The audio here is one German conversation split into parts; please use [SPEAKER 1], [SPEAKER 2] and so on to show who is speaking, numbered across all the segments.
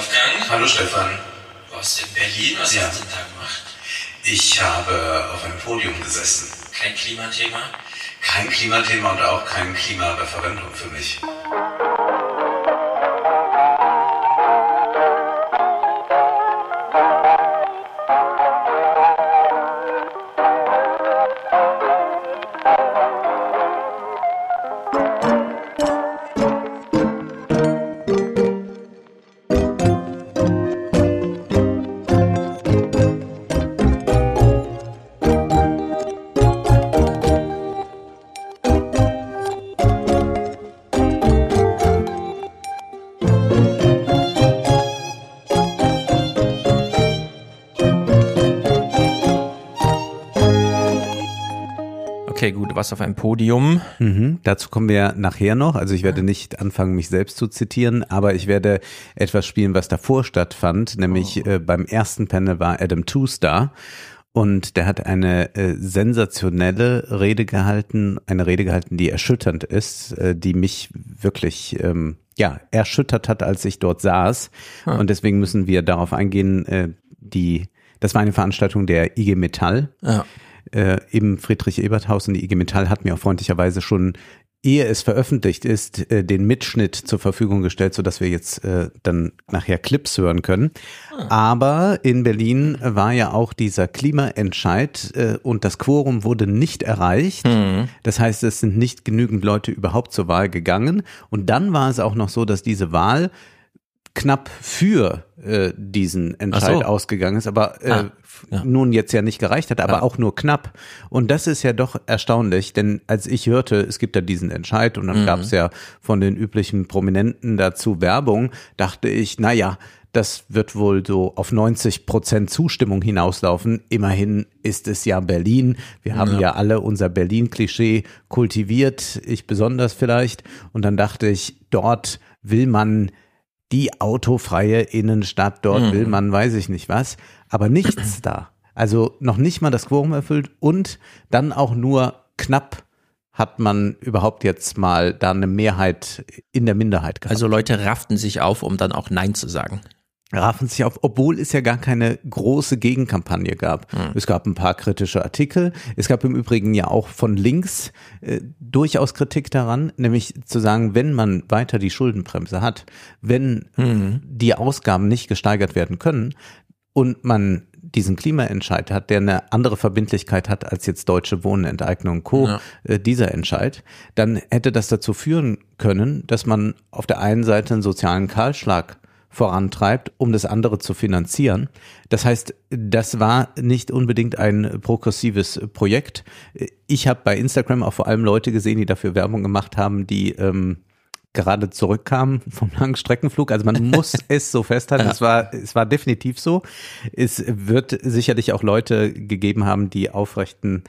[SPEAKER 1] Wolfgang.
[SPEAKER 2] Hallo Stefan.
[SPEAKER 1] Du warst in Berlin. Was
[SPEAKER 2] Ja.
[SPEAKER 1] hast du denn da gemacht?
[SPEAKER 2] Ich habe auf einem Podium gesessen.
[SPEAKER 1] Kein Klimathema?
[SPEAKER 2] Kein Klimathema und auch kein Klimareferendum für mich.
[SPEAKER 3] Warst auf einem Podium.
[SPEAKER 4] Mhm, dazu kommen wir nachher noch. Also ich werde nicht anfangen, mich selbst zu zitieren, aber ich werde etwas spielen, was davor stattfand. Nämlich äh, beim ersten Panel war Adam Tooze da. Und der hat eine äh, sensationelle Rede gehalten, eine Rede gehalten, die erschütternd ist, äh, die mich wirklich ähm, ja erschüttert hat, als ich dort saß. Und deswegen müssen wir darauf eingehen. Äh, die, das war eine Veranstaltung der IG Metall
[SPEAKER 3] Ja.
[SPEAKER 4] Äh, im Friedrich-Ebert-Haus und die IG Metall hat mir auch freundlicherweise schon, ehe es veröffentlicht ist, äh, den Mitschnitt zur Verfügung gestellt, sodass wir jetzt äh, dann nachher Clips hören können. Aber in Berlin war ja auch dieser Klimaentscheid äh, und das Quorum wurde nicht erreicht. Das heißt, es sind nicht genügend Leute überhaupt zur Wahl gegangen. Und dann war es auch noch so, dass diese Wahl knapp für äh, diesen Entscheid
[SPEAKER 3] so.
[SPEAKER 4] ausgegangen ist, aber äh,
[SPEAKER 3] Ah, ja.
[SPEAKER 4] nun jetzt ja nicht gereicht hat, aber
[SPEAKER 3] Ja.
[SPEAKER 4] auch nur knapp. Und das ist ja doch erstaunlich, denn als ich hörte, es gibt da diesen Entscheid und dann
[SPEAKER 3] Mhm.
[SPEAKER 4] gab es ja von den üblichen Prominenten dazu Werbung, dachte ich, na ja, das wird wohl so auf 90 Prozent Zustimmung hinauslaufen. Immerhin ist es ja Berlin. Wir haben ja, alle unser Berlin-Klischee kultiviert, ich besonders vielleicht. Und dann dachte ich, dort will man die autofreie Innenstadt, dort will man, weiß ich nicht was, aber nichts da. Also noch nicht mal das Quorum erfüllt und dann auch nur knapp hat man überhaupt jetzt mal da eine Mehrheit in der Minderheit gehabt.
[SPEAKER 3] Also Leute rafften sich auf, um dann auch Nein zu sagen.
[SPEAKER 4] raffen sich auf, obwohl es ja gar keine große Gegenkampagne gab. Es gab ein paar kritische Artikel. Es gab im Übrigen ja auch von links äh, durchaus Kritik daran, nämlich zu sagen, wenn man weiter die Schuldenbremse hat, wenn die Ausgaben nicht gesteigert werden können und man diesen Klimaentscheid hat, der eine andere Verbindlichkeit hat als jetzt Deutsche Wohnen, Enteignung und Co.,
[SPEAKER 3] Ja.
[SPEAKER 4] äh, dieser Entscheid, dann hätte das dazu führen können, dass man auf der einen Seite einen sozialen Kahlschlag vorantreibt, um das andere zu finanzieren. Das heißt, das war nicht unbedingt ein progressives Projekt. Ich habe bei Instagram auch vor allem Leute gesehen, die dafür Werbung gemacht haben, die ähm, gerade zurückkamen vom Langstreckenflug. Also man muss es so festhalten. Es war, es war definitiv so. Es wird sicherlich auch Leute gegeben haben, die aufrechten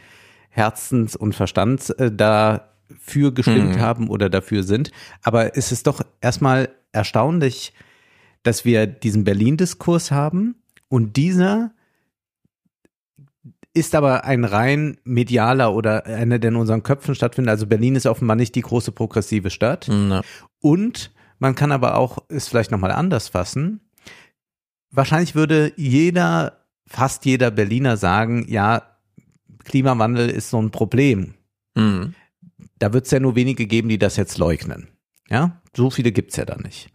[SPEAKER 4] Herzens und Verstands äh, dafür gestimmt haben oder dafür sind. Aber es ist doch erstmal erstaunlich, dass wir diesen Berlin-Diskurs haben und dieser ist aber ein rein medialer oder einer, der in unseren Köpfen stattfindet. Also Berlin ist offenbar nicht die große progressive Stadt.
[SPEAKER 3] Ja.
[SPEAKER 4] Und man kann aber auch es vielleicht nochmal anders fassen. Wahrscheinlich würde jeder, fast jeder Berliner sagen, ja, Klimawandel ist so ein Problem.
[SPEAKER 3] Mhm.
[SPEAKER 4] Da wird es ja nur wenige geben, die das jetzt leugnen. Ja, so viele gibt's ja da nicht.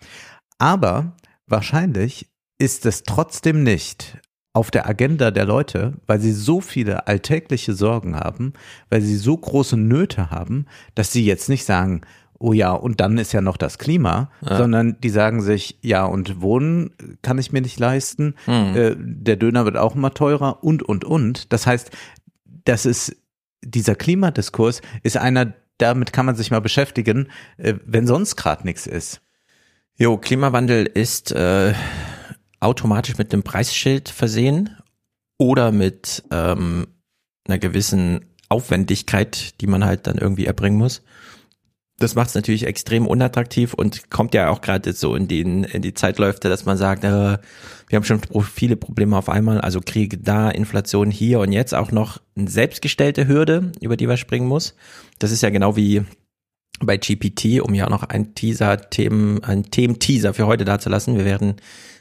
[SPEAKER 4] Aber wahrscheinlich ist es trotzdem nicht auf der Agenda der Leute, weil sie so viele alltägliche Sorgen haben, weil sie so große Nöte haben, dass sie jetzt nicht sagen, oh ja, und dann ist ja noch das Klima, sondern die sagen sich, ja, und Wohnen kann ich mir nicht leisten, äh, der Döner wird auch immer teurer und, und, und. Das heißt, das ist, dieser Klimadiskurs ist einer, damit kann man sich mal beschäftigen, äh, wenn sonst gerade nichts ist.
[SPEAKER 3] Jo, Klimawandel ist äh, automatisch mit einem Preisschild versehen oder mit ähm, einer gewissen Aufwendigkeit, die man halt dann irgendwie erbringen muss. Das macht es natürlich extrem unattraktiv und kommt ja auch gerade so in, den, in die Zeitläufe, dass man sagt, äh, wir haben schon viele Probleme auf einmal, also Krieg da, Inflation hier und jetzt auch noch eine selbstgestellte Hürde, über die man springen muss. Das ist ja genau wie bei GPT, um ja noch ein Teaser-Themen, ein Themen-Teaser für heute dazulassen. Wir werden,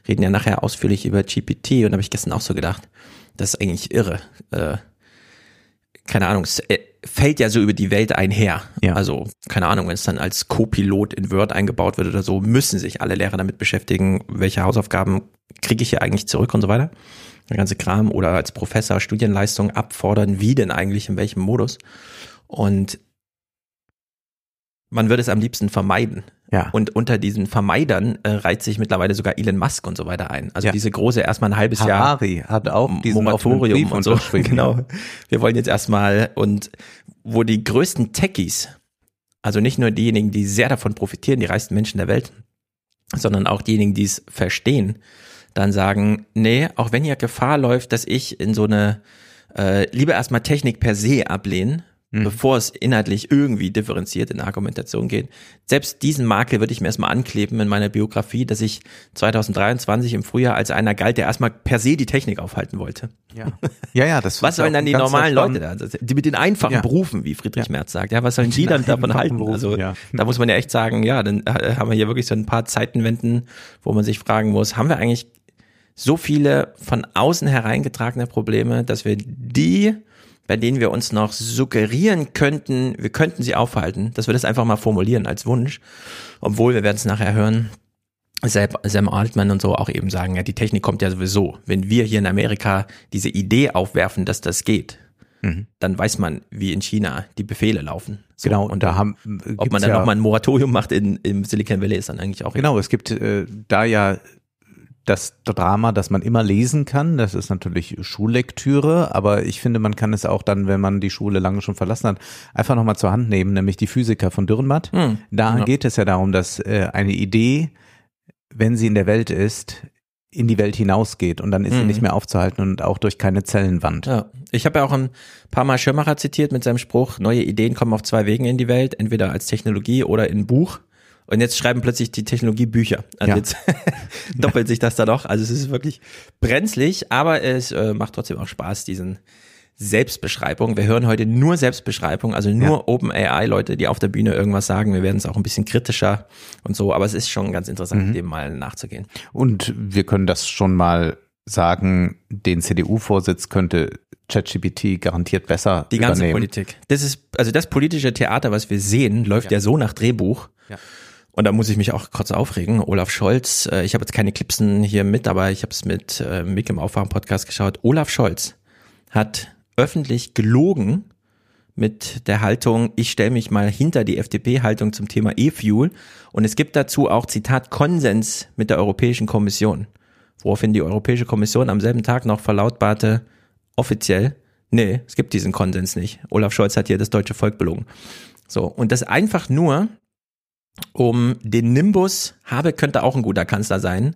[SPEAKER 3] reden ja nachher ausführlich über GPT und habe ich gestern auch so gedacht, das ist eigentlich irre. Äh, keine Ahnung, es äh, fällt ja so über die Welt einher.
[SPEAKER 4] Ja.
[SPEAKER 3] Also, keine Ahnung, wenn es dann als Co-Pilot in Word eingebaut wird oder so, müssen sich alle Lehrer damit beschäftigen, welche Hausaufgaben kriege ich hier eigentlich zurück und so weiter. Der ganze Kram oder als Professor Studienleistung abfordern, wie denn eigentlich, in welchem Modus. Und man würde es am liebsten vermeiden.
[SPEAKER 4] Ja.
[SPEAKER 3] Und unter diesen Vermeidern äh, reiht sich mittlerweile sogar Elon Musk und so weiter ein. Also
[SPEAKER 4] Ja.
[SPEAKER 3] diese große erstmal ein halbes Jahr
[SPEAKER 4] Harari hat auch diesen
[SPEAKER 3] Moratorium und so. Genau. Wir wollen jetzt erstmal und wo die größten Techies, also nicht nur diejenigen, die sehr davon profitieren, die reichsten Menschen der Welt, sondern auch diejenigen, die es verstehen, dann sagen, nee, auch wenn hier Gefahr läuft, dass ich in so eine äh, lieber erstmal Technik per se ablehnen, bevor es inhaltlich irgendwie differenziert in der Argumentation geht. Selbst diesen Makel würde ich mir erstmal ankleben in meiner Biografie, dass ich 2023 im Frühjahr als einer galt, der erstmal per se die Technik aufhalten wollte.
[SPEAKER 4] Ja, ja, ja das
[SPEAKER 3] Was sollen dann die normalen Leute da? Die mit den einfachen
[SPEAKER 4] Ja.
[SPEAKER 3] Berufen, wie Friedrich
[SPEAKER 4] Ja.
[SPEAKER 3] Merz sagt. Ja, was sollen die dann davon halten?
[SPEAKER 4] Berufen,
[SPEAKER 3] Also
[SPEAKER 4] ja.
[SPEAKER 3] da muss man ja echt sagen, ja, dann äh, haben wir hier wirklich so ein paar Zeitenwenden, wo man sich fragen muss, haben wir eigentlich so viele von außen hereingetragene Probleme, dass wir die, bei denen wir uns noch suggerieren könnten, wir könnten sie aufhalten, dass wir das einfach mal formulieren als Wunsch, obwohl wir werden es nachher hören, Sam, Altman und so auch eben sagen, ja, die Technik kommt ja sowieso. Wenn wir hier in Amerika diese Idee aufwerfen, dass das geht,
[SPEAKER 4] Mhm.
[SPEAKER 3] dann weiß man, wie in China die Befehle laufen. So,
[SPEAKER 4] Genau, und da haben
[SPEAKER 3] ob man dann
[SPEAKER 4] ja,
[SPEAKER 3] nochmal ein Moratorium macht in, im Silicon Valley ist dann eigentlich auch
[SPEAKER 4] Genau, es gibt äh, da ja das Drama, das man immer lesen kann. Das ist natürlich Schullektüre, aber ich finde, man kann es auch dann, wenn man die Schule lange schon verlassen hat, einfach nochmal zur Hand nehmen, nämlich die Physiker von Dürrenmatt.
[SPEAKER 3] Hm,
[SPEAKER 4] Da
[SPEAKER 3] genau.
[SPEAKER 4] geht es ja darum, dass äh, eine Idee, wenn sie in der Welt ist, in die Welt hinausgeht und dann ist sie
[SPEAKER 3] Mhm.
[SPEAKER 4] nicht mehr aufzuhalten und auch durch keine Zellenwand.
[SPEAKER 3] Ja, ich habe ja auch ein paar Mal Schirmacher zitiert mit seinem Spruch, neue Ideen kommen auf zwei Wegen in die Welt, entweder als Technologie oder in Buch. Und jetzt schreiben plötzlich die Technologie Bücher. Also
[SPEAKER 4] Ja.
[SPEAKER 3] jetzt doppelt sich das da doch. Also es ist wirklich brenzlig, aber es äh, macht trotzdem auch Spaß, diesen Selbstbeschreibung. Wir hören heute nur Selbstbeschreibung, also nur OpenAI-Leute, die auf der Bühne irgendwas sagen. Wir werden es auch ein bisschen kritischer und so, aber es ist schon ganz interessant, dem mal nachzugehen.
[SPEAKER 4] Und wir können das schon mal sagen, den CDU-Vorsitz könnte ChatGPT garantiert besser
[SPEAKER 3] Die ganze
[SPEAKER 4] übernehmen.
[SPEAKER 3] Politik. Das ist, also das politische Theater, was wir sehen, läuft ja, so nach Drehbuch.
[SPEAKER 4] Ja.
[SPEAKER 3] Und da muss ich mich auch kurz aufregen. Olaf Scholz, äh, ich habe jetzt keine Clipsen hier mit, aber ich habe es mit äh, Mick im Aufwachen-Podcast geschaut. Olaf Scholz hat öffentlich gelogen mit der Haltung, ich stelle mich mal hinter die FDP-Haltung zum Thema E-Fuel. Und es gibt dazu auch, Zitat, Konsens mit der Europäischen Kommission. Woraufhin die Europäische Kommission am selben Tag noch verlautbarte, offiziell, nee, es gibt diesen Konsens nicht. Olaf Scholz hat hier das deutsche Volk belogen. So, und das einfach nur, um den Nimbus, Habe könnte auch ein guter Kanzler sein,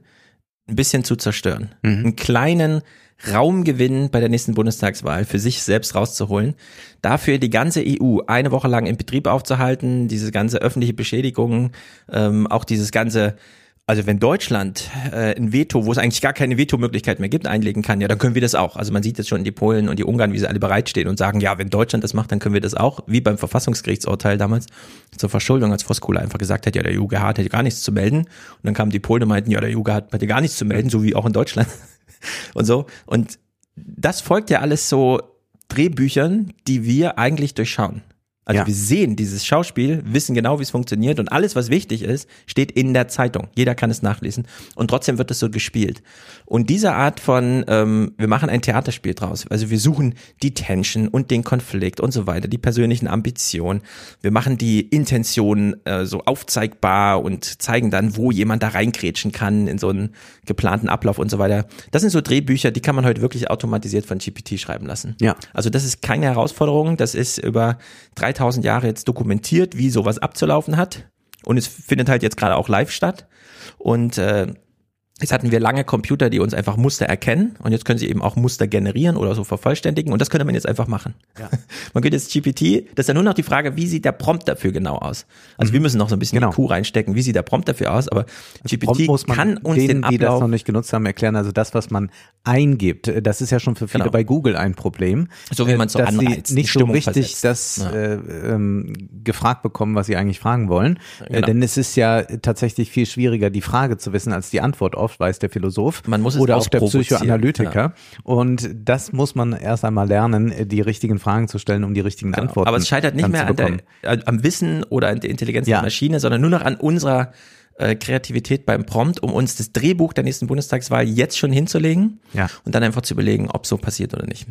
[SPEAKER 3] ein bisschen zu zerstören. Einen kleinen Raumgewinn bei der nächsten Bundestagswahl für sich selbst rauszuholen. Dafür die ganze EU eine Woche lang im Betrieb aufzuhalten, diese ganze öffentliche Beschädigung, ähm, auch dieses ganze also wenn Deutschland äh, ein Veto, wo es eigentlich gar keine Veto-Möglichkeit mehr gibt, einlegen kann, ja, dann können wir das auch. Also man sieht jetzt schon die Polen und die Ungarn, wie sie alle bereitstehen und sagen, ja, wenn Deutschland das macht, dann können wir das auch, wie beim Verfassungsgerichtsurteil damals zur Verschuldung, als Voskuhle einfach gesagt hat, ja, der EuGH hat hätte gar nichts zu melden. Und dann kamen die Polen und meinten, ja, der EuGH hat hätte gar nichts zu melden, so wie auch in Deutschland. und so. Und das folgt ja alles so Drehbüchern, die wir eigentlich durchschauen. Also
[SPEAKER 4] Ja.
[SPEAKER 3] wir sehen dieses Schauspiel, wissen genau, wie es funktioniert und alles, was wichtig ist, steht in der Zeitung. Jeder kann es nachlesen und trotzdem wird es so gespielt. Und diese Art von, ähm, wir machen ein Theaterspiel draus. Also wir suchen die Tension und den Konflikt und so weiter, die persönlichen Ambitionen. Wir machen die Intention äh, so aufzeigbar und zeigen dann, wo jemand da reingrätschen kann in so einen geplanten Ablauf und so weiter. Das sind so Drehbücher, die kann man heute wirklich automatisiert von GPT schreiben lassen.
[SPEAKER 4] Ja.
[SPEAKER 3] Also das ist keine Herausforderung, das ist über 3000 Jahre jetzt dokumentiert, wie sowas abzulaufen hat. Und es findet halt jetzt gerade auch live statt. Und äh, Jetzt hatten wir lange Computer, die uns einfach Muster erkennen und jetzt können sie eben auch Muster generieren oder so vervollständigen und das könnte man jetzt einfach machen.
[SPEAKER 4] Ja.
[SPEAKER 3] Man könnte jetzt GPT, das ist ja nur noch die Frage, wie sieht der Prompt dafür genau aus? Also wir müssen noch so ein bisschen
[SPEAKER 4] Genau.
[SPEAKER 3] die Kuh reinstecken, wie sieht der Prompt dafür aus, aber
[SPEAKER 4] Prompt
[SPEAKER 3] GPT
[SPEAKER 4] muss man
[SPEAKER 3] kann uns
[SPEAKER 4] denen,
[SPEAKER 3] den
[SPEAKER 4] die das
[SPEAKER 3] Ablauf
[SPEAKER 4] noch nicht genutzt haben, erklären. Also das, was man eingibt, äh, das ist ja schon für viele
[SPEAKER 3] Genau.
[SPEAKER 4] bei Google ein Problem.
[SPEAKER 3] So wie
[SPEAKER 4] äh,
[SPEAKER 3] man so
[SPEAKER 4] dass
[SPEAKER 3] anreizt,
[SPEAKER 4] nicht so richtig
[SPEAKER 3] versetzt.
[SPEAKER 4] das
[SPEAKER 3] Ja.
[SPEAKER 4] äh, ähm, gefragt bekommen, was sie eigentlich fragen wollen. Äh,
[SPEAKER 3] Genau.
[SPEAKER 4] denn es ist ja tatsächlich viel schwieriger, die Frage zu wissen, als die Antwort oft, weiß der Philosoph
[SPEAKER 3] Man muss es
[SPEAKER 4] oder auch der Psychoanalytiker. Und das muss man erst einmal lernen, die richtigen Fragen zu stellen, um die richtigen
[SPEAKER 3] Genau.
[SPEAKER 4] Antworten
[SPEAKER 3] Aber es scheitert nicht mehr an der, äh, am Wissen oder an der Intelligenz
[SPEAKER 4] Ja.
[SPEAKER 3] der Maschine, sondern nur noch an unserer äh, Kreativität beim Prompt, um uns das Drehbuch der nächsten Bundestagswahl jetzt schon hinzulegen
[SPEAKER 4] Ja.
[SPEAKER 3] und dann einfach zu überlegen, ob so passiert oder nicht.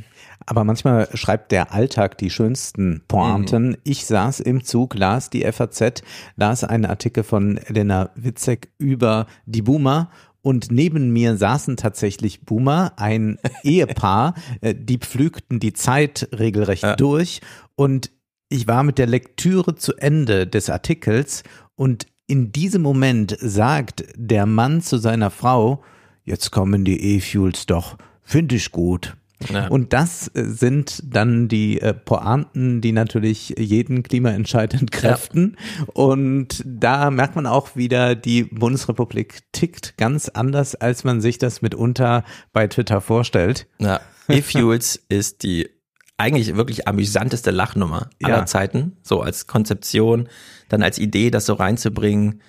[SPEAKER 4] Aber manchmal schreibt der Alltag die schönsten Pointen.
[SPEAKER 3] Mhm.
[SPEAKER 4] Ich saß im Zug, las die FAZ, las einen Artikel von Elena Witzek über die Boomer und neben mir saßen tatsächlich Boomer, ein Ehepaar, äh, die pflügten die Zeit regelrecht durch. Und ich war mit der Lektüre zu Ende des Artikels. Und in diesem Moment sagt der Mann zu seiner Frau, jetzt kommen die E-Fuels doch, finde ich gut.
[SPEAKER 3] Ja.
[SPEAKER 4] Und das äh, sind dann die äh, Pointen, die natürlich jeden Klimaentscheid entkräften. Und da merkt man auch wieder, die Bundesrepublik tickt ganz anders, als man sich das mitunter bei Twitter vorstellt.
[SPEAKER 3] Ja. E-Fuels ist die eigentlich wirklich amüsanteste Lachnummer aller
[SPEAKER 4] Ja.
[SPEAKER 3] Zeiten, so als Konzeption, dann als Idee, das so reinzubringen,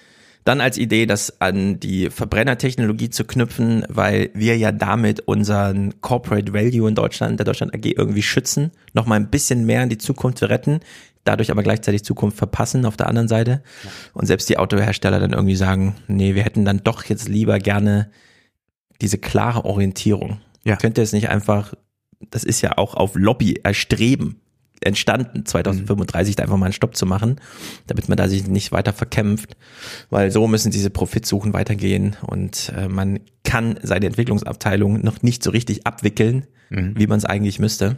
[SPEAKER 3] dann als Idee, das an die Verbrennertechnologie zu knüpfen, weil wir ja damit unseren Corporate Value in Deutschland, der Deutschland AG irgendwie schützen, nochmal ein bisschen mehr in die Zukunft retten, dadurch aber gleichzeitig Zukunft verpassen auf der anderen Seite. Und selbst die Autohersteller dann irgendwie sagen, nee, wir hätten dann doch jetzt lieber gerne diese klare Orientierung.
[SPEAKER 4] Ja.
[SPEAKER 3] Könnte es nicht einfach, das ist ja auch auf Lobby erstreben entstanden, 2035 da einfach mal einen Stopp zu machen, damit man da sich nicht weiter verkämpft, weil so müssen diese Profitsuchen weitergehen und äh, man kann seine Entwicklungsabteilung noch nicht so richtig abwickeln, wie man es eigentlich müsste.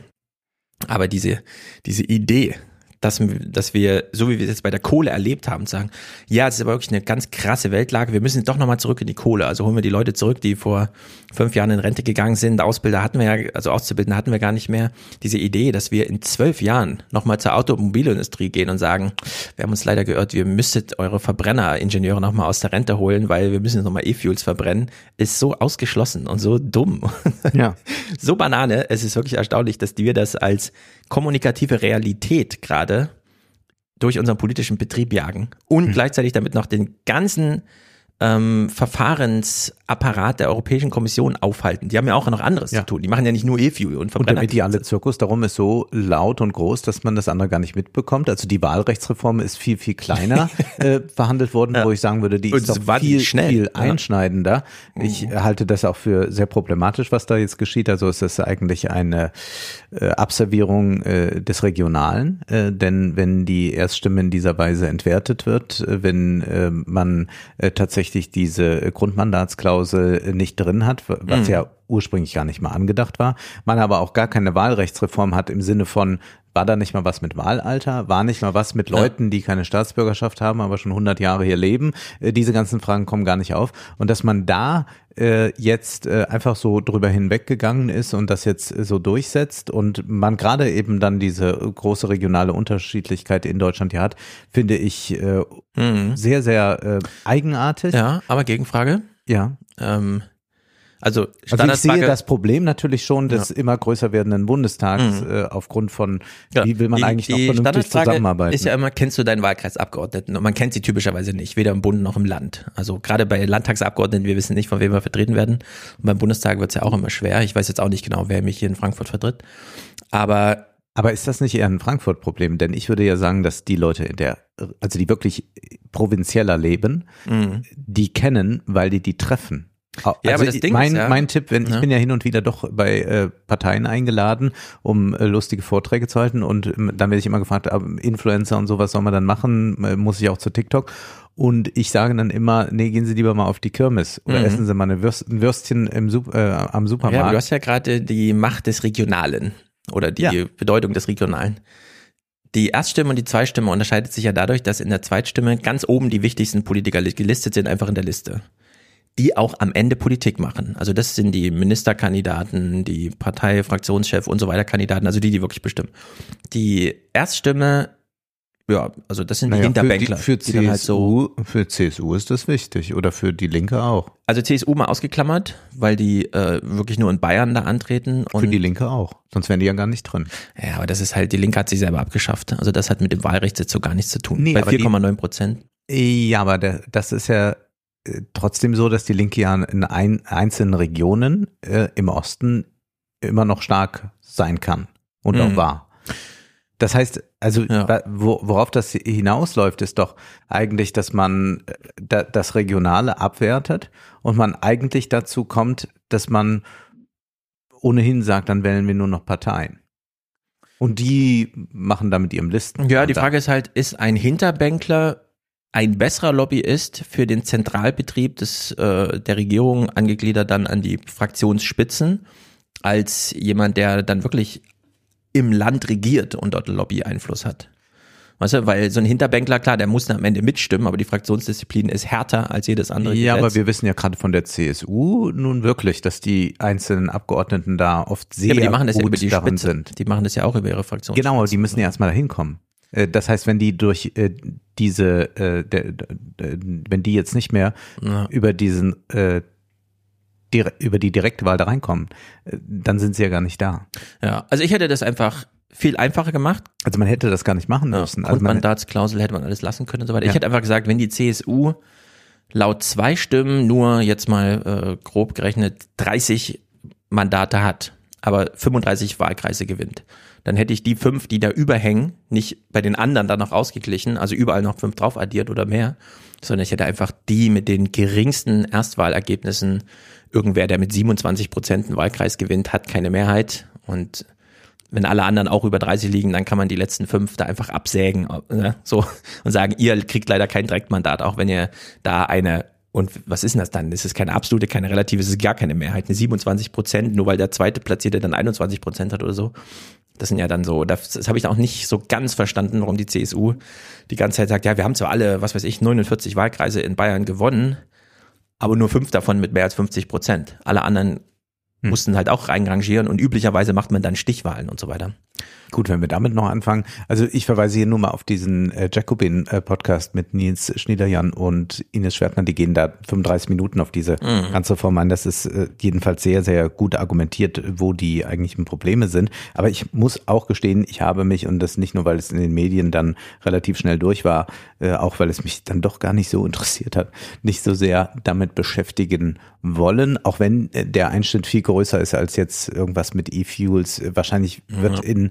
[SPEAKER 3] Aber diese, diese Idee, dass, dass wir, so wie wir es jetzt bei der Kohle erlebt haben, sagen, ja, es ist aber wirklich eine ganz krasse Weltlage, wir müssen doch nochmal zurück in die Kohle. Also holen wir die Leute zurück, die vor fünf Jahren in Rente gegangen sind. Ausbilder hatten wir ja, also Auszubildende hatten wir gar nicht mehr. Diese Idee, dass wir in zwölf Jahren nochmal zur Automobilindustrie gehen und sagen, wir haben uns leider geirrt, wir müsstet eure Verbrenner-Ingenieure nochmal aus der Rente holen, weil wir müssen jetzt nochmal E-Fuels verbrennen, ist so ausgeschlossen und so dumm.
[SPEAKER 4] Ja.
[SPEAKER 3] so Banane. Es ist wirklich erstaunlich, dass wir das als kommunikative Realität gerade durch unseren politischen Betrieb jagen und
[SPEAKER 4] Hm.
[SPEAKER 3] gleichzeitig damit noch den ganzen ähm, Verfahrensapparat der Europäischen Kommission aufhalten. Die haben ja auch noch anderes
[SPEAKER 4] Ja.
[SPEAKER 3] zu tun. Die machen ja nicht nur E-Fuel und
[SPEAKER 4] Und
[SPEAKER 3] Verbrenner.
[SPEAKER 4] der mediale Zirkus darum ist so laut und groß, dass man das andere gar nicht mitbekommt. Also die Wahlrechtsreform ist viel, viel kleiner äh, verhandelt worden, wo ich sagen würde, die
[SPEAKER 3] Und
[SPEAKER 4] ist doch viel,
[SPEAKER 3] schnell.
[SPEAKER 4] viel
[SPEAKER 3] Ja.
[SPEAKER 4] einschneidender. Ich halte das auch für sehr problematisch, was da jetzt geschieht. Also es ist eigentlich eine äh, Abservierung äh, des Regionalen. Äh, denn wenn die Erststimme in dieser Weise entwertet wird, äh, wenn äh, man äh, tatsächlich diese Grundmandatsklausel äh, nicht drin hat, was ja ursprünglich gar nicht mal angedacht war, man aber auch gar keine Wahlrechtsreform hat im Sinne von, war da nicht mal was mit Wahlalter? War nicht mal was mit Leuten, die keine Staatsbürgerschaft haben, aber schon 100 Jahre hier leben? Äh, diese ganzen Fragen kommen gar nicht auf. Und dass man da äh, jetzt äh, einfach so drüber hinweggegangen ist und das jetzt so durchsetzt und man gerade eben dann diese große regionale Unterschiedlichkeit in Deutschland hier hat, finde ich äh, sehr, sehr äh, eigenartig.
[SPEAKER 3] Mhm. ja, aber Gegenfrage.
[SPEAKER 4] Ja.
[SPEAKER 3] Ähm, also
[SPEAKER 4] Also ich sehe das Problem natürlich schon des immer größer werdenden Bundestags äh, aufgrund von,
[SPEAKER 3] Ja,
[SPEAKER 4] wie will man
[SPEAKER 3] die,
[SPEAKER 4] eigentlich noch
[SPEAKER 3] die
[SPEAKER 4] vernünftig zusammenarbeiten.
[SPEAKER 3] Ist ja immer, kennst du deinen Wahlkreisabgeordneten? Und man kennt sie typischerweise nicht, weder im Bund noch im Land. Also gerade bei Landtagsabgeordneten, wir wissen nicht, von wem wir vertreten werden. Und beim Bundestag wird es ja auch immer schwer. Ich weiß jetzt auch nicht genau, wer mich hier in Frankfurt vertritt. Aber
[SPEAKER 4] Aber ist das nicht eher ein Frankfurt-Problem? Denn ich würde ja sagen, dass die Leute in der, also die wirklich provinzieller leben, die kennen, weil die die treffen. Also
[SPEAKER 3] Mhm. Ja, aber das Ding
[SPEAKER 4] mein,
[SPEAKER 3] ist ja-
[SPEAKER 4] mein Tipp, wenn ich
[SPEAKER 3] Ja.
[SPEAKER 4] bin ja hin und wieder doch bei äh, Parteien eingeladen, um äh, lustige Vorträge zu halten und ähm, dann werde ich immer gefragt, ah, Influencer und sowas soll man dann machen, äh, muss ich auch zu TikTok? Und ich sage dann immer, nee, gehen Sie lieber mal auf die Kirmes oder essen Sie mal eine Würst, ein Würstchen im äh, am
[SPEAKER 3] Mhm. ja,
[SPEAKER 4] Supermarkt.
[SPEAKER 3] du hast ja gerade die Macht des Regionalen oder die
[SPEAKER 4] Ja.
[SPEAKER 3] Bedeutung des Regionalen. Die Erststimme und die Zweitstimme unterscheidet sich ja dadurch, dass in der Zweitstimme ganz oben die wichtigsten Politiker li- gelistet sind, einfach in der Liste. die auch am Ende Politik machen. Also das sind die Ministerkandidaten, die Partei, Fraktionschef und so weiter Kandidaten, also die, die wirklich bestimmen. Die Erststimme, ja, also das sind die
[SPEAKER 4] Naja,
[SPEAKER 3] Hinterbänkler.
[SPEAKER 4] Für, die,
[SPEAKER 3] die
[SPEAKER 4] für,
[SPEAKER 3] dann halt so,
[SPEAKER 4] CSU, für CSU ist das wichtig oder für die Linke auch.
[SPEAKER 3] also CSU mal ausgeklammert, weil die äh, wirklich nur in Bayern da antreten. Und
[SPEAKER 4] Für die Linke auch. Sonst wären die ja gar nicht drin.
[SPEAKER 3] Ja, aber das ist halt, die Linke hat sich selber abgeschafft. Also das hat mit dem Wahlrechtssitz so gar nichts zu tun.
[SPEAKER 4] Nee,
[SPEAKER 3] Bei
[SPEAKER 4] aber die-
[SPEAKER 3] 4,9 Prozent.
[SPEAKER 4] Ja, aber der, das ist ja äh, trotzdem so, dass die Linke ja in ein, einzelnen Regionen äh, im Osten immer noch stark sein kann und
[SPEAKER 3] Mhm.
[SPEAKER 4] auch war. Das heißt, also
[SPEAKER 3] Ja.
[SPEAKER 4] worauf das hinausläuft, ist doch eigentlich, dass man äh, da, das Regionale abwertet und man eigentlich dazu kommt, dass man ohnehin sagt, dann wählen wir nur noch Parteien. Und die machen da mit ihrem Listen.
[SPEAKER 3] Ja, die Frage ist halt, ist ein Hinterbänkler ein besserer Lobbyist für den Zentralbetrieb des, äh, der Regierung angegliedert dann an die Fraktionsspitzen als jemand, der dann wirklich im Land regiert und dort Lobby-Einfluss hat? Weißt du, weil so ein Hinterbänkler, klar, der muss dann am Ende mitstimmen, aber die Fraktionsdisziplin ist härter als jedes andere
[SPEAKER 4] Ja,
[SPEAKER 3] Gesetz.
[SPEAKER 4] aber wir wissen ja gerade von der CSU nun wirklich, dass die einzelnen Abgeordneten da oft sehr
[SPEAKER 3] ja, die machen das ja
[SPEAKER 4] gut
[SPEAKER 3] über die
[SPEAKER 4] darin
[SPEAKER 3] Spitze.
[SPEAKER 4] sind.
[SPEAKER 3] Die machen das ja auch über ihre Fraktion.
[SPEAKER 4] Genau, aber die müssen ja erstmal dahin kommen. Äh, Das heißt, wenn die durch äh, diese, äh, der, der, wenn die jetzt nicht mehr
[SPEAKER 3] Ja.
[SPEAKER 4] über diesen, äh, über die direkte Wahl da reinkommen, äh, dann sind sie ja gar nicht da.
[SPEAKER 3] Ja, also ich hätte das einfach viel einfacher gemacht.
[SPEAKER 4] Also man hätte das gar nicht machen
[SPEAKER 3] Ja,
[SPEAKER 4] müssen. Also man,
[SPEAKER 3] Grundmandatsklausel hätte man alles lassen können und so weiter.
[SPEAKER 4] Ja.
[SPEAKER 3] Ich hätte einfach gesagt, wenn die CSU laut zwei Stimmen nur jetzt mal äh, grob gerechnet 30 Mandate hat, aber 35 Wahlkreise gewinnt, dann hätte ich die fünf, die da überhängen, nicht bei den anderen dann noch ausgeglichen, also überall noch fünf drauf addiert oder mehr, sondern ich hätte einfach die mit den geringsten Erstwahlergebnissen, irgendwer, der mit 27 Prozent einen Wahlkreis gewinnt, hat keine Mehrheit und wenn alle anderen auch über 30 liegen, dann kann man die letzten fünf da einfach absägen, äh, so und sagen, ihr kriegt leider kein Direktmandat, auch wenn ihr da eine und was ist denn das dann? Das ist keine absolute, keine relative, es ist gar keine Mehrheit, eine 27 Prozent, nur weil der zweite Platzierte dann 21 Prozent hat oder so. Das sind ja dann so, das, das habe ich auch nicht so ganz verstanden, warum die CSU die ganze Zeit sagt, ja, wir haben zwar alle, was weiß ich, 49 Wahlkreise in Bayern gewonnen, aber nur fünf davon mit mehr als 50 Prozent. Alle anderen mussten halt auch reinrangieren und üblicherweise macht man dann Stichwahlen und so weiter.
[SPEAKER 4] Gut, wenn wir damit noch anfangen. Also ich verweise hier nur mal auf diesen äh, Jacobin-Podcast mit Nils Schniederjan und Ines Schwertner. Die gehen da 35 Minuten auf diese ganze Form ein. Das ist äh, jedenfalls sehr, sehr gut argumentiert, wo die eigentlichen Probleme sind. Aber ich muss auch gestehen, ich habe mich, und das nicht nur, weil es in den Medien dann relativ schnell durch war, äh, auch weil es mich dann doch gar nicht so interessiert hat, nicht so sehr damit beschäftigen wollen, auch wenn äh, der Einschnitt viel größer ist als jetzt irgendwas mit E-Fuels. Äh, Wahrscheinlich wird in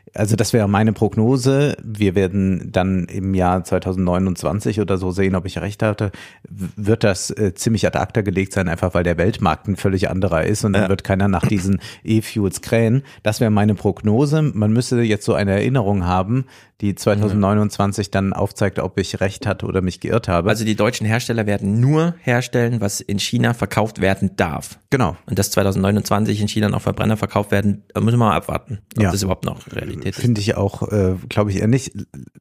[SPEAKER 4] also das wäre meine Prognose. Wir werden dann im Jahr 2029 oder so sehen, ob ich recht hatte. Wird das äh, ziemlich ad acta gelegt sein, einfach weil der Weltmarkt ein völlig anderer ist und dann wird keiner nach diesen E-Fuels krähen. Das wäre meine Prognose. Man müsste jetzt so eine Erinnerung haben, die 2029 dann aufzeigt, ob ich recht hatte oder mich geirrt habe.
[SPEAKER 3] Also die deutschen Hersteller werden nur herstellen, was in China verkauft werden darf.
[SPEAKER 4] genau.
[SPEAKER 3] Und dass 2029 in China noch Verbrenner verkauft werden, müssen wir mal abwarten, ob
[SPEAKER 4] Ja.
[SPEAKER 3] das überhaupt noch Ist.
[SPEAKER 4] Finde ich auch, äh, glaube ich, eher nicht.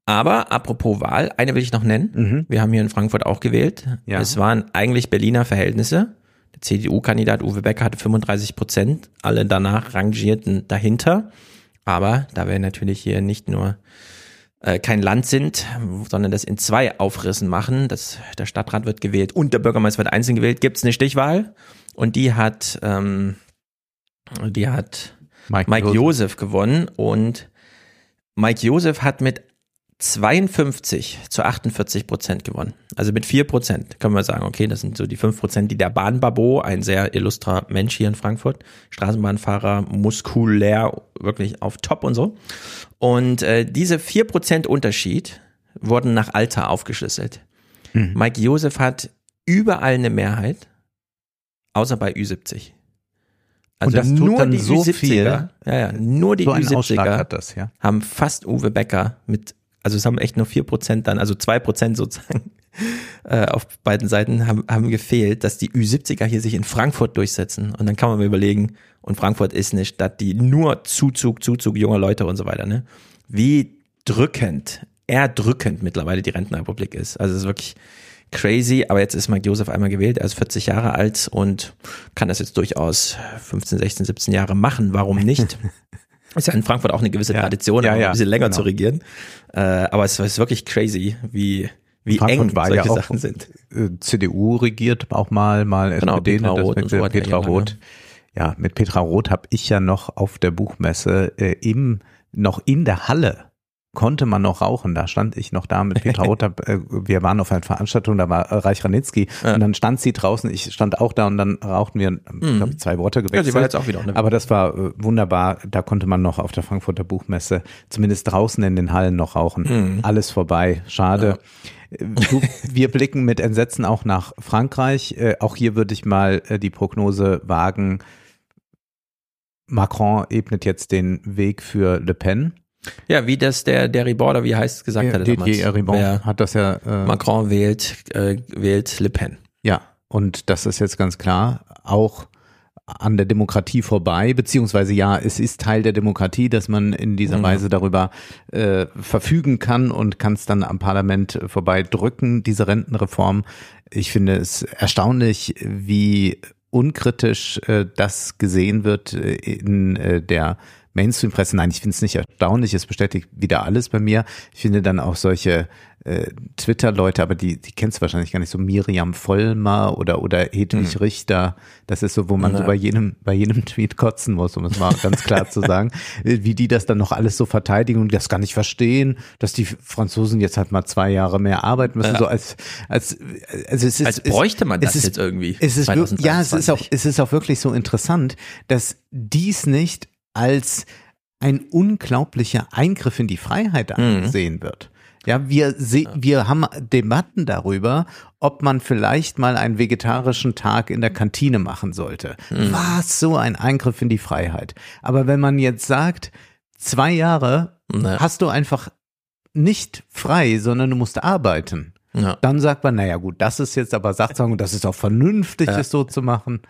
[SPEAKER 3] Aber apropos Wahl, eine will ich noch nennen. Wir haben hier in Frankfurt auch gewählt.
[SPEAKER 4] Ja.
[SPEAKER 3] Es waren eigentlich Berliner Verhältnisse. Der CDU-Kandidat Uwe Becker hatte 35 Prozent, alle danach rangierten dahinter. Aber da wir natürlich hier nicht nur äh, kein Land sind, sondern das in zwei Aufrissen machen, das, der Stadtrat wird gewählt und der Bürgermeister wird einzeln gewählt, gibt es eine Stichwahl und die hat, ähm, die hat Mike
[SPEAKER 4] Josef.
[SPEAKER 3] Josef gewonnen und Mike Josef hat mit 52 zu 48 Prozent gewonnen. Also mit 4 Prozent können wir sagen, okay, das sind so die 5 Prozent, die der Bahnbabo, ein sehr illustrer Mensch hier in Frankfurt, Straßenbahnfahrer, muskulär, wirklich auf Top und so. Und äh, diese 4 Prozent Unterschied wurden nach Alter aufgeschlüsselt.
[SPEAKER 4] Mhm.
[SPEAKER 3] Mike Josef hat überall eine Mehrheit, außer bei Ü70. Also
[SPEAKER 4] das tut
[SPEAKER 3] nur
[SPEAKER 4] dann
[SPEAKER 3] die
[SPEAKER 4] so
[SPEAKER 3] Ü70er,
[SPEAKER 4] viel.
[SPEAKER 3] ja, ja, nur die
[SPEAKER 4] So einen Ausschlag
[SPEAKER 3] Ü70er
[SPEAKER 4] hat das, ja.
[SPEAKER 3] haben fast Uwe Becker mit, also es haben echt nur vier Prozent dann, also zwei Prozent sozusagen äh, auf beiden Seiten haben, haben gefehlt, dass die Ü70er hier sich in Frankfurt durchsetzen. Und dann kann man mal überlegen, und Frankfurt ist eine Stadt, die nur Zuzug, Zuzug junger Leute und so weiter, ne? Wie drückend, erdrückend mittlerweile die Rentenrepublik ist. Also es ist wirklich crazy, aber jetzt ist Mike Josef einmal gewählt, er ist 40 Jahre alt und kann das jetzt durchaus 15, 16, 17 Jahre machen. Warum nicht? ist ja in Frankfurt auch eine gewisse. Tradition,
[SPEAKER 4] Ja, ja,
[SPEAKER 3] ein bisschen länger
[SPEAKER 4] genau.
[SPEAKER 3] zu regieren. Äh, aber es ist wirklich crazy, wie, wie
[SPEAKER 4] Frankfurt
[SPEAKER 3] eng
[SPEAKER 4] war
[SPEAKER 3] solche
[SPEAKER 4] ja auch
[SPEAKER 3] Sachen sind.
[SPEAKER 4] äh, CDU regiert auch mal, mal
[SPEAKER 3] Genau,
[SPEAKER 4] SPD,
[SPEAKER 3] Petra Roth und
[SPEAKER 4] wechselt
[SPEAKER 3] so
[SPEAKER 4] Petra Roth. Ja, mit Petra Roth habe ich ja noch auf der Buchmesse äh, im, noch in der Halle konnte man noch rauchen. Da stand ich noch da mit Petra. Hab, äh, wir waren auf einer Veranstaltung, da war äh, Reich Ranitzky
[SPEAKER 3] Ja.
[SPEAKER 4] und dann stand sie draußen. Ich stand auch da und dann rauchten wir, mhm. glaube ich, zwei Worte
[SPEAKER 3] Ja,
[SPEAKER 4] gewechselt.
[SPEAKER 3] sie war jetzt auch wieder einer
[SPEAKER 4] Aber das war äh, wunderbar. Da konnte man noch auf der Frankfurter Buchmesse zumindest draußen in den Hallen noch rauchen.
[SPEAKER 3] Mhm.
[SPEAKER 4] Alles vorbei. Schade. Äh, Du, wir blicken mit Entsetzen auch nach Frankreich. Äh, auch hier würde ich mal äh, die Prognose wagen. Macron ebnet jetzt den Weg für Le Pen.
[SPEAKER 3] Ja, wie das der, der Reborder, wie heißt gesagt hat,
[SPEAKER 4] Didier Ribon
[SPEAKER 3] Wer
[SPEAKER 4] hat das ja. Äh,
[SPEAKER 3] Macron wählt, äh, wählt Le Pen.
[SPEAKER 4] Ja, und das ist jetzt ganz klar auch an der Demokratie vorbei, beziehungsweise ja, es ist Teil der Demokratie, dass man in dieser
[SPEAKER 3] Mhm.
[SPEAKER 4] Weise darüber äh, verfügen kann und kann es dann am Parlament vorbei drücken, diese Rentenreform. Ich finde es erstaunlich, wie unkritisch äh, das gesehen wird äh, in äh, der Mainstream-Presse. Nein, ich finde es nicht erstaunlich, es bestätigt wieder alles bei mir. Ich finde dann auch solche äh, Twitter-Leute, aber die, die kennst du wahrscheinlich gar nicht, so Miriam Vollmer oder, oder Hedwig Richter. Das ist so, wo man
[SPEAKER 3] Na.
[SPEAKER 4] so bei jedem, bei jedem Tweet kotzen muss, um es mal ganz klar zu sagen, äh, wie die das dann noch alles so verteidigen und das gar nicht verstehen, dass die Franzosen jetzt halt mal zwei Jahre mehr arbeiten müssen,
[SPEAKER 3] Ja.
[SPEAKER 4] so als, als, also es ist,
[SPEAKER 3] Als bräuchte man
[SPEAKER 4] es
[SPEAKER 3] das
[SPEAKER 4] ist-
[SPEAKER 3] jetzt irgendwie.
[SPEAKER 4] es ist ja, es ist auch,
[SPEAKER 3] 2023.
[SPEAKER 4] es ist auch wirklich so interessant, dass dies nicht als ein unglaublicher Eingriff in die Freiheit
[SPEAKER 3] Mhm.
[SPEAKER 4] angesehen wird. Ja, wir, se wir haben Debatten darüber, ob man vielleicht mal einen vegetarischen Tag in der Kantine machen sollte.
[SPEAKER 3] Mhm.
[SPEAKER 4] Was so ein Eingriff in die Freiheit. Aber wenn man jetzt sagt, zwei Jahre
[SPEAKER 3] Na.
[SPEAKER 4] hast du einfach nicht frei, sondern du musst arbeiten.
[SPEAKER 3] Ja.
[SPEAKER 4] Dann sagt man, naja gut, das ist jetzt aber Sachzwang und das ist auch vernünftig,
[SPEAKER 3] Ja.
[SPEAKER 4] es so zu machen.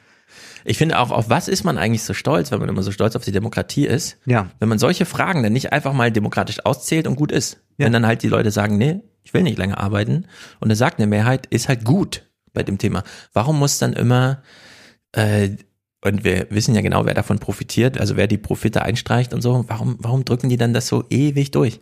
[SPEAKER 3] Ich finde auch, auf was ist man eigentlich so stolz, wenn man immer so stolz auf die Demokratie ist?
[SPEAKER 4] Ja.
[SPEAKER 3] Wenn man solche Fragen dann nicht einfach mal demokratisch auszählt und gut ist.
[SPEAKER 4] Ja.
[SPEAKER 3] Wenn dann halt die Leute sagen, nee, ich will nicht länger arbeiten und dann sagt eine Mehrheit, ist halt gut bei dem Thema. Warum muss dann immer, äh, und wir wissen ja genau, wer davon profitiert, also wer die Profite einstreicht und so, warum, warum drücken die dann das so ewig durch?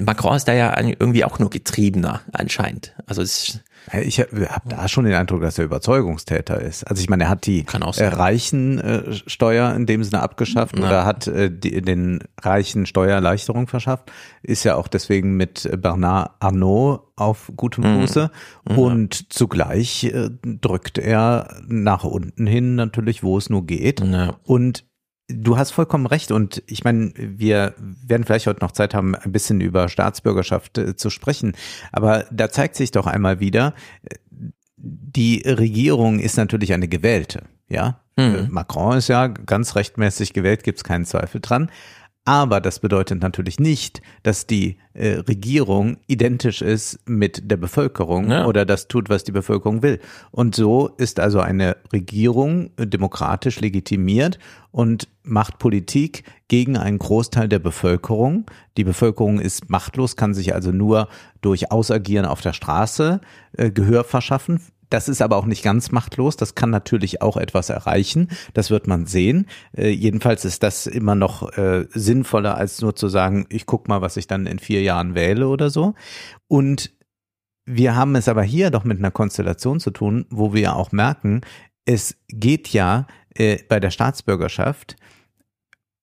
[SPEAKER 3] Macron ist da ja irgendwie auch nur getriebener anscheinend. Also es
[SPEAKER 4] Ich habe hab da schon den Eindruck, dass er Überzeugungstäter ist. Also ich meine, er hat die äh, reichen äh, Steuer in dem Sinne abgeschafft
[SPEAKER 3] Ja.
[SPEAKER 4] oder hat äh, die, den Reichen Steuererleichterung verschafft. Ist ja auch deswegen mit äh, Bernard Arnault auf gutem
[SPEAKER 3] Mhm.
[SPEAKER 4] Fuße. Und zugleich äh, drückt er nach unten hin natürlich, wo es nur geht.
[SPEAKER 3] Ja.
[SPEAKER 4] Und du hast vollkommen recht. Und ich meine, wir werden vielleicht heute noch Zeit haben, ein bisschen über Staatsbürgerschaft äh, zu sprechen. Aber da zeigt sich doch einmal wieder, äh, die Regierung ist natürlich eine gewählte. Ja,
[SPEAKER 3] Mhm.
[SPEAKER 4] Äh, Macron ist ja ganz rechtmäßig gewählt, gibt es keinen Zweifel dran. Aber das bedeutet natürlich nicht, dass die äh, Regierung identisch ist mit der Bevölkerung
[SPEAKER 3] Ja.
[SPEAKER 4] oder das tut, was die Bevölkerung will. Und so ist also eine Regierung demokratisch legitimiert und macht Politik gegen einen Großteil der Bevölkerung. Die Bevölkerung ist machtlos, kann sich also nur durch Ausagieren auf der Straße äh, Gehör verschaffen. Das ist aber auch nicht ganz machtlos. Das kann natürlich auch etwas erreichen. Das wird man sehen. Äh, jedenfalls ist das immer noch äh, sinnvoller, als nur zu sagen, ich guck mal, was ich dann in vier Jahren wähle oder so. Und wir haben es aber hier doch mit einer Konstellation zu tun, wo wir auch merken, es geht ja äh, bei der Staatsbürgerschaft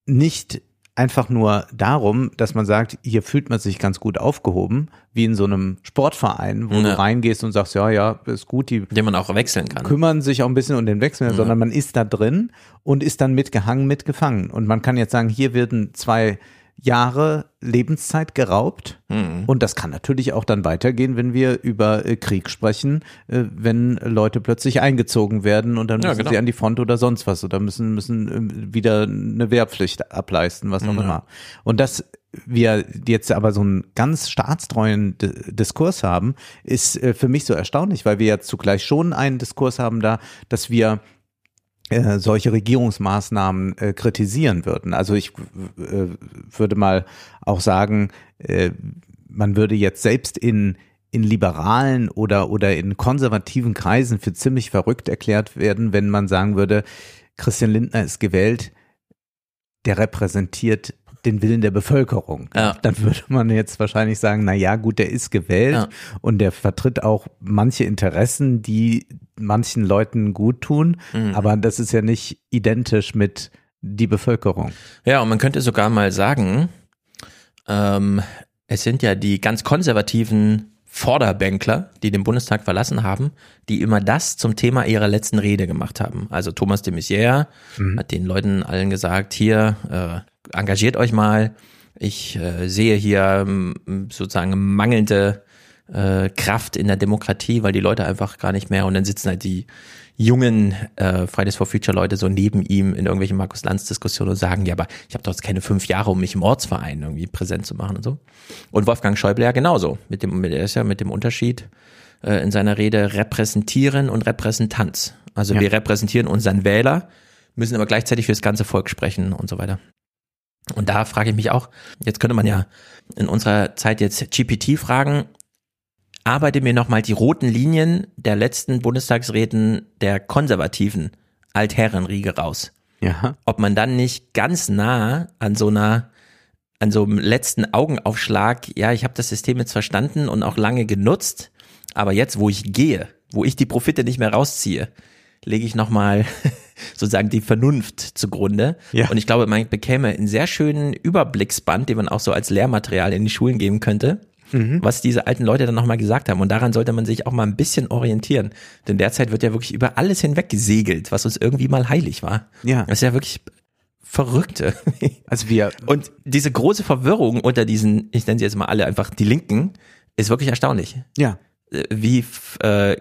[SPEAKER 4] nicht einfach nur darum, dass man sagt, hier fühlt man sich ganz gut aufgehoben, wie in so einem Sportverein, wo
[SPEAKER 3] Ja.
[SPEAKER 4] du reingehst und sagst, ja, ja, ist gut, die
[SPEAKER 3] Den man auch wechseln kann.
[SPEAKER 4] kümmern sich auch ein bisschen um den Wechsel, sondern man ist da drin und ist dann mitgehangen, mitgefangen. Und man kann jetzt sagen, hier werden zwei Jahre Lebenszeit geraubt.
[SPEAKER 3] Mhm.
[SPEAKER 4] Und das kann natürlich auch dann weitergehen, wenn wir über äh, Krieg sprechen, äh, wenn Leute plötzlich eingezogen werden und dann
[SPEAKER 3] Ja,
[SPEAKER 4] müssen
[SPEAKER 3] genau.
[SPEAKER 4] sie an die Front oder sonst was oder müssen, müssen äh, wieder eine Wehrpflicht ableisten, was auch
[SPEAKER 3] Ja.
[SPEAKER 4] immer. Und dass wir jetzt aber so einen ganz staatstreuen Diskurs haben, ist äh, für mich so erstaunlich, weil wir jetzt zugleich schon einen Diskurs haben da, dass wir äh, solche Regierungsmaßnahmen äh, kritisieren würden. Also ich äh, würde mal auch sagen, äh, man würde jetzt selbst in in liberalen oder, oder in konservativen Kreisen für ziemlich verrückt erklärt werden, wenn man sagen würde, Christian Lindner ist gewählt, der repräsentiert den Willen der Bevölkerung.
[SPEAKER 3] Ja.
[SPEAKER 4] Dann würde man jetzt wahrscheinlich sagen, na ja, gut, der ist gewählt
[SPEAKER 3] Ja.
[SPEAKER 4] und der vertritt auch manche Interessen, die manchen Leuten gut tun,
[SPEAKER 3] Mhm.
[SPEAKER 4] aber das ist ja nicht identisch mit die Bevölkerung.
[SPEAKER 3] Ja, und man könnte sogar mal sagen, ähm, es sind ja die ganz konservativen Vorderbänkler, die den Bundestag verlassen haben, die immer das zum Thema ihrer letzten Rede gemacht haben. Also Thomas de Maizière hat den Leuten allen gesagt, hier, äh, engagiert euch mal. Ich äh, sehe hier ähm, sozusagen mangelnde äh, Kraft in der Demokratie, weil die Leute einfach gar nicht mehr und dann sitzen halt die jungen äh, Fridays for Future Leute so neben ihm in irgendwelchen Markus Lanz Diskussionen und sagen, ja, aber ich habe doch jetzt keine fünf Jahre, um mich im Ortsverein irgendwie präsent zu machen und so. Und Wolfgang Schäuble ja genauso. Mit dem, mit, er ist ja mit dem Unterschied äh, in seiner Rede repräsentieren und Repräsentanz. Also
[SPEAKER 4] Ja.
[SPEAKER 3] wir repräsentieren unseren Wähler, müssen aber gleichzeitig für das ganze Volk sprechen und so weiter. Und da frage ich mich auch, jetzt könnte man ja in unserer Zeit jetzt GPT fragen, arbeite mir nochmal die roten Linien der letzten Bundestagsreden der konservativen Altherrenriege raus.
[SPEAKER 4] Ja.
[SPEAKER 3] Ob man dann nicht ganz nah an so einer, an so einem letzten Augenaufschlag, ja, ich habe das System jetzt verstanden und auch lange genutzt, aber jetzt, wo ich gehe, wo ich die Profite nicht mehr rausziehe, lege ich nochmal sozusagen die Vernunft zugrunde.
[SPEAKER 4] Ja.
[SPEAKER 3] Und ich glaube, man bekäme einen sehr schönen Überblicksband, den man auch so als Lehrmaterial in die Schulen geben könnte, was diese alten Leute dann nochmal gesagt haben. Und daran sollte man sich auch mal ein bisschen orientieren. Denn derzeit wird ja wirklich über alles hinweg gesegelt, was uns irgendwie mal heilig war.
[SPEAKER 4] Ja.
[SPEAKER 3] Das ist ja wirklich verrückt. irgendwie.
[SPEAKER 4] Also wir,
[SPEAKER 3] Und diese große Verwirrung unter diesen, ich nenne sie jetzt mal alle einfach die Linken, ist wirklich erstaunlich.
[SPEAKER 4] ja,
[SPEAKER 3] Äh, Wie äh,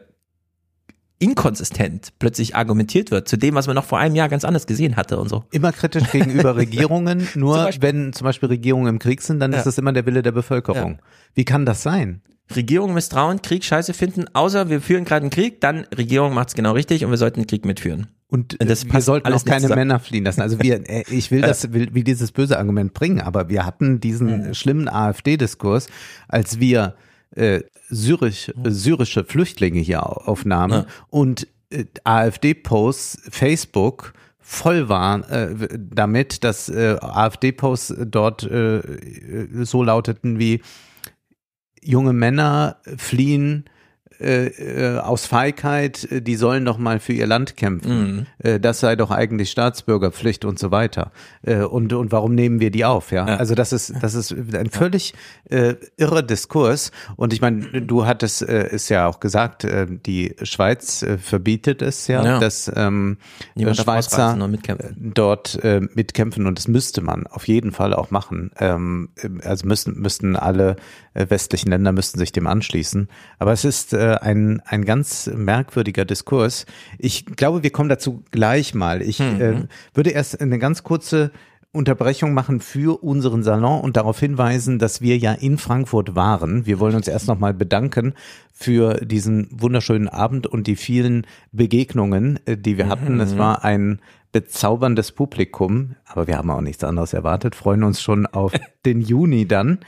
[SPEAKER 3] inkonsistent plötzlich argumentiert wird zu dem, was man noch vor einem Jahr ganz anders gesehen hatte und so.
[SPEAKER 4] immer kritisch gegenüber Regierungen, nur
[SPEAKER 3] Zum
[SPEAKER 4] wenn zum Beispiel Regierungen im Krieg sind, dann
[SPEAKER 3] Ja.
[SPEAKER 4] ist das immer der Wille der Bevölkerung. Wie kann das sein?
[SPEAKER 3] Regierung misstrauen, Krieg scheiße finden, außer wir führen gerade einen Krieg, dann Regierung macht's genau richtig und wir sollten den Krieg mitführen.
[SPEAKER 4] Und
[SPEAKER 3] Und das
[SPEAKER 4] wir sollten auch keine
[SPEAKER 3] zusammen.
[SPEAKER 4] Männer fliehen lassen. Also wir, äh, ich will das, will, will dieses böse Argument bringen, aber wir hatten diesen
[SPEAKER 3] Mhm.
[SPEAKER 4] schlimmen AfD-Diskurs, als wir äh, syrisch, äh, syrische Flüchtlinge hier au- aufnahmen
[SPEAKER 3] Ja.
[SPEAKER 4] und äh, AfD-Posts, Facebook voll waren äh, damit, dass AfD-Posts dort so lauteten wie junge Männer fliehen äh, äh, aus Feigheit, äh, die sollen doch mal für ihr Land kämpfen. Äh, das sei doch eigentlich Staatsbürgerpflicht und so weiter. Äh, und, und warum nehmen wir die auf? Ja,
[SPEAKER 3] Ja.
[SPEAKER 4] also das ist das ist ein völlig äh, irrer Diskurs. Und ich meine, du hattest äh, es ja auch gesagt, äh, die Schweiz äh, verbietet es ja,
[SPEAKER 3] Ja.
[SPEAKER 4] dass ähm,
[SPEAKER 3] Niemand
[SPEAKER 4] Schweizer
[SPEAKER 3] mitkämpfen.
[SPEAKER 4] dort äh, mitkämpfen und das müsste man auf jeden Fall auch machen. Ähm, also müssen müssten alle westlichen Länder müssten sich dem anschließen. Aber es ist äh, ein ein ganz merkwürdiger Diskurs. Ich glaube, wir kommen dazu gleich mal. Ich äh, würde erst eine ganz kurze Unterbrechung machen für unseren Salon und darauf hinweisen, dass wir ja in Frankfurt waren. Wir wollen uns erst nochmal bedanken für diesen wunderschönen Abend und die vielen Begegnungen, äh, die wir hatten. Es war ein bezauberndes Publikum, aber wir haben auch nichts anderes erwartet, freuen uns schon auf den Juni dann.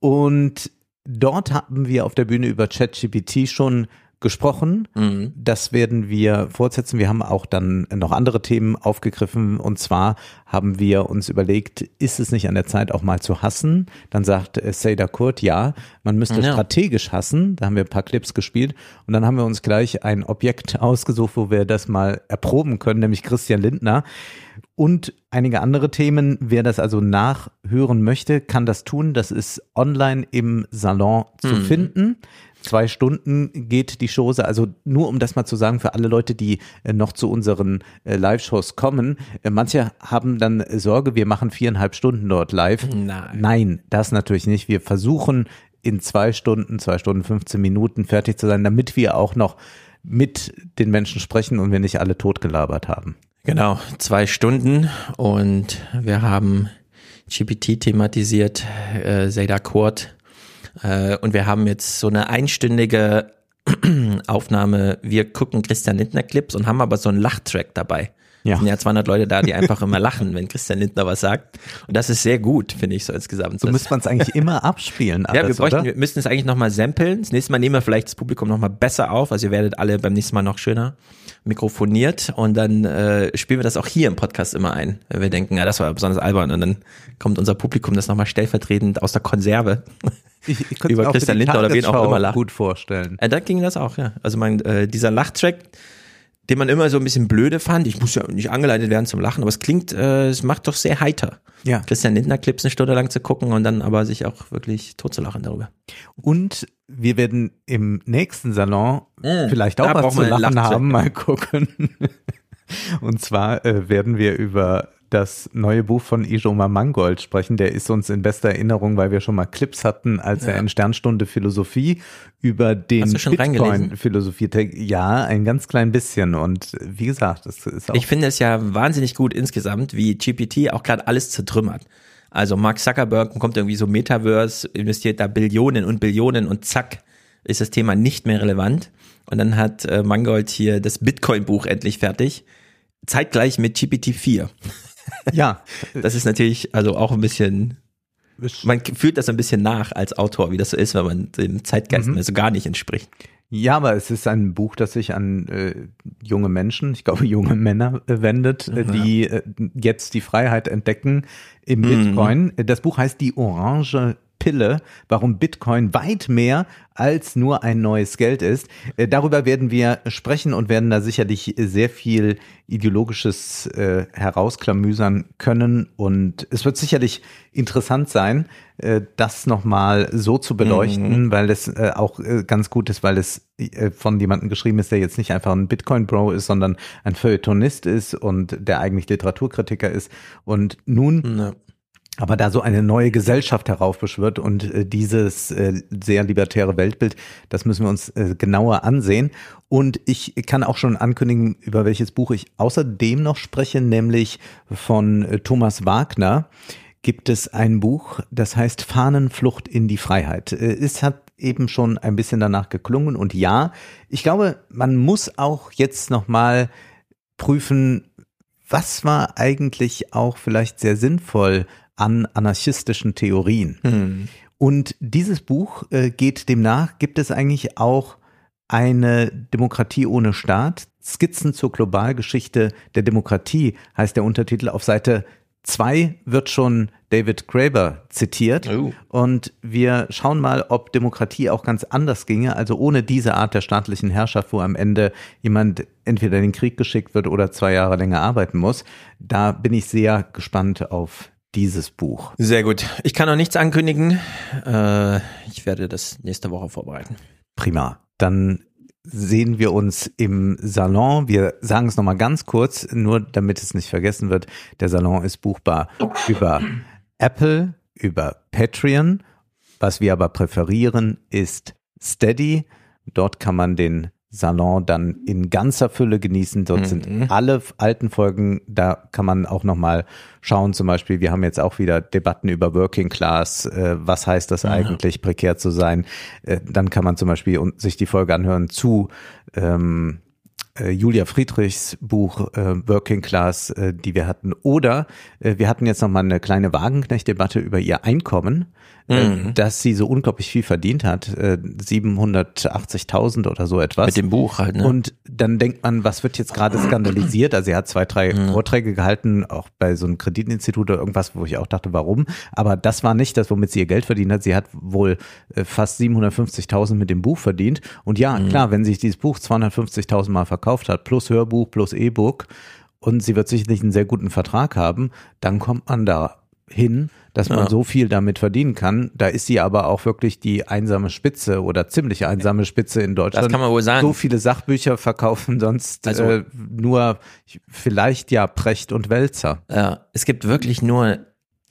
[SPEAKER 4] Und dort haben wir auf der Bühne über ChatGPT schon gesprochen.
[SPEAKER 3] Mhm.
[SPEAKER 4] Das werden wir fortsetzen. Wir haben auch dann noch andere Themen aufgegriffen. Und zwar haben wir uns überlegt, ist es nicht an der Zeit auch mal zu hassen? Dann sagt äh, Seyda Kurt, ja, man müsste
[SPEAKER 3] Ja.
[SPEAKER 4] strategisch hassen. Da haben wir ein paar Clips gespielt. Und dann haben wir uns gleich ein Objekt ausgesucht, wo wir das mal erproben können, nämlich Christian Lindner. Und einige andere Themen. Wer das also nachhören möchte, kann das tun. Das ist online im Salon zu finden. Zwei Stunden geht die Chose. Also nur um das mal zu sagen für alle Leute, die äh, noch zu unseren äh, Live-Shows kommen. Äh, manche haben dann Sorge, wir machen viereinhalb Stunden dort live.
[SPEAKER 3] Nein.
[SPEAKER 4] Nein, das natürlich nicht. Wir versuchen in zwei Stunden, zwei Stunden 15 Minuten fertig zu sein, damit wir auch noch mit den Menschen sprechen und wir nicht alle totgelabert haben.
[SPEAKER 3] Genau, zwei Stunden und wir haben GPT thematisiert, äh, Seda Kurt äh, und wir haben jetzt so eine einstündige Aufnahme, wir gucken Christian Lindner Clips und haben aber so einen Lachtrack dabei.
[SPEAKER 4] Ja.
[SPEAKER 3] sind ja 200 Leute da, die einfach immer lachen, wenn Christian Lindner was sagt. Und das ist sehr gut, finde ich so insgesamt.
[SPEAKER 4] So müsste man es eigentlich immer abspielen.
[SPEAKER 3] ja, wir
[SPEAKER 4] alles,
[SPEAKER 3] bräuchten, wir müssten es eigentlich nochmal samplen. Das nächste Mal nehmen wir vielleicht das Publikum nochmal besser auf. Also ihr werdet alle beim nächsten Mal noch schöner mikrofoniert und dann äh, spielen wir das auch hier im Podcast immer ein. Wenn wir denken, ja, das war besonders albern und dann kommt unser Publikum das nochmal stellvertretend aus der Konserve.
[SPEAKER 4] Ich, ich
[SPEAKER 3] über Christian Lindner oder wen auch immer lachen.
[SPEAKER 4] gut vorstellen.
[SPEAKER 3] Äh, da ging das auch, ja. Also mein, äh, dieser Lachtrack, den man immer so ein bisschen blöde fand, ich muss ja nicht angeleitet werden zum Lachen, aber es klingt, äh, es macht doch sehr heiter.
[SPEAKER 4] Ja.
[SPEAKER 3] Christian Lindner Clips eine Stunde lang zu gucken und dann aber sich auch wirklich totzulachen darüber.
[SPEAKER 4] Und wir werden im nächsten Salon
[SPEAKER 3] Mm,
[SPEAKER 4] vielleicht auch was zu lachen haben. Mal gucken. Und zwar äh, werden wir über das neue Buch von Ijoma Mangold sprechen. Der ist uns in bester Erinnerung, weil wir schon mal Clips hatten, als er in Sternstunde Philosophie über den Bitcoin
[SPEAKER 3] reingelesen?
[SPEAKER 4] philosophiert. Ja, ein ganz klein bisschen. Und wie gesagt, das ist auch
[SPEAKER 3] Ich finde es ja wahnsinnig gut insgesamt, wie GPT auch gerade alles zertrümmert. Also Mark Zuckerberg kommt irgendwie so Metaverse, investiert da Billionen und Billionen und zack, ist das Thema nicht mehr relevant. Und dann hat äh, Mangold hier das Bitcoin-Buch endlich fertig. Zeitgleich mit GPT-4.
[SPEAKER 4] ja.
[SPEAKER 3] Das ist natürlich also auch ein bisschen, man fühlt das ein bisschen nach als Autor, wie das so ist, wenn man dem Zeitgeist mehr so gar nicht entspricht.
[SPEAKER 4] Ja, aber es ist ein Buch, das sich an äh, junge Menschen, ich glaube junge Männer äh, wendet, äh, die äh, jetzt die Freiheit entdecken im Bitcoin. Das Buch heißt Die Orange Pille, warum Bitcoin weit mehr als nur ein neues Geld ist. Äh, darüber werden wir sprechen und werden da sicherlich sehr viel ideologisches äh, herausklamüsern können. Und es wird sicherlich interessant sein, äh, das nochmal so zu beleuchten, weil es äh, auch äh, ganz gut ist, weil es äh, von jemandem geschrieben ist, der jetzt nicht einfach ein Bitcoin-Bro ist, sondern ein Feuilletonist ist und der eigentlich Literaturkritiker ist. Und nun aber da so eine neue Gesellschaft heraufbeschwört und äh, dieses äh, sehr libertäre Weltbild, das müssen wir uns äh, genauer ansehen. Und ich kann auch schon ankündigen, über welches Buch ich außerdem noch spreche, nämlich von äh, Thomas Wagner gibt es ein Buch, das heißt Fahnenflucht in die Freiheit. Äh, Es hat eben schon ein bisschen danach geklungen und ja, ich glaube, man muss auch jetzt nochmal prüfen, was war eigentlich auch vielleicht sehr sinnvoll an anarchistischen Theorien. Und dieses Buch äh, geht demnach, gibt es eigentlich auch eine Demokratie ohne Staat. Skizzen zur Globalgeschichte der Demokratie heißt der Untertitel. Auf Seite zwei wird schon David Graeber zitiert.
[SPEAKER 3] Oh.
[SPEAKER 4] Und wir schauen mal, ob Demokratie auch ganz anders ginge, also ohne diese Art der staatlichen Herrschaft, wo am Ende jemand entweder in den Krieg geschickt wird oder zwei Jahre länger arbeiten muss. Da bin ich sehr gespannt auf dieses Buch.
[SPEAKER 3] Sehr gut. Ich kann noch nichts ankündigen. Äh, ich werde das nächste Woche vorbereiten.
[SPEAKER 4] Prima. Dann sehen wir uns im Salon. Wir sagen es nochmal ganz kurz, nur damit es nicht vergessen wird. Der Salon ist buchbar über Apple, über Patreon. Was wir aber präferieren, ist Steady. Dort kann man den Salon dann in ganzer Fülle genießen. Dort sind alle alten Folgen, da kann man auch nochmal schauen. Zum Beispiel, wir haben jetzt auch wieder Debatten über Working Class. Äh, was heißt das eigentlich, prekär zu sein? Äh, dann kann man zum Beispiel un- sich die Folge anhören zu ähm, äh, Julia Friedrichs Buch äh, Working Class, äh, die wir hatten. Oder äh, wir hatten jetzt nochmal eine kleine Wagenknecht-Debatte über ihr Einkommen, äh, dass sie so unglaublich viel verdient hat, äh, 780.000 oder so etwas.
[SPEAKER 3] Mit dem Buch halt, ne?
[SPEAKER 4] Und dann denkt man, was wird jetzt gerade skandalisiert? Also er hat zwei, drei Vorträge gehalten, auch bei so einem Kreditinstitut oder irgendwas, wo ich auch dachte, warum? Aber das war nicht das, womit sie ihr Geld verdient hat. Sie hat wohl äh, fast 750.000 mit dem Buch verdient. Und ja, klar, wenn sich dieses Buch 250.000 Mal verkauft hat, plus Hörbuch, plus E-Book, und sie wird sicherlich einen sehr guten Vertrag haben, dann kommt man da hin, dass man
[SPEAKER 3] Ja.
[SPEAKER 4] so viel damit verdienen kann. Da ist sie aber auch wirklich die einsame Spitze oder ziemlich einsame Spitze in Deutschland.
[SPEAKER 3] kann man wohl sagen.
[SPEAKER 4] So viele Sachbücher verkaufen sonst
[SPEAKER 3] Also-
[SPEAKER 4] äh, nur vielleicht ja Precht und Wälzer.
[SPEAKER 3] Ja, es gibt wirklich nur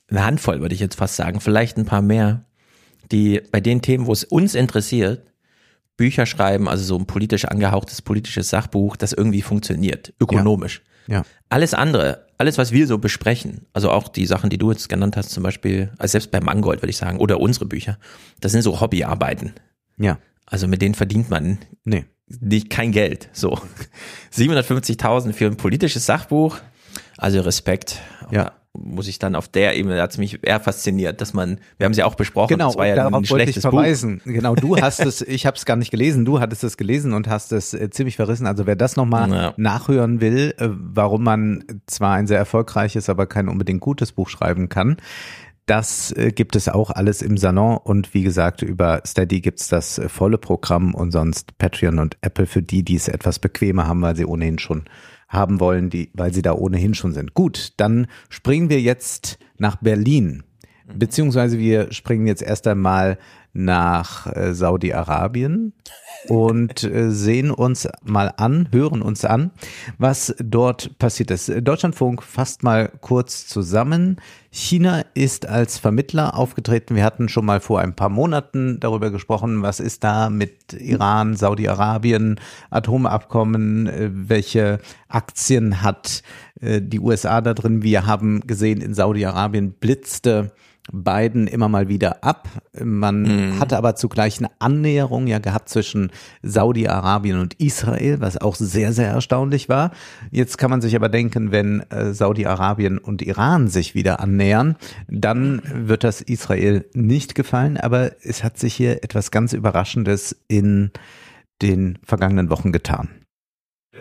[SPEAKER 3] eine Handvoll, würde ich jetzt fast sagen, vielleicht ein paar mehr, die bei den Themen, wo es uns interessiert, Bücher schreiben, also so ein politisch angehauchtes politisches Sachbuch, das irgendwie funktioniert, ökonomisch.
[SPEAKER 4] Ja.
[SPEAKER 3] Alles andere, alles, was wir so besprechen, also auch die Sachen, die du jetzt genannt hast, zum Beispiel, also selbst bei Mangold würde ich sagen, oder unsere Bücher, das sind so Hobbyarbeiten.
[SPEAKER 4] Ja.
[SPEAKER 3] Also mit denen verdient man
[SPEAKER 4] Nee.
[SPEAKER 3] nicht kein Geld. So 750.000 für ein politisches Sachbuch. Also Respekt.
[SPEAKER 4] Ja.
[SPEAKER 3] Muss ich dann auf der Ebene, da hat es mich eher fasziniert, dass man, wir haben sie auch besprochen,
[SPEAKER 4] Genau,
[SPEAKER 3] das war ja
[SPEAKER 4] darauf
[SPEAKER 3] ein schlechtes Buch.
[SPEAKER 4] verweisen. Genau, du hast es, ich habe es gar nicht gelesen, du hattest es gelesen und hast es äh, ziemlich verrissen. Also wer das nochmal
[SPEAKER 3] Ja.
[SPEAKER 4] nachhören will, äh, warum man zwar ein sehr erfolgreiches, aber kein unbedingt gutes Buch schreiben kann, das äh, gibt es auch alles im Salon und wie gesagt, über Steady gibt's das äh, volle Programm und sonst Patreon und Apple für die, die es etwas bequemer haben, weil sie ohnehin schon haben wollen, die, weil sie da ohnehin schon sind. Gut, dann springen wir jetzt nach Berlin. Beziehungsweise wir springen jetzt erst einmal nach äh, Saudi-Arabien und äh, sehen uns mal an, hören uns an, was dort passiert ist. Deutschlandfunk fasst mal kurz zusammen. China ist als Vermittler aufgetreten. Wir hatten schon mal vor ein paar Monaten darüber gesprochen, was ist da mit Iran, Saudi-Arabien, Atomabkommen, äh, welche Aktien hat die USA da drin. Wir haben gesehen, in Saudi-Arabien blitzte Biden immer mal wieder ab. Man hatte aber zugleich eine Annäherung ja gehabt zwischen Saudi-Arabien und Israel, was auch sehr, sehr erstaunlich war. Jetzt kann man sich aber denken, wenn äh, Saudi-Arabien und Iran sich wieder annähern, dann wird das Israel nicht gefallen. Aber es hat sich hier etwas ganz Überraschendes in den vergangenen Wochen getan.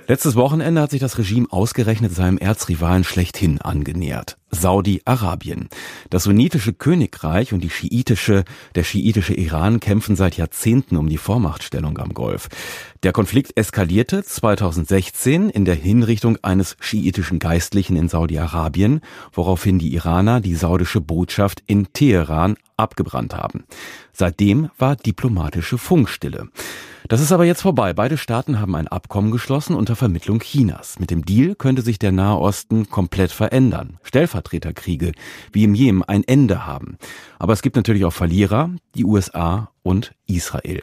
[SPEAKER 5] Letztes Wochenende hat sich das Regime ausgerechnet seinem Erzrivalen schlechthin angenähert. Saudi-Arabien. Das sunnitische Königreich und die schiitische, der schiitische Iran kämpfen seit Jahrzehnten um die Vormachtstellung am Golf. Der Konflikt eskalierte 2016 in der Hinrichtung eines schiitischen Geistlichen in Saudi-Arabien, woraufhin die Iraner die saudische Botschaft in Teheran abgebrannt haben. Seitdem war diplomatische Funkstille. Das ist aber jetzt vorbei. Beide Staaten haben ein Abkommen geschlossen unter Vermittlung Chinas. Mit dem Deal könnte sich der Nahe Osten komplett verändern. Stellvertreterkriege wie im Jemen ein Ende haben. Aber es gibt natürlich auch Verlierer, die USA und Israel.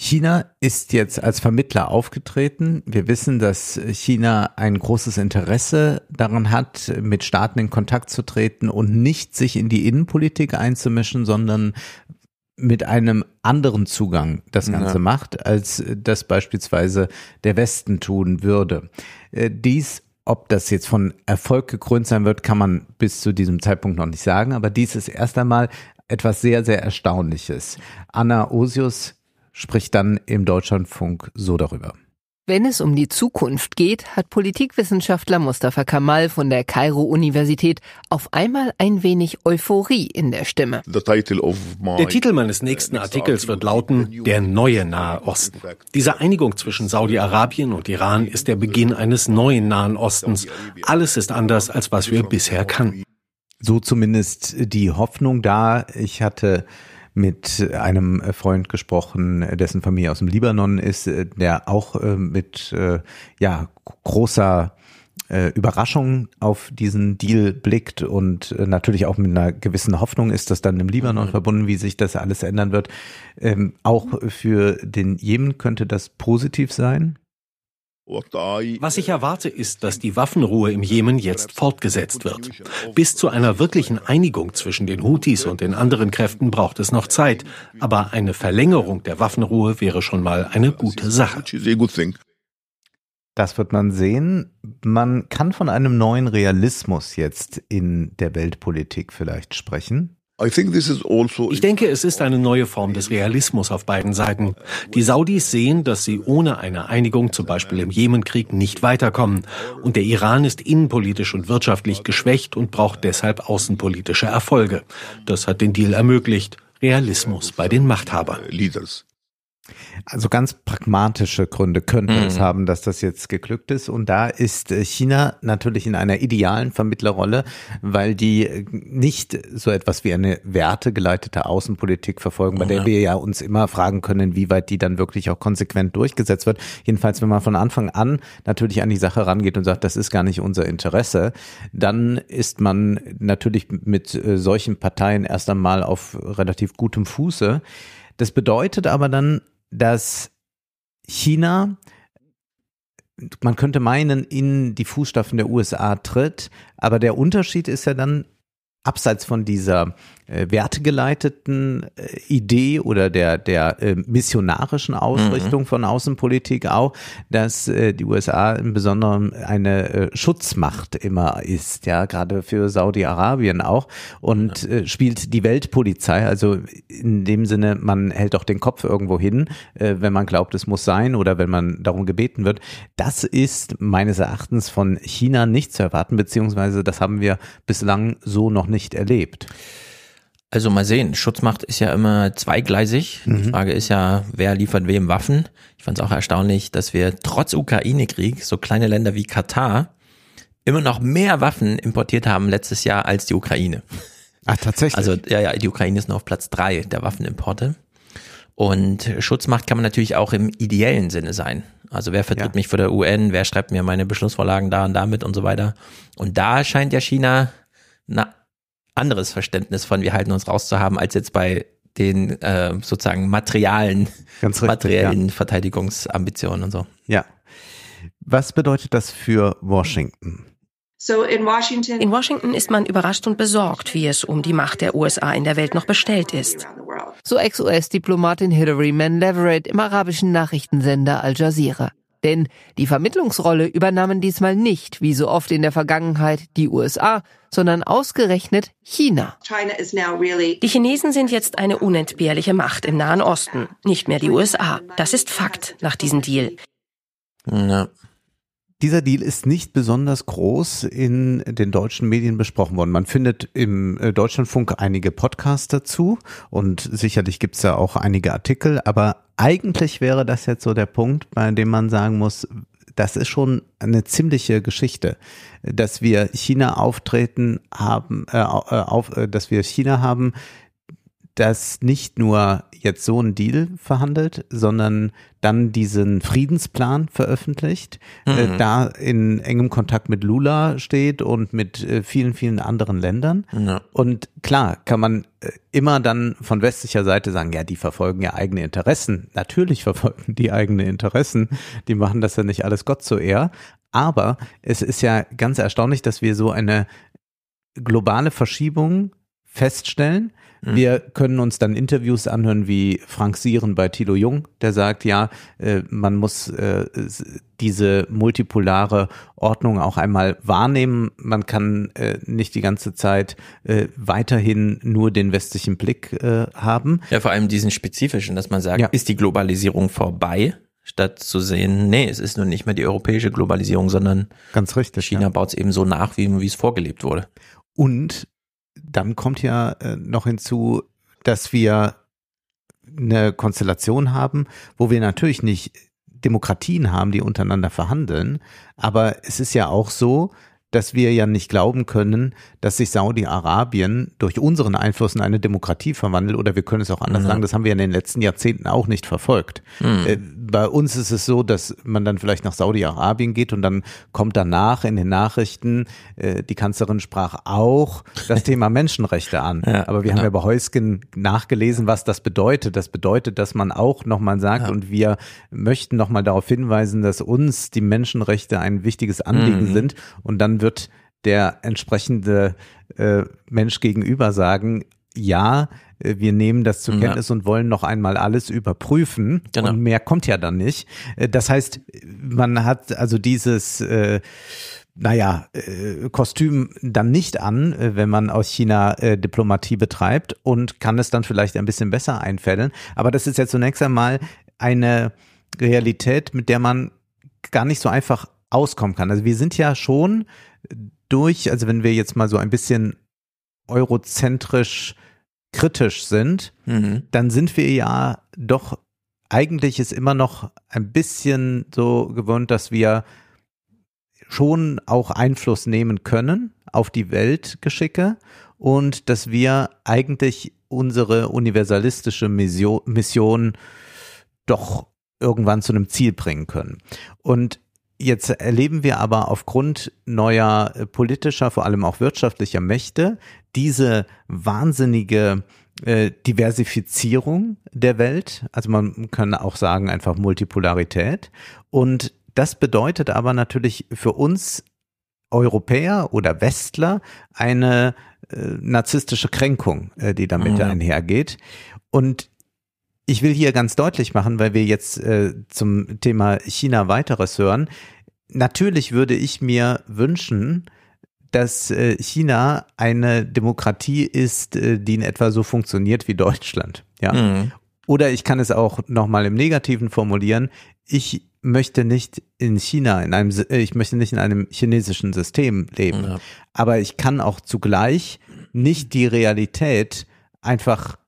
[SPEAKER 4] China ist jetzt als Vermittler aufgetreten. Wir wissen, dass China ein großes Interesse daran hat, mit Staaten in Kontakt zu treten und nicht sich in die Innenpolitik einzumischen, sondern mit einem anderen Zugang das Ganze
[SPEAKER 3] Ja.
[SPEAKER 4] macht, als das beispielsweise der Westen tun würde. Äh, Dies ob das jetzt von Erfolg gekrönt sein wird, kann man bis zu diesem Zeitpunkt noch nicht sagen. Aber dies ist erst einmal etwas sehr, sehr Erstaunliches. Anna Osius spricht dann im Deutschlandfunk so darüber.
[SPEAKER 6] Wenn es um die Zukunft geht, hat Politikwissenschaftler Mustafa Kamal von der Kairo-Universität auf einmal ein wenig Euphorie in der Stimme.
[SPEAKER 7] Der Titel meines nächsten Artikels wird lauten Der neue Nahe Osten. Diese Einigung zwischen Saudi-Arabien und Iran ist der Beginn eines neuen Nahen Ostens. Alles ist anders, als was wir bisher kannten.
[SPEAKER 4] So zumindest die Hoffnung da. Ich hatte mit einem Freund gesprochen, dessen Familie aus dem Libanon ist, der auch äh, mit äh, ja großer äh, Überraschung auf diesen Deal blickt und natürlich auch mit einer gewissen Hoffnung ist das dann im Libanon
[SPEAKER 7] Mhm.
[SPEAKER 4] verbunden, wie sich das alles ändern wird. Ähm, auch für den Jemen könnte das positiv sein.
[SPEAKER 7] Was ich erwarte, ist, dass die Waffenruhe im Jemen jetzt fortgesetzt wird. Bis zu einer wirklichen Einigung zwischen den Houthis und den anderen Kräften braucht es noch Zeit. Aber eine Verlängerung der Waffenruhe wäre schon mal eine gute Sache.
[SPEAKER 4] Das wird man sehen. Man kann von einem neuen Realismus jetzt in der Weltpolitik vielleicht sprechen.
[SPEAKER 7] Ich denke, es ist eine neue Form des Realismus auf beiden Seiten. Die Saudis sehen, dass sie ohne eine Einigung, zum Beispiel im Jemenkrieg, nicht weiterkommen. Und der Iran ist innenpolitisch und wirtschaftlich geschwächt und braucht deshalb außenpolitische Erfolge. Das hat den Deal ermöglicht. Realismus bei den Machthabern.
[SPEAKER 4] Also ganz pragmatische Gründe könnte
[SPEAKER 3] Mhm.
[SPEAKER 4] es haben, dass das jetzt geglückt ist. Und da ist äh, China natürlich in einer idealen Vermittlerrolle, weil die äh, nicht so etwas wie eine wertegeleitete Außenpolitik verfolgen, bei der
[SPEAKER 3] Ja.
[SPEAKER 4] wir ja uns immer fragen können, wie weit die dann wirklich auch konsequent durchgesetzt wird. Jedenfalls, wenn man von Anfang an natürlich an die Sache rangeht und sagt, das ist gar nicht unser Interesse, dann ist man natürlich mit äh, solchen Parteien erst einmal auf relativ gutem Fuße. Das bedeutet aber dann, dass China, man könnte meinen, in die Fußstapfen der USA tritt, aber der Unterschied ist ja dann, abseits von dieser äh, wertegeleiteten äh, Idee oder der, der äh, missionarischen Ausrichtung mhm. von Außenpolitik auch, dass äh, die USA im Besonderen eine äh, Schutzmacht immer ist, ja, gerade für Saudi-Arabien auch und äh, spielt die Weltpolizei, also in dem Sinne, man hält doch den Kopf irgendwo hin, äh, wenn man glaubt, es muss sein oder wenn man darum gebeten wird. Das ist meines Erachtens von China nicht zu erwarten, beziehungsweise das haben wir bislang so noch nicht erlebt.
[SPEAKER 3] Also mal sehen, Schutzmacht ist ja immer zweigleisig. Mhm. Die Frage ist ja, wer liefert wem Waffen? Ich fand es auch erstaunlich, dass wir trotz Ukraine-Krieg so kleine Länder wie Katar immer noch mehr Waffen importiert haben letztes Jahr als die Ukraine.
[SPEAKER 4] Ach, tatsächlich?
[SPEAKER 3] Also ja, ja, die Ukraine ist noch auf Platz drei der Waffenimporte. Und Schutzmacht kann man natürlich auch im ideellen Sinne sein. Also wer vertritt ja. mich vor der UN, wer schreibt mir meine Beschlussvorlagen da und damit und so weiter. Und da scheint ja China na, anderes Verständnis von wir halten uns raus zu haben, als jetzt bei den äh, sozusagen materialen, richtig, materiellen ja. Verteidigungsambitionen und so.
[SPEAKER 4] Ja. Was bedeutet das für Washington?
[SPEAKER 8] in Washington ist man überrascht und besorgt, wie es um die Macht der USA in der Welt noch bestellt ist.
[SPEAKER 6] So Ex-US-Diplomatin Hillary Mann Leverett im arabischen Nachrichtensender Al Jazeera. Denn die Vermittlungsrolle übernahmen diesmal nicht, wie so oft in der Vergangenheit, die USA, sondern ausgerechnet China.
[SPEAKER 8] Die Chinesen sind jetzt eine unentbehrliche Macht im Nahen Osten, nicht mehr die USA. Das ist Fakt nach diesem Deal.
[SPEAKER 4] Ja. Dieser Deal ist nicht besonders groß in den deutschen Medien besprochen worden. Man findet im äh, Deutschlandfunk einige Podcasts dazu und sicherlich gibt es da auch einige Artikel, aber eigentlich wäre das jetzt so der Punkt, bei dem man sagen muss, das ist schon eine ziemliche Geschichte, dass wir China auftreten haben, äh, äh auf, äh, dass wir China haben, das nicht nur jetzt so ein Deal verhandelt, sondern dann diesen Friedensplan veröffentlicht, äh, mhm. äh, da in engem Kontakt mit Lula steht und mit äh, vielen, vielen anderen Ländern. Ja. Und klar, kann man äh, immer dann von westlicher Seite sagen, ja, die verfolgen ja eigene Interessen. Natürlich verfolgen die eigene Interessen. Die machen das ja nicht alles Gott zu ehr. Aber es ist ja ganz erstaunlich, dass wir so eine globale Verschiebung feststellen, Mhm. Wir können uns dann Interviews anhören wie Frank Sieren bei Thilo Jung, der sagt, ja, äh, man muss äh, diese multipolare Ordnung auch einmal wahrnehmen. Man kann äh, nicht die ganze Zeit weiterhin nur den westlichen Blick haben.
[SPEAKER 3] Ja, vor allem diesen spezifischen, dass man sagt, ja. ist die Globalisierung vorbei? statt zu sehen, nee, es ist nun nicht mehr die europäische Globalisierung, sondern
[SPEAKER 4] ganz richtig.
[SPEAKER 3] China ja. baut es eben so nach, wie, wie es vorgelebt wurde.
[SPEAKER 4] Und dann kommt ja äh, noch hinzu, dass wir eine Konstellation haben, wo wir natürlich nicht Demokratien haben, die untereinander verhandeln, aber es ist ja auch so, dass wir ja nicht glauben können, dass sich Saudi-Arabien durch unseren Einfluss in eine Demokratie verwandelt oder wir können es auch anders mhm. sagen, das haben wir in den letzten Jahrzehnten auch nicht verfolgt. Mhm. Bei uns ist es so, dass man dann vielleicht nach Saudi-Arabien geht und dann kommt danach in den Nachrichten, äh, die Kanzlerin sprach auch das Thema Menschenrechte an. Ja, Aber wir genau. haben ja bei Heusgen nachgelesen, was das bedeutet. Das bedeutet, dass man auch nochmal sagt ja. und wir möchten nochmal darauf hinweisen, dass uns die Menschenrechte ein wichtiges Anliegen mhm. sind und dann wird der entsprechende äh, Mensch gegenüber sagen, ja, äh, wir nehmen das zur Kenntnis ja. und wollen noch einmal alles überprüfen. Genau. Und mehr kommt ja dann nicht. Äh, das heißt, man hat also dieses äh, naja, äh, Kostüm dann nicht an, äh, wenn man aus China äh, Diplomatie betreibt und kann es dann vielleicht ein bisschen besser einfällen. Aber das ist jetzt zunächst einmal eine Realität, mit der man gar nicht so einfach auskommen kann. Also wir sind ja schon durch, also wenn wir jetzt mal so ein bisschen eurozentrisch kritisch sind, mhm. dann sind wir ja doch eigentlich ist immer noch ein bisschen so gewohnt, dass wir schon auch Einfluss nehmen können auf die Weltgeschicke und dass wir eigentlich unsere universalistische Mission, Mission doch irgendwann zu einem Ziel bringen können. Und Jetzt erleben wir aber aufgrund neuer äh, politischer, vor allem auch wirtschaftlicher Mächte diese wahnsinnige äh, Diversifizierung der Welt. Also man kann auch sagen einfach Multipolarität. Und das bedeutet aber natürlich für uns Europäer oder Westler eine äh, narzisstische Kränkung, äh, die damit ja. einhergeht. Und ich will hier ganz deutlich machen, weil wir jetzt äh, zum Thema China weiteres hören. Natürlich würde ich mir wünschen, dass äh, China eine Demokratie ist, äh, die in etwa so funktioniert wie Deutschland. Ja. Mhm. Oder ich kann es auch nochmal im Negativen formulieren. Ich möchte nicht in China, in einem, äh, ich möchte nicht in einem chinesischen System leben. Ja. Aber ich kann auch zugleich nicht die Realität einfach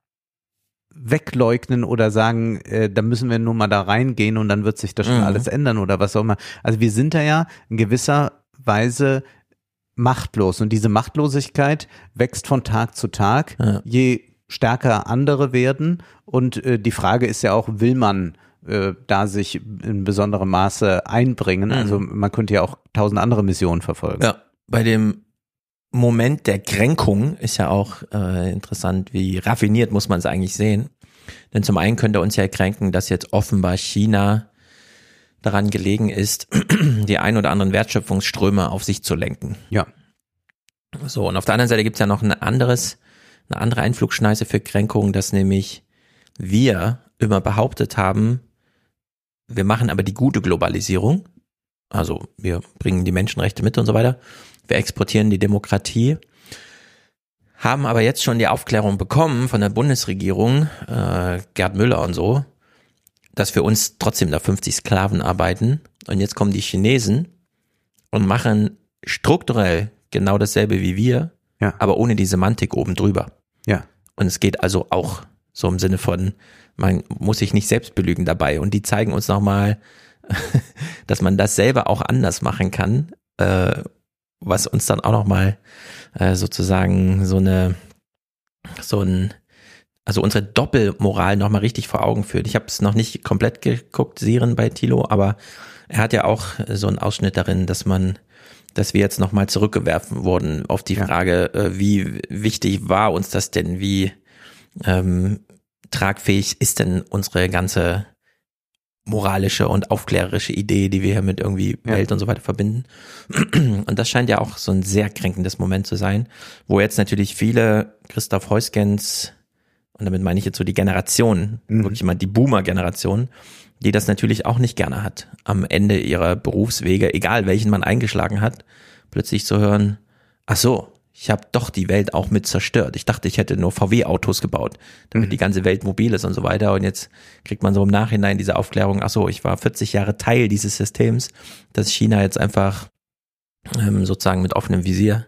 [SPEAKER 4] wegleugnen oder sagen, äh, da müssen wir nur mal da reingehen und dann wird sich das schon mhm. alles ändern oder was auch immer. Also wir sind da ja in gewisser Weise machtlos und diese Machtlosigkeit wächst von Tag zu Tag, ja. je stärker andere werden und äh, die Frage ist ja auch, will man äh, da sich in besonderem Maße einbringen? Mhm. Also man könnte ja auch tausend andere Missionen verfolgen.
[SPEAKER 3] Ja, bei dem Moment der Kränkung ist ja auch äh, interessant, wie raffiniert muss man es eigentlich sehen. Denn zum einen könnte uns ja kränken, dass jetzt offenbar China daran gelegen ist, die ein oder anderen Wertschöpfungsströme auf sich zu lenken.
[SPEAKER 4] Ja.
[SPEAKER 3] So, und auf der anderen Seite gibt es ja noch ein anderes, eine andere Einflugschneise für Kränkungen, dass nämlich wir immer behauptet haben, wir machen aber die gute Globalisierung. Also wir bringen die Menschenrechte mit und so weiter. Wir exportieren die Demokratie. Haben aber jetzt schon die Aufklärung bekommen von der Bundesregierung, äh, Gerd Müller und so, dass für uns trotzdem da 50 Sklaven arbeiten. Und jetzt kommen die Chinesen und machen strukturell genau dasselbe wie wir, ja. aber ohne die Semantik oben drüber.
[SPEAKER 4] Ja.
[SPEAKER 3] Und es geht also auch so im Sinne von, man muss sich nicht selbst belügen dabei. Und die zeigen uns nochmal, dass man das selber auch anders machen kann, äh, was uns dann auch nochmal äh, sozusagen so eine, so ein, also unsere Doppelmoral nochmal richtig vor Augen führt. Ich habe es noch nicht komplett geguckt, Siren bei Tilo, aber er hat ja auch so einen Ausschnitt darin, dass man, dass wir jetzt nochmal zurückgewerfen wurden auf die Frage, äh, wie wichtig war uns das denn, wie ähm, tragfähig ist denn unsere ganze moralische und aufklärerische Idee, die wir hier mit irgendwie ja. Welt und so weiter verbinden. Und das scheint ja auch so ein sehr kränkendes Moment zu sein, wo jetzt natürlich viele Christoph Heuskens und damit meine ich jetzt so die Generation, mhm. wirklich mal die Boomer-Generation, die das natürlich auch nicht gerne hat, am Ende ihrer Berufswege, egal welchen man eingeschlagen hat, plötzlich zu hören, ach so, ich habe doch die Welt auch mit zerstört. Ich dachte, ich hätte nur VW-Autos gebaut, damit mhm. die ganze Welt mobil ist und so weiter. Und jetzt kriegt man so im Nachhinein diese Aufklärung, ach so, ich war 40 Jahre Teil dieses Systems, dass China jetzt einfach ähm, sozusagen mit offenem Visier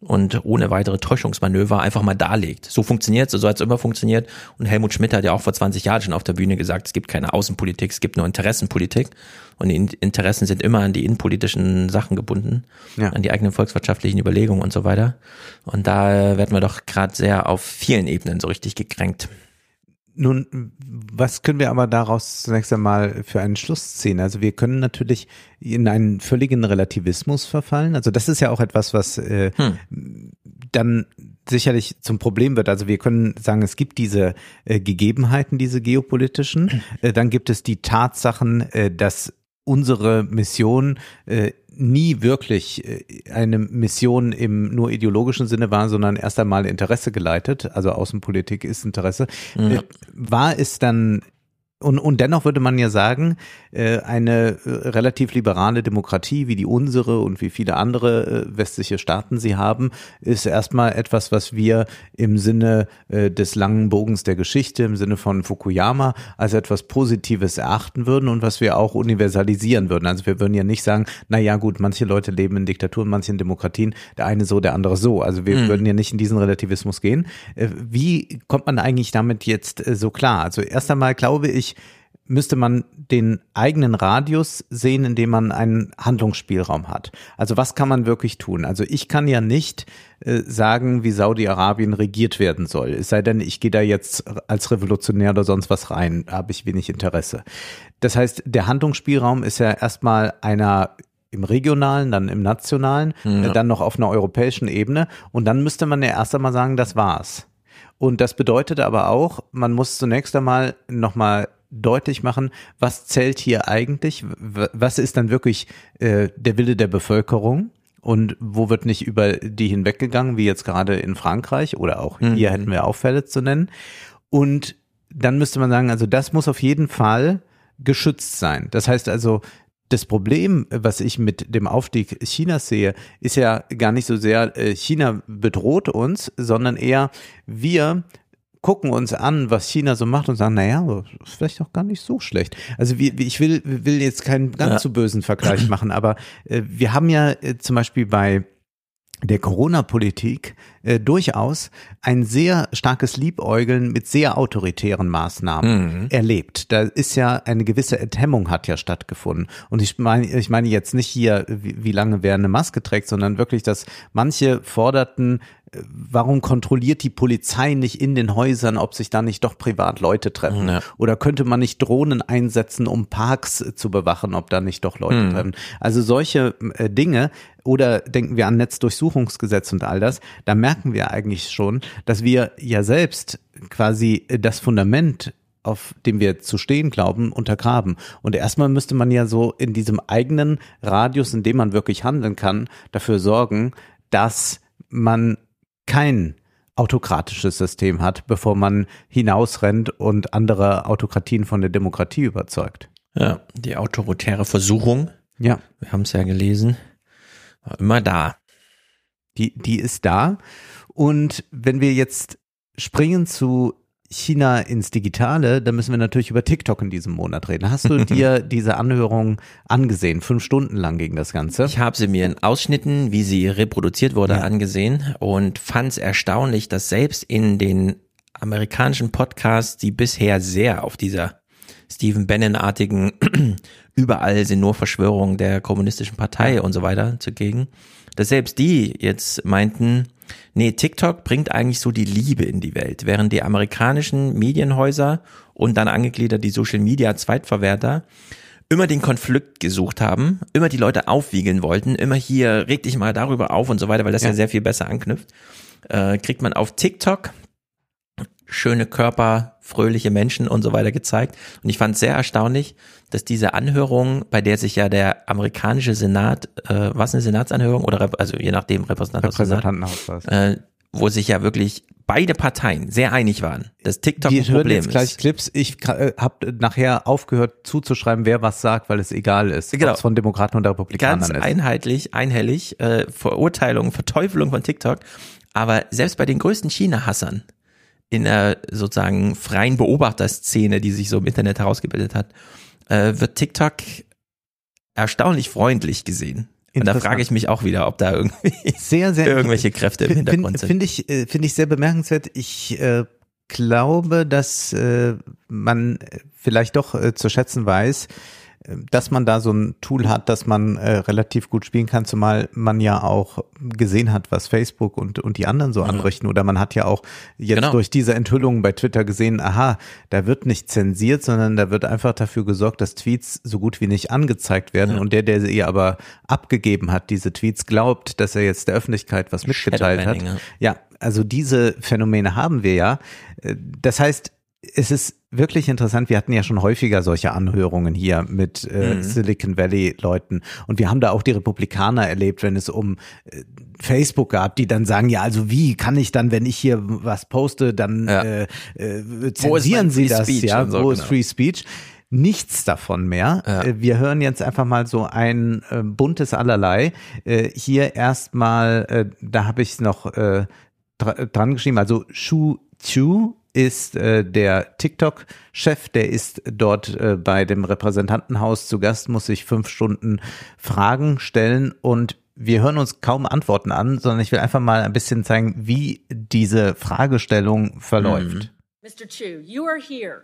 [SPEAKER 3] und ohne weitere Täuschungsmanöver einfach mal darlegt. So funktioniert es, so hat es immer funktioniert. Und Helmut Schmidt hat ja auch vor 20 Jahren schon auf der Bühne gesagt, es gibt keine Außenpolitik, es gibt nur Interessenpolitik. Und die Interessen sind immer an die innenpolitischen Sachen gebunden, ja. an die eigenen volkswirtschaftlichen Überlegungen und so weiter. Und da werden wir doch gerade sehr auf vielen Ebenen so richtig gekränkt.
[SPEAKER 4] Nun, was können wir aber daraus zunächst einmal für einen Schluss ziehen? Also wir können natürlich in einen völligen Relativismus verfallen. Also das ist ja auch etwas, was äh, hm. dann sicherlich zum Problem wird. Also wir können sagen, es gibt diese äh, Gegebenheiten, diese geopolitischen. Äh, dann gibt es die Tatsachen, äh, dass unsere Mission äh, nie wirklich äh, eine Mission im nur ideologischen Sinne war, sondern erst einmal Interesse geleitet, also Außenpolitik ist Interesse. Ja. Äh, war es dann und, und dennoch würde man ja sagen, äh, eine äh, relativ liberale Demokratie wie die unsere und wie viele andere äh, westliche Staaten sie haben, ist erstmal etwas, was wir im Sinne des langen Bogens der Geschichte, im Sinne von Fukuyama, als etwas Positives erachten würden und was wir auch universalisieren würden. Also wir würden ja nicht sagen, na ja gut, manche Leute leben in Diktaturen, manche in Demokratien, der eine so, der andere so. Also wir mhm. würden ja nicht in diesen Relativismus gehen. Wie kommt man eigentlich damit jetzt so klar? Also erst einmal glaube ich, müsste man den eigenen Radius sehen, in dem man einen Handlungsspielraum hat. Also was kann man wirklich tun? Also ich kann ja nicht äh, sagen, wie Saudi-Arabien regiert werden soll. Es sei denn, ich gehe da jetzt als Revolutionär oder sonst was rein, habe ich wenig Interesse. Das heißt, der Handlungsspielraum ist ja erstmal einer im regionalen, dann im nationalen, ja. dann noch auf einer europäischen Ebene und dann müsste man ja erst einmal sagen, das war's. Und das bedeutet aber auch, man muss zunächst einmal nochmal deutlich machen, was zählt hier eigentlich, was ist dann wirklich äh, der Wille der Bevölkerung Und wo wird nicht über die hinweggegangen, wie jetzt gerade in Frankreich oder auch hier mhm. hätten wir auch Fälle zu nennen. Und dann müsste man sagen, also das muss auf jeden Fall geschützt sein. Das heißt also, das Problem, was ich mit dem Aufstieg Chinas sehe, ist ja gar nicht so sehr, äh, China bedroht uns, sondern eher wir gucken uns an, was China so macht und sagen, naja, ist vielleicht auch gar nicht so schlecht. Also wie, wie ich will, will jetzt keinen ganz ja. so bösen Vergleich machen, aber äh, wir haben ja äh, zum Beispiel bei der Corona-Politik äh, durchaus ein sehr starkes Liebäugeln mit sehr autoritären Maßnahmen mhm. erlebt. Da ist ja eine gewisse Enthemmung hat ja stattgefunden. Und ich meine, ich meine jetzt nicht hier, wie, wie lange wer eine Maske trägt, sondern wirklich, dass manche forderten, warum kontrolliert die Polizei nicht in den Häusern, ob sich da nicht doch privat Leute treffen? Ja. Oder könnte man nicht Drohnen einsetzen, um Parks äh, zu bewachen, ob da nicht doch Leute mhm. treffen? Also solche äh, Dinge. Oder denken wir an Netzdurchsuchungsgesetz und all das. Da merken wir eigentlich schon, dass wir ja selbst quasi äh, das Fundament auf dem wir zu stehen glauben, untergraben. Und erstmal müsste man ja so in diesem eigenen Radius, in dem man wirklich handeln kann, dafür sorgen, dass man kein autokratisches System hat, bevor man hinausrennt und andere Autokratien von der Demokratie überzeugt.
[SPEAKER 3] Ja, die autoritäre Versuchung. Ja. Wir haben es ja gelesen. War immer da.
[SPEAKER 4] Die, die ist da. Und wenn wir jetzt springen zu China ins Digitale, dann müssen wir natürlich über TikTok in diesem Monat reden. Hast du dir diese Anhörung angesehen? Fünf Stunden lang ging das Ganze.
[SPEAKER 3] Ich habe sie mir in Ausschnitten, wie sie reproduziert wurde, ja. angesehen und fand es erstaunlich, dass selbst in den amerikanischen Podcasts, die bisher sehr auf dieser Stephen Bannon-artigen überall sind nur Verschwörungen der kommunistischen Partei und so weiter zugegen, dass selbst die jetzt meinten, Nee, TikTok bringt eigentlich so die Liebe in die Welt, während die amerikanischen Medienhäuser und dann angegliedert die Social Media Zweitverwerter immer den Konflikt gesucht haben, immer die Leute aufwiegeln wollten, immer hier reg dich mal darüber auf und so weiter, weil das ja, ja sehr viel besser anknüpft, äh, kriegt man auf TikTok schöne Körper, fröhliche Menschen und so weiter gezeigt. Und ich fand sehr erstaunlich, dass diese Anhörung, bei der sich ja der amerikanische Senat, äh, was eine Senatsanhörung oder also je nachdem Repräsentantenhaus, Repräsentantenhaus äh, wo sich ja wirklich beide Parteien sehr einig waren, dass TikTok
[SPEAKER 4] Wir ein Problem jetzt gleich ist. Clips. Ich äh, habe nachher aufgehört zuzuschreiben, wer was sagt, weil es egal ist, genau. von Demokraten und Republikanern
[SPEAKER 3] Ganz ist. einheitlich, einhellig, äh, Verurteilung, Verteufelung von TikTok. Aber selbst bei den größten China-Hassern in der sozusagen freien Beobachterszene, die sich so im Internet herausgebildet hat, äh, wird TikTok erstaunlich freundlich gesehen. Und da frage ich mich auch wieder, ob da irgendwie
[SPEAKER 4] sehr, sehr,
[SPEAKER 3] irgendwelche Kräfte im Hintergrund
[SPEAKER 4] sind. Finde ich, äh, finde ich sehr bemerkenswert. Ich äh, glaube, dass äh, man vielleicht doch äh, zu schätzen weiß, dass man da so ein Tool hat, dass man äh, relativ gut spielen kann, zumal man ja auch gesehen hat, was Facebook und, und die anderen so mhm. anrichten. Oder man hat ja auch jetzt genau. durch diese Enthüllungen bei Twitter gesehen, aha, da wird nicht zensiert, sondern da wird einfach dafür gesorgt, dass Tweets so gut wie nicht angezeigt werden. Ja. Und der, der sie aber abgegeben hat, diese Tweets, glaubt, dass er jetzt der Öffentlichkeit was mitgeteilt hat. Ja, also diese Phänomene haben wir ja. Äh, das heißt, es ist wirklich interessant. Wir hatten ja schon häufiger solche Anhörungen hier mit äh, mhm. Silicon Valley Leuten und wir haben da auch die Republikaner erlebt, wenn es um äh, Facebook gab, die dann sagen, ja, also wie kann ich dann, wenn ich hier was poste, dann ja. äh, äh, zensieren Sie das, ja, so, wo ist genau. Free Speech? Nichts davon mehr. Ja. Äh, wir hören jetzt einfach mal so ein äh, buntes Allerlei. Äh, hier erstmal, äh, da habe ich es noch äh, dran geschrieben, also Shu Chu ist äh, der TikTok-Chef, der ist dort äh, bei dem Repräsentantenhaus zu Gast, muss sich fünf Stunden Fragen stellen und wir hören uns kaum Antworten an, sondern ich will einfach mal ein bisschen zeigen, wie diese Fragestellung verläuft.
[SPEAKER 9] Mhm. Mr. Chu, you are here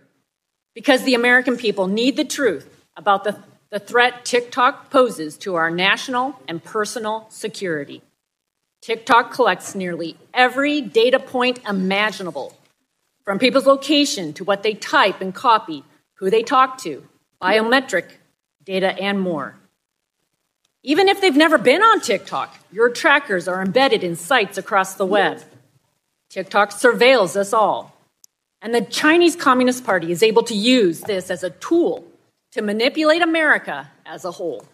[SPEAKER 9] because the American people need the truth about the, the threat TikTok poses to our national and personal security. TikTok collects nearly every data point imaginable from people's location to what they type and copy, who they talk to, biometric data, and more. Even if they've never been on TikTok, your trackers are embedded in sites across the web. TikTok surveils us all. And the Chinese Communist Party is able to use this as a tool to manipulate America as a whole.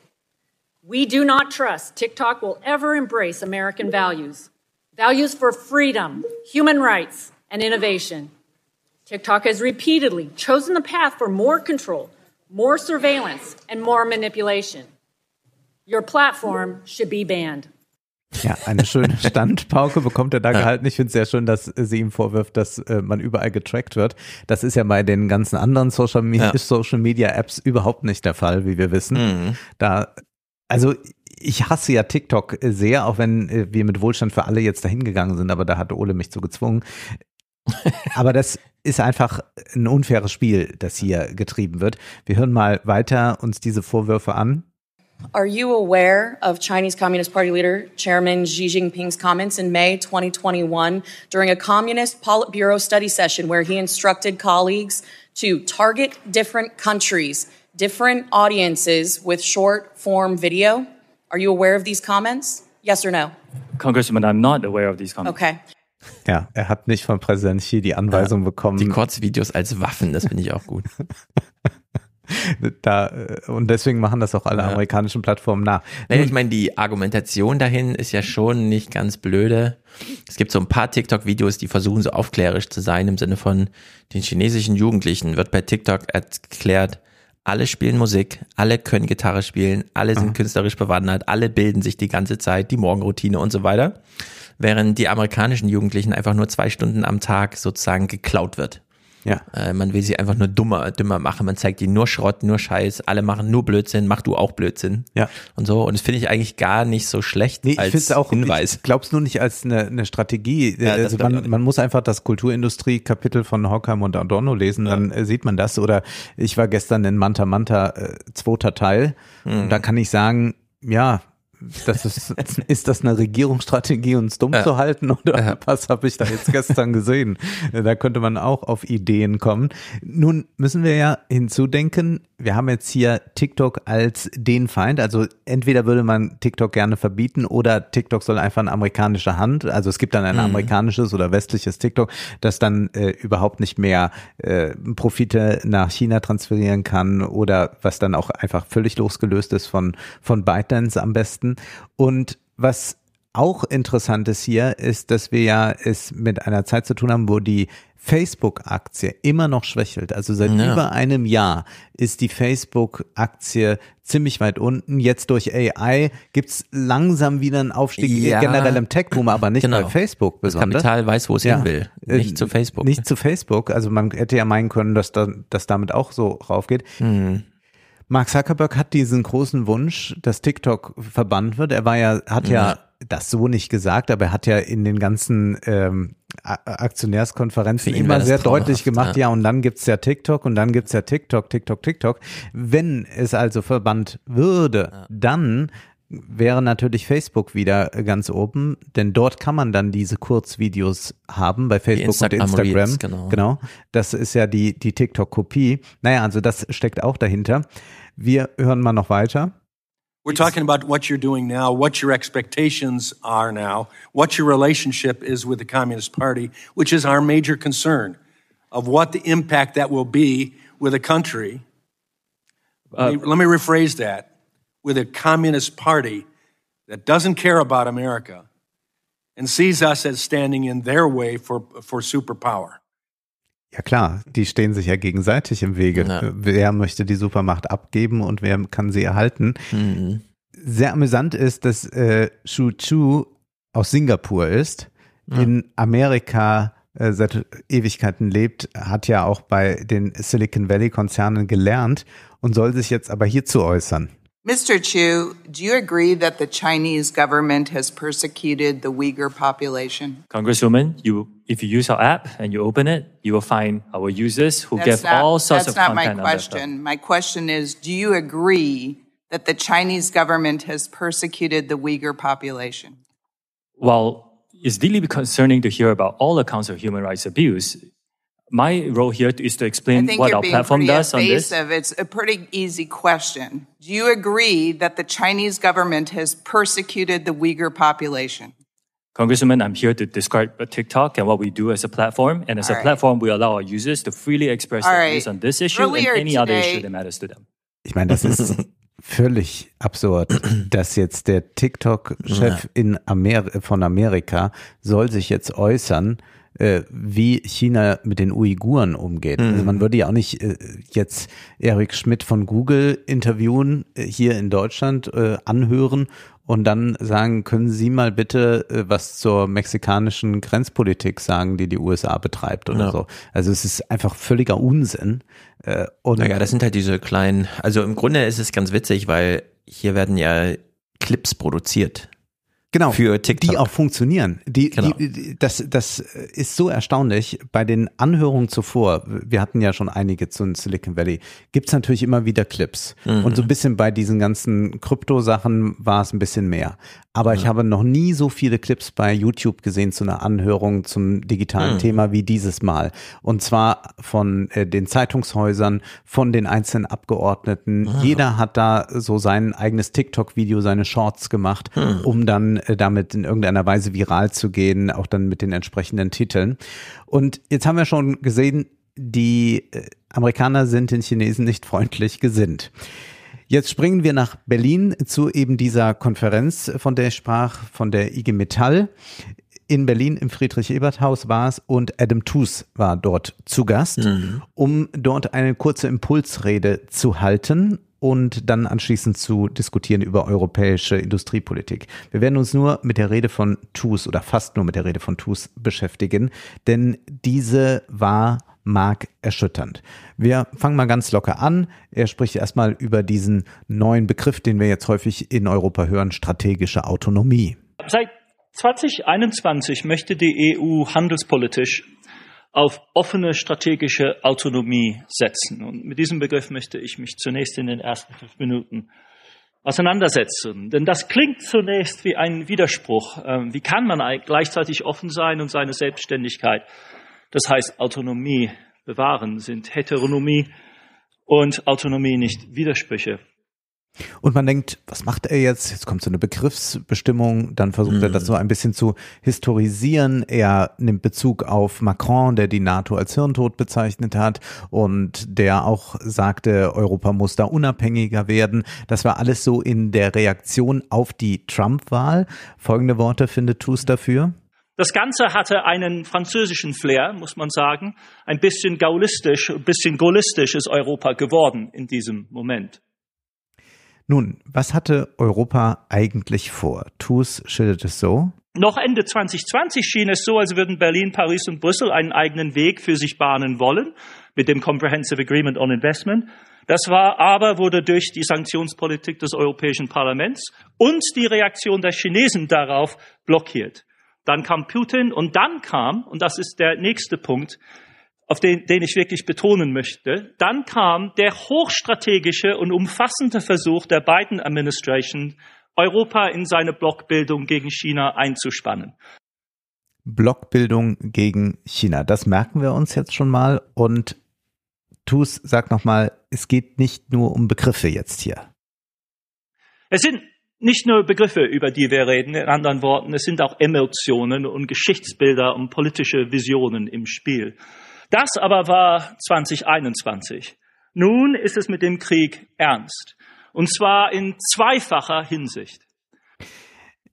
[SPEAKER 9] We do not trust TikTok will ever embrace American values values for freedom, human rights, and innovation. TikTok has repeatedly chosen the path for more control, more surveillance, and more manipulation. Your platform should be banned.
[SPEAKER 4] Ja, eine schöne Standpauke bekommt er da gehalten. Ich finde es sehr schön, dass sie ihm vorwirft, dass äh, man überall getrackt wird. Das ist ja bei den ganzen anderen Social, Me ja. Social Media Apps überhaupt nicht der Fall, wie wir wissen. Mhm. Da, also ich hasse ja TikTok sehr, auch wenn äh, wir mit Wohlstand für alle jetzt dahin gegangen sind, aber da hat Ole mich zu gezwungen. Aber das ist einfach ein unfaires Spiel, das hier getrieben wird. Wir hören mal weiter uns diese Vorwürfe an.
[SPEAKER 10] Are you aware of Chinese Communist Party leader Chairman Xi Jinping's comments in May 2021 during a Communist Politburo study session where he instructed colleagues to target different countries, different audiences with short form video? Are you aware of these comments? Yes or no?
[SPEAKER 11] Congressman, I'm not aware of these comments.
[SPEAKER 10] Okay.
[SPEAKER 4] Ja, er hat nicht von Präsident Xi die Anweisung ja, bekommen.
[SPEAKER 3] Die Kurzvideos als Waffen, das finde ich auch gut.
[SPEAKER 4] da, äh, und deswegen machen das auch alle ja. amerikanischen Plattformen nach.
[SPEAKER 3] Naja, ich meine, die Argumentation dahin ist ja schon nicht ganz blöde. Es gibt so ein paar TikTok-Videos, die versuchen so aufklärisch zu sein, im Sinne von den chinesischen Jugendlichen wird bei TikTok erklärt, alle spielen Musik, alle können Gitarre spielen, alle sind Aha. künstlerisch bewandert, alle bilden sich die ganze Zeit, die Morgenroutine und so weiter. Während die amerikanischen Jugendlichen einfach nur zwei Stunden am Tag sozusagen geklaut wird. Ja. Äh, man will sie einfach nur dummer, dümmer machen. Man zeigt ihnen nur Schrott, nur Scheiß. Alle machen nur Blödsinn. Mach du auch Blödsinn. Ja. Und so. Und das finde ich eigentlich gar nicht so schlecht nee, als
[SPEAKER 4] ich auch,
[SPEAKER 3] Hinweis.
[SPEAKER 4] Ich glaub's nur nicht als eine, eine Strategie. Ja, also man, man muss einfach das Kulturindustrie-Kapitel von Horkheimer und Adorno lesen, ja. dann äh, sieht man das. Oder ich war gestern in Manta Manta, äh, zweiter Teil. Hm. Und da kann ich sagen, ja, das ist, ist das eine Regierungsstrategie, uns dumm ja. zu halten oder ja. was habe ich da jetzt gestern gesehen? Da könnte man auch auf Ideen kommen. Nun müssen wir ja hinzudenken, wir haben jetzt hier TikTok als den Feind. Also entweder würde man TikTok gerne verbieten oder TikTok soll einfach eine amerikanische Hand. Also es gibt dann ein mhm. amerikanisches oder westliches TikTok, das dann äh, überhaupt nicht mehr äh, Profite nach China transferieren kann oder was dann auch einfach völlig losgelöst ist von, von ByteDance am besten. Und was auch interessant ist hier, ist, dass wir ja es mit einer Zeit zu tun haben, wo die Facebook-Aktie immer noch schwächelt. Also seit ja. über einem Jahr ist die Facebook-Aktie ziemlich weit unten. Jetzt durch AI gibt's langsam wieder einen Aufstieg ja. generell im Tech-Boom, aber nicht genau. bei Facebook
[SPEAKER 3] besonders. Das Kapital weiß, wo es ja. hin will. Nicht äh, zu Facebook.
[SPEAKER 4] Nicht zu Facebook. Also man hätte ja meinen können, dass da, das damit auch so raufgeht. Mhm. Mark Zuckerberg hat diesen großen Wunsch, dass TikTok verbannt wird. Er war ja, hat ja, ja das so nicht gesagt, aber er hat ja in den ganzen ähm, Aktionärskonferenzen immer sehr deutlich gemacht, ja. ja, und dann gibt's ja TikTok und dann gibt's ja TikTok, TikTok, TikTok. Wenn es also verbannt würde, ja. dann wäre natürlich Facebook wieder ganz oben, denn dort kann man dann diese Kurzvideos haben bei Facebook und Instagram. Reels, genau. genau. Das ist ja die, die TikTok-Kopie. Naja, also das steckt auch dahinter. Wir hören mal noch weiter.
[SPEAKER 12] We're talking about what you're doing now, what your expectations are now, what your relationship is with the Communist Party, which is our major concern of what the impact that will be with a country. Uh, let, me, let me rephrase that with a Communist Party that doesn't care about America and sees us as standing in their way for, for superpower.
[SPEAKER 4] Ja klar, die stehen sich ja gegenseitig im Wege. Ja. Wer möchte die Supermacht abgeben und wer kann sie erhalten? Mhm. Sehr amüsant ist, dass äh, Shu Chu aus Singapur ist, ja. in Amerika äh, seit Ewigkeiten lebt, hat ja auch bei den Silicon Valley Konzernen gelernt und soll sich jetzt aber hierzu äußern.
[SPEAKER 13] Mr. Chu, do you agree that the Chinese government has persecuted the Uyghur population?
[SPEAKER 11] Congresswoman, you if you use our app and you open it, you will find our users who that's give not, all sorts of content.
[SPEAKER 13] That's not my question. My question is, do you agree that the Chinese government has persecuted the Uyghur population?
[SPEAKER 11] Well, it's deeply concerning to hear about all accounts of human rights abuse my role here is to explain what our platform does evasive.
[SPEAKER 13] on this. It's a pretty easy question. Do you agree that the Chinese government has persecuted the Uyghur population?
[SPEAKER 11] Congressman, I'm here to describe TikTok and what we do as a platform. And as All a right. platform, we allow our users to freely express All their right. views on this issue Earlier and any today, other issue that matters to them.
[SPEAKER 4] Ich meine, das ist völlig absurd, dass jetzt der TikTok-Chef in Amer von Amerika soll sich jetzt äußern, wie China mit den Uiguren umgeht. Mhm. Also man würde ja auch nicht äh, jetzt Erik Schmidt von Google interviewen äh, hier in Deutschland äh, anhören und dann sagen, können Sie mal bitte äh, was zur mexikanischen Grenzpolitik sagen, die die USA betreibt oder ja. so. Also es ist einfach völliger Unsinn.
[SPEAKER 3] Äh, und naja, das sind halt diese kleinen, also im Grunde ist es ganz witzig, weil hier werden ja Clips produziert
[SPEAKER 4] Genau, für TikTok. die auch funktionieren. Die, genau. die, das, das ist so erstaunlich. Bei den Anhörungen zuvor, wir hatten ja schon einige zu Silicon Valley, gibt's natürlich immer wieder Clips. Mhm. Und so ein bisschen bei diesen ganzen Krypto-Sachen war es ein bisschen mehr. Aber ja. ich habe noch nie so viele Clips bei YouTube gesehen zu einer Anhörung zum digitalen mhm. Thema wie dieses Mal. Und zwar von äh, den Zeitungshäusern, von den einzelnen Abgeordneten. Mhm. Jeder hat da so sein eigenes TikTok-Video, seine Shorts gemacht, mhm. um dann damit in irgendeiner Weise viral zu gehen, auch dann mit den entsprechenden Titeln. Und jetzt haben wir schon gesehen, die äh, Amerikaner sind den Chinesen nicht freundlich gesinnt. Jetzt springen wir nach Berlin zu eben dieser Konferenz, von der ich sprach, von der IG Metall. In Berlin im Friedrich-Ebert-Haus war es und Adam Toos war dort zu Gast, mhm. um dort eine kurze Impulsrede zu halten und dann anschließend zu diskutieren über europäische Industriepolitik. Wir werden uns nur mit der Rede von Toos oder fast nur mit der Rede von Toos beschäftigen, denn diese war Mark erschütternd. Wir fangen mal ganz locker an. Er spricht erstmal über diesen neuen Begriff, den wir jetzt häufig in Europa hören, strategische Autonomie.
[SPEAKER 14] Seit 2021 möchte die EU handelspolitisch auf offene strategische Autonomie setzen. Und mit diesem Begriff möchte ich mich zunächst in den ersten fünf Minuten auseinandersetzen. Denn das klingt zunächst wie ein Widerspruch. Ähm, wie kann man gleichzeitig offen sein und seine Selbstständigkeit das heißt, Autonomie bewahren sind Heteronomie und Autonomie nicht Widersprüche.
[SPEAKER 4] Und man denkt, was macht er jetzt? Jetzt kommt so eine Begriffsbestimmung, dann versucht mhm. er das so ein bisschen zu historisieren. Er nimmt Bezug auf Macron, der die NATO als Hirntod bezeichnet hat und der auch sagte, Europa muss da unabhängiger werden. Das war alles so in der Reaktion auf die Trump-Wahl. Folgende Worte findet Tus dafür?
[SPEAKER 14] Das Ganze hatte einen französischen Flair, muss man sagen. Ein bisschen gaulistisch, ein bisschen gaullistisch ist Europa geworden in diesem Moment.
[SPEAKER 4] Nun, was hatte Europa eigentlich vor? TUS schildert es so.
[SPEAKER 14] Noch Ende 2020 schien es so, als würden Berlin, Paris und Brüssel einen eigenen Weg für sich bahnen wollen mit dem Comprehensive Agreement on Investment. Das war aber, wurde durch die Sanktionspolitik des Europäischen Parlaments und die Reaktion der Chinesen darauf blockiert. Dann kam Putin und dann kam, und das ist der nächste Punkt, auf den, den ich wirklich betonen möchte, dann kam der hochstrategische und umfassende Versuch der Biden Administration, Europa in seine Blockbildung gegen China einzuspannen.
[SPEAKER 4] Blockbildung gegen China, das merken wir uns jetzt schon mal und Tus sag nochmal, es geht nicht nur um Begriffe jetzt hier.
[SPEAKER 14] Es sind nicht nur Begriffe, über die wir reden, in anderen Worten, es sind auch Emotionen und Geschichtsbilder und politische Visionen im Spiel. Das aber war 2021. Nun ist es mit dem Krieg ernst. Und zwar in zweifacher Hinsicht.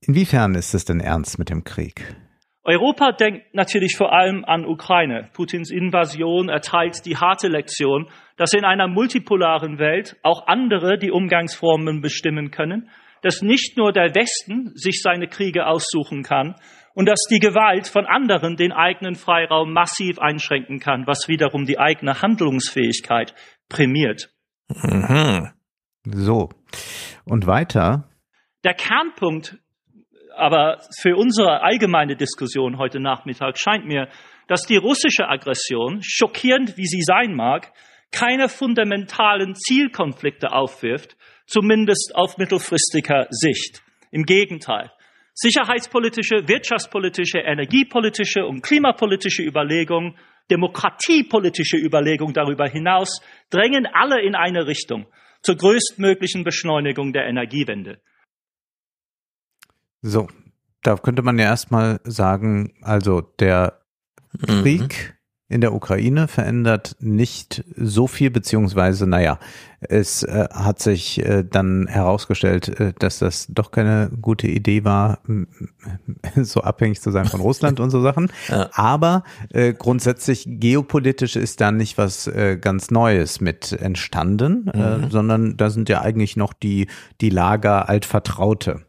[SPEAKER 4] Inwiefern ist es denn ernst mit dem Krieg?
[SPEAKER 14] Europa denkt natürlich vor allem an Ukraine. Putins Invasion erteilt die harte Lektion, dass in einer multipolaren Welt auch andere die Umgangsformen bestimmen können dass nicht nur der Westen sich seine Kriege aussuchen kann und dass die Gewalt von anderen den eigenen Freiraum massiv einschränken kann, was wiederum die eigene Handlungsfähigkeit prämiert.
[SPEAKER 4] Mhm. So. Und weiter.
[SPEAKER 14] Der Kernpunkt aber für unsere allgemeine Diskussion heute Nachmittag scheint mir, dass die russische Aggression, schockierend wie sie sein mag, keine fundamentalen Zielkonflikte aufwirft, zumindest auf mittelfristiger Sicht. Im Gegenteil. Sicherheitspolitische, wirtschaftspolitische, energiepolitische und klimapolitische Überlegungen, demokratiepolitische Überlegungen darüber hinaus drängen alle in eine Richtung zur größtmöglichen Beschleunigung der Energiewende.
[SPEAKER 4] So, da könnte man ja erstmal sagen, also der mhm. Krieg in der Ukraine verändert nicht so viel, beziehungsweise, naja, es äh, hat sich äh, dann herausgestellt, äh, dass das doch keine gute Idee war, so abhängig zu sein von Russland und so Sachen. Ja. Aber äh, grundsätzlich geopolitisch ist da nicht was äh, ganz Neues mit entstanden, äh, mhm. sondern da sind ja eigentlich noch die, die Lager altvertraute.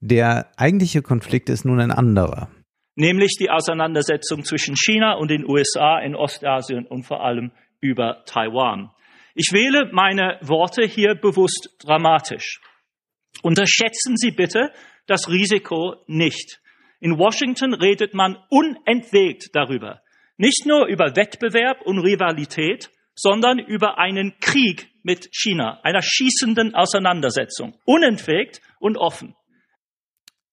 [SPEAKER 4] Der eigentliche Konflikt ist nun ein anderer
[SPEAKER 14] nämlich die Auseinandersetzung zwischen China und den USA in Ostasien und vor allem über Taiwan. Ich wähle meine Worte hier bewusst dramatisch. Unterschätzen Sie bitte das Risiko nicht. In Washington redet man unentwegt darüber. Nicht nur über Wettbewerb und Rivalität, sondern über einen Krieg mit China, einer schießenden Auseinandersetzung. Unentwegt und offen.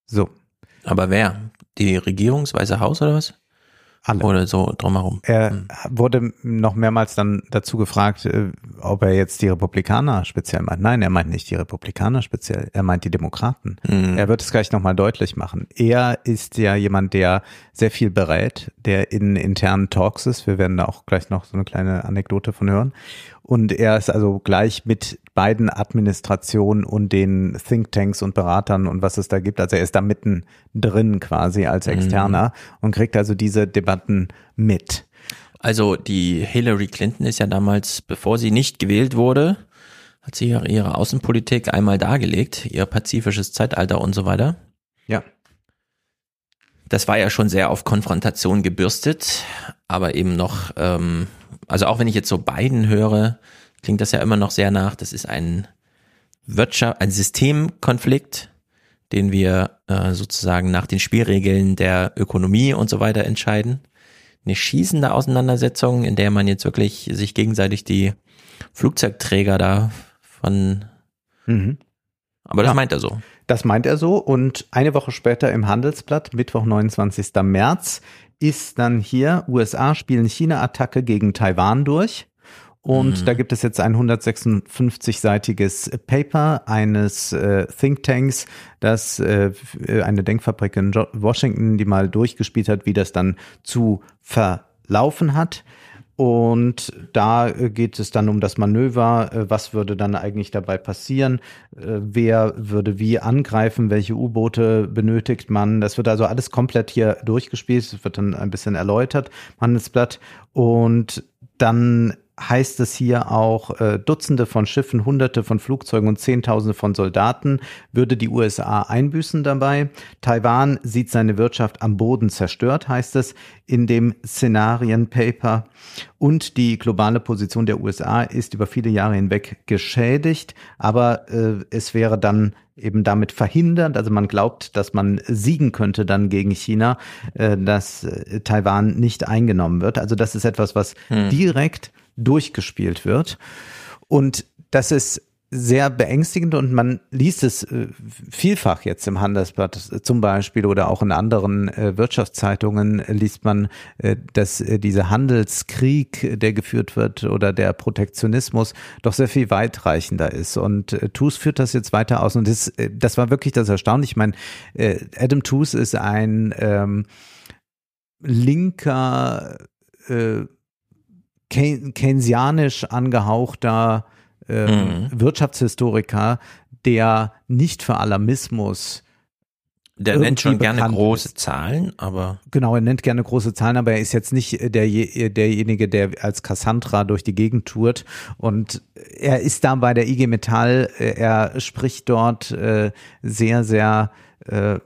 [SPEAKER 3] So. Aber wer? Die Regierungsweise Haus oder was?
[SPEAKER 4] Alle.
[SPEAKER 3] Oder so drumherum.
[SPEAKER 4] Er hm. wurde noch mehrmals dann dazu gefragt, äh, ob er jetzt die Republikaner speziell meint. Nein, er meint nicht die Republikaner speziell, er meint die Demokraten. Mhm. Er wird es gleich nochmal deutlich machen. Er ist ja jemand, der sehr viel berät, der in internen Talks ist. Wir werden da auch gleich noch so eine kleine Anekdote von hören. Und er ist also gleich mit beiden Administrationen und den Thinktanks und Beratern und was es da gibt. Also er ist da mitten drin quasi als mhm. Externer mhm. und kriegt also diese Debatten mit.
[SPEAKER 3] Also die Hillary Clinton ist ja damals, bevor sie nicht gewählt wurde, hat sie ihre Außenpolitik einmal dargelegt, ihr pazifisches Zeitalter und so weiter.
[SPEAKER 4] Ja.
[SPEAKER 3] Das war ja schon sehr auf Konfrontation gebürstet, aber eben noch ähm, also auch wenn ich jetzt so beiden höre, klingt das ja immer noch sehr nach, das ist ein Wirtschaft, ein Systemkonflikt, den wir äh, sozusagen nach den Spielregeln der Ökonomie und so weiter entscheiden. Eine schießende Auseinandersetzung, in der man jetzt wirklich sich gegenseitig die Flugzeugträger da von mhm. Aber das ja, meint er so.
[SPEAKER 4] Das meint er so. Und eine Woche später im Handelsblatt, Mittwoch, 29. März, ist dann hier, USA spielen China-Attacke gegen Taiwan durch. Und mhm. da gibt es jetzt ein 156-seitiges Paper eines äh, Thinktanks, das äh, eine Denkfabrik in Washington, die mal durchgespielt hat, wie das dann zu verlaufen hat. Und da äh, geht es dann um das Manöver. Äh, was würde dann eigentlich dabei passieren? Äh, wer würde wie angreifen? Welche U-Boote benötigt man? Das wird also alles komplett hier durchgespielt. Das wird dann ein bisschen erläutert, Handelsblatt. Und dann heißt es hier auch, äh, Dutzende von Schiffen, Hunderte von Flugzeugen und Zehntausende von Soldaten würde die USA einbüßen dabei. Taiwan sieht seine Wirtschaft am Boden zerstört, heißt es in dem Szenarienpaper. Und die globale Position der USA ist über viele Jahre hinweg geschädigt, aber äh, es wäre dann eben damit verhindert, also man glaubt, dass man siegen könnte dann gegen China, äh, dass äh, Taiwan nicht eingenommen wird. Also das ist etwas, was hm. direkt durchgespielt wird. Und das ist sehr beängstigend und man liest es äh, vielfach jetzt im Handelsblatt zum Beispiel oder auch in anderen äh, Wirtschaftszeitungen liest man, äh, dass dieser Handelskrieg, der geführt wird oder der Protektionismus doch sehr viel weitreichender ist und Tooze führt das jetzt weiter aus und das, das war wirklich das Erstaunliche. Ich meine, Adam Tooze ist ein ähm, linker keynesianisch angehauchter äh, mhm. Wirtschaftshistoriker, der nicht für Alarmismus
[SPEAKER 3] der nennt schon gerne große ist. Zahlen, aber.
[SPEAKER 4] Genau, er nennt gerne große Zahlen, aber er ist jetzt nicht der, derjenige, der als Cassandra durch die Gegend tourt. Und er ist da bei der IG Metall, äh, er spricht dort äh, sehr, sehr äh,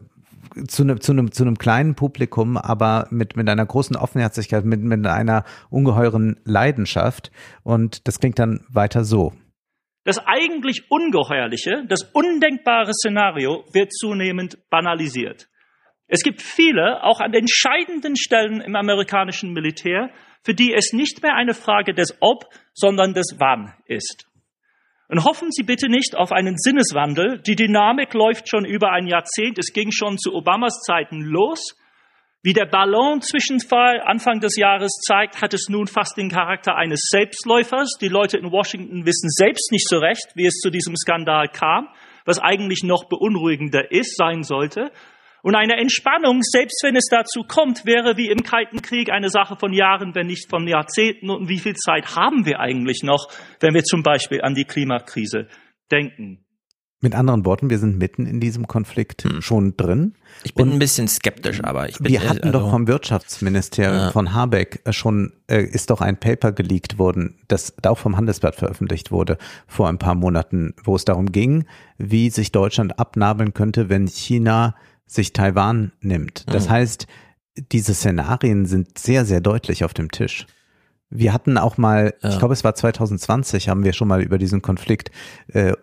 [SPEAKER 4] zu einem zu einem zu einem kleinen Publikum, aber mit mit einer großen Offenherzigkeit, mit mit einer ungeheuren Leidenschaft und das klingt dann weiter so.
[SPEAKER 14] Das eigentlich ungeheuerliche, das undenkbare Szenario wird zunehmend banalisiert. Es gibt viele, auch an entscheidenden Stellen im amerikanischen Militär, für die es nicht mehr eine Frage des Ob, sondern des Wann ist. Und hoffen Sie bitte nicht auf einen Sinneswandel. Die Dynamik läuft schon über ein Jahrzehnt. Es ging schon zu Obamas Zeiten los. Wie der Ballon-Zwischenfall Anfang des Jahres zeigt, hat es nun fast den Charakter eines Selbstläufers. Die Leute in Washington wissen selbst nicht so recht, wie es zu diesem Skandal kam, was eigentlich noch beunruhigender ist, sein sollte. Und eine Entspannung, selbst wenn es dazu kommt, wäre wie im Kalten Krieg eine Sache von Jahren, wenn nicht von Jahrzehnten. Und wie viel Zeit haben wir eigentlich noch, wenn wir zum Beispiel an die Klimakrise denken?
[SPEAKER 4] Mit anderen Worten, wir sind mitten in diesem Konflikt hm. schon drin.
[SPEAKER 3] Ich bin und ein bisschen skeptisch, aber ich bin.
[SPEAKER 4] Wir hatten also, doch vom Wirtschaftsministerium ja. von Habeck äh, schon, äh, ist doch ein Paper geleakt worden, das auch vom Handelsblatt veröffentlicht wurde vor ein paar Monaten, wo es darum ging, wie sich Deutschland abnabeln könnte, wenn China sich Taiwan nimmt. Das mhm. heißt, diese Szenarien sind sehr, sehr deutlich auf dem Tisch. Wir hatten auch mal, ja. ich glaube, es war 2020, haben wir schon mal über diesen Konflikt äh,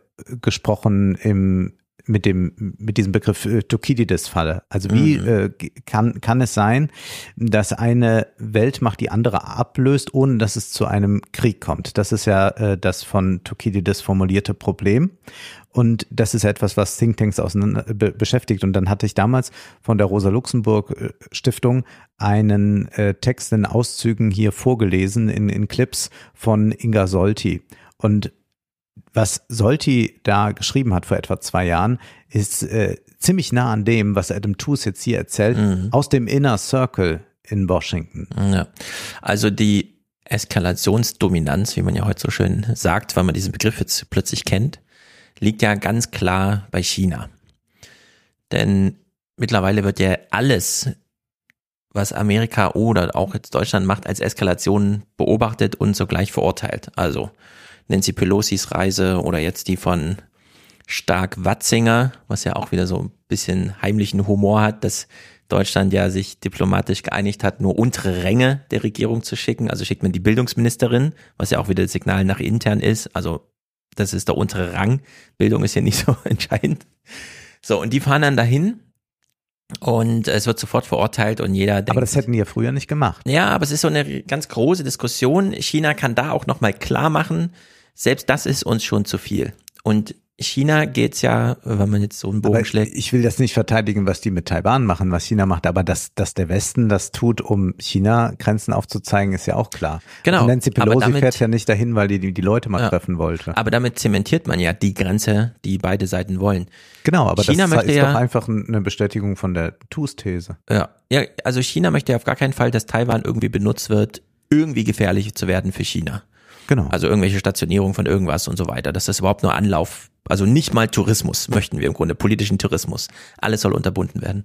[SPEAKER 4] gesprochen im mit dem mit diesem Begriff äh, Thukydides-Falle. Also wie mhm. äh, kann kann es sein, dass eine Weltmacht die andere ablöst, ohne dass es zu einem Krieg kommt? Das ist ja äh, das von Thukydides formulierte Problem. Und das ist etwas, was Thinktanks auseinander be beschäftigt. Und dann hatte ich damals von der Rosa Luxemburg Stiftung einen äh, Text in Auszügen hier vorgelesen in, in Clips von Inga Solti. Und was Solti da geschrieben hat vor etwa zwei Jahren, ist äh, ziemlich nah an dem, was Adam Tooze jetzt hier erzählt, mhm. aus dem Inner Circle in Washington.
[SPEAKER 3] Ja. Also die Eskalationsdominanz, wie man ja heute so schön sagt, weil man diesen Begriff jetzt plötzlich kennt, liegt ja ganz klar bei China. Denn mittlerweile wird ja alles, was Amerika oder auch jetzt Deutschland macht, als Eskalation beobachtet und sogleich verurteilt. Also Nancy Pelosi's Reise oder jetzt die von Stark Watzinger, was ja auch wieder so ein bisschen heimlichen Humor hat, dass Deutschland ja sich diplomatisch geeinigt hat, nur untere Ränge der Regierung zu schicken. Also schickt man die Bildungsministerin, was ja auch wieder das Signal nach intern ist. Also das ist der untere Rang. Bildung ist ja nicht so entscheidend. So, und die fahren dann dahin und es wird sofort verurteilt und jeder denkt.
[SPEAKER 4] Aber das hätten die ja früher nicht gemacht.
[SPEAKER 3] Ja, aber es ist so eine ganz große Diskussion. China kann da auch nochmal klar machen, selbst das ist uns schon zu viel. Und China geht's ja, wenn man jetzt so einen Bogen
[SPEAKER 4] aber
[SPEAKER 3] schlägt.
[SPEAKER 4] Ich will das nicht verteidigen, was die mit Taiwan machen, was China macht, aber dass, dass der Westen das tut, um China Grenzen aufzuzeigen, ist ja auch klar.
[SPEAKER 3] Genau.
[SPEAKER 4] Und Nancy Pelosi damit, fährt ja nicht dahin, weil die die, die Leute mal ja, treffen wollte.
[SPEAKER 3] Aber damit zementiert man ja die Grenze, die beide Seiten wollen.
[SPEAKER 4] Genau, aber China das ist ja, doch einfach eine Bestätigung von der TUS-These.
[SPEAKER 3] Ja, ja, also China möchte ja auf gar keinen Fall, dass Taiwan irgendwie benutzt wird, irgendwie gefährlich zu werden für China.
[SPEAKER 4] Genau.
[SPEAKER 3] Also irgendwelche Stationierung von irgendwas und so weiter. Dass das überhaupt nur Anlauf, also nicht mal Tourismus möchten wir im Grunde, politischen Tourismus. Alles soll unterbunden werden.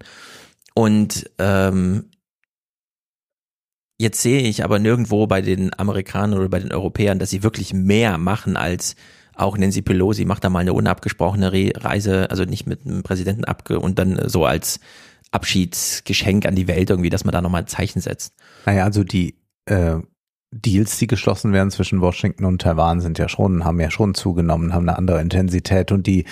[SPEAKER 3] Und ähm, jetzt sehe ich aber nirgendwo bei den Amerikanern oder bei den Europäern, dass sie wirklich mehr machen als auch Nancy Pelosi macht da mal eine unabgesprochene Reise, also nicht mit einem Präsidenten abge und dann so als Abschiedsgeschenk an die Welt irgendwie, dass man da nochmal ein Zeichen setzt.
[SPEAKER 4] Naja, also die äh, Deals, die geschlossen werden zwischen Washington und Taiwan, sind ja schon, haben ja schon zugenommen, haben eine andere Intensität und die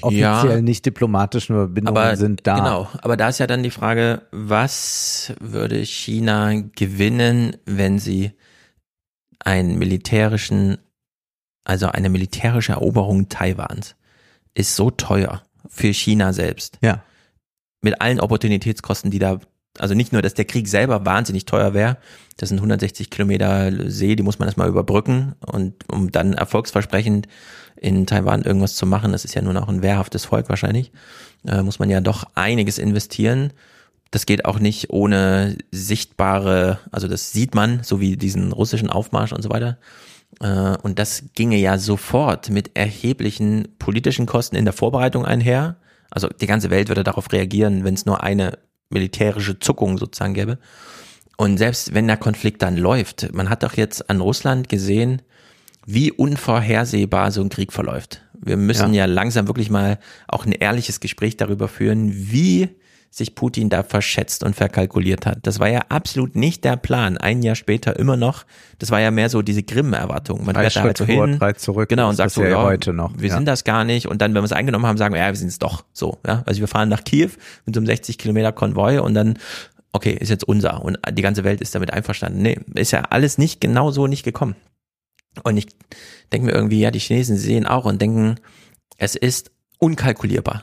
[SPEAKER 4] offiziell ja, nicht diplomatischen Verbindungen aber, sind da.
[SPEAKER 3] Genau, aber da ist ja dann die Frage, was würde China gewinnen, wenn sie einen militärischen, also eine militärische Eroberung Taiwans ist so teuer für China selbst.
[SPEAKER 4] Ja.
[SPEAKER 3] Mit allen Opportunitätskosten, die da also nicht nur, dass der Krieg selber wahnsinnig teuer wäre, das sind 160 Kilometer See, die muss man erstmal überbrücken und um dann erfolgsversprechend in Taiwan irgendwas zu machen, das ist ja nur noch ein wehrhaftes Volk wahrscheinlich, äh, muss man ja doch einiges investieren. Das geht auch nicht ohne sichtbare, also das sieht man, so wie diesen russischen Aufmarsch und so weiter. Äh, und das ginge ja sofort mit erheblichen politischen Kosten in der Vorbereitung einher. Also die ganze Welt würde darauf reagieren, wenn es nur eine militärische Zuckung sozusagen gäbe. Und selbst wenn der Konflikt dann läuft, man hat doch jetzt an Russland gesehen, wie unvorhersehbar so ein Krieg verläuft. Wir müssen ja. ja langsam wirklich mal auch ein ehrliches Gespräch darüber führen, wie sich Putin da verschätzt und verkalkuliert hat. Das war ja absolut nicht der Plan. Ein Jahr später immer noch. Das war ja mehr so diese Grimm-Erwartung.
[SPEAKER 4] Man fährt da halt so hin,
[SPEAKER 3] zurück, genau, und sagt so, ja, heute noch. wir ja. sind das gar nicht. Und dann, wenn wir es eingenommen haben, sagen wir, ja, wir sind es doch. So, ja. Also wir fahren nach Kiew mit so einem 60 Kilometer Konvoi und dann, okay, ist jetzt unser. Und die ganze Welt ist damit einverstanden. Nee, ist ja alles nicht genau so nicht gekommen. Und ich denke mir irgendwie, ja, die Chinesen sehen auch und denken, es ist unkalkulierbar.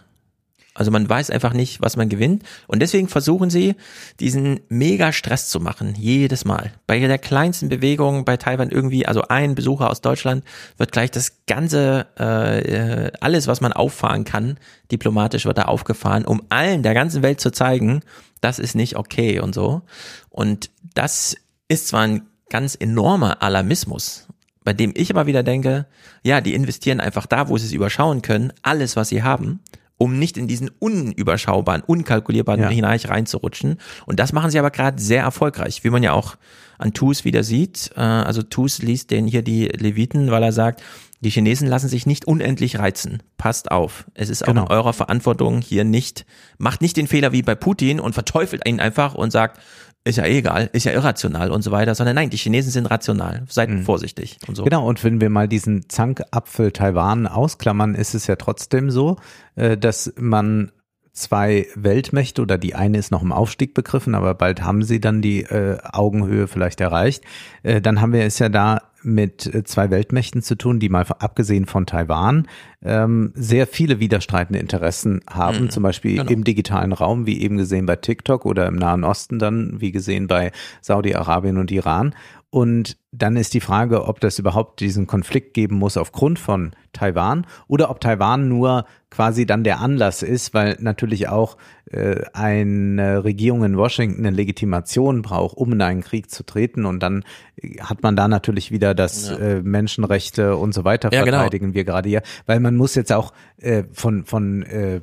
[SPEAKER 3] Also man weiß einfach nicht, was man gewinnt. Und deswegen versuchen sie, diesen mega Stress zu machen, jedes Mal. Bei der kleinsten Bewegung bei Taiwan irgendwie, also ein Besucher aus Deutschland wird gleich das ganze, äh, alles, was man auffahren kann, diplomatisch wird da aufgefahren, um allen der ganzen Welt zu zeigen, das ist nicht okay und so. Und das ist zwar ein ganz enormer Alarmismus, bei dem ich immer wieder denke, ja, die investieren einfach da, wo sie es überschauen können, alles, was sie haben um nicht in diesen unüberschaubaren, unkalkulierbaren ja. Bereich reinzurutschen. Und das machen sie aber gerade sehr erfolgreich, wie man ja auch an Tus wieder sieht. Äh, also Tus liest den hier die Leviten, weil er sagt, die Chinesen lassen sich nicht unendlich reizen. Passt auf. Es ist auch genau. in eurer Verantwortung hier nicht, macht nicht den Fehler wie bei Putin und verteufelt ihn einfach und sagt, ist ja eh egal, ist ja irrational und so weiter, sondern nein, die Chinesen sind rational, seid mhm. vorsichtig und so.
[SPEAKER 4] Genau, und wenn wir mal diesen Zankapfel Taiwan ausklammern, ist es ja trotzdem so, äh, dass man zwei Weltmächte oder die eine ist noch im Aufstieg begriffen, aber bald haben sie dann die äh, Augenhöhe vielleicht erreicht. Äh, dann haben wir es ja da mit äh, zwei Weltmächten zu tun, die mal abgesehen von Taiwan ähm, sehr viele widerstreitende Interessen haben, mhm, zum Beispiel genau. im digitalen Raum, wie eben gesehen bei TikTok oder im Nahen Osten dann, wie gesehen bei Saudi-Arabien und Iran. Und dann ist die Frage, ob das überhaupt diesen Konflikt geben muss aufgrund von Taiwan oder ob Taiwan nur quasi dann der Anlass ist, weil natürlich auch äh, eine Regierung in Washington eine Legitimation braucht, um in einen Krieg zu treten. Und dann hat man da natürlich wieder das ja. äh, Menschenrechte und so weiter ja, genau. verteidigen genau. wir gerade hier. Weil man muss jetzt auch äh, von, von äh,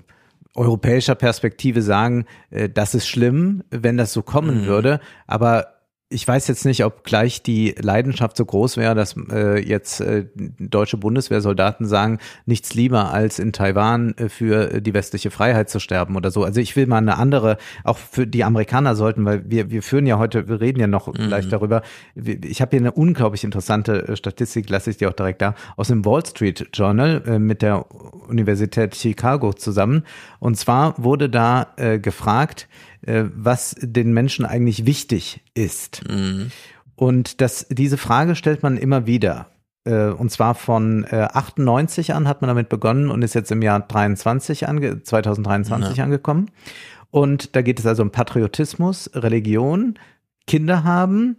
[SPEAKER 4] europäischer Perspektive sagen, äh, das ist schlimm, wenn das so kommen mhm. würde. Aber ich weiß jetzt nicht, ob gleich die Leidenschaft so groß wäre, dass äh, jetzt äh, deutsche Bundeswehrsoldaten sagen, nichts lieber als in Taiwan äh, für die westliche Freiheit zu sterben oder so. Also ich will mal eine andere, auch für die Amerikaner sollten, weil wir, wir führen ja heute, wir reden ja noch mhm. gleich darüber. Ich habe hier eine unglaublich interessante äh, Statistik, lasse ich dir auch direkt da, aus dem Wall Street Journal äh, mit der Universität Chicago zusammen. Und zwar wurde da äh, gefragt, äh, was den Menschen eigentlich wichtig ist. Mhm. Und das, diese Frage stellt man immer wieder. Äh, und zwar von äh, 98 an hat man damit begonnen und ist jetzt im Jahr 23 ange 2023 ja. angekommen. Und da geht es also um Patriotismus, Religion, Kinder haben,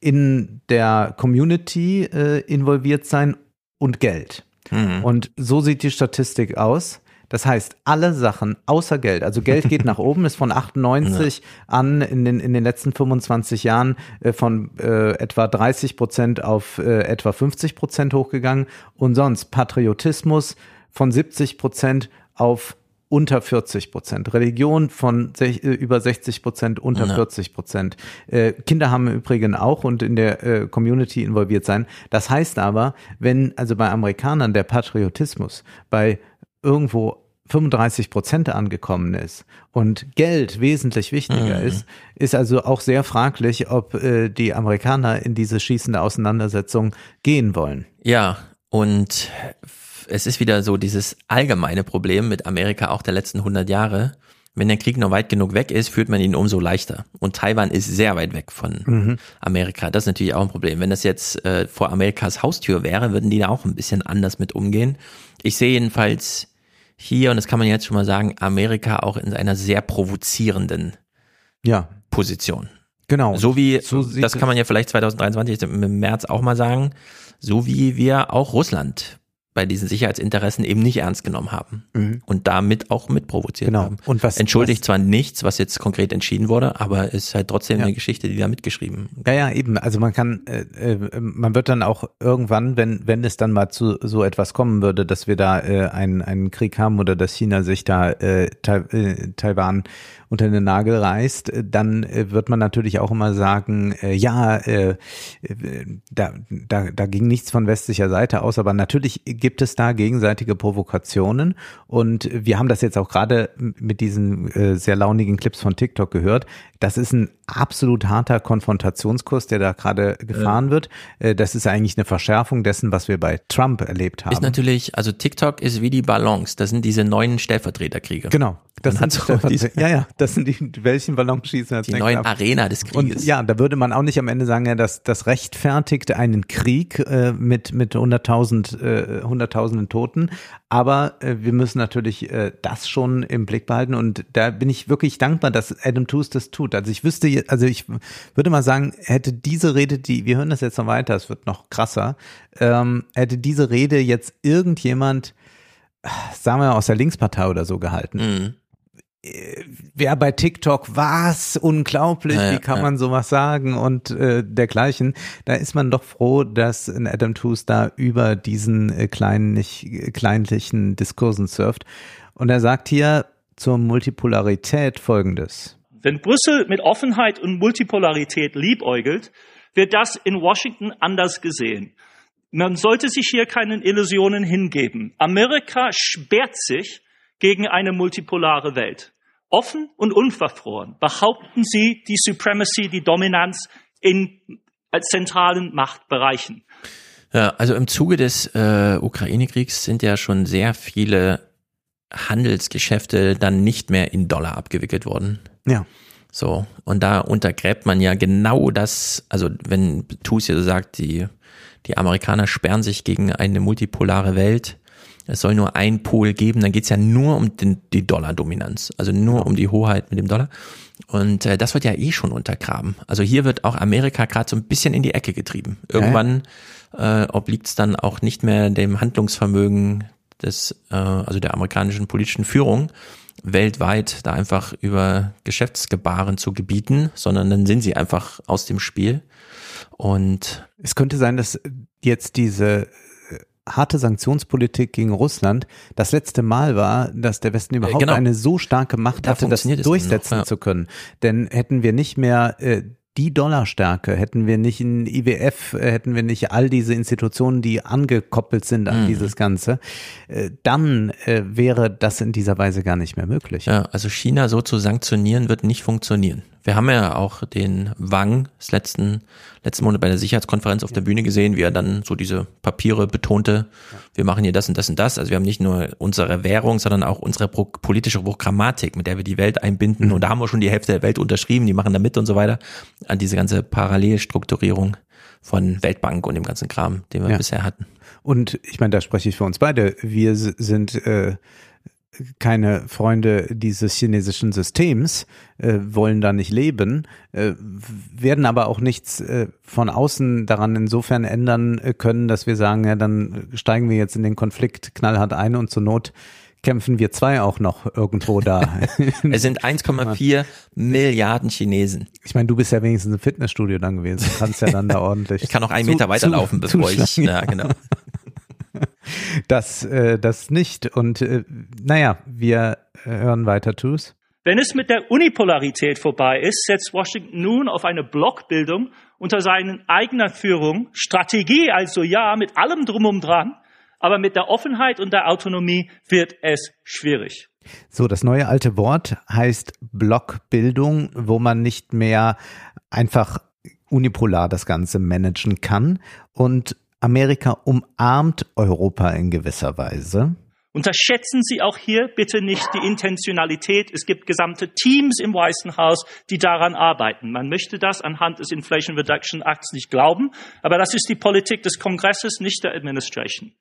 [SPEAKER 4] in der Community äh, involviert sein und Geld. Mhm. Und so sieht die Statistik aus. Das heißt, alle Sachen außer Geld, also Geld geht nach oben, ist von 98 ja. an in den, in den letzten 25 Jahren äh, von äh, etwa 30 Prozent auf äh, etwa 50 Prozent hochgegangen und sonst Patriotismus von 70 Prozent auf unter 40 Prozent. Religion von sech, äh, über 60 Prozent, unter ja. 40 Prozent. Äh, Kinder haben im Übrigen auch und in der äh, Community involviert sein. Das heißt aber, wenn also bei Amerikanern der Patriotismus bei irgendwo 35 Prozent angekommen ist und Geld wesentlich wichtiger mhm. ist, ist also auch sehr fraglich, ob äh, die Amerikaner in diese schießende Auseinandersetzung gehen wollen.
[SPEAKER 3] Ja, und es ist wieder so dieses allgemeine Problem mit Amerika auch der letzten 100 Jahre. Wenn der Krieg noch weit genug weg ist, führt man ihn umso leichter. Und Taiwan ist sehr weit weg von mhm. Amerika. Das ist natürlich auch ein Problem. Wenn das jetzt äh, vor Amerikas Haustür wäre, würden die da auch ein bisschen anders mit umgehen. Ich sehe jedenfalls hier, und das kann man jetzt schon mal sagen, Amerika auch in einer sehr provozierenden ja. Position.
[SPEAKER 4] Genau.
[SPEAKER 3] So wie, so das kann man ja vielleicht 2023 im März auch mal sagen, so wie wir auch Russland bei diesen Sicherheitsinteressen eben nicht ernst genommen haben mhm. und damit auch mitprovoziert genau. haben. Und was entschuldigt was, zwar nichts, was jetzt konkret entschieden wurde, aber ist halt trotzdem ja. eine Geschichte, die da mitgeschrieben.
[SPEAKER 4] Ja, ja, eben. Also man kann, äh, äh, man wird dann auch irgendwann, wenn wenn es dann mal zu so etwas kommen würde, dass wir da äh, einen einen Krieg haben oder dass China sich da äh, äh Taiwan unter den Nagel reißt, äh, dann äh, wird man natürlich auch immer sagen, äh, ja, da, da, da ging nichts von westlicher Seite aus, aber natürlich gibt es da gegenseitige Provokationen und wir haben das jetzt auch gerade mit diesen sehr launigen Clips von TikTok gehört. Das ist ein absolut harter Konfrontationskurs, der da gerade gefahren ja. wird. Äh, das ist eigentlich eine Verschärfung dessen, was wir bei Trump erlebt haben.
[SPEAKER 3] Ist natürlich, also TikTok ist wie die Ballons. Das sind diese neuen Stellvertreterkriege.
[SPEAKER 4] Genau. Das sind so ja, ja, das sind die, welchen Ballonschießen
[SPEAKER 3] Die neuen ab. Arena des Krieges.
[SPEAKER 4] Und ja, da würde man auch nicht am Ende sagen, ja, dass das rechtfertigt einen Krieg äh, mit mit hunderttausend äh, hunderttausenden Toten. Aber äh, wir müssen natürlich äh, das schon im Blick behalten und da bin ich wirklich dankbar, dass Adam Tooze das tut. Also ich wüsste, also ich würde mal sagen, hätte diese Rede, die, wir hören das jetzt noch weiter, es wird noch krasser, ähm, hätte diese Rede jetzt irgendjemand, sagen wir aus der Linkspartei oder so gehalten. Mhm wer bei TikTok was unglaublich, ja, wie kann ja. man sowas sagen und äh, dergleichen. Da ist man doch froh, dass Adam Tooze da über diesen äh, kleinen, nicht äh, kleinlichen Diskursen surft. Und er sagt hier zur Multipolarität folgendes.
[SPEAKER 14] Wenn Brüssel mit Offenheit und Multipolarität liebäugelt, wird das in Washington anders gesehen. Man sollte sich hier keinen Illusionen hingeben. Amerika sperrt sich gegen eine multipolare Welt. Offen und unverfroren behaupten sie die Supremacy, die Dominanz in zentralen Machtbereichen.
[SPEAKER 3] Ja, also im Zuge des äh, Ukraine-Kriegs sind ja schon sehr viele Handelsgeschäfte dann nicht mehr in Dollar abgewickelt worden.
[SPEAKER 4] Ja.
[SPEAKER 3] So, und da untergräbt man ja genau das, also wenn Tus ja so sagt, die, die Amerikaner sperren sich gegen eine multipolare Welt, es soll nur ein Pol geben, dann geht's ja nur um den, die Dollar-Dominanz, also nur um die Hoheit mit dem Dollar. Und äh, das wird ja eh schon untergraben. Also hier wird auch Amerika gerade so ein bisschen in die Ecke getrieben. Irgendwann äh, obliegt es dann auch nicht mehr dem Handlungsvermögen des, äh, also der amerikanischen politischen Führung weltweit da einfach über Geschäftsgebaren zu gebieten, sondern dann sind sie einfach aus dem Spiel. Und
[SPEAKER 4] es könnte sein, dass jetzt diese harte Sanktionspolitik gegen Russland das letzte Mal war, dass der Westen überhaupt genau. eine so starke Macht da hatte, das durchsetzen ja. zu können. Denn hätten wir nicht mehr äh, die Dollarstärke, hätten wir nicht ein IWF, äh, hätten wir nicht all diese Institutionen, die angekoppelt sind an mhm. dieses Ganze, äh, dann äh, wäre das in dieser Weise gar nicht mehr möglich.
[SPEAKER 3] Ja, also China so zu sanktionieren wird nicht funktionieren. Wir haben ja auch den Wang des letzten, letzten Monat bei der Sicherheitskonferenz auf der Bühne gesehen, wie er dann so diese Papiere betonte, wir machen hier das und das und das. Also wir haben nicht nur unsere Währung, sondern auch unsere politische Programmatik, mit der wir die Welt einbinden. Mhm. Und da haben wir schon die Hälfte der Welt unterschrieben, die machen da mit und so weiter. An diese ganze Parallelstrukturierung von Weltbank und dem ganzen Kram, den wir ja. bisher hatten.
[SPEAKER 4] Und ich meine, da spreche ich für uns beide. Wir sind äh, keine Freunde dieses chinesischen Systems, äh, wollen da nicht leben, äh, werden aber auch nichts äh, von außen daran insofern ändern äh, können, dass wir sagen, ja, dann steigen wir jetzt in den Konflikt knallhart ein und zur Not kämpfen wir zwei auch noch irgendwo da.
[SPEAKER 3] es sind 1,4 Milliarden Chinesen.
[SPEAKER 4] Ich meine, du bist ja wenigstens im Fitnessstudio dann gewesen. Du kannst ja dann da ordentlich.
[SPEAKER 3] Ich kann noch einen Meter weiterlaufen, bevor ich. Ja, genau
[SPEAKER 4] das, äh, das nicht. Und äh, naja, wir hören weiter, Tus.
[SPEAKER 14] Wenn es mit der Unipolarität vorbei ist, setzt Washington nun auf eine Blockbildung unter seinen eigener Führung. Strategie also ja, mit allem drum und dran. Aber mit der Offenheit und der Autonomie wird es schwierig.
[SPEAKER 4] So, das neue alte Wort heißt Blockbildung, wo man nicht mehr einfach unipolar das Ganze managen kann. Und Amerika umarmt Europa in gewisser Weise.
[SPEAKER 14] Unterschätzen Sie auch hier bitte nicht die Intentionalität. Es gibt gesamte Teams im Weißen Haus, die daran arbeiten. Man möchte das anhand des Inflation Reduction Acts nicht glauben, aber das ist die Politik des Kongresses, nicht der Administration.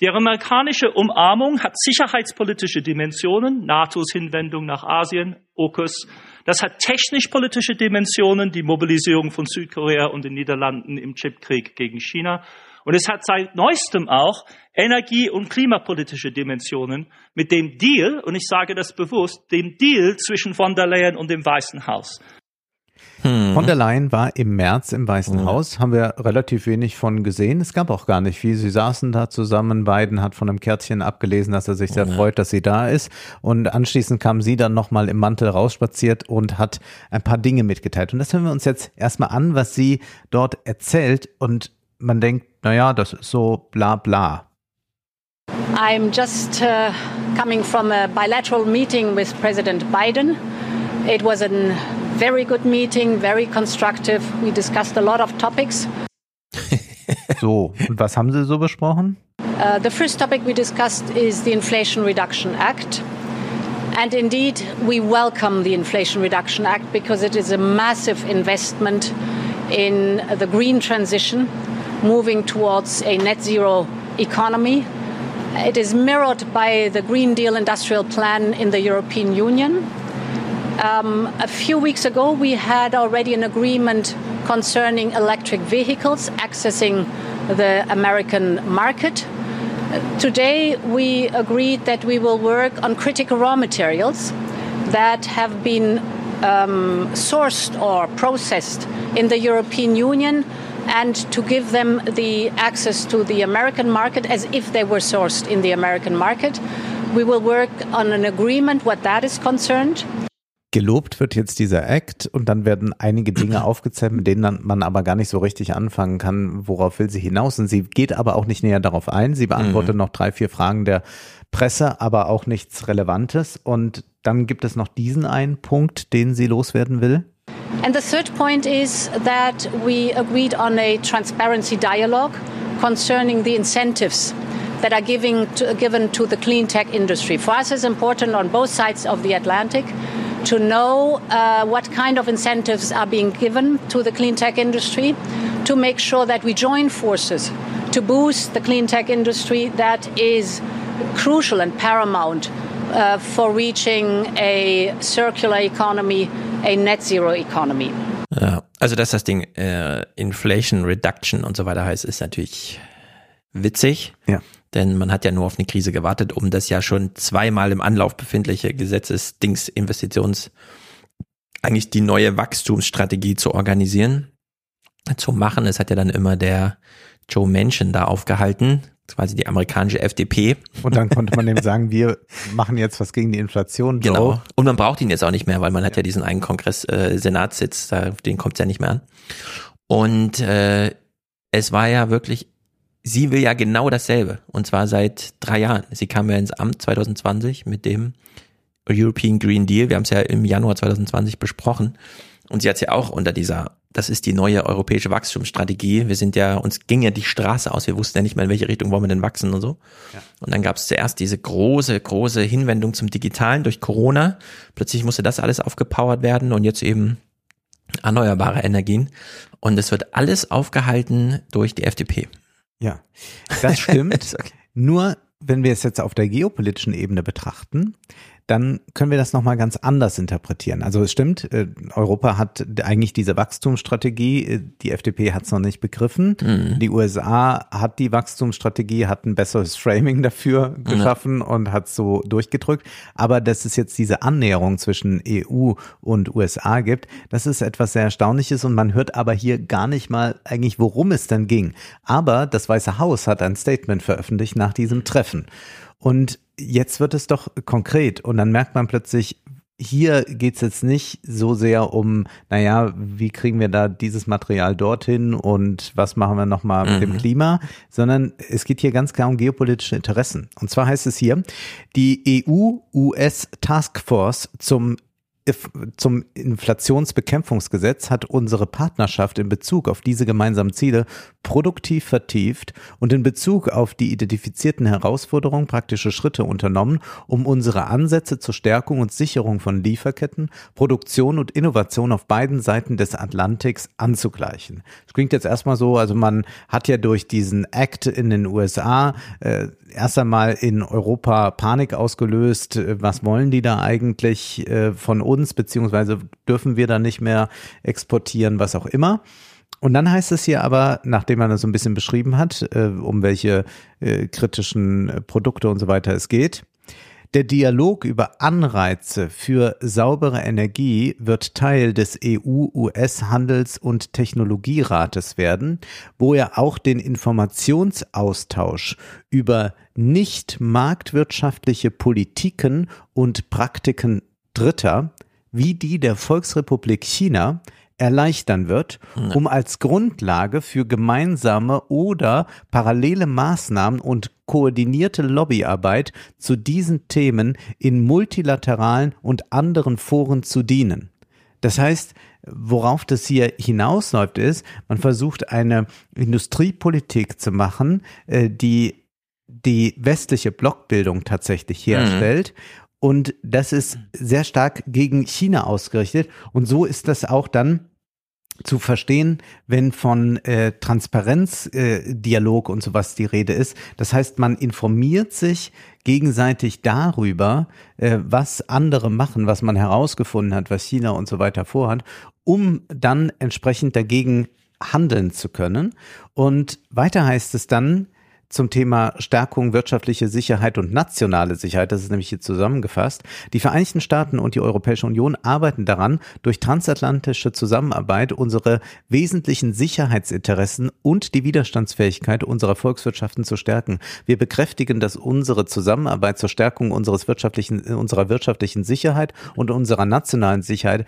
[SPEAKER 14] Die amerikanische Umarmung hat sicherheitspolitische Dimensionen, NATOs Hinwendung nach Asien, AUKUS. Das hat technisch-politische Dimensionen, die Mobilisierung von Südkorea und den Niederlanden im Chipkrieg gegen China. Und es hat seit neuestem auch energie- und klimapolitische Dimensionen mit dem Deal, und ich sage das bewusst, dem Deal zwischen von der Leyen und dem Weißen Haus.
[SPEAKER 4] Hm. Von der Leyen war im März im Weißen hm. Haus, haben wir relativ wenig von gesehen. Es gab auch gar nicht viel. Sie saßen da zusammen, Biden hat von einem Kärtchen abgelesen, dass er sich sehr ja. freut, dass sie da ist. Und anschließend kam sie dann nochmal im Mantel rausspaziert und hat ein paar Dinge mitgeteilt. Und das hören wir uns jetzt erstmal an, was sie dort erzählt. Und man denkt, naja, das ist so bla bla.
[SPEAKER 15] I'm just uh, coming from a bilateral meeting with President Biden. It was an very good meeting, very constructive. We discussed a lot of topics.
[SPEAKER 4] so, und was haben Sie so besprochen?
[SPEAKER 15] Uh, the first topic we discussed is the Inflation Reduction Act. And indeed, we welcome the Inflation Reduction Act because it is a massive investment in the green transition, moving towards a net zero economy It is mirrored by the Green Deal industrial plan in the European Union. Um, a few weeks ago, we had already an agreement concerning electric vehicles accessing the American market. Today, we agreed that we will work on critical raw materials that have been um, sourced or processed in the European Union and to give them the access to the American market as if they were sourced in the American market. We will work on an agreement what that is concerned.
[SPEAKER 4] Gelobt wird jetzt dieser Act und dann werden einige Dinge aufgezählt, mit denen man aber gar nicht so richtig anfangen kann, worauf will sie hinaus. Und sie geht aber auch nicht näher darauf ein. Sie beantwortet mhm. noch drei, vier Fragen der Presse, aber auch nichts Relevantes. Und dann gibt es noch diesen einen Punkt, den sie loswerden will.
[SPEAKER 15] And the third point is that we agreed on a transparency dialogue concerning the incentives that are giving to, given to the clean tech industry. For us, it's important on both sides of the Atlantic to know uh, what kind of incentives are being given to the clean tech industry to make sure that we join forces to boost the clean tech industry that is crucial and paramount uh, for reaching a circular economy, a net zero economy.
[SPEAKER 3] Ja, also dass das Ding äh, Inflation Reduction und so weiter heißt, ist natürlich witzig.
[SPEAKER 4] Ja.
[SPEAKER 3] Denn man hat ja nur auf eine Krise gewartet, um das ja schon zweimal im Anlauf befindliche Gesetzesdings Investitions eigentlich die neue Wachstumsstrategie zu organisieren, zu machen. Es hat ja dann immer der Joe Manchin da aufgehalten, quasi die amerikanische FDP.
[SPEAKER 4] Und dann konnte man dem sagen, wir machen jetzt was gegen die Inflation.
[SPEAKER 3] Joe. Genau. Und man braucht ihn jetzt auch nicht mehr, weil man hat ja diesen einen Kongress, äh, Senatssitz, da, den kommt es ja nicht mehr an. Und äh, es war ja wirklich sie will ja genau dasselbe. Und zwar seit drei Jahren. Sie kam ja ins Amt 2020 mit dem European Green Deal. Wir haben es ja im Januar 2020 besprochen. Und sie hat es ja auch unter dieser, das ist die neue europäische Wachstumsstrategie. Wir sind ja, uns ging ja die Straße aus. Wir wussten ja nicht mehr, in welche Richtung wollen wir denn wachsen und so. Ja. Und dann gab es zuerst diese große, große Hinwendung zum Digitalen durch Corona. Plötzlich musste das alles aufgepowert werden und jetzt eben erneuerbare Energien. Und es wird alles aufgehalten durch die FDP.
[SPEAKER 4] Ja, das stimmt. okay. Nur wenn wir es jetzt auf der geopolitischen Ebene betrachten, dann können wir das nochmal ganz anders interpretieren. Also es stimmt, äh, Europa hat eigentlich diese Wachstumsstrategie, äh, die FDP hat es noch nicht begriffen. Mhm. Die USA hat die Wachstumsstrategie, hat ein besseres Framing dafür geschaffen mhm. und hat so durchgedrückt. Aber dass es jetzt diese Annäherung zwischen EU und USA gibt, das ist etwas sehr Erstaunliches und man hört aber hier gar nicht mal eigentlich, worum es denn ging. Aber das Weiße Haus hat ein Statement veröffentlicht nach diesem Treffen. Und jetzt wird es doch konkret und dann merkt man plötzlich, hier geht's jetzt nicht so sehr um, naja, wie kriegen wir da dieses Material dorthin und was machen wir nochmal mit mhm. dem Klima, sondern es geht hier ganz klar um geopolitische Interessen. Und zwar heißt es hier, die EU-US-Taskforce zum zum Inflationsbekämpfungsgesetz hat unsere Partnerschaft in Bezug auf diese gemeinsamen Ziele produktiv vertieft und in Bezug auf die identifizierten Herausforderungen praktische Schritte unternommen, um unsere Ansätze zur Stärkung und Sicherung von Lieferketten, Produktion und Innovation auf beiden Seiten des Atlantiks anzugleichen. Das klingt jetzt erstmal so, also man hat ja durch diesen Act in den USA äh, erst einmal in Europa Panik ausgelöst. Was wollen die da eigentlich äh, von uns, beziehungsweise dürfen wir da nicht mehr exportieren, was auch immer. Und dann heißt es hier aber, nachdem man das so ein bisschen beschrieben hat, äh, um welche äh, kritischen Produkte und so weiter es geht, der Dialog über Anreize für saubere Energie wird Teil des EU-US-Handels- und Technologierates werden, wo er auch den Informationsaustausch über nicht marktwirtschaftliche Politiken und Praktiken Dritter wie die der Volksrepublik China erleichtern wird, um als Grundlage für gemeinsame oder parallele Maßnahmen und koordinierte Lobbyarbeit zu diesen Themen in multilateralen und anderen Foren zu dienen. Das heißt, worauf das hier hinausläuft, ist, man versucht eine Industriepolitik zu machen, äh, die die westliche Blockbildung tatsächlich herstellt mhm. Und das ist sehr stark gegen China ausgerichtet. Und so ist das auch dann zu verstehen, wenn von äh, Transparenzdialog äh, und sowas die Rede ist. Das heißt, man informiert sich gegenseitig darüber, äh, was andere machen, was man herausgefunden hat, was China und so weiter vorhat, um dann entsprechend dagegen handeln zu können. Und weiter heißt es dann, zum Thema Stärkung wirtschaftliche Sicherheit und nationale Sicherheit, das ist nämlich hier zusammengefasst. Die Vereinigten Staaten und die Europäische Union arbeiten daran, durch transatlantische Zusammenarbeit unsere wesentlichen Sicherheitsinteressen und die Widerstandsfähigkeit unserer Volkswirtschaften zu stärken. Wir bekräftigen, dass unsere Zusammenarbeit zur Stärkung unseres wirtschaftlichen, unserer wirtschaftlichen Sicherheit und unserer nationalen Sicherheit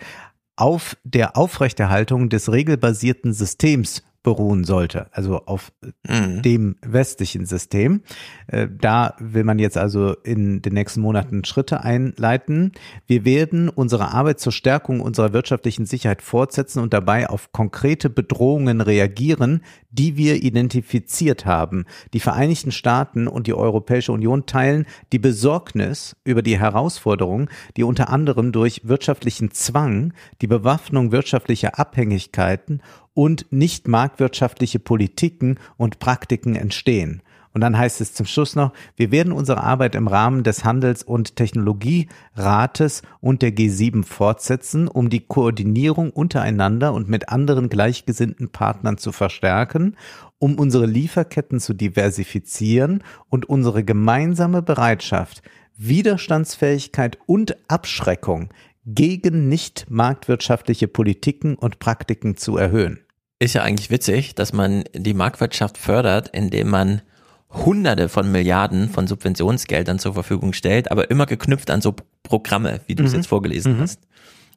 [SPEAKER 4] auf der Aufrechterhaltung des regelbasierten Systems beruhen sollte, also auf mhm. dem westlichen System. Äh, da will man jetzt also in den nächsten Monaten Schritte einleiten. Wir werden unsere Arbeit zur Stärkung unserer wirtschaftlichen Sicherheit fortsetzen und dabei auf konkrete Bedrohungen reagieren, die wir identifiziert haben. Die Vereinigten Staaten und die Europäische Union teilen die Besorgnis über die Herausforderungen, die unter anderem durch wirtschaftlichen Zwang, die Bewaffnung wirtschaftlicher Abhängigkeiten und nicht marktwirtschaftliche Politiken und Praktiken entstehen. Und dann heißt es zum Schluss noch, wir werden unsere Arbeit im Rahmen des Handels- und Technologierates und der G7 fortsetzen, um die Koordinierung untereinander und mit anderen gleichgesinnten Partnern zu verstärken, um unsere Lieferketten zu diversifizieren und unsere gemeinsame Bereitschaft, Widerstandsfähigkeit und Abschreckung gegen nicht marktwirtschaftliche Politiken und Praktiken zu erhöhen.
[SPEAKER 3] Ist ja eigentlich witzig, dass man die Marktwirtschaft fördert, indem man Hunderte von Milliarden von Subventionsgeldern zur Verfügung stellt, aber immer geknüpft an so Programme, wie du es mhm. jetzt vorgelesen mhm. hast.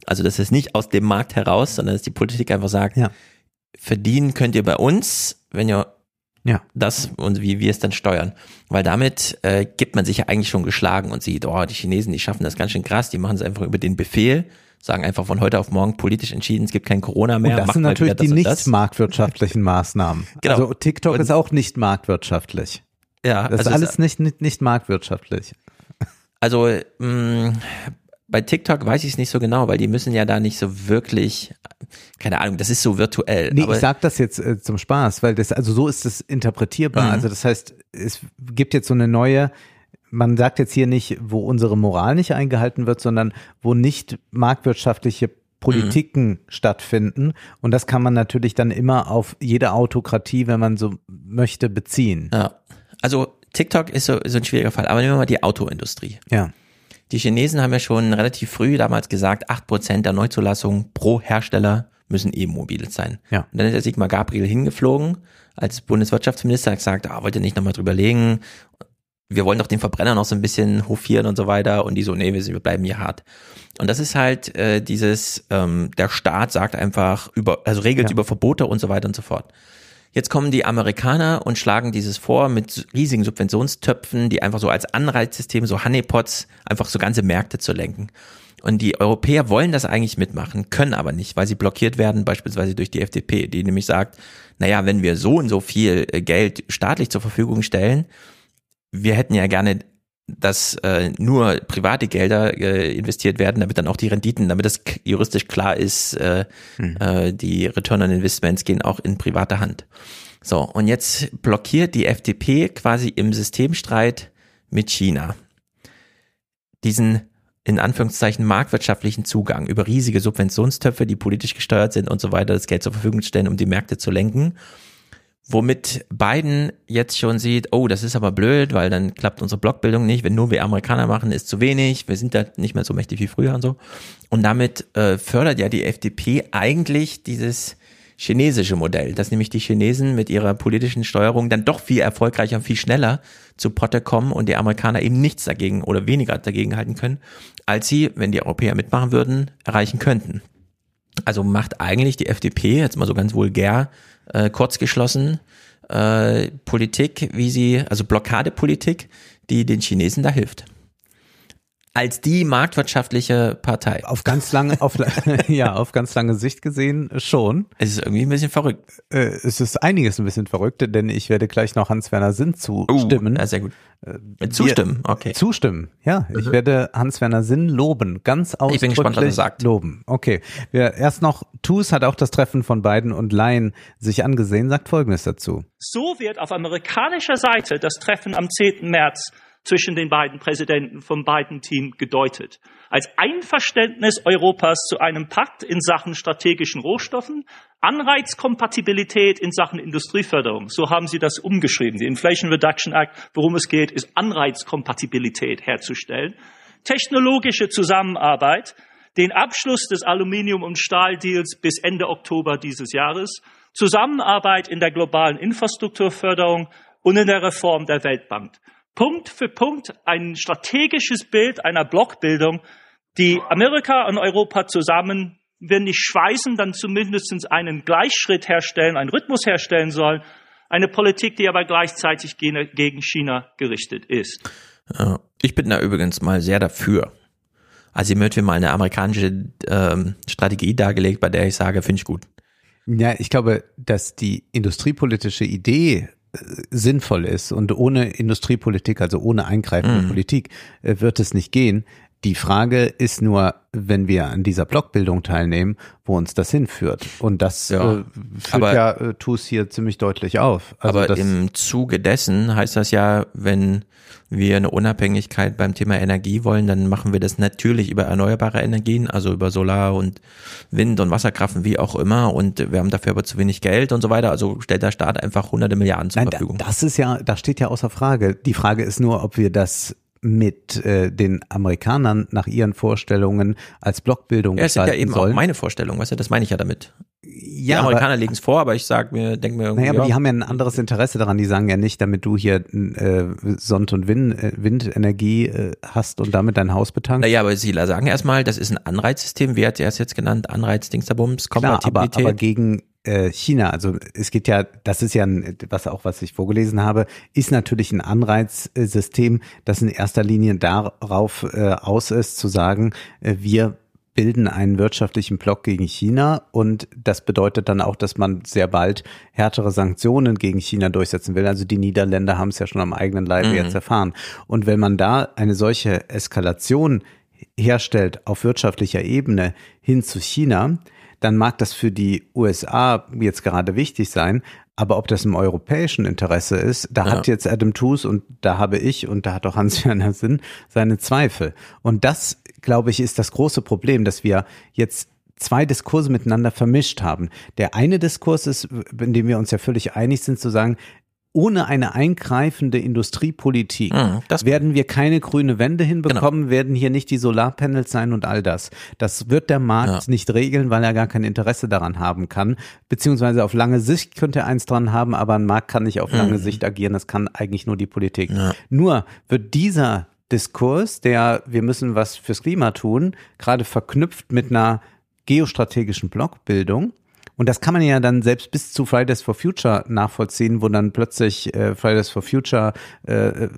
[SPEAKER 3] Also das ist nicht aus dem Markt heraus, sondern dass die Politik einfach sagt, ja. verdienen könnt ihr bei uns, wenn ihr ja. das und wie wir es dann steuern. Weil damit äh, gibt man sich ja eigentlich schon geschlagen und sieht, oh, die Chinesen, die schaffen das ganz schön krass, die machen es einfach über den Befehl sagen einfach von heute auf morgen politisch entschieden, es gibt kein Corona mehr.
[SPEAKER 4] Und das sind natürlich die nicht marktwirtschaftlichen Maßnahmen. Genau. Also TikTok und ist auch nicht marktwirtschaftlich. Ja, das also ist alles nicht, nicht, nicht marktwirtschaftlich.
[SPEAKER 3] Also mh, mm, bei TikTok weiß ich es nicht so genau, weil die müssen ja da nicht so wirklich, keine Ahnung, das ist so virtuell.
[SPEAKER 4] Nee, ich sag das jetzt äh, zum Spaß, weil das, also so ist es interpretierbar. Mhm. Also das heißt, es gibt jetzt so eine neue, man sagt jetzt hier nicht, wo unsere Moral nicht eingehalten wird, sondern wo nicht marktwirtschaftliche Politiken mhm. stattfinden. Und das kann man natürlich dann immer auf jede Autokratie, wenn man so möchte, beziehen.
[SPEAKER 3] Ja. Also TikTok ist so, so ein schwieriger Fall. Aber nehmen wir mal die Autoindustrie.
[SPEAKER 4] Ja.
[SPEAKER 3] Die Chinesen haben ja schon relativ früh damals gesagt, acht Prozent der Neuzulassungen pro Hersteller müssen E-Mobil sein.
[SPEAKER 4] Ja.
[SPEAKER 3] Und dann ist der Sigmar Gabriel hingeflogen als Bundeswirtschaftsminister, hat gesagt, ah, wollt ihr nicht nochmal drüber legen? Wir wollen doch den Verbrenner noch so ein bisschen hofieren und so weiter. Und die so, nee, wir, bleiben hier hart. Und das ist halt äh, dieses, ähm, der Staat sagt einfach über, also regelt ja. über Verbote und so weiter und so fort. Jetzt kommen die Amerikaner und schlagen dieses vor mit riesigen Subventionstöpfen, die einfach so als Anreizsystem, so Honeypots, einfach so ganze Märkte zu lenken. Und die Europäer wollen das eigentlich mitmachen, können aber nicht, weil sie blockiert werden, beispielsweise durch die FDP, die nämlich sagt, naja, wenn wir so und so viel äh, Geld staatlich zur Verfügung stellen, wir hätten ja gerne, dass äh, nur private Gelder äh, investiert werden, damit dann auch die Renditen, damit das juristisch klar ist, äh, hm. äh, die Return on Investments gehen auch in private Hand. So, und jetzt blockiert die FDP quasi im Systemstreit mit China diesen in Anführungszeichen marktwirtschaftlichen Zugang über riesige Subventionstöpfe, die politisch gesteuert sind und so weiter, das Geld zur Verfügung stellen, um die Märkte zu lenken womit Biden jetzt schon sieht, oh, das ist aber blöd, weil dann klappt unsere Blockbildung nicht. Wenn nur wir Amerikaner machen, ist zu wenig. Wir sind da nicht mehr so mächtig wie früher und so. Und damit äh, fördert ja die FDP eigentlich dieses chinesische Modell, dass nämlich die Chinesen mit ihrer politischen Steuerung dann doch viel erfolgreicher und viel schneller zu Potte kommen und die Amerikaner eben nichts dagegen oder weniger dagegen halten können, als sie, wenn die Europäer mitmachen würden, erreichen könnten. Also macht eigentlich die FDP, jetzt mal so ganz vulgär, äh, kurzgeschlossen, äh, Politik, wie sie, also Blockadepolitik, die den Chinesen da hilft. Als die marktwirtschaftliche Partei.
[SPEAKER 4] Auf ganz lange, auf, ja, auf ganz lange Sicht gesehen schon.
[SPEAKER 3] Es ist irgendwie ein bisschen verrückt.
[SPEAKER 4] Äh, es ist einiges ein bisschen verrückt, denn ich werde gleich noch Hans-Werner Sinn zustimmen.
[SPEAKER 3] Uh, sehr gut. Äh, zustimmen, okay.
[SPEAKER 4] Zustimmen, ja. Ich mhm. werde Hans-Werner Sinn loben, ganz ausdrücklich ich bin gespannt, was er sagt. loben. Okay. Wir, erst noch, TUS hat auch das Treffen von Biden und Lyon sich angesehen, sagt Folgendes dazu.
[SPEAKER 14] So wird auf amerikanischer Seite das Treffen am 10. März zwischen den beiden Präsidenten vom beiden Team gedeutet. Als Einverständnis Europas zu einem Pakt in Sachen strategischen Rohstoffen, Anreizkompatibilität in Sachen Industrieförderung. So haben sie das umgeschrieben. Die Inflation Reduction Act, worum es geht, ist Anreizkompatibilität herzustellen. Technologische Zusammenarbeit, den Abschluss des Aluminium- und Stahldeals bis Ende Oktober dieses Jahres, Zusammenarbeit in der globalen Infrastrukturförderung und in der Reform der Weltbank. Punkt für Punkt ein strategisches Bild einer Blockbildung, die Amerika und Europa zusammen, wenn nicht schweißen, dann zumindest einen Gleichschritt herstellen, einen Rhythmus herstellen sollen. Eine Politik, die aber gleichzeitig gegen China gerichtet ist.
[SPEAKER 3] Ich bin da übrigens mal sehr dafür. Also ihr mir mal eine amerikanische ähm, Strategie dargelegt, bei der ich sage, finde ich gut.
[SPEAKER 4] Ja, ich glaube, dass die industriepolitische Idee sinnvoll ist und ohne Industriepolitik, also ohne eingreifende mm. Politik, äh, wird es nicht gehen. Die Frage ist nur, wenn wir an dieser Blockbildung teilnehmen, wo uns das hinführt. Und das ja, äh, führt aber, ja äh, TUS hier ziemlich deutlich auf.
[SPEAKER 3] Also aber im Zuge dessen heißt das ja, wenn wir eine Unabhängigkeit beim Thema Energie wollen, dann machen wir das natürlich über erneuerbare Energien, also über Solar und Wind und Wasserkraften, wie auch immer. Und wir haben dafür aber zu wenig Geld und so weiter. Also stellt der Staat einfach hunderte Milliarden zur Nein, Verfügung.
[SPEAKER 4] Das ist ja, das steht ja außer Frage. Die Frage ist nur, ob wir das mit äh, den Amerikanern nach ihren Vorstellungen als Blockbildung
[SPEAKER 3] ja, das ist ja eben sollen. auch meine Vorstellung, weißt du, das meine ich ja damit. Ja, die Amerikaner legen es vor, aber ich sag mir, denke mir irgendwie.
[SPEAKER 4] Naja, aber ja. die haben ja ein anderes Interesse daran. Die sagen ja nicht, damit du hier äh, Sonnt- und Wind, äh, Windenergie äh, hast und damit dein Haus betankst.
[SPEAKER 3] Naja, aber sie sagen erstmal, das ist ein Anreizsystem. Wie hat er es jetzt genannt? Anreiz, Dingsterbums,
[SPEAKER 4] Kompatibilität. Klar, aber, aber gegen äh, China, also es geht ja, das ist ja ein, was auch was ich vorgelesen habe, ist natürlich ein Anreizsystem, das in erster Linie darauf äh, aus ist, zu sagen, äh, wir bilden einen wirtschaftlichen Block gegen China und das bedeutet dann auch, dass man sehr bald härtere Sanktionen gegen China durchsetzen will. Also die Niederländer haben es ja schon am eigenen Leibe mhm. jetzt erfahren. Und wenn man da eine solche Eskalation herstellt auf wirtschaftlicher Ebene hin zu China, dann mag das für die USA jetzt gerade wichtig sein, aber ob das im europäischen Interesse ist, da ja. hat jetzt Adam Tooze und da habe ich und da hat auch Hans-Werner Sinn seine Zweifel. Und das, glaube ich, ist das große Problem, dass wir jetzt zwei Diskurse miteinander vermischt haben. Der eine Diskurs ist, in dem wir uns ja völlig einig sind, zu sagen, ohne eine eingreifende Industriepolitik mhm, werden wir keine grüne Wende hinbekommen, genau. werden hier nicht die Solarpanels sein und all das. Das wird der Markt ja. nicht regeln, weil er gar kein Interesse daran haben kann. Beziehungsweise auf lange Sicht könnte er eins dran haben, aber ein Markt kann nicht auf lange mhm. Sicht agieren. Das kann eigentlich nur die Politik. Ja. Nur wird dieser Diskurs, der wir müssen was fürs Klima tun, gerade verknüpft mit einer geostrategischen Blockbildung, und das kann man ja dann selbst bis zu Fridays for Future nachvollziehen, wo dann plötzlich äh, Fridays for Future äh, äh,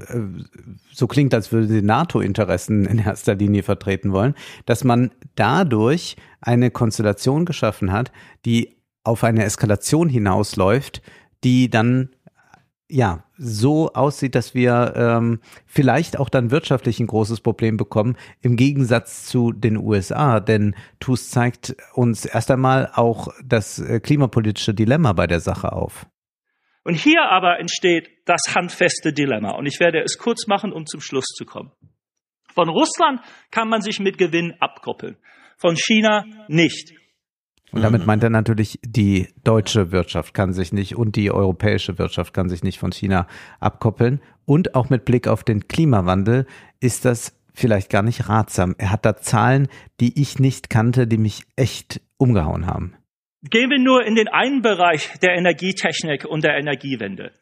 [SPEAKER 4] so klingt, als würde sie NATO-Interessen in erster Linie vertreten wollen, dass man dadurch eine Konstellation geschaffen hat, die auf eine Eskalation hinausläuft, die dann ja, so aussieht, dass wir ähm, vielleicht auch dann wirtschaftlich ein großes Problem bekommen, im Gegensatz zu den USA. Denn TUS zeigt uns erst einmal auch das äh, klimapolitische Dilemma bei der Sache auf.
[SPEAKER 14] Und hier aber entsteht das handfeste Dilemma. Und ich werde es kurz machen, um zum Schluss zu kommen. Von Russland kann man sich mit Gewinn abkoppeln, von China nicht.
[SPEAKER 4] Und damit mhm. meint er natürlich, die deutsche Wirtschaft kann sich nicht und die europäische Wirtschaft kann sich nicht von China abkoppeln. Und auch mit Blick auf den Klimawandel ist das vielleicht gar nicht ratsam. Er hat da Zahlen, die ich nicht kannte, die mich echt umgehauen haben.
[SPEAKER 14] Gehen wir nur in den einen Bereich der Energietechnik und der Energiewende.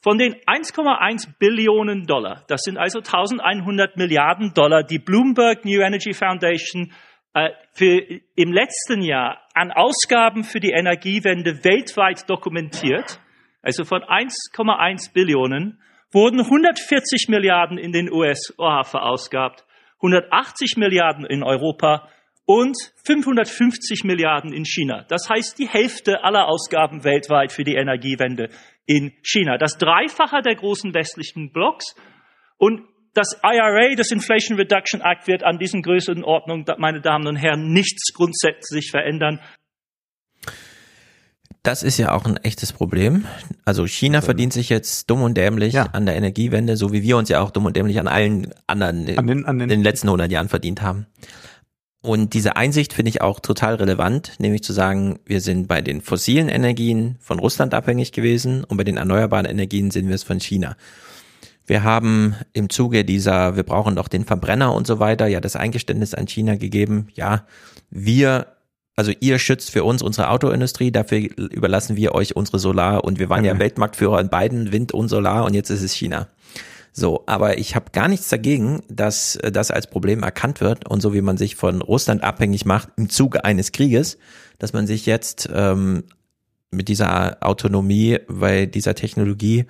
[SPEAKER 14] Von den 1,1 Billionen Dollar, das sind also 1100 Milliarden Dollar, die Bloomberg New Energy Foundation äh, für im letzten Jahr an Ausgaben für die Energiewende weltweit dokumentiert, also von 1,1 Billionen, wurden 140 Milliarden in den USA verausgabt, 180 Milliarden in Europa und 550 Milliarden in China. Das heißt die Hälfte aller Ausgaben weltweit für die Energiewende in China. Das Dreifache der großen westlichen Blocks. Und das IRA, das Inflation Reduction Act, wird an diesen Größenordnungen, meine Damen und Herren, nichts grundsätzlich verändern.
[SPEAKER 3] Das ist ja auch ein echtes Problem. Also China verdient sich jetzt dumm und dämlich ja. an der Energiewende, so wie wir uns ja auch dumm und dämlich an allen anderen an den, an den, in den letzten 100 Jahren verdient haben. Und diese Einsicht finde ich auch total relevant, nämlich zu sagen, wir sind bei den fossilen Energien von Russland abhängig gewesen und bei den erneuerbaren Energien sind wir es von China. Wir haben im Zuge dieser, wir brauchen doch den Verbrenner und so weiter, ja das Eingeständnis an China gegeben, ja, wir, also ihr schützt für uns unsere Autoindustrie, dafür überlassen wir euch unsere Solar und wir waren ja Weltmarktführer in beiden, Wind und Solar und jetzt ist es China. So, aber ich habe gar nichts dagegen, dass das als Problem erkannt wird und so wie man sich von Russland abhängig macht im Zuge eines Krieges, dass man sich jetzt ähm, mit dieser Autonomie bei dieser Technologie,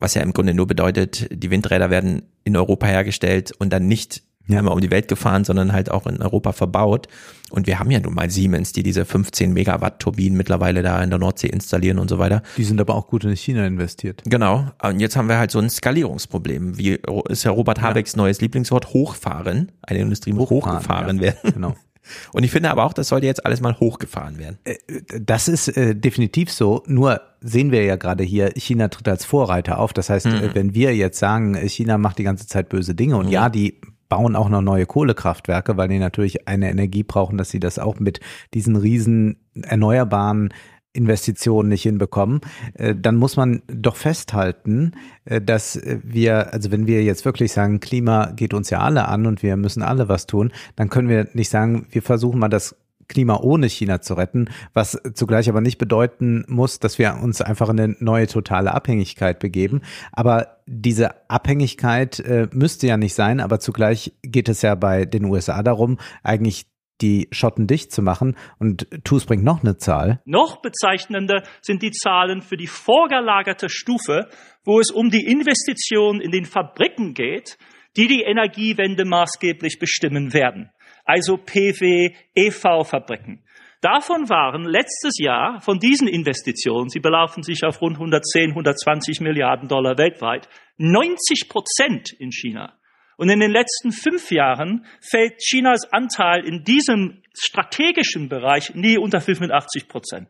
[SPEAKER 3] was ja im Grunde nur bedeutet, die Windräder werden in Europa hergestellt und dann nicht ja. einmal um die Welt gefahren, sondern halt auch in Europa verbaut. Und wir haben ja nun mal Siemens, die diese 15 Megawatt Turbinen mittlerweile da in der Nordsee installieren und so weiter.
[SPEAKER 4] Die sind aber auch gut in China investiert.
[SPEAKER 3] Genau. Und jetzt haben wir halt so ein Skalierungsproblem. Wie ist ja Robert Habecks ja. neues Lieblingswort? Hochfahren. Eine Industrie muss hochfahren, hochgefahren ja. werden. Genau. Und ich finde aber auch, das sollte jetzt alles mal hochgefahren werden. Äh,
[SPEAKER 4] das ist äh, definitiv so. Nur sehen wir ja gerade hier, China tritt als Vorreiter auf. Das heißt, mhm. Äh, wenn wir jetzt sagen, China macht die ganze Zeit böse Dinge und mhm. ja, die bauen auch noch neue Kohlekraftwerke, weil die natürlich eine Energie brauchen, dass sie das auch mit diesen riesen erneuerbaren Investitionen nicht hinbekommen, äh, dann muss man doch festhalten, äh, dass wir, also wenn wir jetzt wirklich sagen, Klima geht uns ja alle an und wir müssen alle was tun, dann können wir nicht sagen, wir versuchen mal das Klima ohne China zu retten, was zugleich aber nicht bedeuten muss, dass wir uns einfach in eine neue totale Abhängigkeit begeben. Aber diese Abhängigkeit äh, müsste ja nicht sein, aber zugleich geht es ja bei den USA darum, eigentlich die Schotten dicht zu machen. Und TUS bringt noch eine Zahl.
[SPEAKER 14] Noch bezeichnender sind die Zahlen für die vorgelagerte Stufe, wo es um die Investition in den Fabriken geht, die die Energiewende maßgeblich bestimmen werden also PW, EV-Fabriken. Davon waren letztes Jahr von diesen Investitionen, sie belaufen sich auf rund 110, 120 Milliarden Dollar weltweit, 90 Prozent in China. Und in den letzten fünf Jahren fällt Chinas Anteil in diesem strategischen Bereich nie unter 85 Prozent.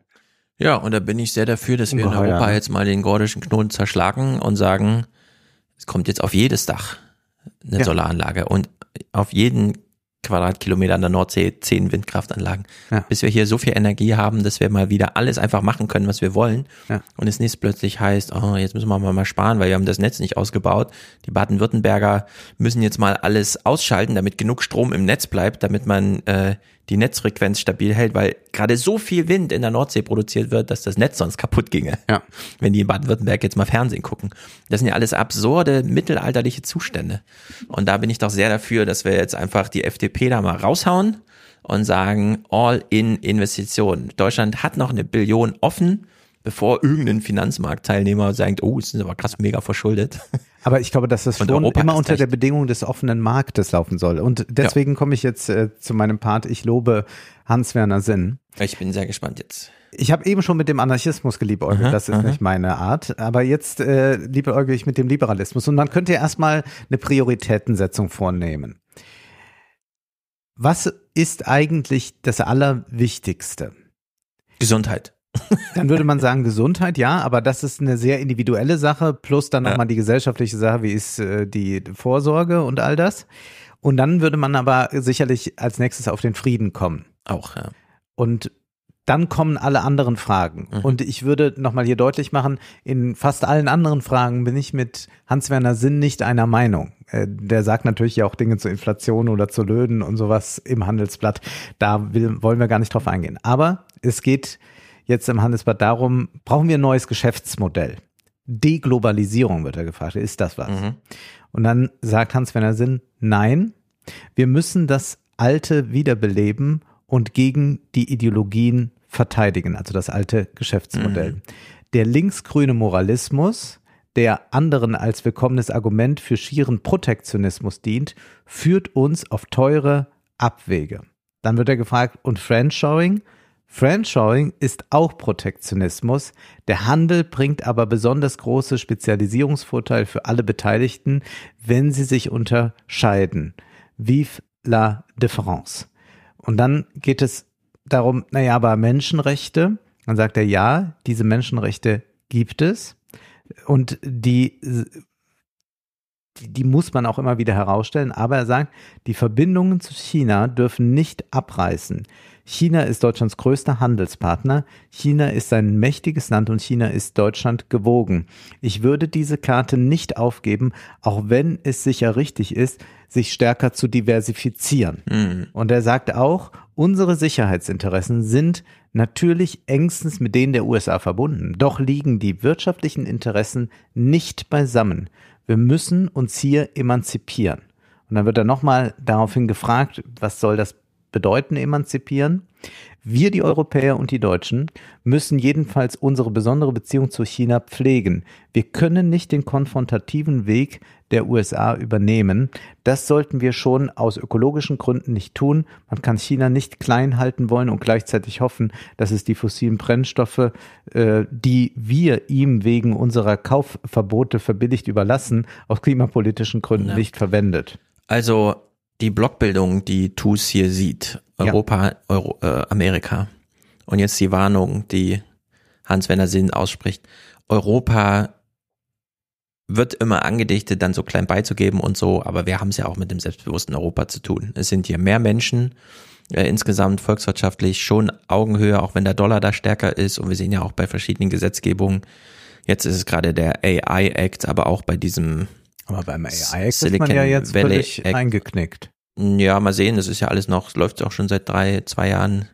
[SPEAKER 3] Ja, und da bin ich sehr dafür, dass wir in Europa jetzt mal den gordischen Knoten zerschlagen und sagen, es kommt jetzt auf jedes Dach eine ja. Solaranlage und auf jeden Quadratkilometer an der Nordsee zehn Windkraftanlagen, ja. bis wir hier so viel Energie haben, dass wir mal wieder alles einfach machen können, was wir wollen. Ja. Und es nicht plötzlich heißt, oh, jetzt müssen wir mal sparen, weil wir haben das Netz nicht ausgebaut. Die Baden-Württemberger müssen jetzt mal alles ausschalten, damit genug Strom im Netz bleibt, damit man äh, die Netzfrequenz stabil hält, weil gerade so viel Wind in der Nordsee produziert wird, dass das Netz sonst kaputt ginge. Ja. Wenn die in Baden-Württemberg jetzt mal Fernsehen gucken. Das sind ja alles absurde mittelalterliche Zustände. Und da bin ich doch sehr dafür, dass wir jetzt einfach die FDP da mal raushauen und sagen, all in Investitionen. Deutschland hat noch eine Billion offen bevor irgendein Finanzmarktteilnehmer sagt, oh, es ist aber krass mega verschuldet.
[SPEAKER 4] Aber ich glaube, dass das schon immer unter der Bedingung des offenen Marktes laufen soll. Und deswegen ja. komme ich jetzt äh, zu meinem Part. Ich lobe Hans-Werner Sinn.
[SPEAKER 3] Ich bin sehr gespannt jetzt.
[SPEAKER 4] Ich habe eben schon mit dem Anarchismus geliebäugelt, aha, das ist aha. nicht meine Art. Aber jetzt äh, liebäugel ich mit dem Liberalismus. Und man könnte ja erstmal eine Prioritätensetzung vornehmen. Was ist eigentlich das Allerwichtigste?
[SPEAKER 3] Gesundheit.
[SPEAKER 4] Dann würde man sagen Gesundheit, ja, aber das ist eine sehr individuelle Sache, plus dann nochmal ja. die gesellschaftliche Sache, wie ist äh, die Vorsorge und all das. Und dann würde man aber sicherlich als nächstes auf den Frieden kommen.
[SPEAKER 3] Auch, ja.
[SPEAKER 4] Und dann kommen alle anderen Fragen. Mhm. Und ich würde nochmal hier deutlich machen, in fast allen anderen Fragen bin ich mit Hans-Werner Sinn nicht einer Meinung. Äh, der sagt natürlich ja auch Dinge zur Inflation oder zu Löhnen und sowas im Handelsblatt. Da will, wollen wir gar nicht drauf eingehen. Aber es geht jetzt im Handelsblatt darum, brauchen wir ein neues Geschäftsmodell? Deglobalisierung wird er gefragt. Ist das was? Mhm. Und dann sagt Hans-Werner Sinn, nein, wir müssen das Alte wiederbeleben und gegen die Ideologien verteidigen, also das alte Geschäftsmodell. Mhm. Der linksgrüne Moralismus, der anderen als willkommenes Argument für schieren Protektionismus dient, führt uns auf teure Abwege. Dann wird er gefragt, und Friendshoring? Friendshoring ist auch Protektionismus. Der Handel bringt aber besonders große Spezialisierungsvorteile für alle Beteiligten, wenn sie sich unterscheiden. Vive la différence. Und dann geht es darum, naja, aber Menschenrechte, dann sagt er, ja, diese Menschenrechte gibt es und die, die muss man auch immer wieder herausstellen, aber er sagt, die Verbindungen zu China dürfen nicht abreißen. China ist Deutschlands größter Handelspartner. China ist ein mächtiges Land und China ist Deutschland gewogen. Ich würde diese Karte nicht aufgeben, auch wenn es sicher richtig ist, sich stärker zu diversifizieren. Mhm. Und er sagt auch, unsere Sicherheitsinteressen sind natürlich engstens mit denen der USA verbunden. Doch liegen die wirtschaftlichen Interessen nicht beisammen. Wir müssen uns hier emanzipieren. Und dann wird er nochmal daraufhin gefragt, was soll das bedeuten emanzipieren. Wir, die Europäer und die Deutschen, müssen jedenfalls unsere besondere Beziehung zu China pflegen. Wir können nicht den konfrontativen Weg der USA übernehmen. Das sollten wir schon aus ökologischen Gründen nicht tun. Man kann China nicht klein halten wollen und gleichzeitig hoffen, dass es die fossilen Brennstoffe, äh, die wir ihm wegen unserer Kaufverbote verbilligt überlassen, aus klimapolitischen Gründen ja. nicht verwendet.
[SPEAKER 3] Also die Blockbildung, die TUS hier sieht, Europa, ja. Euro, äh, Amerika. Und jetzt die Warnung, die Hans-Werner Sinn ausspricht. Europa wird immer angedichtet, dann so klein beizugeben und so, aber wir haben es ja auch mit dem selbstbewussten Europa zu tun. Es sind hier mehr Menschen, äh, insgesamt volkswirtschaftlich schon Augenhöhe, auch wenn der Dollar da stärker ist und wir sehen ja auch bei verschiedenen Gesetzgebungen, jetzt ist es gerade der AI Act, aber auch bei diesem
[SPEAKER 4] aber beim AI ist man ja jetzt Valley völlig Act. eingeknickt.
[SPEAKER 3] Ja, mal sehen, das ist ja alles noch, läuft auch schon seit drei, zwei Jahren,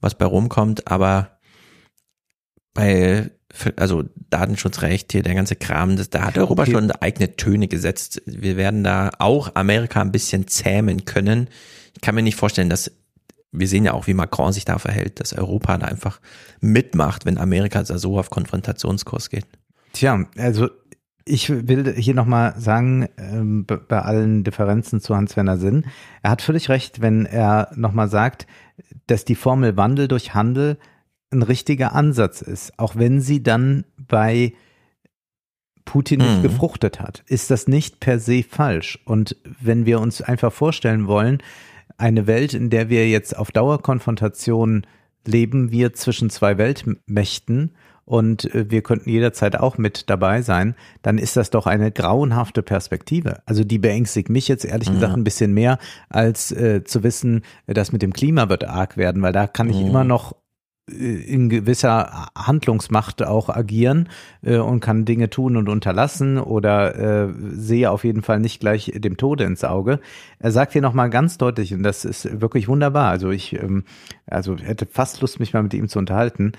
[SPEAKER 3] was bei rumkommt, aber bei, also Datenschutzrecht hier, der ganze Kram, das, da hat Europa okay. schon eigene Töne gesetzt. Wir werden da auch Amerika ein bisschen zähmen können. Ich kann mir nicht vorstellen, dass wir sehen ja auch, wie Macron sich da verhält, dass Europa da einfach mitmacht, wenn Amerika da so auf Konfrontationskurs geht.
[SPEAKER 4] Tja, also ich will hier nochmal sagen, ähm, bei allen Differenzen zu Hans-Werner Sinn, er hat völlig recht, wenn er nochmal sagt, dass die Formel Wandel durch Handel ein richtiger Ansatz ist, auch wenn sie dann bei Putin nicht mhm. gefruchtet hat, ist das nicht per se falsch. Und wenn wir uns einfach vorstellen wollen, eine Welt, in der wir jetzt auf Dauerkonfrontation leben, wir zwischen zwei Weltmächten, und äh, wir könnten jederzeit auch mit dabei sein, dann ist das doch eine grauenhafte Perspektive. Also die beängstigt mich jetzt ehrlich mhm. gesagt ein bisschen mehr, als äh, zu wissen, das mit dem Klima wird arg werden, weil da kann ich mhm. immer noch äh, in gewisser Handlungsmacht auch agieren äh, und kann Dinge tun und unterlassen oder äh, sehe auf jeden Fall nicht gleich dem Tode ins Auge. Er sagt hier nochmal ganz deutlich, und das ist wirklich wunderbar, also ich ähm, also hätte fast Lust, mich mal mit ihm zu unterhalten.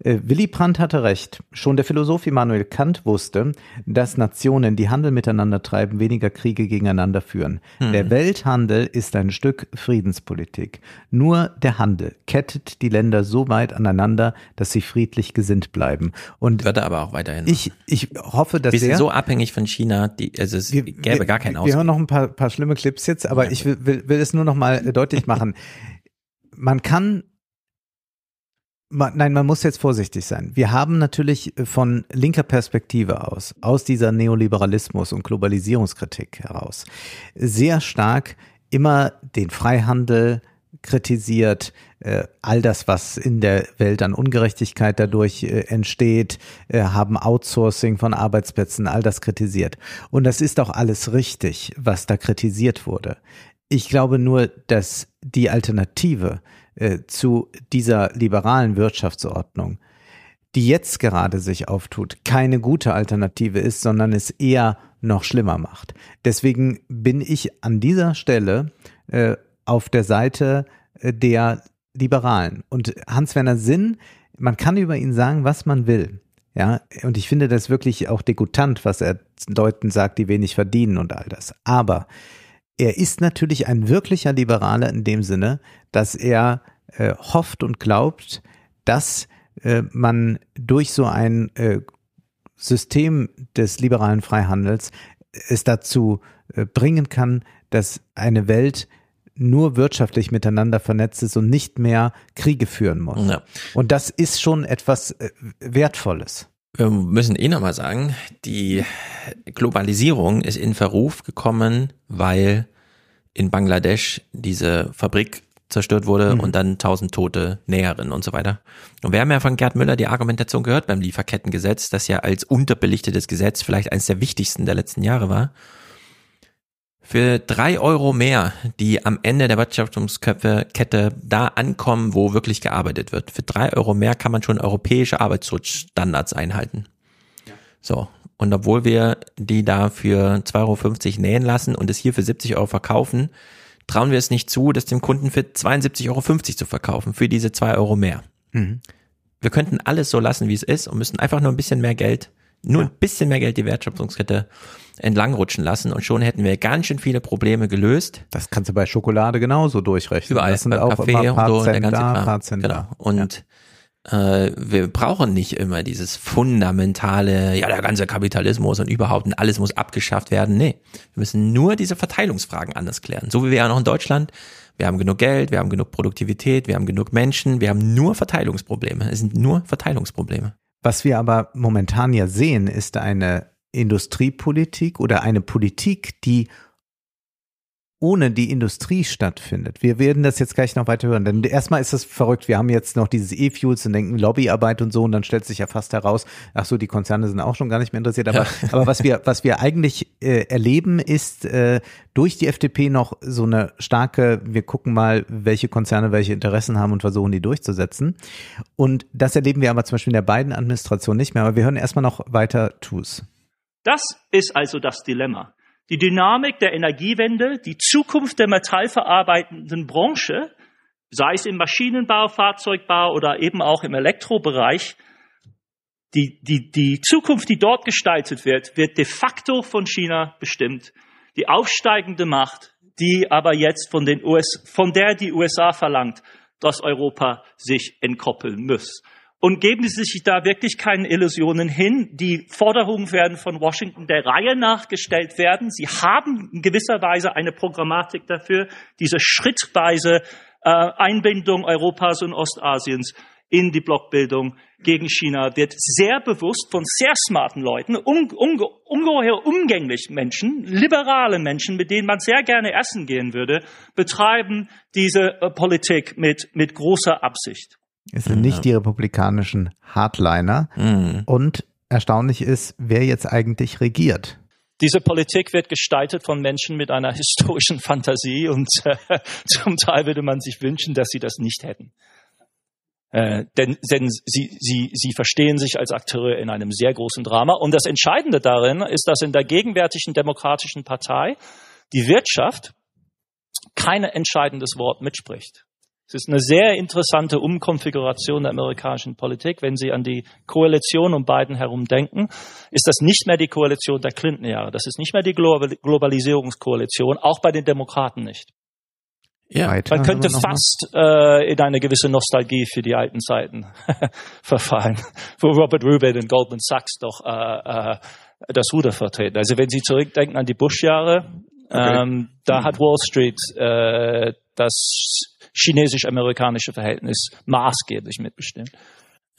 [SPEAKER 4] Äh, Willy Brandt hatte recht. Schon der Philosoph Immanuel Kant wusste, dass Nationen, die Handel miteinander treiben, weniger Kriege gegeneinander führen. Hm. Der Welthandel ist ein Stück Friedenspolitik. Nur der Handel kettet die Länder so weit aneinander, dass sie friedlich gesinnt bleiben. Und
[SPEAKER 3] wird er aber auch weiterhin.
[SPEAKER 4] Ich, ich hoffe, dass
[SPEAKER 3] wir sind so abhängig von China, die, also es wir, gäbe gar keinen Ausweg.
[SPEAKER 4] Wir hören noch ein paar, paar schlimme Clips jetzt, aber ja. ich will, will, will es nur noch mal deutlich machen. Man kann Nein, man muss jetzt vorsichtig sein. Wir haben natürlich äh, von linker Perspektive aus, aus dieser Neoliberalismus- und Globalisierungskritik heraus, sehr stark immer den Freihandel kritisiert, äh, all das, was in der Welt an Ungerechtigkeit dadurch äh, entsteht, haben Outsourcing von Arbeitsplätzen, all das kritisiert. Und das ist auch alles richtig, was da kritisiert wurde. Ich glaube nur, dass die Alternative äh, zu dieser liberalen Wirtschaftsordnung, die jetzt gerade sich auftut, keine gute Alternative ist, sondern es eher noch schlimmer macht. Deswegen bin ich an dieser Stelle äh, auf der Seite äh, der Liberalen. Und Hans-Werner Sinn, man kann über ihn sagen, was man will. Ja, und ich finde das wirklich auch degutant, was er Leuten sagt, die wenig verdienen und all das. Aber er ist natürlich ein wirklicher Liberaler in dem Sinne, dass er äh, hofft und glaubt, dass äh, man durch so ein äh, System des liberalen Freihandels es dazu äh, bringen kann, dass eine Welt nur wirtschaftlich miteinander vernetzt ist und nicht mehr Kriege führen muss. Ja. Und das ist schon etwas äh, Wertvolles.
[SPEAKER 3] Wir müssen eh nochmal sagen, die Globalisierung ist in Verruf gekommen, weil in Bangladesch diese Fabrik zerstört wurde mhm. und dann tausend tote Näherinnen und so weiter. Und wir haben ja von Gerd Müller die Argumentation gehört beim Lieferkettengesetz, das ja als unterbelichtetes Gesetz vielleicht eines der wichtigsten der letzten Jahre war. Für drei Euro mehr, die am Ende der Wirtschaftskette da ankommen, wo wirklich gearbeitet wird. Für drei Euro mehr kann man schon europäische Arbeitsschutzstandards einhalten. Ja. So. Und obwohl wir die da für 2,50 Euro nähen lassen und es hier für 70 Euro verkaufen, trauen wir es nicht zu, das dem Kunden für 72,50 Euro zu verkaufen, für diese zwei Euro mehr. Mhm. Wir könnten alles so lassen, wie es ist und müssten einfach nur ein bisschen mehr Geld, nur ein bisschen mehr Geld die Wertschöpfungskette entlangrutschen lassen und schon hätten wir ganz schön viele Probleme gelöst.
[SPEAKER 4] Das kannst du bei Schokolade genauso durchrechnen.
[SPEAKER 3] Überall,
[SPEAKER 4] das
[SPEAKER 3] sind auch Kaffee immer und so, der ganze da, Kram. Genau. Und ja äh, wir brauchen nicht immer dieses fundamentale, ja, der ganze Kapitalismus und überhaupt und alles muss abgeschafft werden. Nee, wir müssen nur diese Verteilungsfragen anders klären. So wie wir ja noch in Deutschland. Wir haben genug Geld, wir haben genug Produktivität, wir haben genug Menschen, wir haben nur Verteilungsprobleme. Es sind nur Verteilungsprobleme.
[SPEAKER 4] Was wir aber momentan ja sehen, ist eine Industriepolitik oder eine Politik, die ohne die Industrie stattfindet. Wir werden das jetzt gleich noch weiter hören, denn erstmal ist es verrückt. Wir haben jetzt noch dieses E-Fuels und denken Lobbyarbeit und so und dann stellt sich ja fast heraus, ach so, die Konzerne sind auch schon gar nicht mehr interessiert. Aber, ja. aber was wir, was wir eigentlich äh, erleben, ist äh, durch die FDP noch so eine starke, wir gucken mal, welche Konzerne welche Interessen haben und versuchen die durchzusetzen. Und das erleben wir aber zum Beispiel in der beiden Administration nicht mehr. Aber wir hören erstmal noch weiter TUS.
[SPEAKER 14] Das ist also das Dilemma. Die Dynamik der Energiewende, die Zukunft der metallverarbeitenden Branche, sei es im Maschinenbau, Fahrzeugbau oder eben auch im Elektrobereich, die, die, die Zukunft, die dort gestaltet wird, wird de facto von China bestimmt. Die aufsteigende Macht, die aber jetzt von, den US, von der die USA verlangt, dass Europa sich entkoppeln muss. Und geben Sie sich da wirklich keinen Illusionen hin. Die Forderungen werden von Washington der Reihe nach gestellt werden. Sie haben in gewisser Weise eine Programmatik dafür, diese schrittweise äh, Einbindung Europas und Ostasiens in die Blockbildung gegen China wird sehr bewusst von sehr smarten Leuten, un, un, ungeheuer umgänglich Menschen, liberale Menschen, mit denen man sehr gerne essen gehen würde, betreiben diese äh, Politik mit, mit großer Absicht.
[SPEAKER 4] Es sind nicht die republikanischen Hardliner. Mhm. Und erstaunlich ist, wer jetzt eigentlich regiert.
[SPEAKER 14] Diese Politik wird gestaltet von Menschen mit einer historischen Fantasie und äh, zum Teil würde man sich wünschen, dass sie das nicht hätten. Äh, denn denn sie, sie, sie verstehen sich als Akteure in einem sehr großen Drama. Und das Entscheidende darin ist, dass in der gegenwärtigen demokratischen Partei die Wirtschaft kein entscheidendes Wort mitspricht. Es ist eine sehr interessante Umkonfiguration der amerikanischen Politik. Wenn Sie an die Koalition um Biden herum denken, ist das nicht mehr die Koalition der Clinton-Jahre. Das ist nicht mehr die Globalisierungskoalition, auch bei den Demokraten nicht. Ja, man könnte fast äh, in eine gewisse Nostalgie für die alten Zeiten verfallen, wo Robert Rubin und Goldman Sachs doch äh, äh, das Ruder vertreten. Also wenn Sie zurückdenken an die Bush-Jahre, okay. ähm, da hat Wall Street äh, das chinesisch-amerikanische Verhältnis maßgeblich mitbestimmt.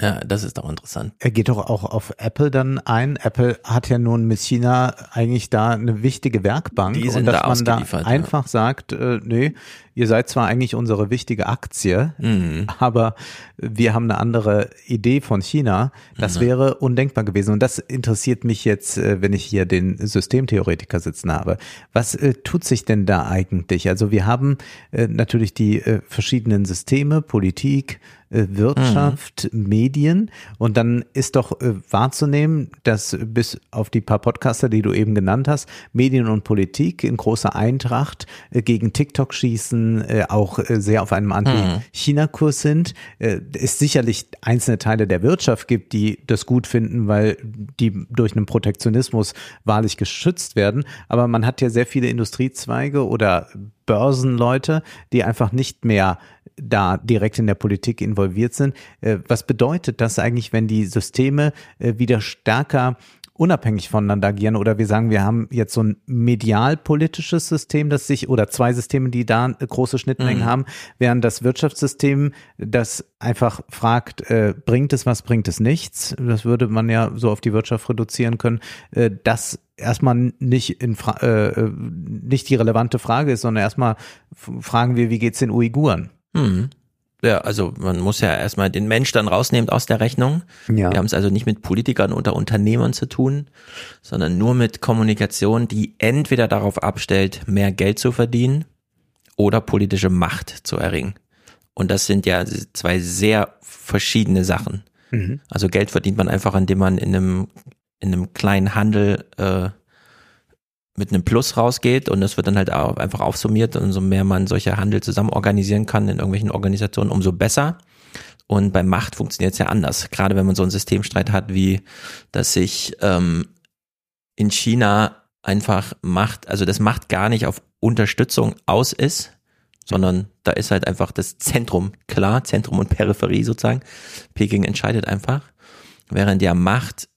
[SPEAKER 3] Ja, das ist doch interessant.
[SPEAKER 4] Er geht doch auch auf Apple dann ein. Apple hat ja nun mit China eigentlich da eine wichtige Werkbank.
[SPEAKER 3] Die sind und dass
[SPEAKER 4] da
[SPEAKER 3] man da
[SPEAKER 4] einfach sagt, äh, nee, ihr seid zwar eigentlich unsere wichtige Aktie, mhm. aber wir haben eine andere Idee von China. Das mhm. wäre undenkbar gewesen. Und das interessiert mich jetzt, äh, wenn ich hier den Systemtheoretiker sitzen habe. Was äh, tut sich denn da eigentlich? Also wir haben äh, natürlich die äh, verschiedenen Systeme, Politik, Wirtschaft, mhm. Medien. Und dann ist doch äh, wahrzunehmen, dass bis auf die paar Podcaster, die du eben genannt hast, Medien und Politik in großer Eintracht gegen TikTok schießen, Äh, auch äh, sehr auf einem Anti-China-Kurs sind. Äh, es sicherlich einzelne Teile der Wirtschaft gibt, die das gut finden, weil die durch einen Protektionismus wahrlich geschützt werden. Aber man hat ja sehr viele Industriezweige oder Börsenleute, die einfach nicht mehr da direkt in der Politik involviert sind. Äh, was bedeutet das eigentlich, wenn die Systeme äh, wieder stärker unabhängig voneinander agieren oder wir sagen, wir haben jetzt so ein medialpolitisches System, das sich oder zwei Systeme, die da große Schnittmengen mhm. haben, während das Wirtschaftssystem, das einfach fragt, äh, bringt es was, bringt es nichts, das würde man ja so auf die Wirtschaft reduzieren können, äh, das erstmal nicht in Fra äh, nicht die relevante Frage ist, sondern erstmal fragen wir, wie geht's den Uiguren?
[SPEAKER 3] Mhm. Ja, also man muss ja erstmal den Mensch dann rausnehmen aus der Rechnung. Ja. Wir haben es also nicht mit Politikern oder Unternehmern zu tun, sondern nur mit Kommunikation, die entweder darauf abstellt, mehr Geld zu verdienen oder politische Macht zu erringen. Und das sind ja zwei sehr verschiedene Sachen. Mhm. Also Geld verdient man einfach, indem man in einem, in einem kleinen Handel äh, mit einem Plus rausgeht und das wird dann halt auch einfach aufsummiert und umso mehr man solche Handel zusammen organisieren kann in irgendwelchen Organisationen, umso besser. Und bei Macht funktioniert es ja anders. Gerade wenn man so einen Systemstreit hat, wie dass sich ähm, in China einfach Macht, also das Macht gar nicht auf Unterstützung aus ist, sondern da ist halt einfach das Zentrum klar, Zentrum und Peripherie sozusagen. Peking entscheidet einfach, während ja Macht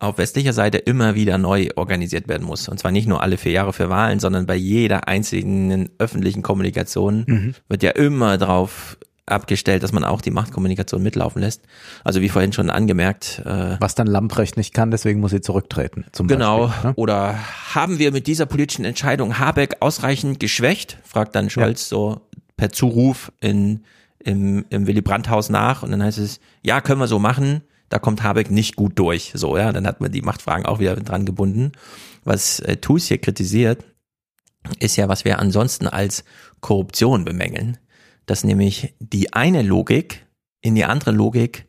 [SPEAKER 3] auf westlicher Seite immer wieder neu organisiert werden muss. Und zwar nicht nur alle vier Jahre für Wahlen, sondern bei jeder einzigen öffentlichen Kommunikation mhm. wird ja immer drauf abgestellt, dass man auch die Machtkommunikation mitlaufen lässt. Also wie vorhin schon angemerkt.
[SPEAKER 4] Äh, Was dann Lamprecht nicht kann, deswegen muss sie zurücktreten.
[SPEAKER 3] Genau. Beispiel, ne? Oder haben wir mit dieser politischen Entscheidung Habeck ausreichend geschwächt? Fragt dann Scholz ja. so per Zuruf in, im, im Willy Brandt-Haus nach. Und dann heißt es, ja, können wir so machen da kommt Habeck nicht gut durch. So, ja, dann hat man die Machtfragen auch wieder dran gebunden. Was äh, Tus hier kritisiert, ist ja, was wir ansonsten als Korruption bemängeln, dass nämlich die eine Logik in die andere Logik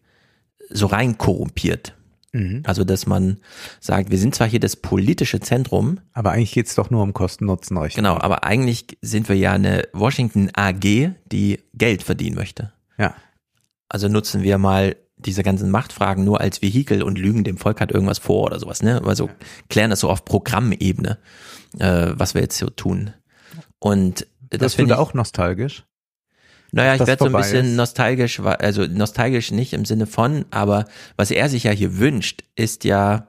[SPEAKER 3] so rein korrumpiert. Mhm. Also, dass man sagt, wir sind zwar hier das politische Zentrum.
[SPEAKER 4] Aber eigentlich geht's doch nur um Kosten-Nutzen-Rechnung.
[SPEAKER 3] Genau, aber eigentlich sind wir ja eine Washington AG, die Geld verdienen möchte.
[SPEAKER 4] Ja.
[SPEAKER 3] Also nutzen wir mal diese ganzen Machtfragen nur als Vehikel und lügen dem Volk halt irgendwas vor oder sowas, ne? Also klären das so auf Programmebene, äh, was wir jetzt so tun. Und
[SPEAKER 4] das finde ich auch nostalgisch.
[SPEAKER 3] Naja, ich werde so ein bisschen ist. nostalgisch, also nostalgisch nicht im Sinne von, aber was er sich ja hier wünscht, ist ja,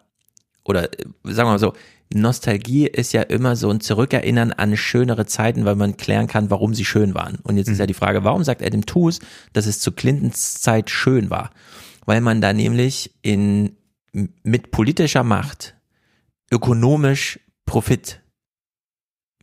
[SPEAKER 3] oder sagen wir mal so, Nostalgie ist ja immer so ein Zurückerinnern an schönere Zeiten, weil man klären kann, warum sie schön waren. Und jetzt mhm. ist ja die Frage, warum sagt Adam Tooze, dass es zu Clintons Zeit schön war? Weil man da nämlich in, mit politischer Macht ökonomisch Profit,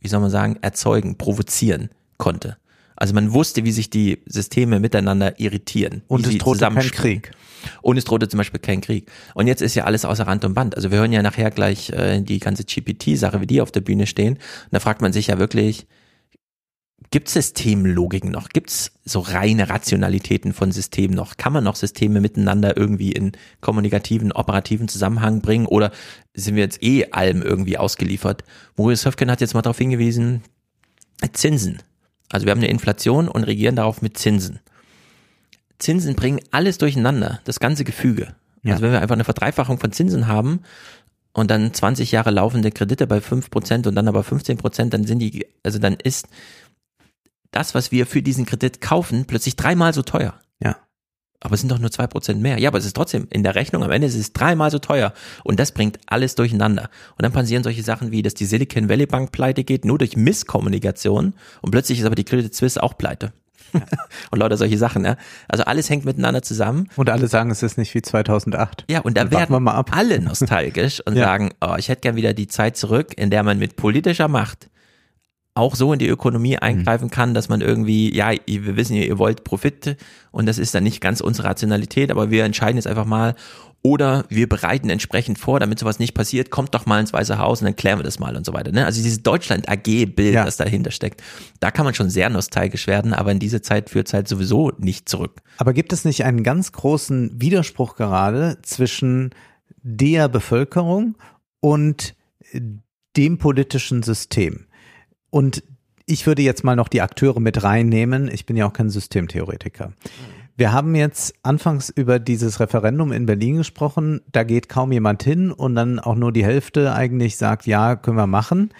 [SPEAKER 3] wie soll man sagen, erzeugen, provozieren konnte. Also man wusste, wie sich die Systeme miteinander irritieren.
[SPEAKER 4] Und es drohte kein Krieg.
[SPEAKER 3] Und es drohte zum Beispiel kein Krieg. Und jetzt ist ja alles außer Rand und Band. Also wir hören ja nachher gleich äh, die ganze GPT-Sache, wie die auf der Bühne stehen. Und da fragt man sich ja wirklich, gibt es Systemlogiken noch? Gibt es so reine Rationalitäten von Systemen noch? Kann man noch Systeme miteinander irgendwie in kommunikativen, operativen Zusammenhang bringen? Oder sind wir jetzt eh allem irgendwie ausgeliefert? Maurice Höfken hat jetzt mal darauf hingewiesen, Zinsen. Also wir haben eine Inflation und regieren darauf mit Zinsen. Zinsen bringen alles durcheinander, das ganze Gefüge. Ja. Also wenn wir einfach eine Verdreifachung von Zinsen haben und dann 20 Jahre laufende Kredite bei 5% und dann aber 15%, dann sind die, also dann ist das, was wir für diesen Kredit kaufen, plötzlich dreimal so teuer.
[SPEAKER 4] Ja.
[SPEAKER 3] Aber es sind doch nur zwei Prozent mehr. Ja, aber es ist trotzdem in der Rechnung am Ende ist es dreimal so teuer. Und das bringt alles durcheinander. Und dann passieren solche Sachen wie, dass die Silicon Valley Bank pleite geht, nur durch Misskommunikation. Und plötzlich ist aber die Credit Suisse auch pleite. und lauter solche Sachen, ja. Also alles hängt miteinander zusammen.
[SPEAKER 4] Und alle sagen, es ist nicht wie 2008.
[SPEAKER 3] Ja, und da dann werden alle nostalgisch und ja. sagen, oh, ich hätte gern wieder die Zeit zurück, in der man mit politischer Macht auch so in die Ökonomie mhm. eingreifen kann, dass man irgendwie, ja, wir wissen ja, ihr wollt Profit und das ist dann nicht ganz unsere Rationalität, aber wir entscheiden jetzt einfach mal oder wir bereiten entsprechend vor, damit sowas nicht passiert, kommt doch mal ins Weiße Haus und dann klären wir das mal und so weiter. Ne? Also dieses Deutschland-AG-Bild, ja. das dahinter steckt, da kann man schon sehr nostalgisch werden, aber in diese Zeit führt es halt sowieso nicht zurück.
[SPEAKER 4] Aber gibt es nicht einen ganz großen Widerspruch gerade zwischen der Bevölkerung und dem politischen System? Und ich würde jetzt mal noch die Akteure mit reinnehmen. Ich bin ja auch kein Systemtheoretiker. Wir haben jetzt anfangs über dieses Referendum in Berlin gesprochen. Da geht kaum jemand hin und dann auch nur die Hälfte eigentlich sagt, ja, können wir machen.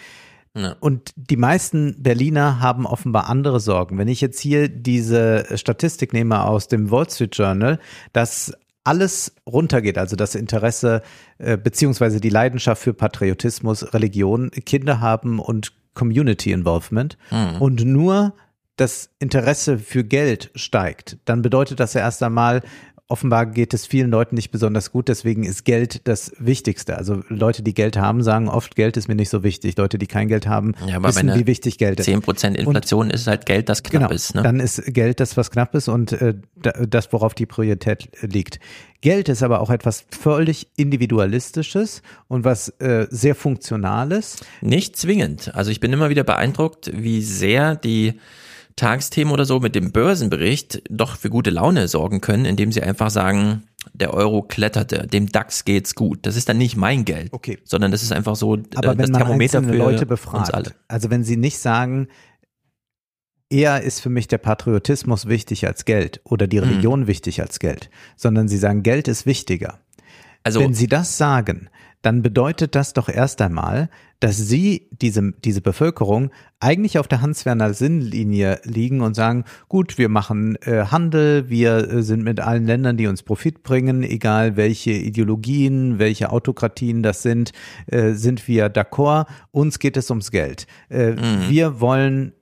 [SPEAKER 4] Ja. Und die meisten Berliner haben offenbar andere Sorgen. Wenn ich jetzt hier diese Statistik nehme aus dem Wall Street Journal, dass alles runtergeht, also das Interesse äh, beziehungsweise die Leidenschaft für Patriotismus, Religion, Kinder haben und Community Involvement mhm. und nur das Interesse für Geld steigt, dann bedeutet das ja erst einmal, offenbar geht es vielen Leuten nicht besonders gut, deswegen ist Geld das Wichtigste. Also Leute, die Geld haben, sagen oft, Geld ist mir nicht so wichtig. Leute, die kein Geld haben, ja, wissen, wie wichtig Geld ist.
[SPEAKER 3] 10% Inflation und, ist halt Geld, das knapp
[SPEAKER 4] genau,
[SPEAKER 3] ist. Ne?
[SPEAKER 4] Dann ist Geld das, was knapp ist und äh, das, worauf die Priorität liegt. Geld ist aber auch etwas völlig Individualistisches und was äh, sehr Funktionales.
[SPEAKER 3] Nicht zwingend. Also ich bin immer wieder beeindruckt, wie sehr die Tagsthemen oder so mit dem Börsenbericht doch für gute Laune sorgen können, indem sie einfach sagen, der Euro kletterte, dem DAX geht's gut. Das ist dann nicht mein Geld,
[SPEAKER 4] okay.
[SPEAKER 3] sondern das ist einfach so
[SPEAKER 4] Aber äh, das Thermometer für Leute befragt, uns alle. Also wenn sie nicht sagen, eher ist für mich der Patriotismus wichtig als Geld oder die hm. Religion hm. wichtig als Geld, sondern sie sagen, Geld ist wichtiger. Also, wenn sie das sagen, dann bedeutet das doch erst einmal, dass sie, diese, diese Bevölkerung, eigentlich auf der Hans-Werner-Sinn-Linie liegen und sagen, gut, wir machen äh, Handel, wir äh, sind mit allen Ländern, die uns Profit bringen, egal welche Ideologien, welche Autokratien das sind, äh, sind wir d'accord, uns geht es ums Geld. Äh, mhm. Wir wollen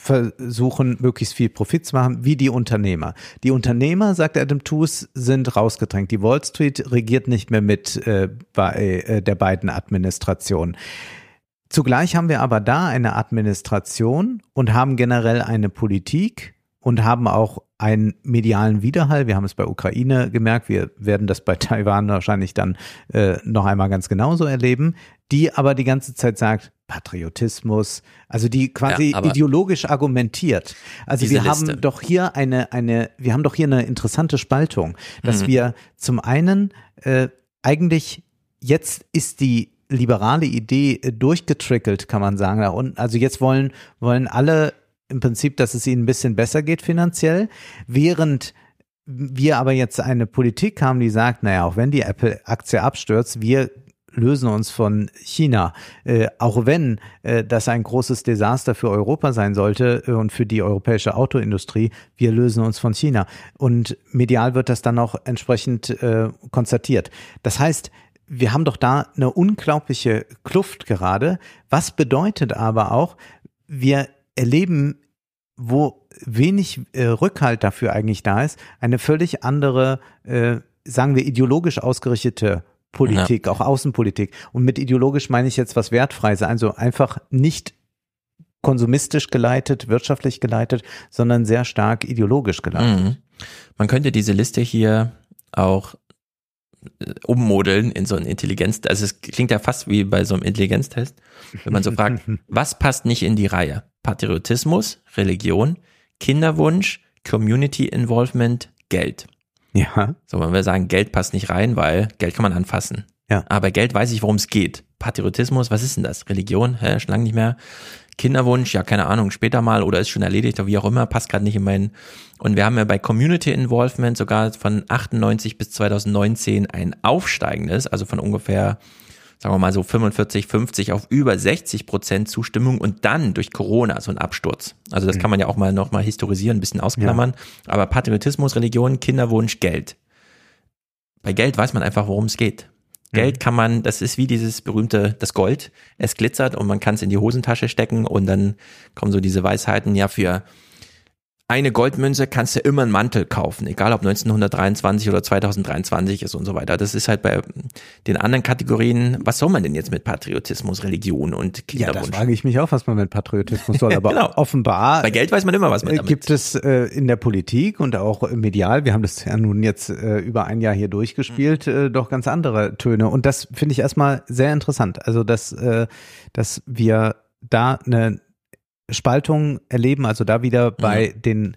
[SPEAKER 4] versuchen, möglichst viel Profit zu machen, wie die Unternehmer. Die Unternehmer, sagt Adam Tooze, sind rausgedrängt. Die Wall Street regiert nicht mehr mit äh, bei äh, der beiden Administrationen. Zugleich haben wir aber da eine Administration und haben generell eine Politik und haben auch einen medialen Widerhall. Wir haben es bei Ukraine gemerkt, wir werden das bei Taiwan wahrscheinlich dann äh, noch einmal ganz genauso erleben, die aber die ganze Zeit sagt, Patriotismus, also die quasi ja, ideologisch argumentiert. Also wir haben Liste. doch hier eine, eine, wir haben doch hier eine interessante Spaltung, dass mhm. wir zum einen äh, eigentlich jetzt ist die liberale Idee durchgetrickelt, kann man sagen. Und also jetzt wollen, wollen alle im Prinzip, dass es ihnen ein bisschen besser geht finanziell, während wir aber jetzt eine Politik haben, die sagt, naja, auch wenn die Apple-Aktie abstürzt, wir lösen uns von China. Äh, auch wenn äh, das ein großes Desaster für Europa sein sollte äh, und für die europäische Autoindustrie, wir lösen uns von China. Und medial wird das dann auch entsprechend äh, konstatiert. Das heißt, wir haben doch da eine unglaubliche Kluft gerade. Was bedeutet aber auch, wir erleben, wo wenig äh, Rückhalt dafür eigentlich da ist, eine völlig andere, äh, sagen wir, ideologisch ausgerichtete Politik, ja. auch Außenpolitik. Und mit ideologisch meine ich jetzt was wertfreies, also einfach nicht konsumistisch geleitet, wirtschaftlich geleitet, sondern sehr stark ideologisch geleitet. Mhm.
[SPEAKER 3] Man könnte diese Liste hier auch äh, ummodeln in so ein Intelligenz, also es klingt ja fast wie bei so einem Intelligenztest, wenn man so fragt, was passt nicht in die Reihe? Patriotismus, Religion, Kinderwunsch, Community Involvement, Geld.
[SPEAKER 4] Ja.
[SPEAKER 3] So, wenn wir sagen, Geld passt nicht rein, weil Geld kann man anfassen.
[SPEAKER 4] Ja.
[SPEAKER 3] Aber Geld weiß ich, worum es geht. Patriotismus, was ist denn das? Religion? Hä, schon lange nicht mehr. Kinderwunsch, ja, keine Ahnung, später mal oder ist schon erledigt oder wie auch immer, passt gerade nicht in meinen. Und wir haben ja bei Community Involvement sogar von 98 bis 2019 ein aufsteigendes, also von ungefähr sagen wir mal so 45, 50 auf über 60 Prozent Zustimmung und dann durch Corona so ein Absturz. Also das mhm. kann man ja auch mal noch mal historisieren, ein bisschen ausklammern. Ja. Aber Patriotismus, Religion, Kinderwunsch, Geld. Bei Geld weiß man einfach, worum es geht. Geld mhm. kann man, das ist wie dieses berühmte, das Gold. Es glitzert und man kann es in die Hosentasche stecken und dann kommen so diese Weisheiten, ja, für eine Goldmünze kannst du immer einen Mantel kaufen, egal ob 1923 oder 2023 ist und so weiter. Das ist halt bei den anderen Kategorien, was soll man denn jetzt mit Patriotismus, Religion und Kinderwunsch?
[SPEAKER 4] Ja, das frage ich mich auch, was man mit Patriotismus soll, aber genau. offenbar.
[SPEAKER 3] Bei Geld weiß man immer, was man
[SPEAKER 4] damit. Gibt es äh, in der Politik und auch medial, wir haben das ja nun jetzt äh, über ein Jahr hier durchgespielt, mhm. äh, doch ganz andere Töne und das finde ich erstmal sehr interessant. Also, dass, äh, dass wir da eine Spaltung erleben, also da wieder bei mhm. den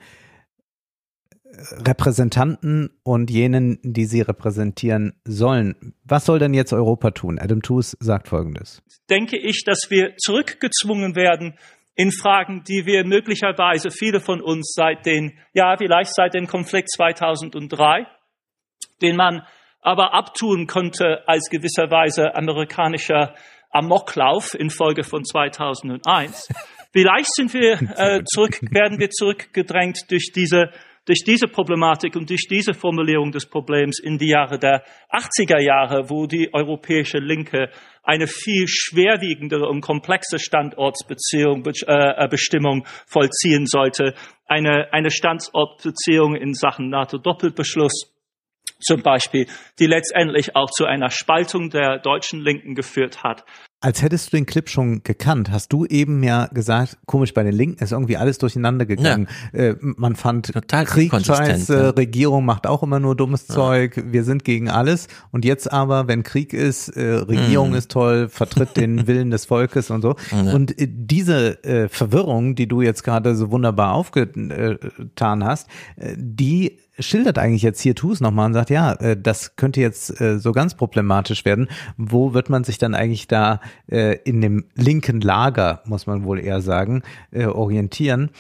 [SPEAKER 4] Repräsentanten und jenen, die sie repräsentieren sollen. Was soll denn jetzt Europa tun? Adam Tooze sagt Folgendes.
[SPEAKER 14] Denke ich, dass wir zurückgezwungen werden in Fragen, die wir möglicherweise viele von uns seit den, ja, vielleicht seit dem Konflikt 2003, den man aber abtun konnte als gewisserweise amerikanischer Amoklauf infolge von 2001. Vielleicht sind wir äh, zurück, werden wir zurückgedrängt durch diese durch diese Problematik und durch diese Formulierung des Problems in die Jahre der 80er Jahre, wo die europäische Linke eine viel schwerwiegendere und komplexe Standortsbeziehung, äh, Bestimmung vollziehen sollte. Eine, eine Standortbeziehung in Sachen NATO-Doppelbeschluss zum Beispiel, die letztendlich auch zu einer Spaltung der deutschen Linken geführt hat.
[SPEAKER 4] Als hättest du den Clip schon gekannt, hast du eben ja gesagt, komisch, bei den Linken ist irgendwie alles durcheinander gegangen. Ja. Äh, man fand Total Krieg scheiße, ja. Regierung macht auch immer nur dummes ja. Zeug, wir sind gegen alles. Und jetzt aber, wenn Krieg ist, äh, Regierung mhm. ist toll, vertritt den Willen des Volkes und so. Und äh, diese äh, Verwirrung, die du jetzt gerade so wunderbar aufgetan hast, äh, die schildert eigentlich jetzt hier Tus nochmal und sagt, ja, äh, das könnte jetzt äh, so ganz problematisch werden. Wo wird man sich dann eigentlich da äh, in dem linken Lager, muss man wohl eher sagen, orientieren?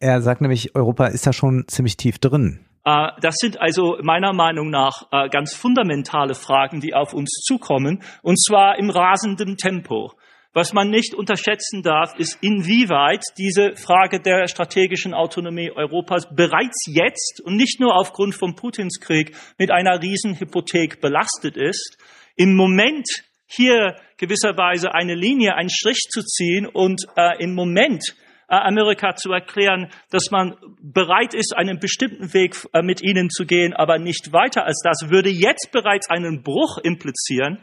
[SPEAKER 4] Er sagt nämlich, Europa ist da schon ziemlich tief drin.
[SPEAKER 14] Das sind also meiner Meinung nach ganz fundamentale Fragen, die auf uns zukommen, und zwar im rasenden Tempo. Was man nicht unterschätzen darf, ist, inwieweit diese Frage der strategischen Autonomie Europas bereits jetzt und nicht nur aufgrund von Putins Krieg mit einer Riesenhypothek belastet ist. Im Moment hier gewisserweise eine Linie, einen Strich zu ziehen und äh, im Moment äh, Amerika zu erklären, dass man bereit ist, einen bestimmten Weg äh, mit ihnen zu gehen, aber nicht weiter als das, würde jetzt bereits einen Bruch implizieren.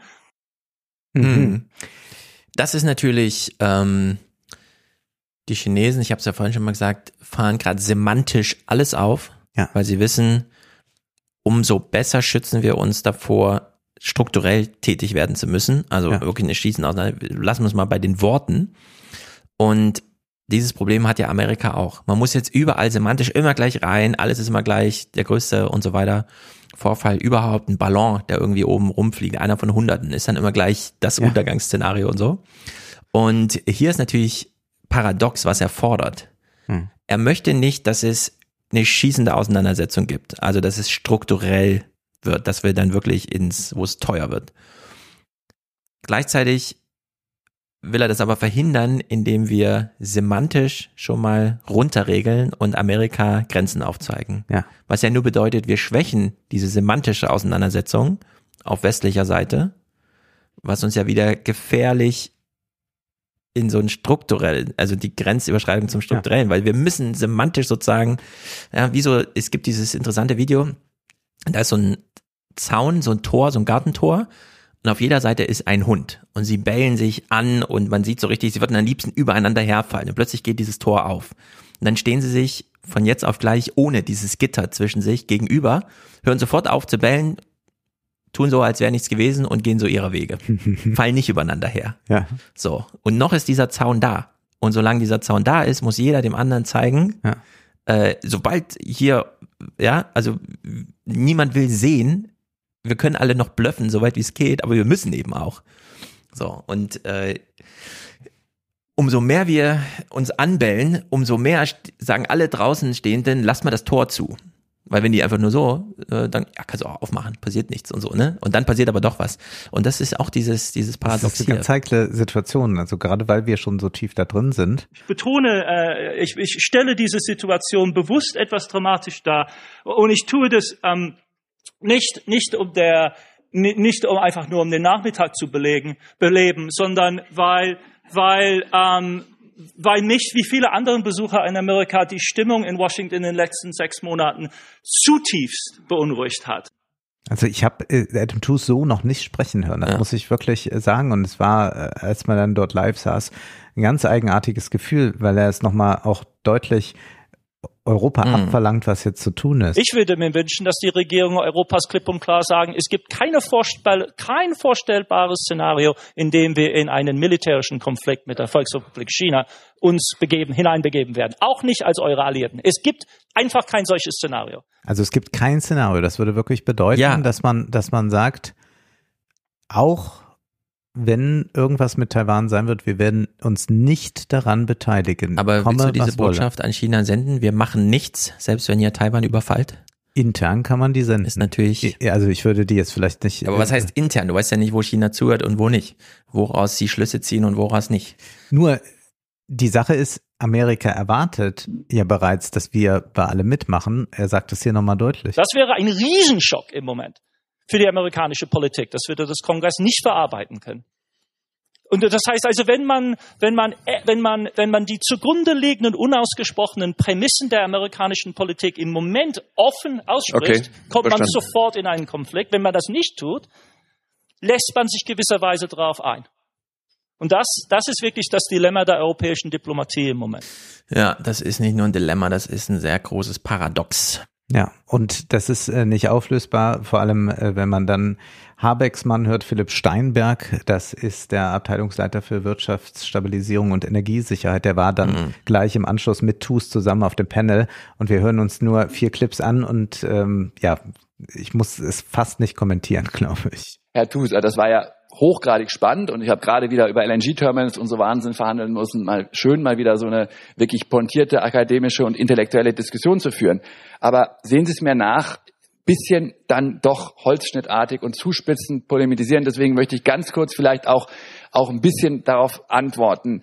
[SPEAKER 3] Mhm. Das ist natürlich, ähm, die Chinesen, ich habe es ja vorhin schon mal gesagt, fahren gerade semantisch alles auf, ja. weil sie wissen, umso besser schützen wir uns davor, strukturell tätig werden zu müssen. Also ja. wirklich eine Schießen aus. Lassen wir es mal bei den Worten. Und dieses Problem hat ja Amerika auch. Man muss jetzt überall semantisch immer gleich rein, alles ist immer gleich, der größte und so weiter. Vorfall überhaupt, ein Ballon, der irgendwie oben rumfliegt, einer von Hunderten, ist dann immer gleich das ja. Untergangsszenario und so. Und hier ist natürlich paradox, was er fordert. Hm. Er möchte nicht, dass es eine schießende Auseinandersetzung gibt, also dass es strukturell wird, dass wir dann wirklich ins, wo es teuer wird. Gleichzeitig will er das aber verhindern, indem wir semantisch schon mal runterregeln und Amerika Grenzen aufzeigen. Ja. Was ja nur bedeutet, wir schwächen diese semantische Auseinandersetzung auf westlicher Seite, was uns ja wieder gefährlich in so ein strukturell, also die Grenzüberschreitung zum strukturellen, ja. weil wir müssen semantisch sozusagen, ja, wieso, es gibt dieses interessante Video, da ist so ein Zaun, so ein Tor, so ein Gartentor und auf jeder Seite ist ein Hund und sie bellen sich an und man sieht so richtig, sie würden am liebsten übereinander herfallen und plötzlich geht dieses Tor auf. Und dann stehen sie sich von jetzt auf gleich ohne dieses Gitter zwischen sich gegenüber, hören sofort auf zu bellen, tun so, als wäre nichts gewesen und gehen so ihrer Wege. Fallen nicht übereinander her. Ja. So. Und noch ist dieser Zaun da. Und solange dieser Zaun da ist, muss jeder dem anderen zeigen, ja. äh, sobald hier, ja, also niemand will sehen, wir können alle noch blöffen, soweit wie es geht, aber wir müssen eben auch. So, und äh, umso mehr wir uns anbellen, umso mehr sagen alle draußen Stehenden, lass mal das Tor zu. Weil wenn die einfach nur so, äh, dann ja, kannst du auch aufmachen, passiert nichts und so, ne? Und dann passiert aber doch was. Und das ist auch dieses, dieses Paradox das ist
[SPEAKER 4] eine ganz heikle Situation, also gerade weil wir schon so tief da drin sind.
[SPEAKER 14] Ich betone, äh, ich, ich stelle diese Situation bewusst etwas dramatisch dar und ich tue das ähm, nicht, nicht um der, nicht um einfach nur um den Nachmittag zu belegen, beleben, sondern weil, weil, ähm, weil mich wie viele andere Besucher in Amerika die Stimmung in Washington in den letzten sechs Monaten zutiefst beunruhigt hat.
[SPEAKER 4] Also ich habe äh, Adam Tooze so noch nicht sprechen hören, das ja. muss ich wirklich äh, sagen. Und es war, äh, als man dann dort live saß, ein ganz eigenartiges Gefühl, weil er es nochmal auch deutlich Europa mhm. abverlangt, was jetzt zu tun ist.
[SPEAKER 14] Ich würde mir wünschen, dass die Regierungen Europas klipp und klar sagen, es gibt keine vorstell kein vorstellbares Szenario, in dem wir in einen militärischen Konflikt mit der Volksrepublik China uns begeben, hineinbegeben werden. Auch nicht als eure Alliierten. Es gibt einfach kein solches Szenario.
[SPEAKER 4] Also es gibt kein Szenario. Das würde wirklich bedeuten, ja. dass man, dass man sagt, auch wenn irgendwas mit Taiwan sein wird, wir werden uns nicht daran beteiligen.
[SPEAKER 3] Aber Komme, willst du diese Botschaft wolle. an China senden? Wir machen nichts, selbst wenn ihr Taiwan überfallt?
[SPEAKER 4] Intern kann man die senden.
[SPEAKER 3] Ist natürlich.
[SPEAKER 4] Also ich würde die jetzt vielleicht nicht.
[SPEAKER 3] Aber was äh, heißt intern? Du weißt ja nicht, wo China zuhört und wo nicht. Woraus sie Schlüsse ziehen und woraus nicht.
[SPEAKER 4] Nur die Sache ist, Amerika erwartet ja bereits, dass wir bei allem mitmachen. Er sagt es hier nochmal deutlich.
[SPEAKER 14] Das wäre ein Riesenschock im Moment für die amerikanische Politik. Das würde das Kongress nicht verarbeiten können. Und das heißt also, wenn man, wenn man, äh, wenn man, wenn man die zugrunde liegenden unausgesprochenen Prämissen der amerikanischen Politik im Moment offen ausspricht, okay, kommt verstanden. man sofort in einen Konflikt. Wenn man das nicht tut, lässt man sich gewisserweise darauf ein. Und das, das ist wirklich das Dilemma der europäischen Diplomatie im Moment.
[SPEAKER 3] Ja, das ist nicht nur ein Dilemma, das ist ein sehr großes Paradox.
[SPEAKER 4] Ja, und das ist äh, nicht auflösbar, vor allem äh, wenn man dann Habecks Mann hört, Philipp Steinberg, das ist der Abteilungsleiter für Wirtschaftsstabilisierung und Energiesicherheit, der war dann mhm. gleich im Anschluss mit TUS zusammen auf dem Panel und wir hören uns nur vier Clips an und ähm, ja, ich muss es fast nicht kommentieren, glaube ich.
[SPEAKER 16] Herr TUS, das war ja hochgradig spannend und ich habe gerade wieder über LNG-Terminals und so Wahnsinn verhandeln müssen, mal schön mal wieder so eine wirklich pontierte akademische und intellektuelle Diskussion zu führen. Aber sehen Sie es mir nach, bisschen dann doch holzschnittartig und zuspitzend polemisieren. Deswegen möchte ich ganz kurz vielleicht auch, auch ein bisschen darauf antworten.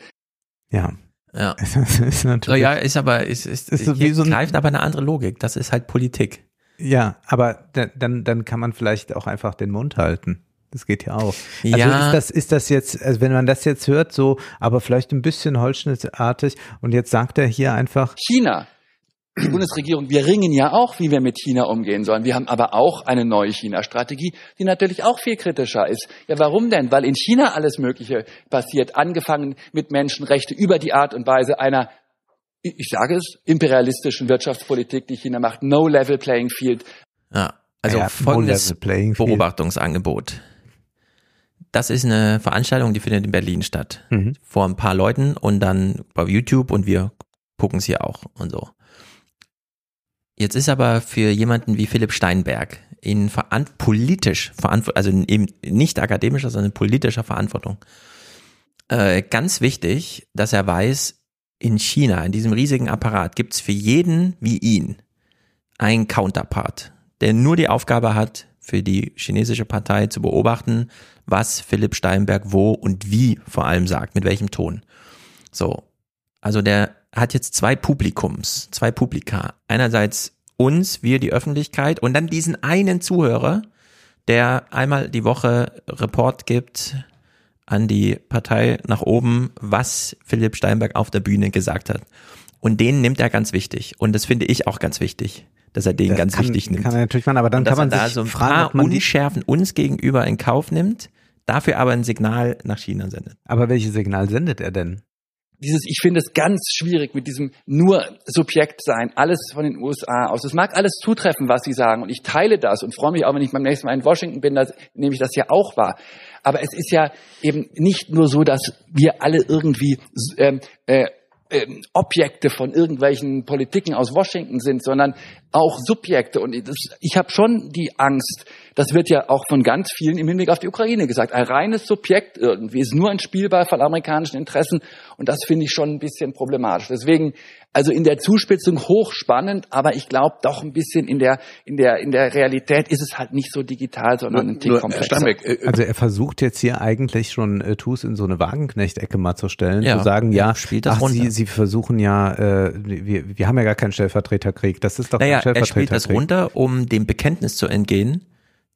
[SPEAKER 4] Ja.
[SPEAKER 3] Ja. ist natürlich, ja, ist aber, ist, ist, ist so wie so ein, greift aber eine andere Logik. Das ist halt Politik.
[SPEAKER 4] Ja, aber dann, dann kann man vielleicht auch einfach den Mund halten. Das geht ja auch. Also ja. ist das, ist das jetzt, also wenn man das jetzt hört, so, aber vielleicht ein bisschen holzschnittartig und jetzt sagt er hier einfach.
[SPEAKER 16] China. Die Bundesregierung, wir ringen ja auch, wie wir mit China umgehen sollen. Wir haben aber auch eine neue China-Strategie, die natürlich auch viel kritischer ist. Ja, warum denn? Weil in China alles Mögliche passiert, angefangen mit Menschenrechte über die Art und Weise einer ich sage es, imperialistischen Wirtschaftspolitik, die China macht, no level playing field.
[SPEAKER 3] Ja, also ja, folgendes no Beobachtungsangebot das ist eine Veranstaltung, die findet in Berlin statt. Mhm. Vor ein paar Leuten und dann bei YouTube und wir gucken es hier auch und so. Jetzt ist aber für jemanden wie Philipp Steinberg in veran politisch verantwortung, also eben nicht akademischer, sondern politischer Verantwortung, äh, ganz wichtig, dass er weiß, in China, in diesem riesigen Apparat, gibt's für jeden wie ihn einen Counterpart, der nur die Aufgabe hat, für die chinesische Partei zu beobachten, was Philipp Steinberg wo und wie vor allem sagt, mit welchem Ton. So. Also der hat jetzt zwei Publikums, zwei Publika. Einerseits uns, wir, die Öffentlichkeit und dann diesen einen Zuhörer, der einmal die Woche Report gibt an die Partei nach oben, was Philipp Steinberg auf der Bühne gesagt hat. Und den nimmt er ganz wichtig. Und das finde ich auch ganz wichtig dass er den das ganz
[SPEAKER 4] kann,
[SPEAKER 3] wichtig nimmt.
[SPEAKER 4] Kann er natürlich machen, aber dann kann man
[SPEAKER 3] da so ein fragen, paar Unschärfen uns gegenüber in Kauf nimmt, dafür aber ein Signal nach China sendet.
[SPEAKER 4] Aber welches Signal sendet er denn?
[SPEAKER 16] Dieses, ich finde es ganz schwierig mit diesem nur Subjekt sein, alles von den USA aus. Es mag alles zutreffen, was Sie sagen, und ich teile das und freue mich auch, wenn ich beim nächsten Mal in Washington bin, dass, nehme ich das ja auch wahr. Aber es ist ja eben nicht nur so, dass wir alle irgendwie ähm, äh, äh, Objekte von irgendwelchen Politiken aus Washington sind, sondern auch Subjekte. Und das, ich habe schon die Angst, das wird ja auch von ganz vielen im Hinblick auf die Ukraine gesagt, ein reines Subjekt irgendwie ist nur ein Spielball von amerikanischen Interessen und das finde ich schon ein bisschen problematisch. Deswegen also in der Zuspitzung hochspannend, aber ich glaube doch ein bisschen in der in der in der Realität ist es halt nicht so digital, sondern nur, ein Tick komplexer.
[SPEAKER 4] Äh, äh, also er versucht jetzt hier eigentlich schon äh, Tus in so eine Wagenknecht-Ecke mal zu stellen, ja, zu sagen, ja, spielt das ach, Sie, Sie versuchen ja, äh, wir, wir haben ja gar keinen Stellvertreterkrieg, das ist doch
[SPEAKER 3] naja, er spielt das runter, um dem Bekenntnis zu entgehen,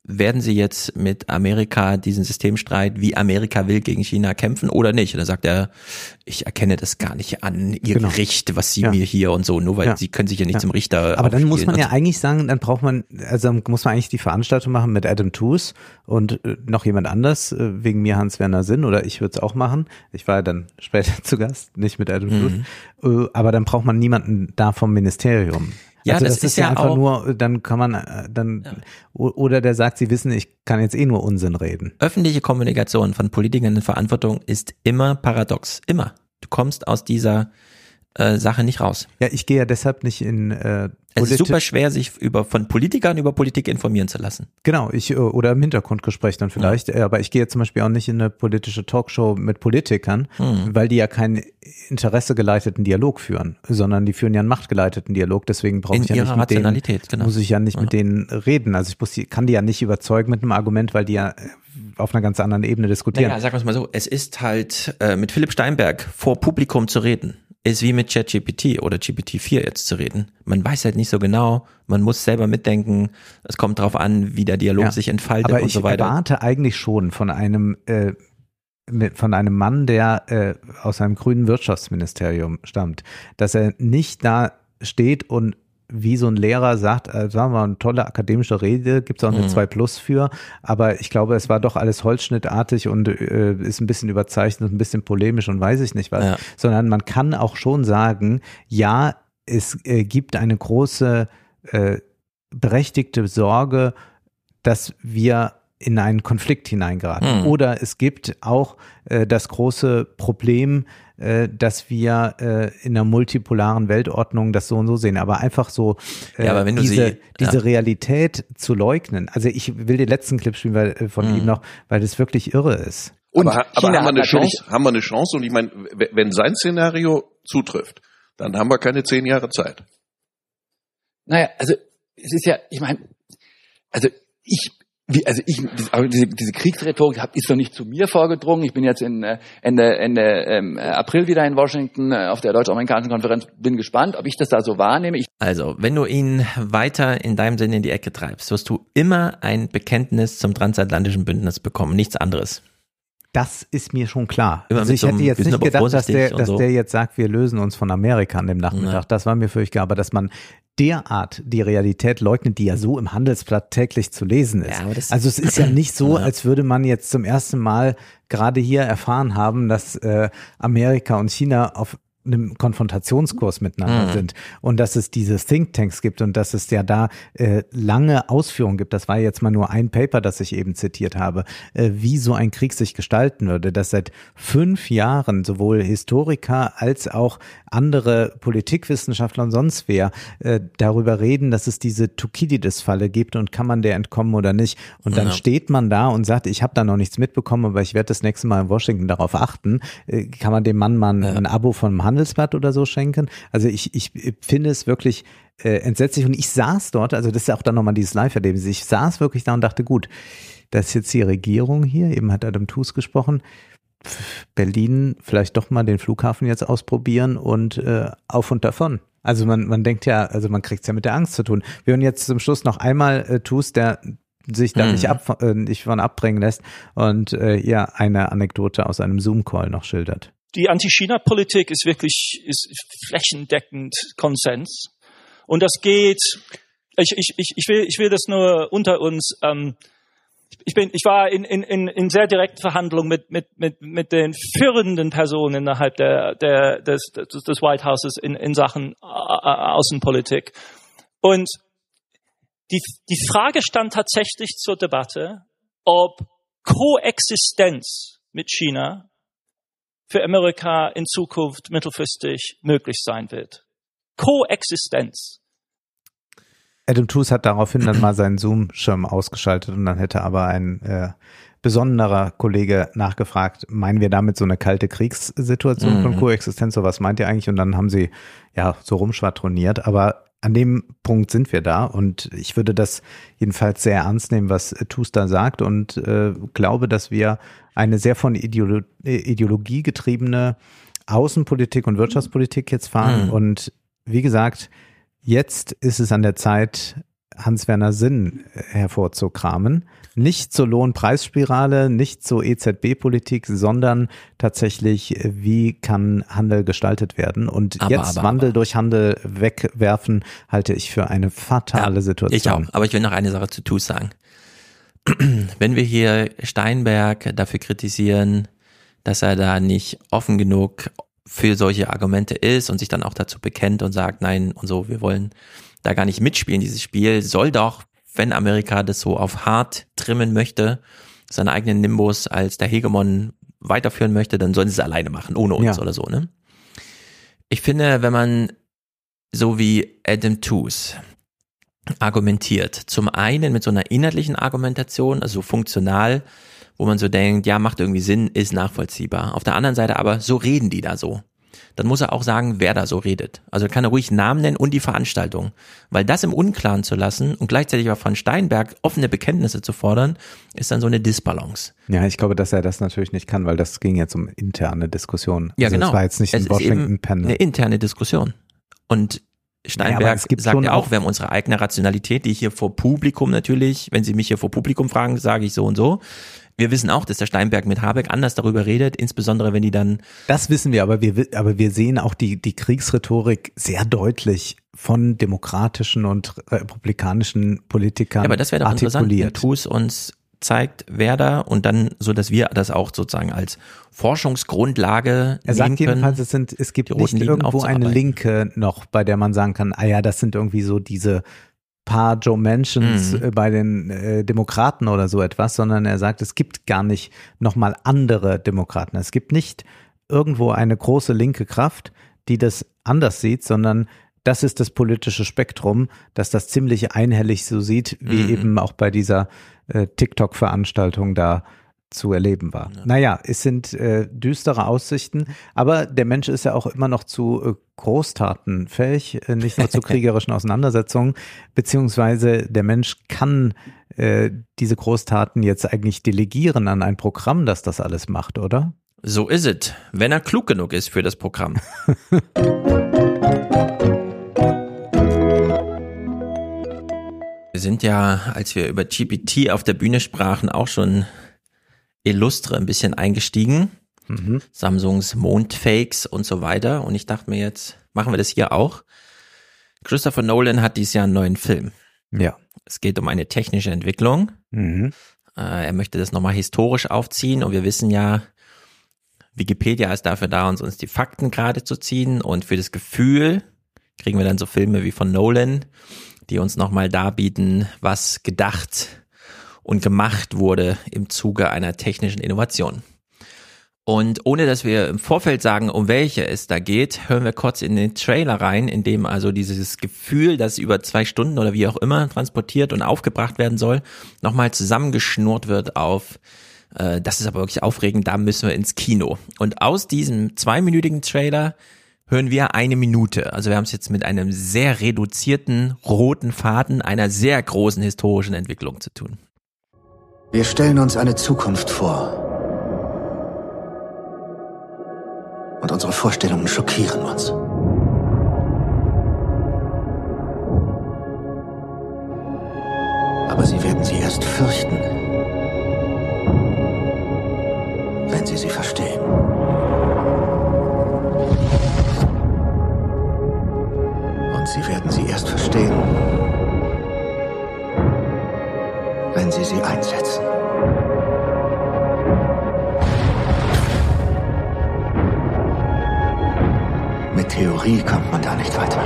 [SPEAKER 3] werden sie jetzt mit Amerika diesen Systemstreit, wie Amerika will, gegen China kämpfen oder nicht? Und dann sagt er, ich erkenne das gar nicht an, ihr genau. Gericht, was sie ja. mir hier und so, nur weil ja. sie können sich ja nicht ja. zum Richter
[SPEAKER 4] Aber dann muss man ja eigentlich sagen, dann braucht man, also muss man eigentlich die Veranstaltung machen mit Adam Tooze und äh, noch jemand anders, äh, wegen mir Hans-Werner Sinn oder ich würde es auch machen. Ich war ja dann später zu Gast, nicht mit Adam mhm. Tooze. Äh, aber dann braucht man niemanden da vom Ministerium. Ja, also das, das ist, ist ja einfach auch, nur, dann kann man, äh, dann, ja. oder der sagt, sie wissen, ich kann jetzt eh nur Unsinn reden.
[SPEAKER 3] Öffentliche Kommunikation von Politikern in Verantwortung ist immer paradox. Immer. Du kommst aus dieser äh, Sache nicht raus.
[SPEAKER 4] Ja, ich gehe ja deshalb nicht in, äh,
[SPEAKER 3] es ist super schwer, sich über von Politikern über Politik informieren zu lassen.
[SPEAKER 4] Genau, ich äh, oder im Hintergrundgespräch dann vielleicht. Ja. Aber ich gehe zum Beispiel auch nicht in eine politische Talkshow mit Politikern, hm. weil die ja keinen interessegeleiteten Dialog führen, sondern die führen ja einen machtgeleiteten Dialog. Deswegen brauche ich ja nicht mit denen, genau. muss ich ja nicht ja. mit denen reden. Also ich muss, kann die ja nicht überzeugen mit einem Argument, weil die ja äh, auf einer ganz anderen Ebene diskutieren.
[SPEAKER 3] Naja, sagen wir es mal so, es ist halt äh, mit Philipp Steinberg vor Publikum zu reden ist wie mit ChatGPT oder GPT-4 jetzt zu reden. Man weiß halt nicht so genau, man muss selber mitdenken, es kommt drauf an, wie der Dialog ja, sich entfaltet und so weiter.
[SPEAKER 4] Aber ich erwarte eigentlich schon von einem äh, von einem Mann, der äh, aus einem grünen Wirtschaftsministerium stammt, dass er nicht da steht und wie so ein Lehrer sagt, äh, sagen wir mal, eine tolle akademische Rede, gibt es auch eine mhm. 2 Plus für, aber ich glaube, es war doch alles holzschnittartig und äh, ist ein bisschen überzeichnet, ein bisschen polemisch und weiß ich nicht was, ja. sondern man kann auch schon sagen, ja, es äh, gibt eine große äh, berechtigte Sorge, dass wir in einen Konflikt hineingeraten. Mhm. Oder es gibt auch äh, das große Problem, äh, dass wir äh, in einer multipolaren Weltordnung das so und so sehen. Aber einfach so äh, ja, aber wenn du diese, sie, diese ja. Realität zu leugnen. Also ich will den letzten Clip spielen weil, äh, von mhm. ihm noch, weil das wirklich irre ist.
[SPEAKER 17] Und aber, aber haben wir eine Chance, haben wir eine Chance und ich meine, wenn sein Szenario zutrifft, dann haben wir keine zehn Jahre Zeit.
[SPEAKER 16] Naja, also es ist ja, ich meine, also ich wie, also ich, diese, diese Kriegsrhetorik ist doch nicht zu mir vorgedrungen. Ich bin jetzt in, äh, Ende, Ende ähm, April wieder in Washington äh, auf der deutsch-amerikanischen Konferenz. Bin gespannt, ob ich das da so wahrnehme. Ich
[SPEAKER 3] also, wenn du ihn weiter in deinem Sinne in die Ecke treibst, wirst du immer ein Bekenntnis zum transatlantischen Bündnis bekommen, nichts anderes.
[SPEAKER 4] Das ist mir schon klar. Immer also ich so hätte jetzt nicht gedacht, dass der, dass so. der jetzt sagt, wir lösen uns von Amerika an dem Nachmittag. Ja. Das war mir völlig klar. Aber dass man derart die Realität leugnet, die ja so im Handelsblatt täglich zu lesen ist. Ja, also es ist ja nicht so, als würde man jetzt zum ersten Mal gerade hier erfahren haben, dass äh, Amerika und China auf einem Konfrontationskurs miteinander mhm. sind und dass es diese Thinktanks gibt und dass es ja da äh, lange Ausführungen gibt. Das war jetzt mal nur ein Paper, das ich eben zitiert habe, äh, wie so ein Krieg sich gestalten würde, dass seit fünf Jahren sowohl Historiker als auch andere Politikwissenschaftler und sonst wer äh, darüber reden, dass es diese Thukydides-Falle gibt und kann man der entkommen oder nicht. Und dann ja. steht man da und sagt, ich habe da noch nichts mitbekommen, aber ich werde das nächste Mal in Washington darauf achten. Äh, kann man dem Mann mal ein, ja. ein Abo von einem Handelsblatt oder so schenken? Also ich, ich finde es wirklich äh, entsetzlich und ich saß dort, also das ist auch dann nochmal dieses Live-Erlebnis, ich saß wirklich da und dachte, gut, das ist jetzt die Regierung hier, eben hat Adam Tooze gesprochen, Berlin vielleicht doch mal den Flughafen jetzt ausprobieren und äh, auf und davon. Also man, man denkt ja, also man kriegt es ja mit der Angst zu tun. Wir hören jetzt zum Schluss noch einmal äh, Tus, der sich da hm. nicht, ab, äh, nicht von abbringen lässt und äh, ja eine Anekdote aus einem Zoom-Call noch schildert.
[SPEAKER 14] Die Anti-China-Politik ist wirklich ist flächendeckend Konsens. Und das geht, ich, ich, ich, ich, will, ich will das nur unter uns ähm, ich bin, ich war in, in, in, in sehr direkten Verhandlungen mit, mit, mit, mit den führenden Personen innerhalb der, der, des, des White Houses in, in Sachen Außenpolitik. Und die, die Frage stand tatsächlich zur Debatte, ob Koexistenz mit China für Amerika in Zukunft mittelfristig möglich sein wird. Koexistenz.
[SPEAKER 4] Adam Tooze hat daraufhin dann mal seinen Zoom-Schirm ausgeschaltet und dann hätte aber ein äh, besonderer Kollege nachgefragt, meinen wir damit so eine kalte Kriegssituation mhm. von Koexistenz, so was meint ihr eigentlich? Und dann haben sie ja so rumschwadroniert, aber an dem Punkt sind wir da und ich würde das jedenfalls sehr ernst nehmen, was Tooze da sagt und äh, glaube, dass wir eine sehr von Ideolo Ideologie getriebene Außenpolitik und Wirtschaftspolitik jetzt fahren mhm. und wie gesagt, Jetzt ist es an der Zeit, Hans-Werner Sinn hervorzukramen. Nicht zur Lohnpreisspirale, nicht zur EZB-Politik, sondern tatsächlich, wie kann Handel gestaltet werden? Und aber, jetzt aber, Wandel aber. durch Handel wegwerfen, halte ich für eine fatale ja, Situation.
[SPEAKER 3] Ich auch. Aber ich will noch eine Sache zu TUS sagen. Wenn wir hier Steinberg dafür kritisieren, dass er da nicht offen genug für solche Argumente ist und sich dann auch dazu bekennt und sagt, nein und so, wir wollen da gar nicht mitspielen. Dieses Spiel soll doch, wenn Amerika das so auf hart trimmen möchte, seinen eigenen Nimbus als der Hegemon weiterführen möchte, dann sollen sie es alleine machen, ohne uns ja. oder so, ne? Ich finde, wenn man so wie Adam Tooze argumentiert. Zum einen mit so einer inhaltlichen Argumentation, also funktional, wo man so denkt, ja, macht irgendwie Sinn, ist nachvollziehbar. Auf der anderen Seite aber, so reden die da so. Dann muss er auch sagen, wer da so redet. Also kann er ruhig Namen nennen und die Veranstaltung. Weil das im Unklaren zu lassen und gleichzeitig auch von Steinberg offene Bekenntnisse zu fordern, ist dann so eine Disbalance.
[SPEAKER 4] Ja, ich glaube, dass er das natürlich nicht kann, weil das ging jetzt um interne Diskussionen.
[SPEAKER 3] Ja, also genau.
[SPEAKER 4] Das war jetzt nicht
[SPEAKER 3] es
[SPEAKER 4] ein Washington-Panel.
[SPEAKER 3] Eine interne Diskussion. Und Steinberg ja, sagt ja auch, wir haben unsere eigene Rationalität, die ich hier vor Publikum natürlich, wenn Sie mich hier vor Publikum fragen, sage ich so und so. Wir wissen auch, dass der Steinberg mit Habeck anders darüber redet, insbesondere wenn die dann.
[SPEAKER 4] Das wissen wir, aber wir, aber wir sehen auch die, die Kriegsrhetorik sehr deutlich von demokratischen und republikanischen Politikern. Ja,
[SPEAKER 3] aber das wäre doch interessant, wenn TUS uns zeigt, wer da und dann so, dass wir das auch sozusagen als Forschungsgrundlage
[SPEAKER 4] Er sagt jedenfalls, es sind, es gibt nicht irgendwo eine Linke noch, bei der man sagen kann, ah ja, das sind irgendwie so diese paar Joe Mentions mhm. bei den äh, Demokraten oder so etwas, sondern er sagt, es gibt gar nicht nochmal andere Demokraten. Es gibt nicht irgendwo eine große linke Kraft, die das anders sieht, sondern das ist das politische Spektrum, dass das ziemlich einhellig so sieht, wie mhm. eben auch bei dieser äh, TikTok-Veranstaltung da zu erleben war. Ja. Naja, es sind äh, düstere Aussichten, aber der Mensch ist ja auch immer noch zu äh, Großtaten fähig, äh, nicht nur zu kriegerischen Auseinandersetzungen, beziehungsweise der Mensch kann äh, diese Großtaten jetzt eigentlich delegieren an ein Programm, das das alles macht, oder?
[SPEAKER 3] So ist es, wenn er klug genug ist für das Programm. Wir sind ja, als wir über GPT auf der Bühne sprachen, auch schon illustre ein bisschen eingestiegen. Mhm. Samsungs Mondfakes und so weiter. Und ich dachte mir jetzt, machen wir das hier auch. Christopher Nolan hat dieses Jahr einen neuen Film.
[SPEAKER 4] Ja.
[SPEAKER 3] Es geht um eine technische Entwicklung. Mhm. Äh, er möchte das nochmal historisch aufziehen und wir wissen ja, Wikipedia ist dafür da, uns, uns die Fakten gerade zu ziehen und für das Gefühl kriegen wir dann so Filme wie von Nolan, die uns nochmal darbieten, was gedacht und gemacht wurde im Zuge einer technischen Innovation. Und ohne dass wir im Vorfeld sagen, um welche es da geht, hören wir kurz in den Trailer rein, in dem also dieses Gefühl, das über zwei Stunden oder wie auch immer transportiert und aufgebracht werden soll, nochmal zusammengeschnurrt wird auf, äh, das ist aber wirklich aufregend, da müssen wir ins Kino. Und aus diesem zweiminütigen Trailer hören wir eine Minute. Also wir haben es jetzt mit einem sehr reduzierten roten Faden einer sehr großen historischen Entwicklung zu tun.
[SPEAKER 18] Wir stellen uns eine Zukunft vor. Und unsere Vorstellungen schockieren uns. Aber Sie werden sie erst fürchten, wenn Sie sie verstehen. Und Sie werden sie erst verstehen, wenn Sie sie einsetzen. Mit Theorie kommt man da nicht weiter.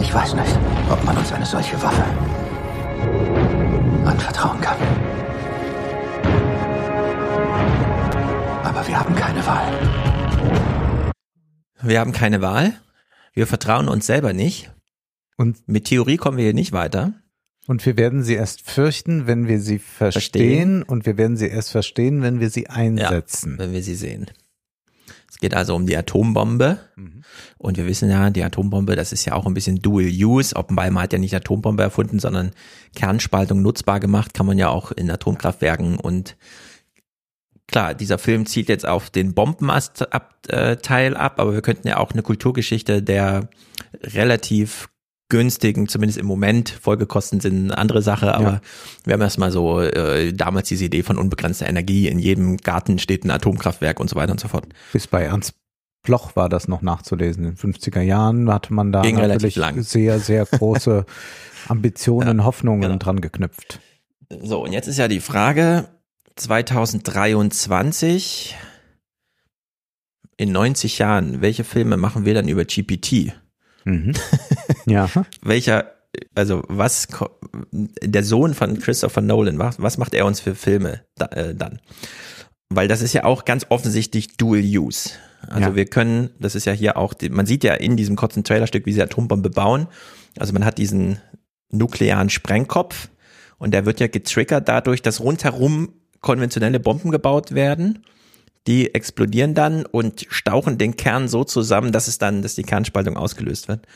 [SPEAKER 18] Ich weiß nicht, ob man uns eine solche Waffe anvertrauen kann. Aber wir haben keine Wahl.
[SPEAKER 3] Wir haben keine Wahl. Wir vertrauen uns selber nicht. Und mit Theorie kommen wir hier nicht weiter.
[SPEAKER 4] Und wir werden sie erst fürchten, wenn wir sie verstehen, verstehen. und wir werden sie erst verstehen, wenn wir sie einsetzen.
[SPEAKER 3] Ja, wenn wir sie sehen. Es geht also um die Atombombe. Mhm. Und wir wissen ja, die Atombombe, das ist ja auch ein bisschen Dual Use. Oppenheimer hat ja nicht Atombombe erfunden, sondern Kernspaltung nutzbar gemacht, kann man ja auch in Atomkraftwerken und klar, dieser Film zielt jetzt auf den Bombenast-Teil ab, aber wir könnten ja auch eine Kulturgeschichte der relativ günstigen, zumindest im Moment, Folgekosten sind eine andere Sache, aber ja. wir haben erstmal so äh, damals diese Idee von unbegrenzter Energie, in jedem Garten steht ein Atomkraftwerk und so weiter und so fort.
[SPEAKER 4] Bis bei Ernst Bloch war das noch nachzulesen. In den 50er Jahren hatte man da Ging natürlich sehr, sehr große Ambitionen, ja, Hoffnungen genau. dran geknüpft.
[SPEAKER 3] So, und jetzt ist ja die Frage, 2023, in 90 Jahren, welche Filme machen wir dann über GPT?
[SPEAKER 4] Mhm. Ja.
[SPEAKER 3] Welcher, also was, der Sohn von Christopher Nolan, was, was macht er uns für Filme da, äh, dann? weil das ist ja auch ganz offensichtlich Dual Use. Also ja. wir können, das ist ja hier auch, man sieht ja in diesem kurzen Trailerstück, wie sie Atombombe bauen. Also man hat diesen nuklearen Sprengkopf und der wird ja getriggert dadurch, dass rundherum konventionelle Bomben gebaut werden. Die explodieren dann und stauchen den Kern so zusammen, dass es dann, dass die Kernspaltung ausgelöst wird.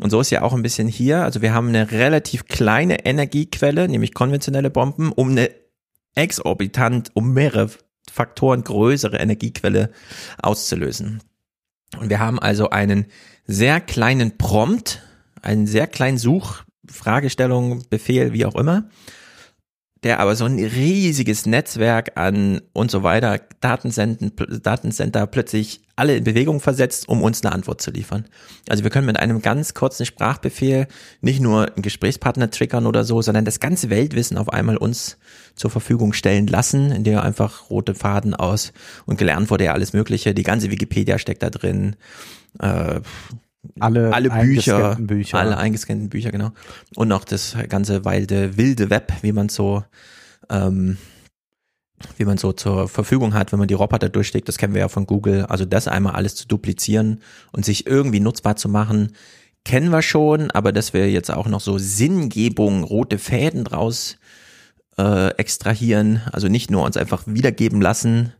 [SPEAKER 3] Und so ist ja auch ein bisschen hier. Also wir haben eine relativ kleine Energiequelle, nämlich konventionelle Bomben, um eine exorbitant, um mehrere Faktoren größere Energiequelle auszulösen. Und wir haben also einen sehr kleinen Prompt, einen sehr kleinen Such, Fragestellung, Befehl, wie auch immer, der aber so ein riesiges Netzwerk an und so weiter, Datensenden, Datencenter plötzlich alle in Bewegung versetzt, um uns eine Antwort zu liefern. Also wir können mit einem ganz kurzen Sprachbefehl nicht nur einen Gesprächspartner triggern oder so, sondern das ganze Weltwissen auf einmal uns zur Verfügung stellen lassen, in der einfach rote Faden aus und gelernt wurde ja alles Mögliche. Die ganze Wikipedia steckt da drin. Äh,
[SPEAKER 4] alle,
[SPEAKER 3] alle Bücher,
[SPEAKER 4] Bücher,
[SPEAKER 3] alle eingescannten Bücher, genau. Und noch das ganze wilde, wilde Web, wie man so, ähm, wie man so zur Verfügung hat, wenn man die Roboter durchsteckt, das kennen wir ja von Google. Also das einmal alles zu duplizieren und sich irgendwie nutzbar zu machen, kennen wir schon, aber dass wir jetzt auch noch so Sinngebung, rote Fäden draus äh, extrahieren, also nicht nur uns einfach wiedergeben lassen,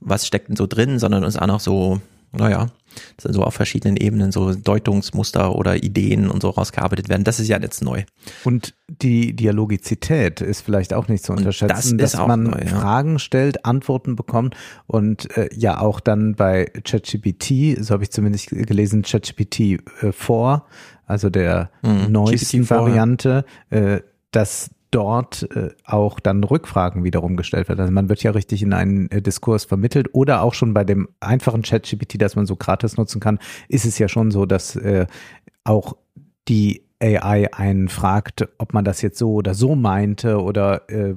[SPEAKER 3] was steckt denn so drin, sondern uns auch noch so naja, das sind so auf verschiedenen Ebenen so Deutungsmuster oder Ideen und so rausgearbeitet werden. Das ist ja jetzt neu.
[SPEAKER 4] Und die Dialogizität ist vielleicht auch nicht zu unterschätzen, das dass man neu, ja. Fragen stellt, Antworten bekommt und äh, ja auch dann bei ChatGPT, so habe ich zumindest gelesen, ChatGPT äh, 4, also der hm, neuesten Variante, äh, dass dort äh, auch dann Rückfragen wiederum gestellt werden. Also man wird ja richtig in einen äh, Diskurs vermittelt oder auch schon bei dem einfachen ChatGPT, das man so gratis nutzen kann, ist es ja schon so, dass äh, auch die AI einen fragt, ob man das jetzt so oder so meinte oder äh,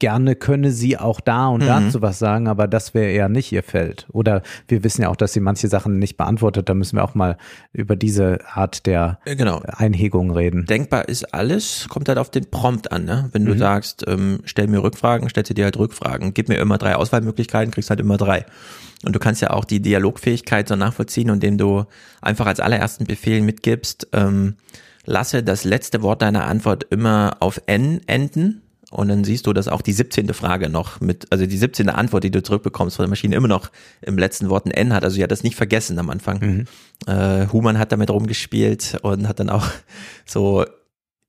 [SPEAKER 4] gerne könne sie auch da und mhm. dazu was sagen, aber das wäre eher nicht ihr Feld. Oder wir wissen ja auch, dass sie manche Sachen nicht beantwortet. Da müssen wir auch mal über diese Art der genau. Einhegung reden.
[SPEAKER 3] Denkbar ist alles, kommt halt auf den Prompt an. Ne? Wenn du mhm. sagst, ähm, stell mir Rückfragen, stellt sie dir halt Rückfragen. Gib mir immer drei Auswahlmöglichkeiten, kriegst halt immer drei. Und du kannst ja auch die Dialogfähigkeit so nachvollziehen, indem du einfach als allerersten Befehl mitgibst, ähm, lasse das letzte Wort deiner Antwort immer auf N enden und dann siehst du, dass auch die 17. Frage noch mit, also die 17. Antwort, die du zurückbekommst von der Maschine, immer noch im letzten Wort ein N hat. Also sie hat das nicht vergessen am Anfang. Mhm. Äh, Human hat damit rumgespielt und hat dann auch so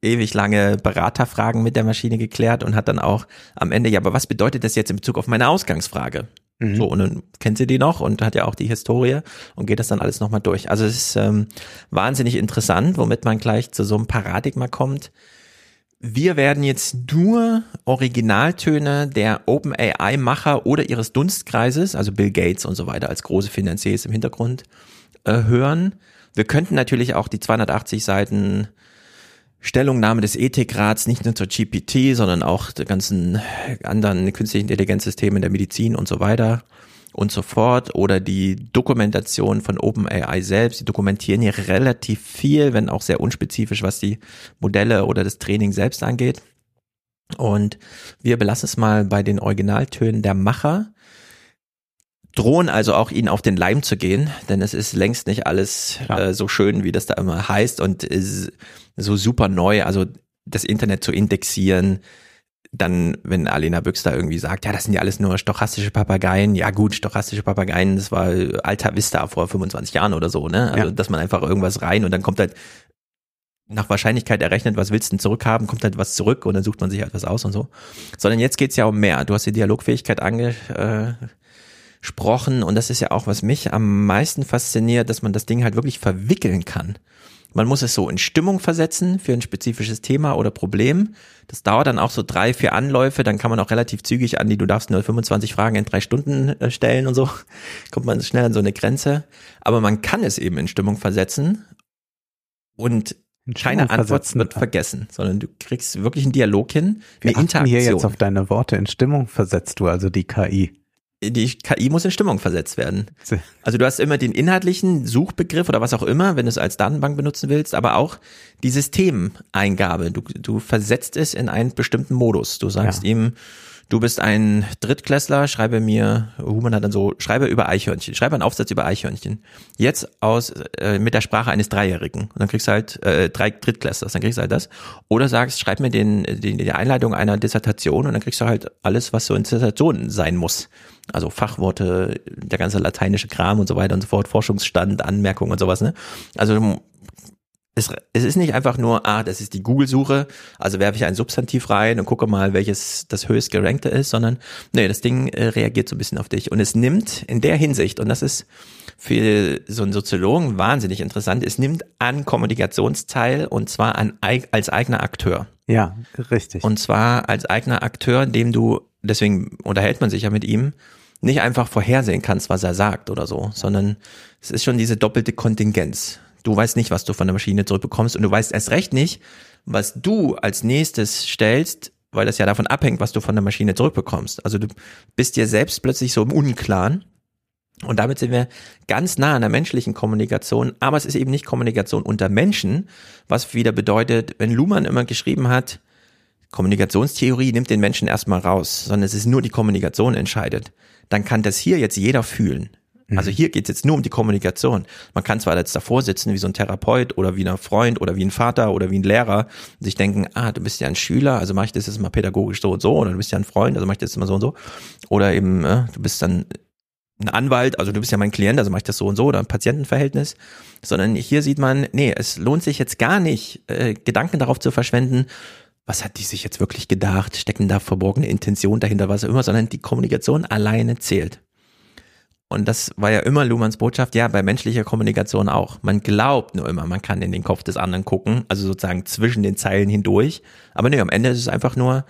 [SPEAKER 3] ewig lange Beraterfragen mit der Maschine geklärt und hat dann auch am Ende, ja, aber was bedeutet das jetzt in Bezug auf meine Ausgangsfrage? Mhm. So, und dann kennt sie die noch und hat ja auch die Historie und geht das dann alles nochmal durch. Also es ist ähm, wahnsinnig interessant, womit man gleich zu so einem Paradigma kommt, wir werden jetzt nur Originaltöne der OpenAI-Macher oder ihres Dunstkreises, also Bill Gates und so weiter als große Finanziers im Hintergrund, äh, hören. Wir könnten natürlich auch die 280 Seiten Stellungnahme des Ethikrats nicht nur zur GPT, sondern auch der ganzen anderen künstlichen Intelligenzsystemen in der Medizin und so weiter und so fort. Oder die Dokumentation von OpenAI selbst, die dokumentieren hier relativ viel, wenn auch sehr unspezifisch, was die Modelle oder das Training selbst angeht. Und wir belassen es mal bei den Originaltönen der Macher, drohen also auch ihnen auf den Leim zu gehen, denn es ist längst nicht alles äh, so schön, wie das da immer heißt und ist so super neu, also das Internet zu indexieren, dann, wenn Alena Büchs da irgendwie sagt, ja, das sind ja alles nur stochastische Papageien, ja gut, stochastische Papageien, das war Alta Vista vor 25 Jahren oder so, ne? Also, ja. dass man einfach irgendwas rein und dann kommt halt nach Wahrscheinlichkeit errechnet, was willst du denn zurückhaben, kommt halt was zurück und dann sucht man sich halt was aus und so. Sondern jetzt geht's ja um mehr. Du hast die Dialogfähigkeit angesprochen und das ist ja auch, was mich am meisten fasziniert, dass man das Ding halt wirklich verwickeln kann. Man muss es so in Stimmung versetzen für ein spezifisches Thema oder Problem. Das dauert dann auch so drei, vier Anläufe. Dann kann man auch relativ zügig an die, du darfst nur 25 Fragen in drei Stunden äh, stellen und so. Kommt man schnell an so eine Grenze. Aber man kann es eben in Stimmung versetzen und keine Antwort wird vergessen, sondern du kriegst wirklich einen Dialog hin,
[SPEAKER 4] eine Wir Interaktion. hier jetzt auf deine Worte in Stimmung versetzt du, also die KI
[SPEAKER 3] die KI muss in Stimmung versetzt werden. Also du hast immer den inhaltlichen Suchbegriff oder was auch immer, wenn du es als Datenbank benutzen willst, aber auch die Systemeingabe. Du, du versetzt es in einen bestimmten Modus. Du sagst ja. ihm, du bist ein Drittklässler, schreibe mir, Human hat dann so, schreibe über Eichhörnchen, schreibe einen Aufsatz über Eichhörnchen. Jetzt aus, äh, mit der Sprache eines Dreijährigen. Und dann kriegst du halt, äh, drei Drittklässlers, dann kriegst du halt das. Oder sagst, schreib mir den, den, die Einleitung einer Dissertation und dann kriegst du halt alles, was so in Dissertation sein muss. Also Fachworte, der ganze lateinische Kram und so weiter und so fort, Forschungsstand, Anmerkungen und sowas, ne? Also es, es ist nicht einfach nur, ah, das ist die Google-Suche, also werfe ich ein Substantiv rein und gucke mal, welches das höchst gerankte ist, sondern nee, das Ding äh, reagiert so ein bisschen auf dich und es nimmt in der Hinsicht, und das ist für so einen Soziologen wahnsinnig interessant, es nimmt an Kommunikationsteil und zwar an, als eigener Akteur.
[SPEAKER 4] Ja, richtig.
[SPEAKER 3] Und zwar als eigener Akteur, dem du, deswegen unterhält man sich ja mit ihm, nicht einfach vorhersehen kannst, was er sagt oder so, sondern es ist schon diese doppelte Kontingenz. Du weißt nicht, was du von der Maschine zurückbekommst und du weißt erst recht nicht, was du als nächstes stellst, weil das ja davon abhängt, was du von der Maschine zurückbekommst. Also du bist dir selbst plötzlich so im Unklaren. Und damit sind wir ganz nah an der menschlichen Kommunikation, aber es ist eben nicht Kommunikation unter Menschen, was wieder bedeutet, wenn Luhmann immer geschrieben hat, Kommunikationstheorie nimmt den Menschen erstmal raus, sondern es ist nur die Kommunikation entscheidet, dann kann das hier jetzt jeder fühlen. Also mhm. hier geht es jetzt nur um die Kommunikation. Man kann zwar jetzt davor sitzen wie so ein Therapeut oder wie ein Freund oder wie ein Vater oder wie ein Lehrer und sich denken, ah, du bist ja ein Schüler, also mache ich das jetzt mal pädagogisch so und so, oder du bist ja ein Freund, also mache ich das jetzt mal so und so. Oder eben, äh, du bist dann ein Anwalt, also du bist ja mein Klient, also mache ich das so und so, oder ein Patientenverhältnis. Sondern hier sieht man, nee, es lohnt sich jetzt gar nicht, äh, Gedanken darauf zu verschwenden, was hat die sich jetzt wirklich gedacht, stecken da verborgene Intention dahinter, was auch immer, sondern die Kommunikation alleine zählt. Und das war ja immer Luhmanns Botschaft, ja, bei menschlicher Kommunikation auch. Man glaubt nur immer, man kann in den Kopf des anderen gucken, also sozusagen zwischen den Zeilen hindurch. Aber nee, am Ende ist es einfach nur,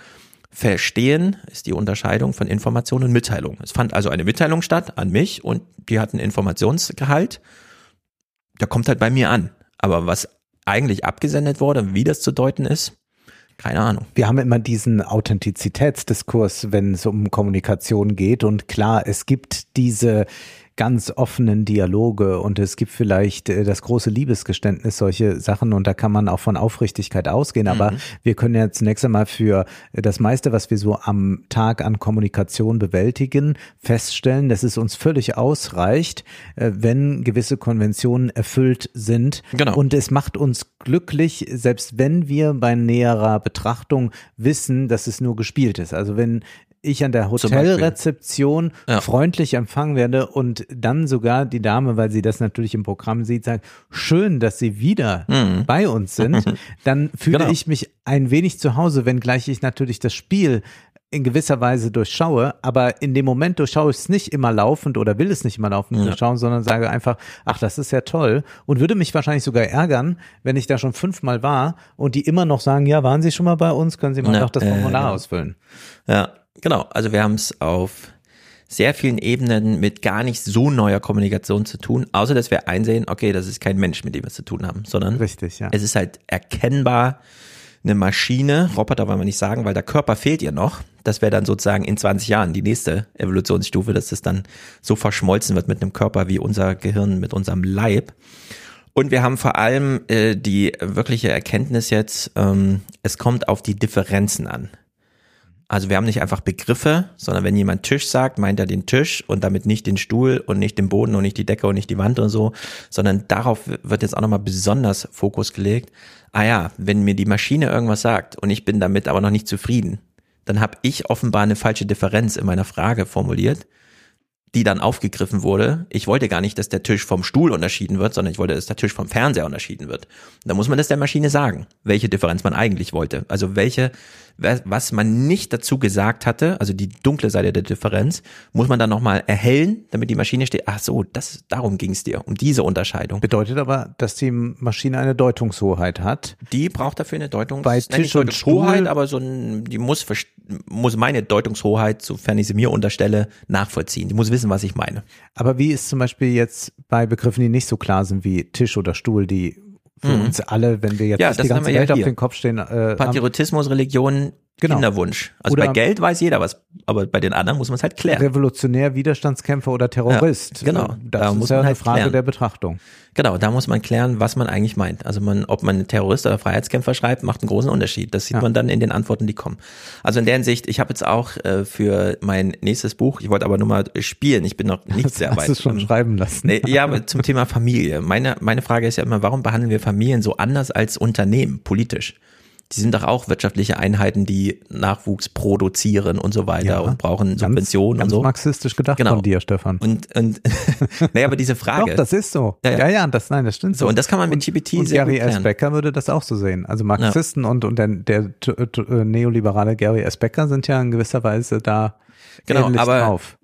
[SPEAKER 3] Verstehen ist die Unterscheidung von Information und Mitteilung. Es fand also eine Mitteilung statt an mich und die hat einen Informationsgehalt. Der kommt halt bei mir an. Aber was eigentlich abgesendet wurde, wie das zu deuten ist, keine Ahnung.
[SPEAKER 4] Wir haben immer diesen Authentizitätsdiskurs, wenn es um Kommunikation geht. Und klar, es gibt diese ganz offenen Dialoge und es gibt vielleicht äh, das große Liebesgeständnis, solche Sachen und da kann man auch von Aufrichtigkeit ausgehen. Aber mhm. wir können ja zunächst einmal für das meiste, was wir so am Tag an Kommunikation bewältigen, feststellen, dass es uns völlig ausreicht, äh, wenn gewisse Konventionen erfüllt sind. Genau. Und es macht uns glücklich, selbst wenn wir bei näherer Betrachtung wissen, dass es nur gespielt ist. Also wenn ich an der Hotelrezeption ja. freundlich empfangen werde und dann sogar die Dame, weil sie das natürlich im Programm sieht, sagt, schön, dass Sie wieder mhm. bei uns sind, dann fühle genau. ich mich ein wenig zu Hause, wenngleich ich natürlich das Spiel in gewisser Weise durchschaue, aber in dem Moment durchschaue ich es nicht immer laufend oder will es nicht immer laufend ja. durchschauen, sondern sage einfach, ach, das ist ja toll und würde mich wahrscheinlich sogar ärgern, wenn ich da schon fünfmal war und die immer noch sagen, ja, waren Sie schon mal bei uns, können Sie mal ja, noch das Formular äh, ausfüllen.
[SPEAKER 3] Ja, Genau, also wir haben es auf sehr vielen Ebenen mit gar nicht so neuer Kommunikation zu tun, außer dass wir einsehen, okay, das ist kein Mensch, mit dem wir es zu tun haben, sondern
[SPEAKER 4] Richtig, ja.
[SPEAKER 3] es ist halt erkennbar eine Maschine, Roboter wollen wir nicht sagen, weil der Körper fehlt ihr noch. Das wäre dann sozusagen in 20 Jahren die nächste Evolutionsstufe, dass das dann so verschmolzen wird mit einem Körper wie unser Gehirn mit unserem Leib. Und wir haben vor allem äh, die wirkliche Erkenntnis jetzt, ähm, es kommt auf die Differenzen an. Also wir haben nicht einfach Begriffe, sondern wenn jemand Tisch sagt, meint er den Tisch und damit nicht den Stuhl und nicht den Boden und nicht die Decke und nicht die Wand und so, sondern darauf wird jetzt auch nochmal besonders Fokus gelegt. Ah ja, wenn mir die Maschine irgendwas sagt und ich bin damit aber noch nicht zufrieden, dann habe ich offenbar eine falsche Differenz in meiner Frage formuliert die dann aufgegriffen wurde. Ich wollte gar nicht, dass der Tisch vom Stuhl unterschieden wird, sondern ich wollte, dass der Tisch vom Fernseher unterschieden wird. Da muss man das der Maschine sagen, welche Differenz man eigentlich wollte. Also welche, was man nicht dazu gesagt hatte, also die dunkle Seite der Differenz, muss man dann nochmal erhellen, damit die Maschine steht, ach so, das, darum ging es dir, um diese Unterscheidung.
[SPEAKER 4] Bedeutet aber, dass die Maschine eine Deutungshoheit hat.
[SPEAKER 3] Die braucht dafür eine Deutung,
[SPEAKER 4] bei Tisch und Stuhl,
[SPEAKER 3] aber so ein, die muss, muss meine Deutungshoheit, sofern ich sie mir unterstelle, nachvollziehen. Die muss wissen, wissen, was ich meine.
[SPEAKER 4] Aber wie ist zum Beispiel jetzt bei Begriffen, die nicht so klar sind wie Tisch oder Stuhl, die für mhm. uns alle, wenn wir jetzt
[SPEAKER 3] ja, die
[SPEAKER 4] ganze
[SPEAKER 3] Welt
[SPEAKER 4] ja auf den Kopf stehen.
[SPEAKER 3] Äh, Patriotismus, Religion genau. Kinderwunsch. Also oder bei Geld weiß jeder was, aber bei den anderen muss man es halt klären.
[SPEAKER 4] Revolutionär, Widerstandskämpfer oder Terrorist.
[SPEAKER 3] Ja, genau.
[SPEAKER 4] Das da muss ja man halt eine Frage klären. der Betrachtung.
[SPEAKER 3] Genau, da muss man klären, was man eigentlich meint. Also man, ob man Terrorist oder Freiheitskämpfer schreibt, macht einen großen Unterschied. Das sieht ja. man dann in den Antworten, die kommen. Also in der Hinsicht, ich habe jetzt auch äh, für mein nächstes Buch, ich wollte aber nur mal spielen, ich bin noch nicht
[SPEAKER 4] das
[SPEAKER 3] sehr weit.
[SPEAKER 4] Hast du schon schreiben lassen?
[SPEAKER 3] Nee, ja, aber zum Thema Familie. Meine, meine Frage ist ja immer, warum behandeln wir Familien so anders als Unternehmen, politisch? Die sind doch auch wirtschaftliche Einheiten, die Nachwuchs produzieren und so weiter ja, und brauchen Subventionen
[SPEAKER 4] ganz,
[SPEAKER 3] und so.
[SPEAKER 4] marxistisch gedacht genau. von dir, Stefan.
[SPEAKER 3] Und, und naja, aber diese Frage.
[SPEAKER 4] Doch, das ist so. Ja, ja, ja, ja das, nein, das stimmt so.
[SPEAKER 3] Und das kann man mit GPT
[SPEAKER 4] und, sehr und Gary S. Becker würde das auch so sehen. Also Marxisten und, und der, der, der neoliberale Gary S. Becker sind ja in gewisser Weise da
[SPEAKER 3] genau, aber drauf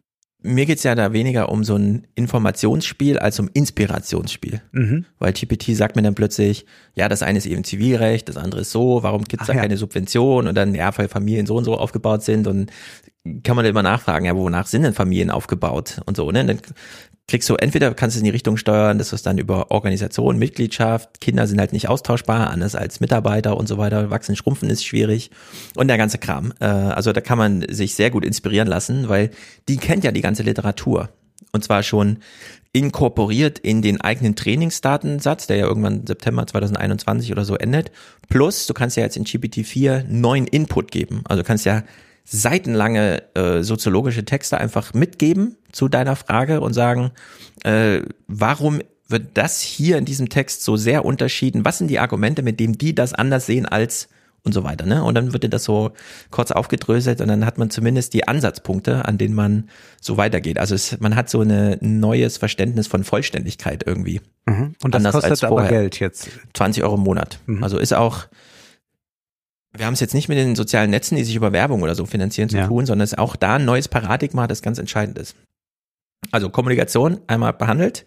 [SPEAKER 3] mir geht's ja da weniger um so ein Informationsspiel als um Inspirationsspiel. Mhm. Weil GPT sagt mir dann plötzlich, ja, das eine ist eben Zivilrecht, das andere ist so, warum gibt's Ach, da ja. keine Subvention und dann, ja, weil Familien so und so aufgebaut sind und kann man dann immer nachfragen, ja, wonach sind denn Familien aufgebaut und so, ne? Dann kriegst du entweder kannst du es in die Richtung steuern, dass du es dann über Organisation, Mitgliedschaft, Kinder sind halt nicht austauschbar, anders als Mitarbeiter und so weiter, wachsen, schrumpfen ist schwierig und der ganze Kram. Äh, also da kann man sich sehr gut inspirieren lassen, weil die kennt ja die ganze Literatur und zwar schon inkorporiert in den eigenen Trainingsdatensatz, der ja irgendwann September 2021 oder so endet. Plus, du kannst ja jetzt in GPT-4 neuen Input geben. Also du kannst ja seitenlange äh, soziologische Texte einfach mitgeben zu deiner Frage und sagen, äh, warum wird das hier in diesem Text so sehr unterschieden? Was sind die Argumente, mit denen die das anders sehen als und so weiter, ne? Und dann wird dir das so kurz aufgedröselt und dann hat man zumindest die Ansatzpunkte, an denen man so weitergeht. Also es, man hat so ein neues Verständnis von Vollständigkeit irgendwie.
[SPEAKER 4] Mhm. Und das kostet aber Geld jetzt.
[SPEAKER 3] 20 Euro im Monat. Mhm. Also ist auch, wir haben es jetzt nicht mit den sozialen Netzen, die sich über Werbung oder so finanzieren, zu ja. tun, sondern es ist auch da ein neues Paradigma, das ganz entscheidend ist. Also Kommunikation einmal behandelt,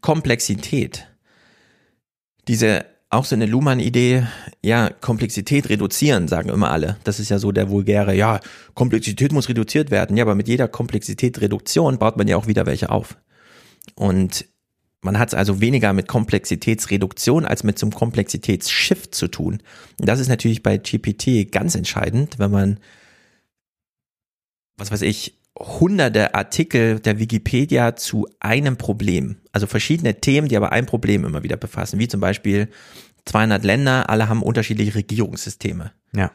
[SPEAKER 3] Komplexität. Diese auch so eine Luhmann-Idee, ja, Komplexität reduzieren, sagen immer alle. Das ist ja so der vulgäre, ja, Komplexität muss reduziert werden. Ja, aber mit jeder Komplexitätsreduktion baut man ja auch wieder welche auf. Und man hat es also weniger mit Komplexitätsreduktion als mit einem Komplexitätsshift zu tun. Und das ist natürlich bei GPT ganz entscheidend, wenn man, was weiß ich, hunderte Artikel der Wikipedia zu einem Problem, also verschiedene Themen, die aber ein Problem immer wieder befassen, wie zum Beispiel 200 Länder, alle haben unterschiedliche Regierungssysteme.
[SPEAKER 4] Ja.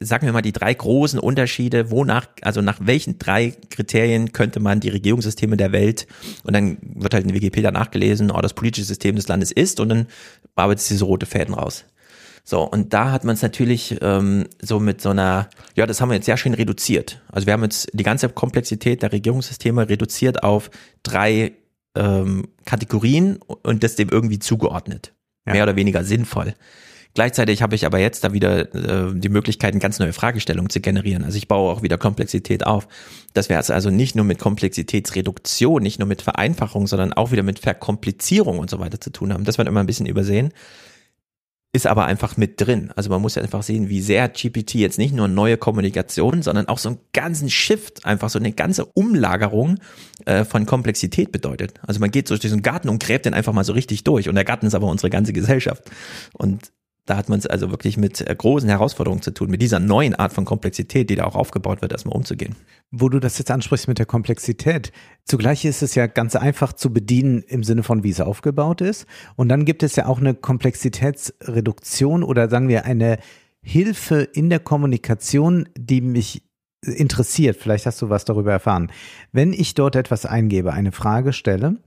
[SPEAKER 3] Sagen wir mal die drei großen Unterschiede, wonach, also nach welchen drei Kriterien könnte man die Regierungssysteme der Welt und dann wird halt in Wikipedia nachgelesen, oh, das politische System des Landes ist und dann arbeitet diese rote Fäden raus. So, und da hat man es natürlich ähm, so mit so einer, ja, das haben wir jetzt sehr schön reduziert. Also wir haben jetzt die ganze Komplexität der Regierungssysteme reduziert auf drei ähm, Kategorien und das dem irgendwie zugeordnet. Ja. Mehr oder weniger sinnvoll. Gleichzeitig habe ich aber jetzt da wieder äh, die Möglichkeit, eine ganz neue Fragestellung zu generieren. Also ich baue auch wieder Komplexität auf. Dass wir also nicht nur mit Komplexitätsreduktion, nicht nur mit Vereinfachung, sondern auch wieder mit Verkomplizierung und so weiter zu tun haben. Das wird immer ein bisschen übersehen ist aber einfach mit drin. Also man muss ja einfach sehen, wie sehr GPT jetzt nicht nur neue Kommunikation, sondern auch so einen ganzen Shift, einfach so eine ganze Umlagerung äh, von Komplexität bedeutet. Also man geht durch diesen Garten und gräbt den einfach mal so richtig durch. Und der Garten ist aber unsere ganze Gesellschaft. Und da hat man es also wirklich mit äh, großen Herausforderungen zu tun, mit dieser neuen Art von Komplexität, die da auch aufgebaut wird, erstmal umzugehen.
[SPEAKER 4] Wo du das jetzt ansprichst mit der Komplexität, zugleich ist es ja ganz einfach zu bedienen im Sinne von, wie es aufgebaut ist. Und dann gibt es ja auch eine Komplexitätsreduktion oder sagen wir eine Hilfe in der Kommunikation, die mich interessiert. Vielleicht hast du was darüber erfahren. Wenn ich dort etwas eingebe, eine Frage stelle,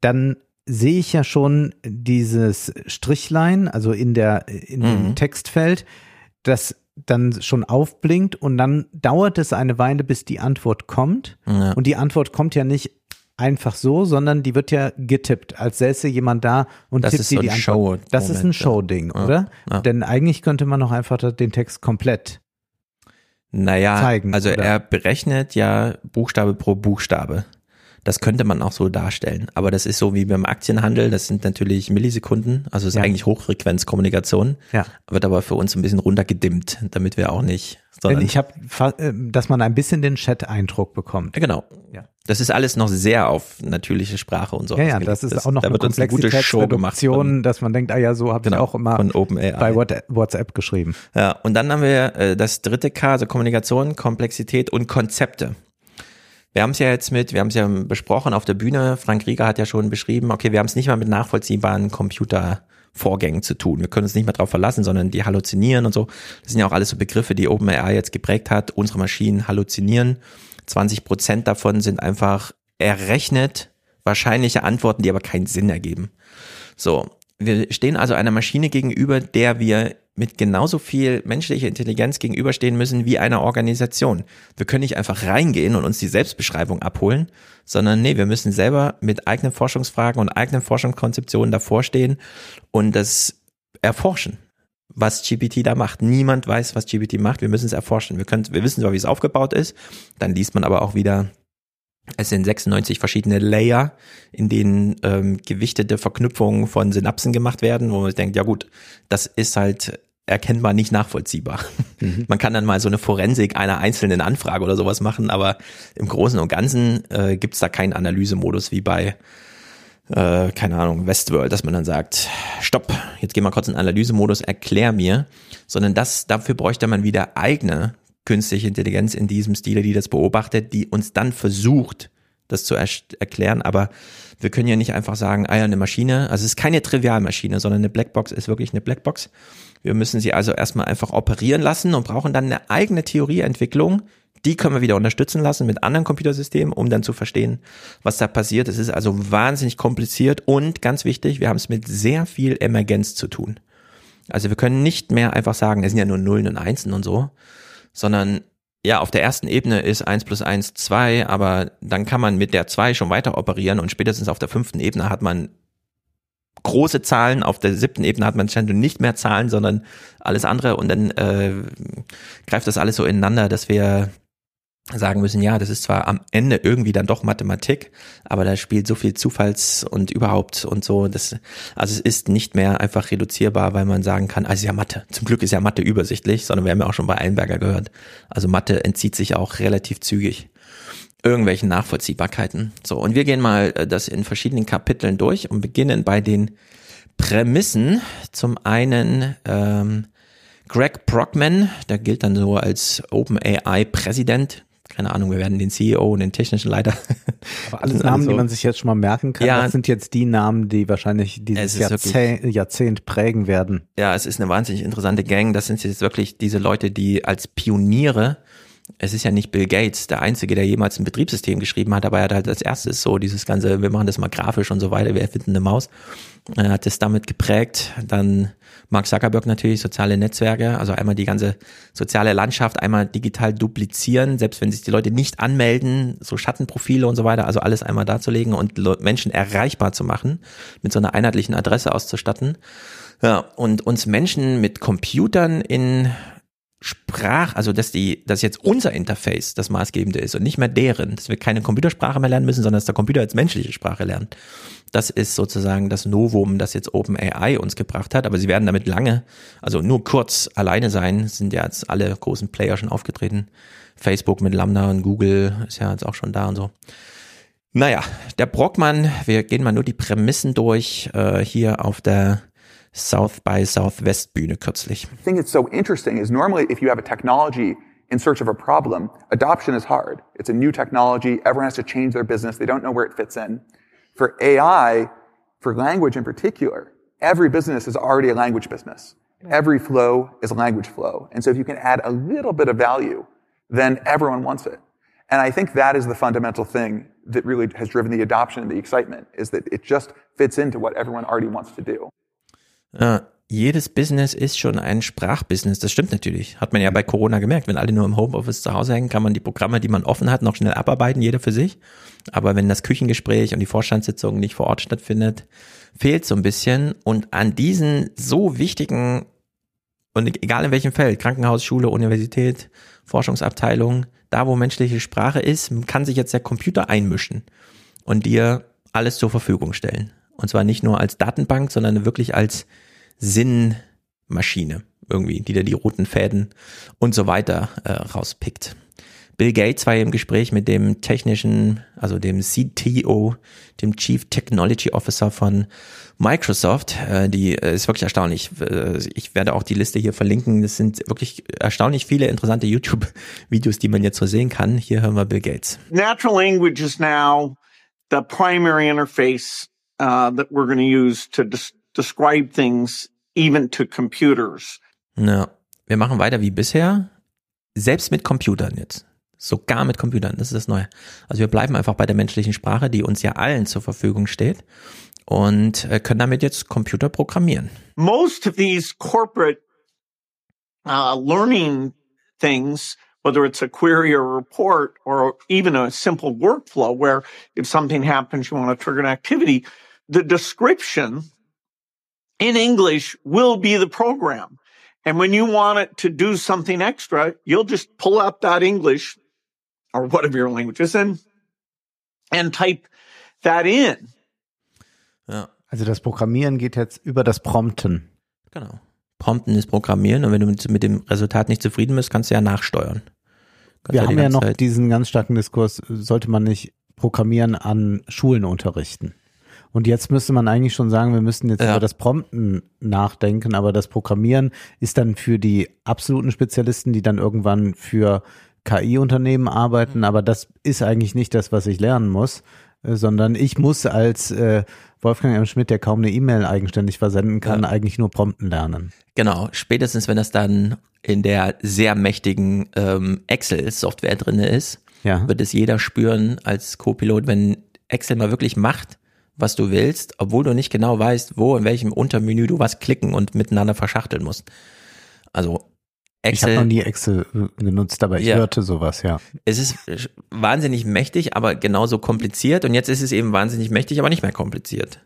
[SPEAKER 4] dann sehe ich ja schon dieses Strichlein, also in der in mhm. dem Textfeld, das dann schon aufblinkt und dann dauert es eine Weile, bis die Antwort kommt. Ja. Und die Antwort kommt ja nicht einfach so, sondern die wird ja getippt, als säße jemand da und
[SPEAKER 3] das
[SPEAKER 4] tippt
[SPEAKER 3] dir so
[SPEAKER 4] die Antwort.
[SPEAKER 3] Show
[SPEAKER 4] das ist ein Show-Ding, ja. oder? Ja. Denn eigentlich könnte man noch einfach den Text komplett
[SPEAKER 3] naja,
[SPEAKER 4] zeigen.
[SPEAKER 3] Also oder? er berechnet ja Buchstabe pro Buchstabe. Das könnte man auch so darstellen. Aber das ist so wie beim Aktienhandel. Das sind natürlich Millisekunden. Also es ist ja. eigentlich Hochfrequenzkommunikation.
[SPEAKER 4] Ja.
[SPEAKER 3] Wird aber für uns ein bisschen runtergedimmt, damit wir auch nicht.
[SPEAKER 4] Ich habe, äh, dass man ein bisschen den Chat-Eindruck bekommt.
[SPEAKER 3] Genau.
[SPEAKER 4] Ja.
[SPEAKER 3] Das ist alles noch sehr auf natürliche Sprache und so.
[SPEAKER 4] Ja, ja, das ist
[SPEAKER 3] das,
[SPEAKER 4] auch noch
[SPEAKER 3] da
[SPEAKER 4] eine Komplexitätsreduktion, dass man denkt, ah ja, so habe genau, ich auch immer bei WhatsApp geschrieben.
[SPEAKER 3] Ja, und dann haben wir äh, das dritte K, also Kommunikation, Komplexität und Konzepte. Wir haben es ja jetzt mit, wir haben es ja besprochen auf der Bühne, Frank Rieger hat ja schon beschrieben, okay, wir haben es nicht mal mit nachvollziehbaren Computervorgängen zu tun. Wir können uns nicht mehr darauf verlassen, sondern die halluzinieren und so. Das sind ja auch alles so Begriffe, die OpenAI jetzt geprägt hat. Unsere Maschinen halluzinieren 20 Prozent davon sind einfach errechnet wahrscheinliche Antworten, die aber keinen Sinn ergeben. So. Wir stehen also einer Maschine gegenüber, der wir mit genauso viel menschlicher Intelligenz gegenüberstehen müssen wie einer Organisation. Wir können nicht einfach reingehen und uns die Selbstbeschreibung abholen, sondern nee, wir müssen selber mit eigenen Forschungsfragen und eigenen Forschungskonzeptionen davor stehen und das erforschen was GPT da macht. Niemand weiß, was GPT macht. Wir müssen es erforschen. Wir können, wir wissen zwar, wie es aufgebaut ist. Dann liest man aber auch wieder, es sind 96 verschiedene Layer, in denen ähm, gewichtete Verknüpfungen von Synapsen gemacht werden, wo man denkt, ja gut, das ist halt erkennbar nicht nachvollziehbar. Mhm. Man kann dann mal so eine Forensik einer einzelnen Anfrage oder sowas machen, aber im Großen und Ganzen äh, gibt es da keinen Analysemodus wie bei äh, keine Ahnung, Westworld, dass man dann sagt, stopp, jetzt gehen wir kurz in Analysemodus, erklär mir, sondern das, dafür bräuchte man wieder eigene künstliche Intelligenz in diesem Stile, die das beobachtet, die uns dann versucht, das zu er erklären, aber wir können ja nicht einfach sagen, ah ja, eine Maschine, also es ist keine Trivialmaschine, sondern eine Blackbox ist wirklich eine Blackbox. Wir müssen sie also erstmal einfach operieren lassen und brauchen dann eine eigene Theorieentwicklung, die können wir wieder unterstützen lassen mit anderen Computersystemen, um dann zu verstehen, was da passiert. Es ist also wahnsinnig kompliziert und ganz wichtig, wir haben es mit sehr viel Emergenz zu tun. Also wir können nicht mehr einfach sagen, es sind ja nur Nullen und Einsen und so, sondern ja, auf der ersten Ebene ist eins plus eins zwei, aber dann kann man mit der zwei schon weiter operieren und spätestens auf der fünften Ebene hat man große Zahlen, auf der siebten Ebene hat man scheinbar nicht mehr Zahlen, sondern alles andere und dann äh, greift das alles so ineinander, dass wir sagen müssen, ja, das ist zwar am Ende irgendwie dann doch Mathematik, aber da spielt so viel Zufalls und überhaupt und so, das, also es ist nicht mehr einfach reduzierbar, weil man sagen kann, also ja Mathe, zum Glück ist ja Mathe übersichtlich, sondern wir haben ja auch schon bei Einberger gehört, also Mathe entzieht sich auch relativ zügig irgendwelchen Nachvollziehbarkeiten. So, und wir gehen mal äh, das in verschiedenen Kapiteln durch und beginnen bei den Prämissen. Zum einen ähm, Greg Brockman, der gilt dann so als OpenAI-Präsident, keine Ahnung, wir werden den CEO und den technischen Leiter.
[SPEAKER 4] Aber alles Namen, also, die man sich jetzt schon mal merken kann, ja, das sind jetzt die Namen, die wahrscheinlich dieses Jahrzehnt, wirklich, Jahrzehnt prägen werden.
[SPEAKER 3] Ja, es ist eine wahnsinnig interessante Gang. Das sind jetzt wirklich diese Leute, die als Pioniere es ist ja nicht Bill Gates der Einzige, der jemals ein Betriebssystem geschrieben hat, aber er hat halt als erstes so dieses ganze, wir machen das mal grafisch und so weiter, wir erfinden eine Maus. Er hat es damit geprägt. Dann Mark Zuckerberg natürlich, soziale Netzwerke, also einmal die ganze soziale Landschaft einmal digital duplizieren, selbst wenn sich die Leute nicht anmelden, so Schattenprofile und so weiter, also alles einmal darzulegen und Menschen erreichbar zu machen, mit so einer einheitlichen Adresse auszustatten. Ja, und uns Menschen mit Computern in Sprach, also dass die, dass jetzt unser Interface das maßgebende ist und nicht mehr deren, dass wir keine Computersprache mehr lernen müssen, sondern dass der Computer als menschliche Sprache lernt. Das ist sozusagen das Novum, das jetzt OpenAI uns gebracht hat. Aber sie werden damit lange, also nur kurz alleine sein, sind ja jetzt alle großen Player schon aufgetreten. Facebook mit Lambda und Google ist ja jetzt auch schon da und so. Naja, der Brockmann, wir gehen mal nur die Prämissen durch, äh, hier auf der South by Southwest Bühne kürzlich.
[SPEAKER 19] The thing that's so interesting is normally if you have a technology in search of a problem, adoption is hard. It's a new technology. Everyone has to change their business. They don't know where it fits in. For AI, for language in particular, every business is already a language business. Every flow is a language flow. And so if you can add a little bit of value, then everyone wants it. And I think that is the fundamental thing that really has driven the adoption and the excitement is that it just fits into what everyone already wants to do.
[SPEAKER 3] Äh, jedes Business ist schon ein Sprachbusiness. Das stimmt natürlich. Hat man ja bei Corona gemerkt. Wenn alle nur im Homeoffice zu Hause hängen, kann man die Programme, die man offen hat, noch schnell abarbeiten, jeder für sich. Aber wenn das Küchengespräch und die Vorstandssitzung nicht vor Ort stattfindet, fehlt so ein bisschen. Und an diesen so wichtigen und egal in welchem Feld, Krankenhaus, Schule, Universität, Forschungsabteilung, da wo menschliche Sprache ist, kann sich jetzt der Computer einmischen und dir alles zur Verfügung stellen. Und zwar nicht nur als Datenbank, sondern wirklich als Sinnmaschine irgendwie, die da die roten Fäden und so weiter äh, rauspickt. Bill Gates war im Gespräch mit dem technischen, also dem CTO, dem Chief Technology Officer von Microsoft. Äh, die äh, ist wirklich erstaunlich. Äh, ich werde auch die Liste hier verlinken. Es sind wirklich erstaunlich viele interessante YouTube-Videos, die man jetzt so sehen kann. Hier hören wir Bill Gates.
[SPEAKER 20] Natural language is now the primary interface uh, that we're going to use to describe things even to computers.
[SPEAKER 3] Ja, wir machen weiter wie bisher. Selbst mit Computern jetzt. Sogar mit Computern, das ist das Neue. Also wir bleiben einfach bei der menschlichen Sprache, die uns ja allen zur Verfügung steht und äh, können damit jetzt Computer programmieren.
[SPEAKER 20] Most of these corporate uh, learning things, whether it's a query or a report or even a simple workflow where if something happens, you want to trigger an activity, the description in English will be the program. And when you want it to do something extra, you'll just pull up that English or whatever your language is in and type that in.
[SPEAKER 4] Ja. Also das Programmieren geht jetzt über das Prompten.
[SPEAKER 3] Genau. Prompten ist Programmieren und wenn du mit, mit dem Resultat nicht zufrieden bist, kannst du ja nachsteuern.
[SPEAKER 4] Kannst Wir ja haben ja noch Zeit diesen ganz starken Diskurs, sollte man nicht Programmieren an Schulen unterrichten. Und jetzt müsste man eigentlich schon sagen, wir müssten jetzt ja. über das Prompten nachdenken, aber das Programmieren ist dann für die absoluten Spezialisten, die dann irgendwann für KI-Unternehmen arbeiten, mhm. aber das ist eigentlich nicht das, was ich lernen muss, äh, sondern ich muss als äh, Wolfgang M. Schmidt, der kaum eine E-Mail eigenständig versenden kann, ja. eigentlich nur Prompten lernen.
[SPEAKER 3] Genau, spätestens wenn das dann in der sehr mächtigen ähm, Excel-Software drinne ist, ja. wird es jeder spüren als Co-Pilot, wenn Excel mal wirklich macht, was du willst, obwohl du nicht genau weißt, wo in welchem Untermenü du was klicken und miteinander verschachteln musst. Also
[SPEAKER 4] Excel. Ich habe noch nie Excel äh, genutzt, aber ich ja. hörte sowas, ja.
[SPEAKER 3] Es ist wahnsinnig mächtig, aber genauso kompliziert. Und jetzt ist es eben wahnsinnig mächtig, aber nicht mehr kompliziert.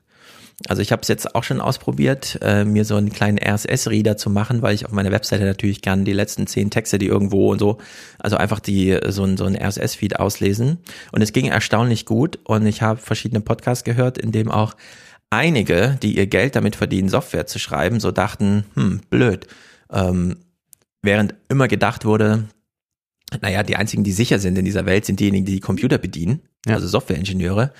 [SPEAKER 3] Also ich habe es jetzt auch schon ausprobiert, äh, mir so einen kleinen RSS-Reader zu machen, weil ich auf meiner Webseite natürlich gern die letzten zehn Texte, die irgendwo und so, also einfach die so ein, so ein RSS-Feed auslesen. Und es ging erstaunlich gut. Und ich habe verschiedene Podcasts gehört, in dem auch einige, die ihr Geld damit verdienen, Software zu schreiben, so dachten, hm, blöd. Ähm, während immer gedacht wurde, naja, die einzigen, die sicher sind in dieser Welt, sind diejenigen, die die Computer bedienen, ja. also Softwareingenieure,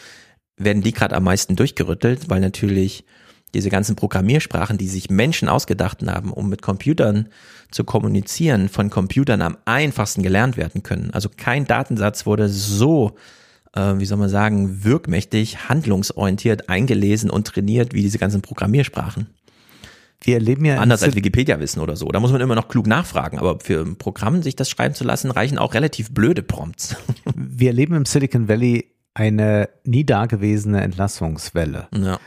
[SPEAKER 3] werden die gerade am meisten durchgerüttelt, weil natürlich diese ganzen Programmiersprachen, die sich Menschen ausgedacht haben, um mit Computern zu kommunizieren, von Computern am einfachsten gelernt werden können. Also kein Datensatz wurde so, äh, wie soll man sagen, wirkmächtig, handlungsorientiert eingelesen und trainiert wie diese ganzen Programmiersprachen
[SPEAKER 4] wir erleben ja
[SPEAKER 3] anders als Wikipedia-Wissen oder so. Da muss man immer noch klug nachfragen, aber für ein Programm sich das schreiben zu lassen, reichen auch relativ blöde Prompts.
[SPEAKER 4] Wir erleben im Silicon Valley eine nie dagewesene Entlassungswelle. Ja.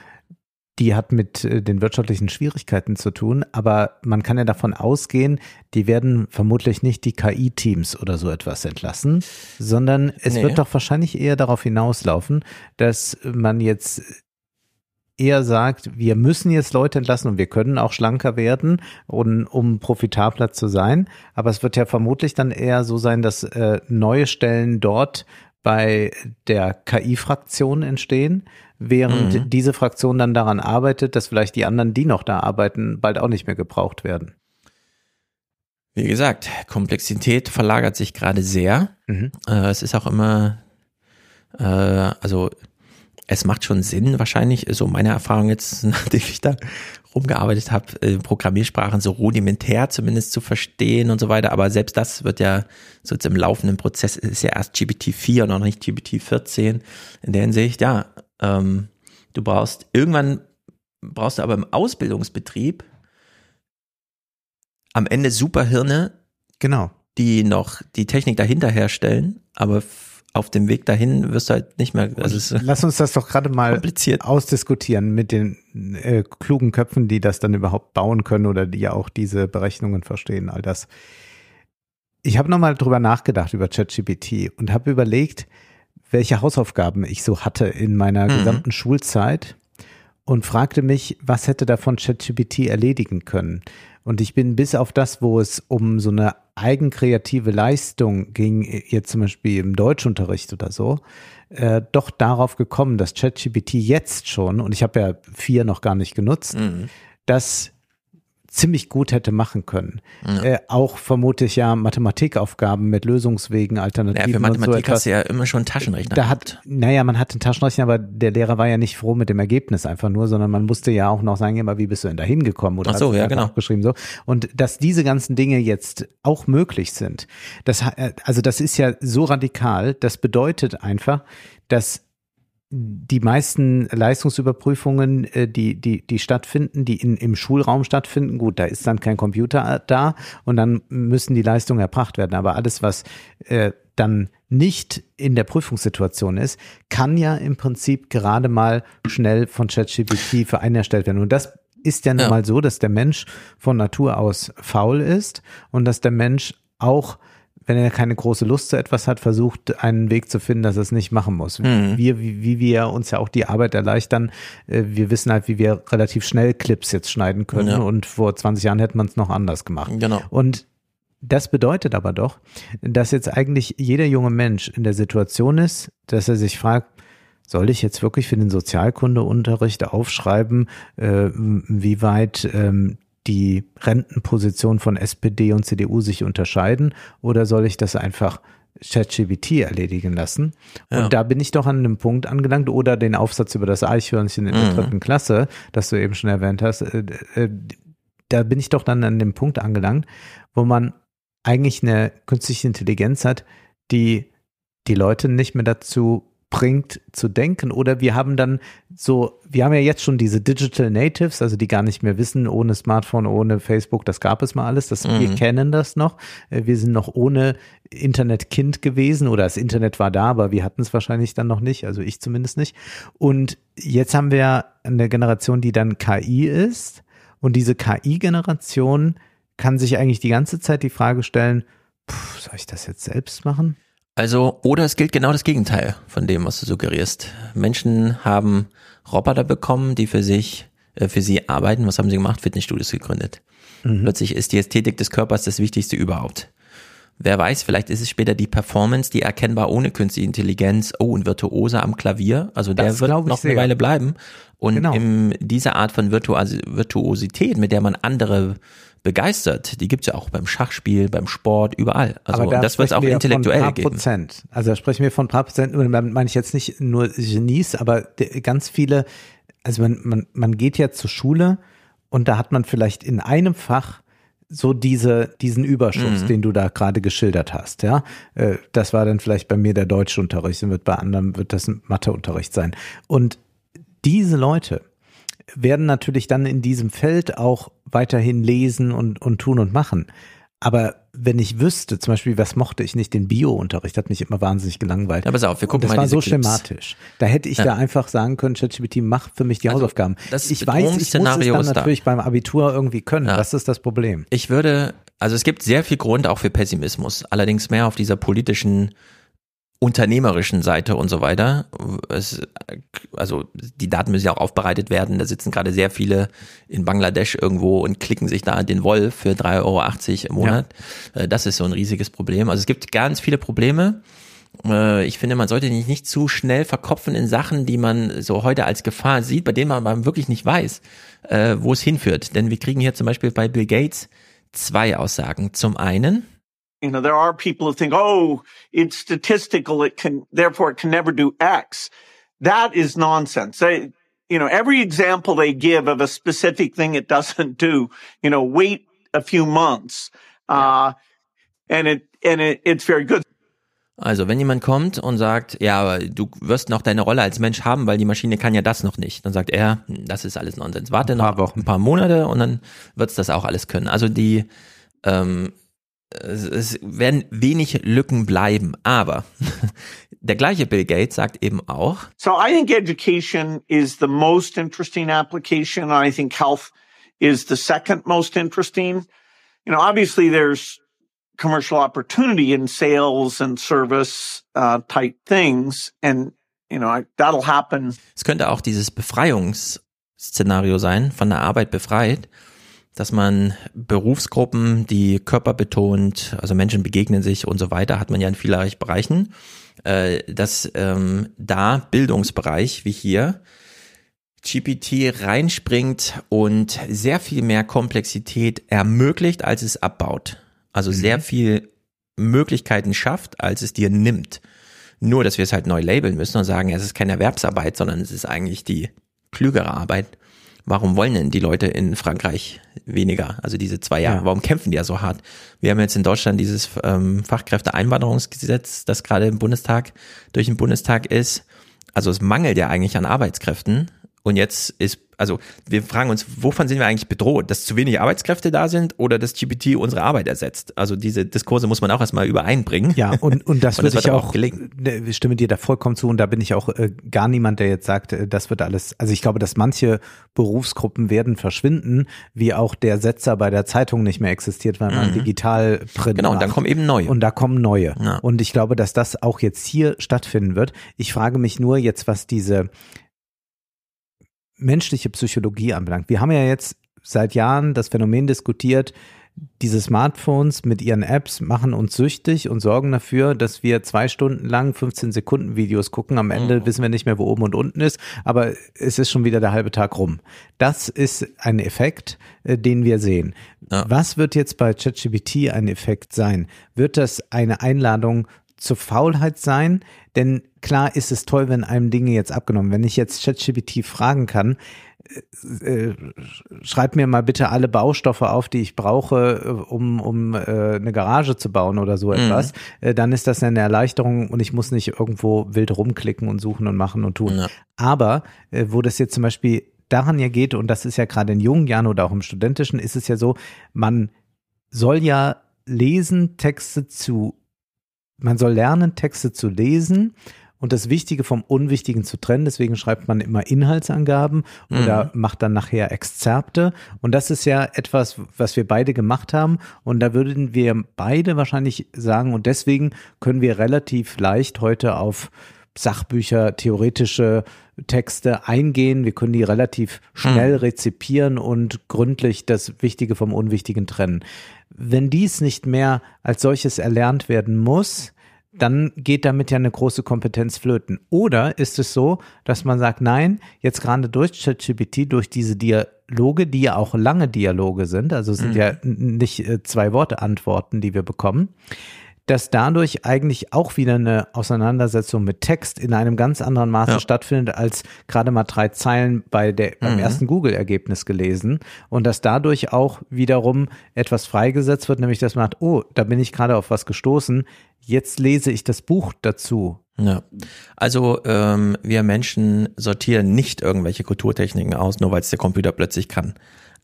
[SPEAKER 4] Die hat mit äh, den wirtschaftlichen Schwierigkeiten zu tun, aber man kann ja davon ausgehen, die werden vermutlich nicht die KI-Teams oder so etwas entlassen, sondern es nee. wird doch wahrscheinlich eher darauf hinauslaufen, dass man jetzt eher sagt, wir müssen jetzt Leute entlassen und wir können auch schlanker werden, und, um profitabler zu sein. Aber es wird ja vermutlich dann eher so sein, dass äh, neue Stellen dort bei der KI-Fraktion entstehen, während mhm. diese Fraktion dann daran arbeitet, dass vielleicht die anderen, die noch da arbeiten, bald auch nicht mehr gebraucht werden.
[SPEAKER 3] Wie gesagt, Komplexität verlagert sich gerade sehr. Mhm. Äh, es ist auch immer, äh, also es macht schon Sinn, wahrscheinlich, so meine Erfahrung jetzt, nachdem ich da rumgearbeitet habe, äh, Programmiersprachen so rudimentär zumindest zu verstehen und so weiter. Aber selbst das wird ja so jetzt im laufenden Prozess, ist ja erst GPT-4 und noch nicht GPT-14. In der Hinsicht, ja, ähm, du brauchst irgendwann, brauchst du aber im Ausbildungsbetrieb am Ende Superhirne,
[SPEAKER 4] genau,
[SPEAKER 3] die noch die Technik dahinter herstellen, aber auf dem Weg dahin wirst du halt nicht mehr. Also
[SPEAKER 4] Lass uns das doch gerade mal ausdiskutieren mit den äh, klugen Köpfen, die das dann überhaupt bauen können oder die ja auch diese Berechnungen verstehen, all das. Ich habe nochmal drüber nachgedacht über ChatGPT und habe überlegt, welche Hausaufgaben ich so hatte in meiner mhm. gesamten Schulzeit und fragte mich, was hätte davon ChatGPT erledigen können. Und ich bin bis auf das, wo es um so eine eigenkreative Leistung ging, jetzt zum Beispiel im Deutschunterricht oder so, äh, doch darauf gekommen, dass ChatGPT jetzt schon, und ich habe ja vier noch gar nicht genutzt, mhm. das ziemlich gut hätte machen können. Ja. Äh, auch vermute ich ja Mathematikaufgaben mit Lösungswegen, Alternativen. Ja,
[SPEAKER 3] für Mathematik so hast du ja immer schon Taschenrechner.
[SPEAKER 4] Da hat, naja, man hat einen Taschenrechner, aber der Lehrer war ja nicht froh mit dem Ergebnis einfach nur, sondern man musste ja auch noch sagen, immer, wie bist du denn da hingekommen? Oder
[SPEAKER 3] Ach so, ja, genau.
[SPEAKER 4] Geschrieben, so. Und dass diese ganzen Dinge jetzt auch möglich sind, das, äh, also das ist ja so radikal, das bedeutet einfach, dass die meisten Leistungsüberprüfungen, äh, die, die, die stattfinden, die in, im Schulraum stattfinden, gut, da ist dann kein Computer da und dann müssen die Leistungen erbracht werden. Aber alles, was äh, dann nicht in der Prüfungssituation ist, kann ja im Prinzip gerade mal schnell von ChatGPT für einen erstellt werden. Und das ist ja nun ja. mal so, dass der Mensch von Natur aus faul ist und dass der Mensch auch wenn er keine große Lust zu etwas hat, versucht, einen Weg zu finden, dass er es nicht machen muss. Mhm. Wir, wie, wie wir uns ja auch die Arbeit erleichtern, äh, wir wissen halt, wie wir relativ schnell Clips jetzt schneiden können ja. und vor 20 Jahren hätte man es noch anders gemacht.
[SPEAKER 3] Genau.
[SPEAKER 4] Und das bedeutet aber doch, dass jetzt eigentlich jeder junge Mensch in der Situation ist, dass er sich fragt, soll ich jetzt wirklich für den Sozialkundeunterricht aufschreiben, äh, wie weit ähm, die Rentenposition von SPD und CDU sich unterscheiden oder soll ich das einfach ChatGPT erledigen lassen. Ja. Und da bin ich doch an einem Punkt angelangt oder den Aufsatz über das Eichhörnchen in der mhm. dritten Klasse, das du eben schon erwähnt hast, äh, äh, da bin ich doch dann an dem Punkt angelangt, wo man eigentlich eine künstliche Intelligenz hat, die die Leute nicht mehr dazu bringt zu denken. Oder wir haben dann so, wir haben ja jetzt schon diese Digital Natives, also die gar nicht mehr wissen, ohne Smartphone, ohne Facebook, das gab es mal alles. Das, mhm. Wir kennen das noch. Äh, wir sind noch ohne Internetkind gewesen oder das Internet war da, aber wir hatten es wahrscheinlich dann noch nicht, also ich zumindest nicht. Und jetzt haben wir eine Generation, die dann KI ist. Und diese KI-Generation kann sich eigentlich die ganze Zeit die Frage stellen, pff, soll ich das jetzt selbst machen?
[SPEAKER 3] Also, oder es gilt genau das Gegenteil von dem, was du suggerierst. Menschen haben Roboter bekommen, die für sich, äh, für sie arbeiten. Was haben sie gemacht? Fitnessstudios gegründet. Mhm. Plötzlich ist die Ästhetik des Körpers das Wichtigste überhaupt. Wer weiß, vielleicht ist es später die Performance, die erkennbar ohne künstliche Intelligenz, oh, ein Virtuose am Klavier, also der das wird noch sehr. eine Weile bleiben. Und genau. in dieser Art von Virtuos Virtuosität, mit der man andere begeistert. Die gibt's ja auch beim Schachspiel, beim Sport, überall. Also
[SPEAKER 4] Aber da
[SPEAKER 3] das wird auch intellektuell
[SPEAKER 4] von
[SPEAKER 3] geben.
[SPEAKER 4] Prozent. Also da sprechen wir von paar Prozent, meine ich jetzt nicht nur Genies, aber ganz viele, also man, man, man geht ja zur Schule und da hat man vielleicht in einem Fach so diese, diesen Überschuss, mhm. den du da gerade geschildert hast, ja. Äh, das war dann vielleicht bei mir der Deutschunterricht und wird bei anderen wird das ein Matheunterricht sein. Und diese Leute, werden natürlich dann in diesem Feld auch weiterhin lesen und, und tun und machen. Aber wenn ich wüsste, zum Beispiel, was mochte ich nicht, den Bio-Unterricht, hat mich immer wahnsinnig gelangweilt.
[SPEAKER 3] Aber pass auf, wir gucken
[SPEAKER 4] und das
[SPEAKER 3] mal
[SPEAKER 4] war so
[SPEAKER 3] Clips.
[SPEAKER 4] schematisch. Da hätte ich ja. da einfach sagen können, ChatGPT, mach für mich die also, Hausaufgaben. Das ich weiß, ich muss es dann natürlich da. beim Abitur irgendwie können. Ja. Das ist das Problem.
[SPEAKER 3] Ich würde, also es gibt sehr viel Grund auch für Pessimismus. Allerdings mehr auf dieser politischen unternehmerischen Seite und so weiter. Es, also die Daten müssen ja auch aufbereitet werden. Da sitzen gerade sehr viele in Bangladesch irgendwo und klicken sich da den Wolf für 3,80 Euro im Monat. Ja. Äh, das ist so ein riesiges Problem. Also es gibt ganz viele Probleme. Äh, ich finde, man sollte nicht, nicht zu schnell verkopfen in Sachen, die man so heute als Gefahr sieht, bei denen man wirklich nicht weiß, äh, wo es hinführt. Denn wir kriegen hier zum Beispiel bei Bill Gates zwei Aussagen. Zum einen,
[SPEAKER 20] You know, there are people who think, oh, it's statistical. It can, therefore it can never do X. That is nonsense. They, you know, every example they give of a specific thing it doesn't do, you know, wait a few months. Uh, and it, and it, it's very good.
[SPEAKER 3] Also, wenn jemand kommt und sagt, ja, aber du wirst noch deine Rolle als Mensch haben, weil die Maschine kann ja das noch nicht, dann sagt er, hm, das ist alles Nonsens. Warte noch ein paar Monate und dann wird's das auch alles können. Also die ähm, es werden wenig Lücken bleiben, aber der gleiche Bill Gates sagt eben auch.
[SPEAKER 20] So I think education is the most interesting application. I think health is the second most interesting. You know, obviously there's commercial opportunity in sales and service uh, type things and you know, that'll happen.
[SPEAKER 3] Es könnte auch dieses Befreiungsszenario sein, von der Arbeit befreit dass man Berufsgruppen, die körperbetont, also Menschen begegnen sich und so weiter, hat man ja in vielerlei Bereichen, äh, dass ähm, da Bildungsbereich wie hier GPT reinspringt und sehr viel mehr Komplexität ermöglicht, als es abbaut. Also mhm. sehr viel Möglichkeiten schafft, als es dir nimmt. Nur, dass wir es halt neu labeln müssen und sagen, es ist keine Erwerbsarbeit, sondern es ist eigentlich die klügere Arbeit. Warum wollen denn die Leute in Frankreich weniger? Also diese zwei Jahre, ja. warum kämpfen die ja so hart? Wir haben jetzt in Deutschland dieses ähm, Fachkräfteeinwanderungsgesetz, das gerade im Bundestag durch den Bundestag ist. Also es mangelt ja eigentlich an Arbeitskräften. Und jetzt ist also wir fragen uns, wovon sind wir eigentlich bedroht? Dass zu wenig Arbeitskräfte da sind oder dass GPT unsere Arbeit ersetzt? Also diese Diskurse muss man auch erstmal übereinbringen.
[SPEAKER 4] Ja, und, und das, und das wird ich auch, auch gelingen. Ne, ich stimme dir da vollkommen zu und da bin ich auch äh, gar niemand, der jetzt sagt, äh, das wird alles, also ich glaube, dass manche Berufsgruppen werden verschwinden, wie auch der Setzer bei der Zeitung nicht mehr existiert, weil man mhm. digital
[SPEAKER 3] print Genau, und dann kommen eben neue.
[SPEAKER 4] Und da kommen neue. Ja. Und ich glaube, dass das auch jetzt hier stattfinden wird. Ich frage mich nur jetzt, was diese menschliche Psychologie anbelangt. Wir haben ja jetzt seit Jahren das Phänomen diskutiert, diese Smartphones mit ihren Apps machen uns süchtig und sorgen dafür, dass wir zwei Stunden lang 15 Sekunden Videos gucken. Am Ende mhm. wissen wir nicht mehr, wo oben und unten ist, aber es ist schon wieder der halbe Tag rum. Das ist ein Effekt, äh, den wir sehen. Ja. Was wird jetzt bei ChatGPT ein Effekt sein? Wird das eine Einladung zur Faulheit sein? Denn klar ist es toll, wenn einem Dinge jetzt abgenommen. Wenn ich jetzt ChatGPT fragen kann, äh, äh, schreib mir mal bitte alle Baustoffe auf, die ich brauche, äh, um, um äh, eine Garage zu bauen oder so etwas, mhm. äh, dann ist das eine Erleichterung und ich muss nicht irgendwo wild rumklicken und suchen und machen und tun. Ja. Aber äh, wo das jetzt zum Beispiel daran ja geht, und das ist ja gerade in jungen Jahren oder auch im studentischen, ist es ja so, man soll ja lesen, Texte zu man soll lernen, Texte zu lesen und das Wichtige vom Unwichtigen zu trennen. Deswegen schreibt man immer Inhaltsangaben oder mhm. macht dann nachher Exzerpte. Und das ist ja etwas, was wir beide gemacht haben. Und da würden wir beide wahrscheinlich sagen, und deswegen können wir relativ leicht heute auf Sachbücher, theoretische Texte eingehen. Wir können die relativ schnell mhm. rezipieren und gründlich das Wichtige vom Unwichtigen trennen. Wenn dies nicht mehr als solches erlernt werden muss, dann geht damit ja eine große Kompetenz flöten. Oder ist es so, dass man sagt, nein, jetzt gerade durch ChatGPT, durch diese Dialoge, die ja auch lange Dialoge sind, also sind mhm. ja nicht äh, zwei Worte Antworten, die wir bekommen, dass dadurch eigentlich auch wieder eine Auseinandersetzung mit Text in einem ganz anderen Maße ja. stattfindet, als gerade mal drei Zeilen bei der, beim mhm. ersten Google-Ergebnis gelesen. Und dass dadurch auch wiederum etwas freigesetzt wird, nämlich dass man hat, oh, da bin ich gerade auf was gestoßen, jetzt lese ich das Buch dazu.
[SPEAKER 3] Ja, also ähm, wir Menschen sortieren nicht irgendwelche Kulturtechniken aus, nur weil es der Computer plötzlich kann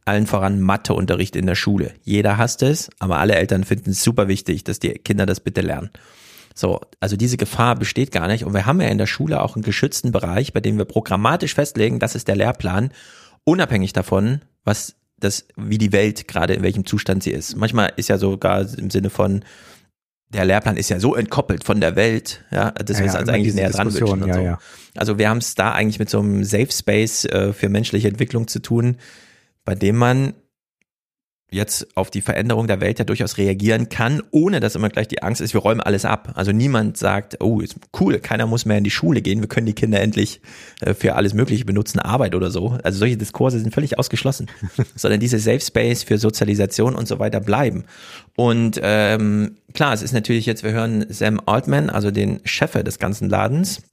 [SPEAKER 3] allen voran Matheunterricht in der Schule. Jeder hasst es, aber alle Eltern finden es super wichtig, dass die Kinder das bitte lernen. So, also diese Gefahr besteht gar nicht. Und wir haben ja in der Schule auch einen geschützten Bereich, bei dem wir programmatisch festlegen, das ist der Lehrplan, unabhängig davon, was das, wie die Welt gerade in welchem Zustand sie ist. Manchmal ist ja sogar im Sinne von, der Lehrplan ist ja so entkoppelt von der Welt, ja, dass ja, wir es ja, also eigentlich näher dran wünschen und ja, so. Also wir haben es da eigentlich mit so einem Safe Space äh, für menschliche Entwicklung zu tun, bei dem man jetzt auf die Veränderung der Welt ja durchaus reagieren kann, ohne dass immer gleich die Angst ist, wir räumen alles ab. Also niemand sagt, oh, ist cool, keiner muss mehr in die Schule gehen, wir können die Kinder endlich äh, für alles Mögliche benutzen, Arbeit oder so. Also solche Diskurse sind völlig ausgeschlossen, sondern diese Safe Space für Sozialisation und so weiter bleiben. Und ähm, klar, es ist natürlich jetzt, wir hören Sam Altman, also den Chef des ganzen Ladens,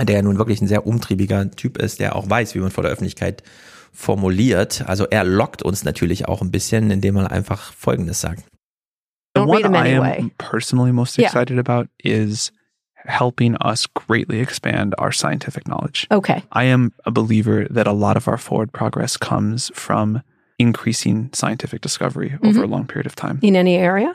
[SPEAKER 3] der ja nun wirklich ein sehr umtriebiger Typ ist, der auch weiß, wie man vor der Öffentlichkeit formuliert. Also er lockt uns natürlich auch ein bisschen, indem man einfach Folgendes sagt.
[SPEAKER 21] The one I am personally most excited yeah. about is helping us greatly expand our scientific knowledge.
[SPEAKER 22] Okay.
[SPEAKER 21] I am a believer that a lot of our forward progress comes from increasing scientific discovery mm-hmm. over a long period of time.
[SPEAKER 22] In any area?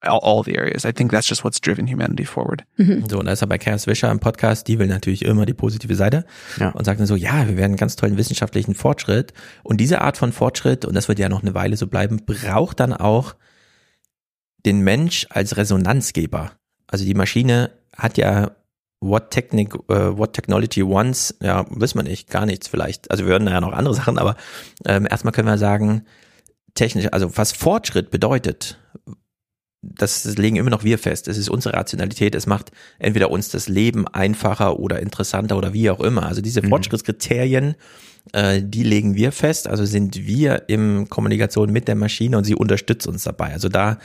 [SPEAKER 21] All, all the areas. I think that's just what's driven humanity forward.
[SPEAKER 3] Mhm. So, und da ist er bei Cass Wischer im Podcast, die will natürlich immer die positive Seite ja. und sagt dann so, ja, wir werden einen ganz tollen wissenschaftlichen Fortschritt. Und diese Art von Fortschritt, und das wird ja noch eine Weile so bleiben, braucht dann auch den Mensch als Resonanzgeber. Also die Maschine hat ja what technic, uh, what technology wants, ja, wissen wir nicht, gar nichts vielleicht. Also wir hören ja noch andere Sachen, aber ähm, erstmal können wir sagen, technisch, also was Fortschritt bedeutet, das legen immer noch wir fest. Es ist unsere Rationalität. Es macht entweder uns das Leben einfacher oder interessanter oder wie auch immer. Also diese mhm. Fortschrittskriterien äh, die legen wir fest, also sind wir im Kommunikation mit der Maschine und sie unterstützt uns dabei. Also da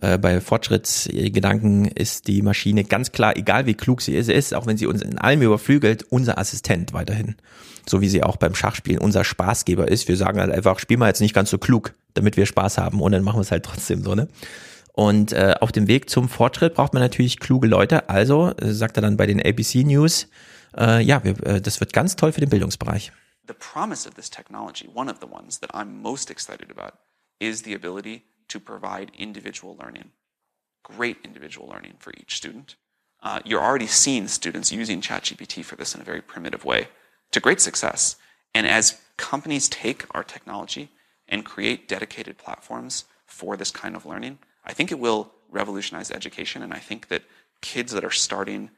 [SPEAKER 3] äh, bei Fortschrittsgedanken ist die Maschine ganz klar, egal wie klug sie ist, ist, auch wenn sie uns in allem überflügelt, unser Assistent weiterhin. So wie sie auch beim Schachspielen unser Spaßgeber ist. Wir sagen halt einfach, spiel mal jetzt nicht ganz so klug, damit wir Spaß haben und dann machen wir es halt trotzdem so, ne? Und äh, auf dem Weg zum Fortschritt braucht man natürlich kluge Leute. Also äh, sagt er dann bei den ABC News, äh, ja, wir, äh, das wird ganz toll für den Bildungsbereich. The promise of this technology, one of the ones that I'm most excited about, is the ability to provide individual learning, great individual learning for each student. Uh, you're already seeing students using ChatGPT for this in a very primitive way to great success. And as companies take our technology and create dedicated platforms for this kind of learning, I think it will revolutionize education. And I think that kids that are starting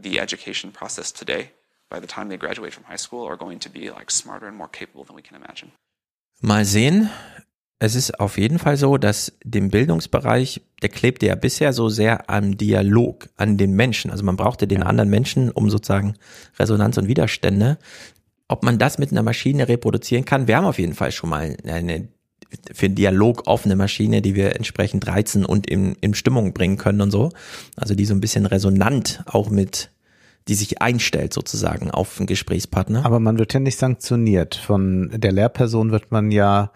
[SPEAKER 3] the education process today, by the time they graduate from high school, are going to be like smarter and more capable than we can imagine. Mal sehen. Es ist auf jeden Fall so, dass dem Bildungsbereich, der klebte ja bisher so sehr am Dialog, an den Menschen. Also man brauchte den anderen Menschen, um sozusagen Resonanz und Widerstände. Ob man das mit einer Maschine reproduzieren kann, wir haben auf jeden Fall schon mal eine für Dialog offene Maschine, die wir entsprechend reizen und in, in Stimmung bringen können und so. Also die so ein bisschen resonant auch mit die sich einstellt sozusagen auf einen Gesprächspartner.
[SPEAKER 4] Aber man wird ja nicht sanktioniert. Von der Lehrperson wird man ja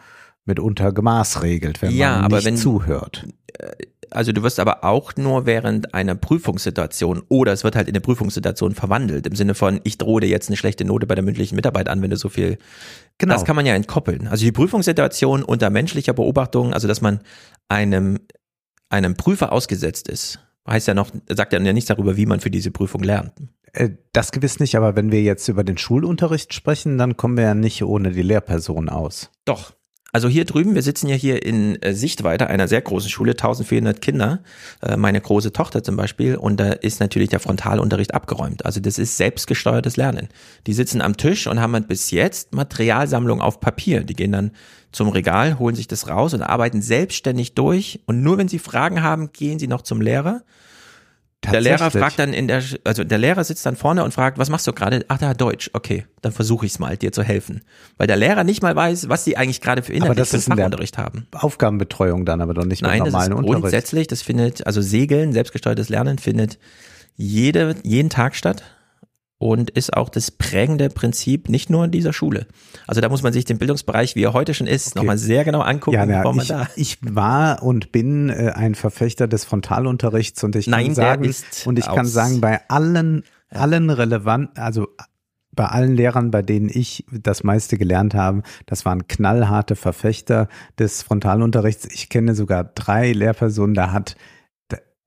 [SPEAKER 4] mitunter gemaßregelt, wenn ja, man aber nicht wenn, zuhört.
[SPEAKER 3] Äh, also du wirst aber auch nur während einer Prüfungssituation oder es wird halt in der Prüfungssituation verwandelt im Sinne von ich drohe dir jetzt eine schlechte Note bei der mündlichen Mitarbeit an, wenn du so viel. Genau. Das kann man ja entkoppeln. Also die Prüfungssituation unter menschlicher Beobachtung, also dass man einem einem Prüfer ausgesetzt ist, heißt ja noch, sagt ja nichts darüber, wie man für diese Prüfung lernt.
[SPEAKER 4] Äh, das gewiss nicht, aber wenn wir jetzt über den Schulunterricht sprechen, dann kommen wir ja nicht ohne die Lehrperson aus.
[SPEAKER 3] Doch. Also hier drüben, wir sitzen ja hier in äh, Sichtweite einer sehr großen Schule, 1400 Kinder, äh, meine große Tochter zum Beispiel, und da ist natürlich der Frontalunterricht abgeräumt. Also das ist selbstgesteuertes Lernen. Die sitzen am Tisch und haben halt bis jetzt Materialsammlung auf Papier. Die gehen dann zum Regal, holen sich das raus und arbeiten selbstständig durch. Und nur wenn sie Fragen haben, gehen sie noch zum Lehrer der Lehrer fragt dann in der, also der Lehrer sitzt dann vorne und fragt, was machst du gerade? Ach, da Deutsch. Okay, dann versuche ich es mal, dir zu helfen, weil der Lehrer nicht mal weiß, was sie eigentlich gerade für Inhalte für Fachunterricht haben.
[SPEAKER 4] Aufgabenbetreuung dann, aber doch nicht
[SPEAKER 3] Nein, mit normalen das ist Unterricht. Grundsätzlich, das findet, also Segeln, selbstgesteuertes Lernen findet jede, jeden Tag statt und ist auch das prägende Prinzip nicht nur in dieser Schule. Also da muss man sich den Bildungsbereich, wie er heute schon ist, okay. nochmal sehr genau angucken,
[SPEAKER 4] ja, ja, ich, ich, war und bin äh, ein Verfechter des Frontalunterrichts und ich Nein, kann sagen, und ich kann sagen, bei allen, allen relevanten, also bei allen Lehrern, bei denen ich das meiste gelernt habe, das waren knallharte Verfechter des Frontalunterrichts. Ich kenne sogar drei Lehrpersonen, da hat,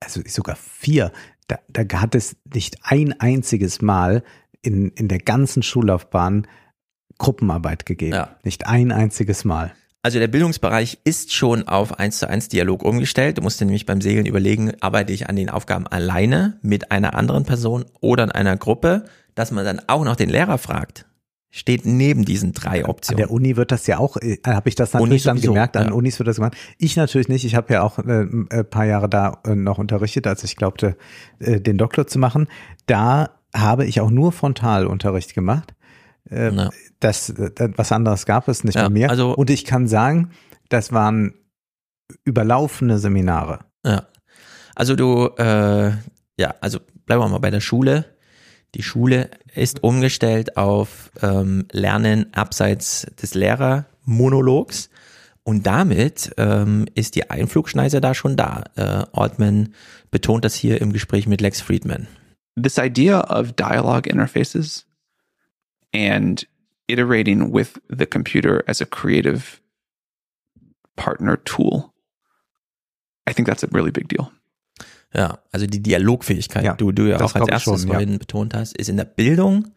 [SPEAKER 4] also sogar vier, da, da hat es nicht ein einziges Mal in, in der ganzen Schullaufbahn Gruppenarbeit gegeben. Ja. Nicht ein einziges Mal.
[SPEAKER 3] Also der Bildungsbereich ist schon auf eins zu eins Dialog umgestellt. Du musst dir nämlich beim Segeln überlegen, arbeite ich an den Aufgaben alleine mit einer anderen Person oder in einer Gruppe, dass man dann auch noch den Lehrer fragt steht neben diesen drei Optionen.
[SPEAKER 4] An der Uni wird das ja auch, äh, habe ich das natürlich dann gemerkt, an ja. Unis wird das gemacht. Ich natürlich nicht, ich habe ja auch äh, ein äh, paar Jahre da äh, noch unterrichtet, als ich glaubte, äh, den Doktor zu machen. Da habe ich auch nur Frontalunterricht gemacht. Äh, ja. das, das, was anderes gab es nicht ja, bei mir. Also, Und ich kann sagen, das waren überlaufende Seminare.
[SPEAKER 3] Ja. Also du, äh, ja, also bleiben wir mal bei der Schule die Schule ist umgestellt auf ähm, Lernen abseits des Lehrermonologs. Und damit ähm, ist die Einflugschneise da schon da. Äh, Altman betont das hier im Gespräch mit Lex Friedman.
[SPEAKER 21] This idea of dialogue interfaces and iterating with the computer as a creative partner tool, I think that's a really big deal.
[SPEAKER 3] Ja, also die Dialogfähigkeit, ja, du, du ja auch als erstes schon, vorhin ja. betont hast, ist in der Bildung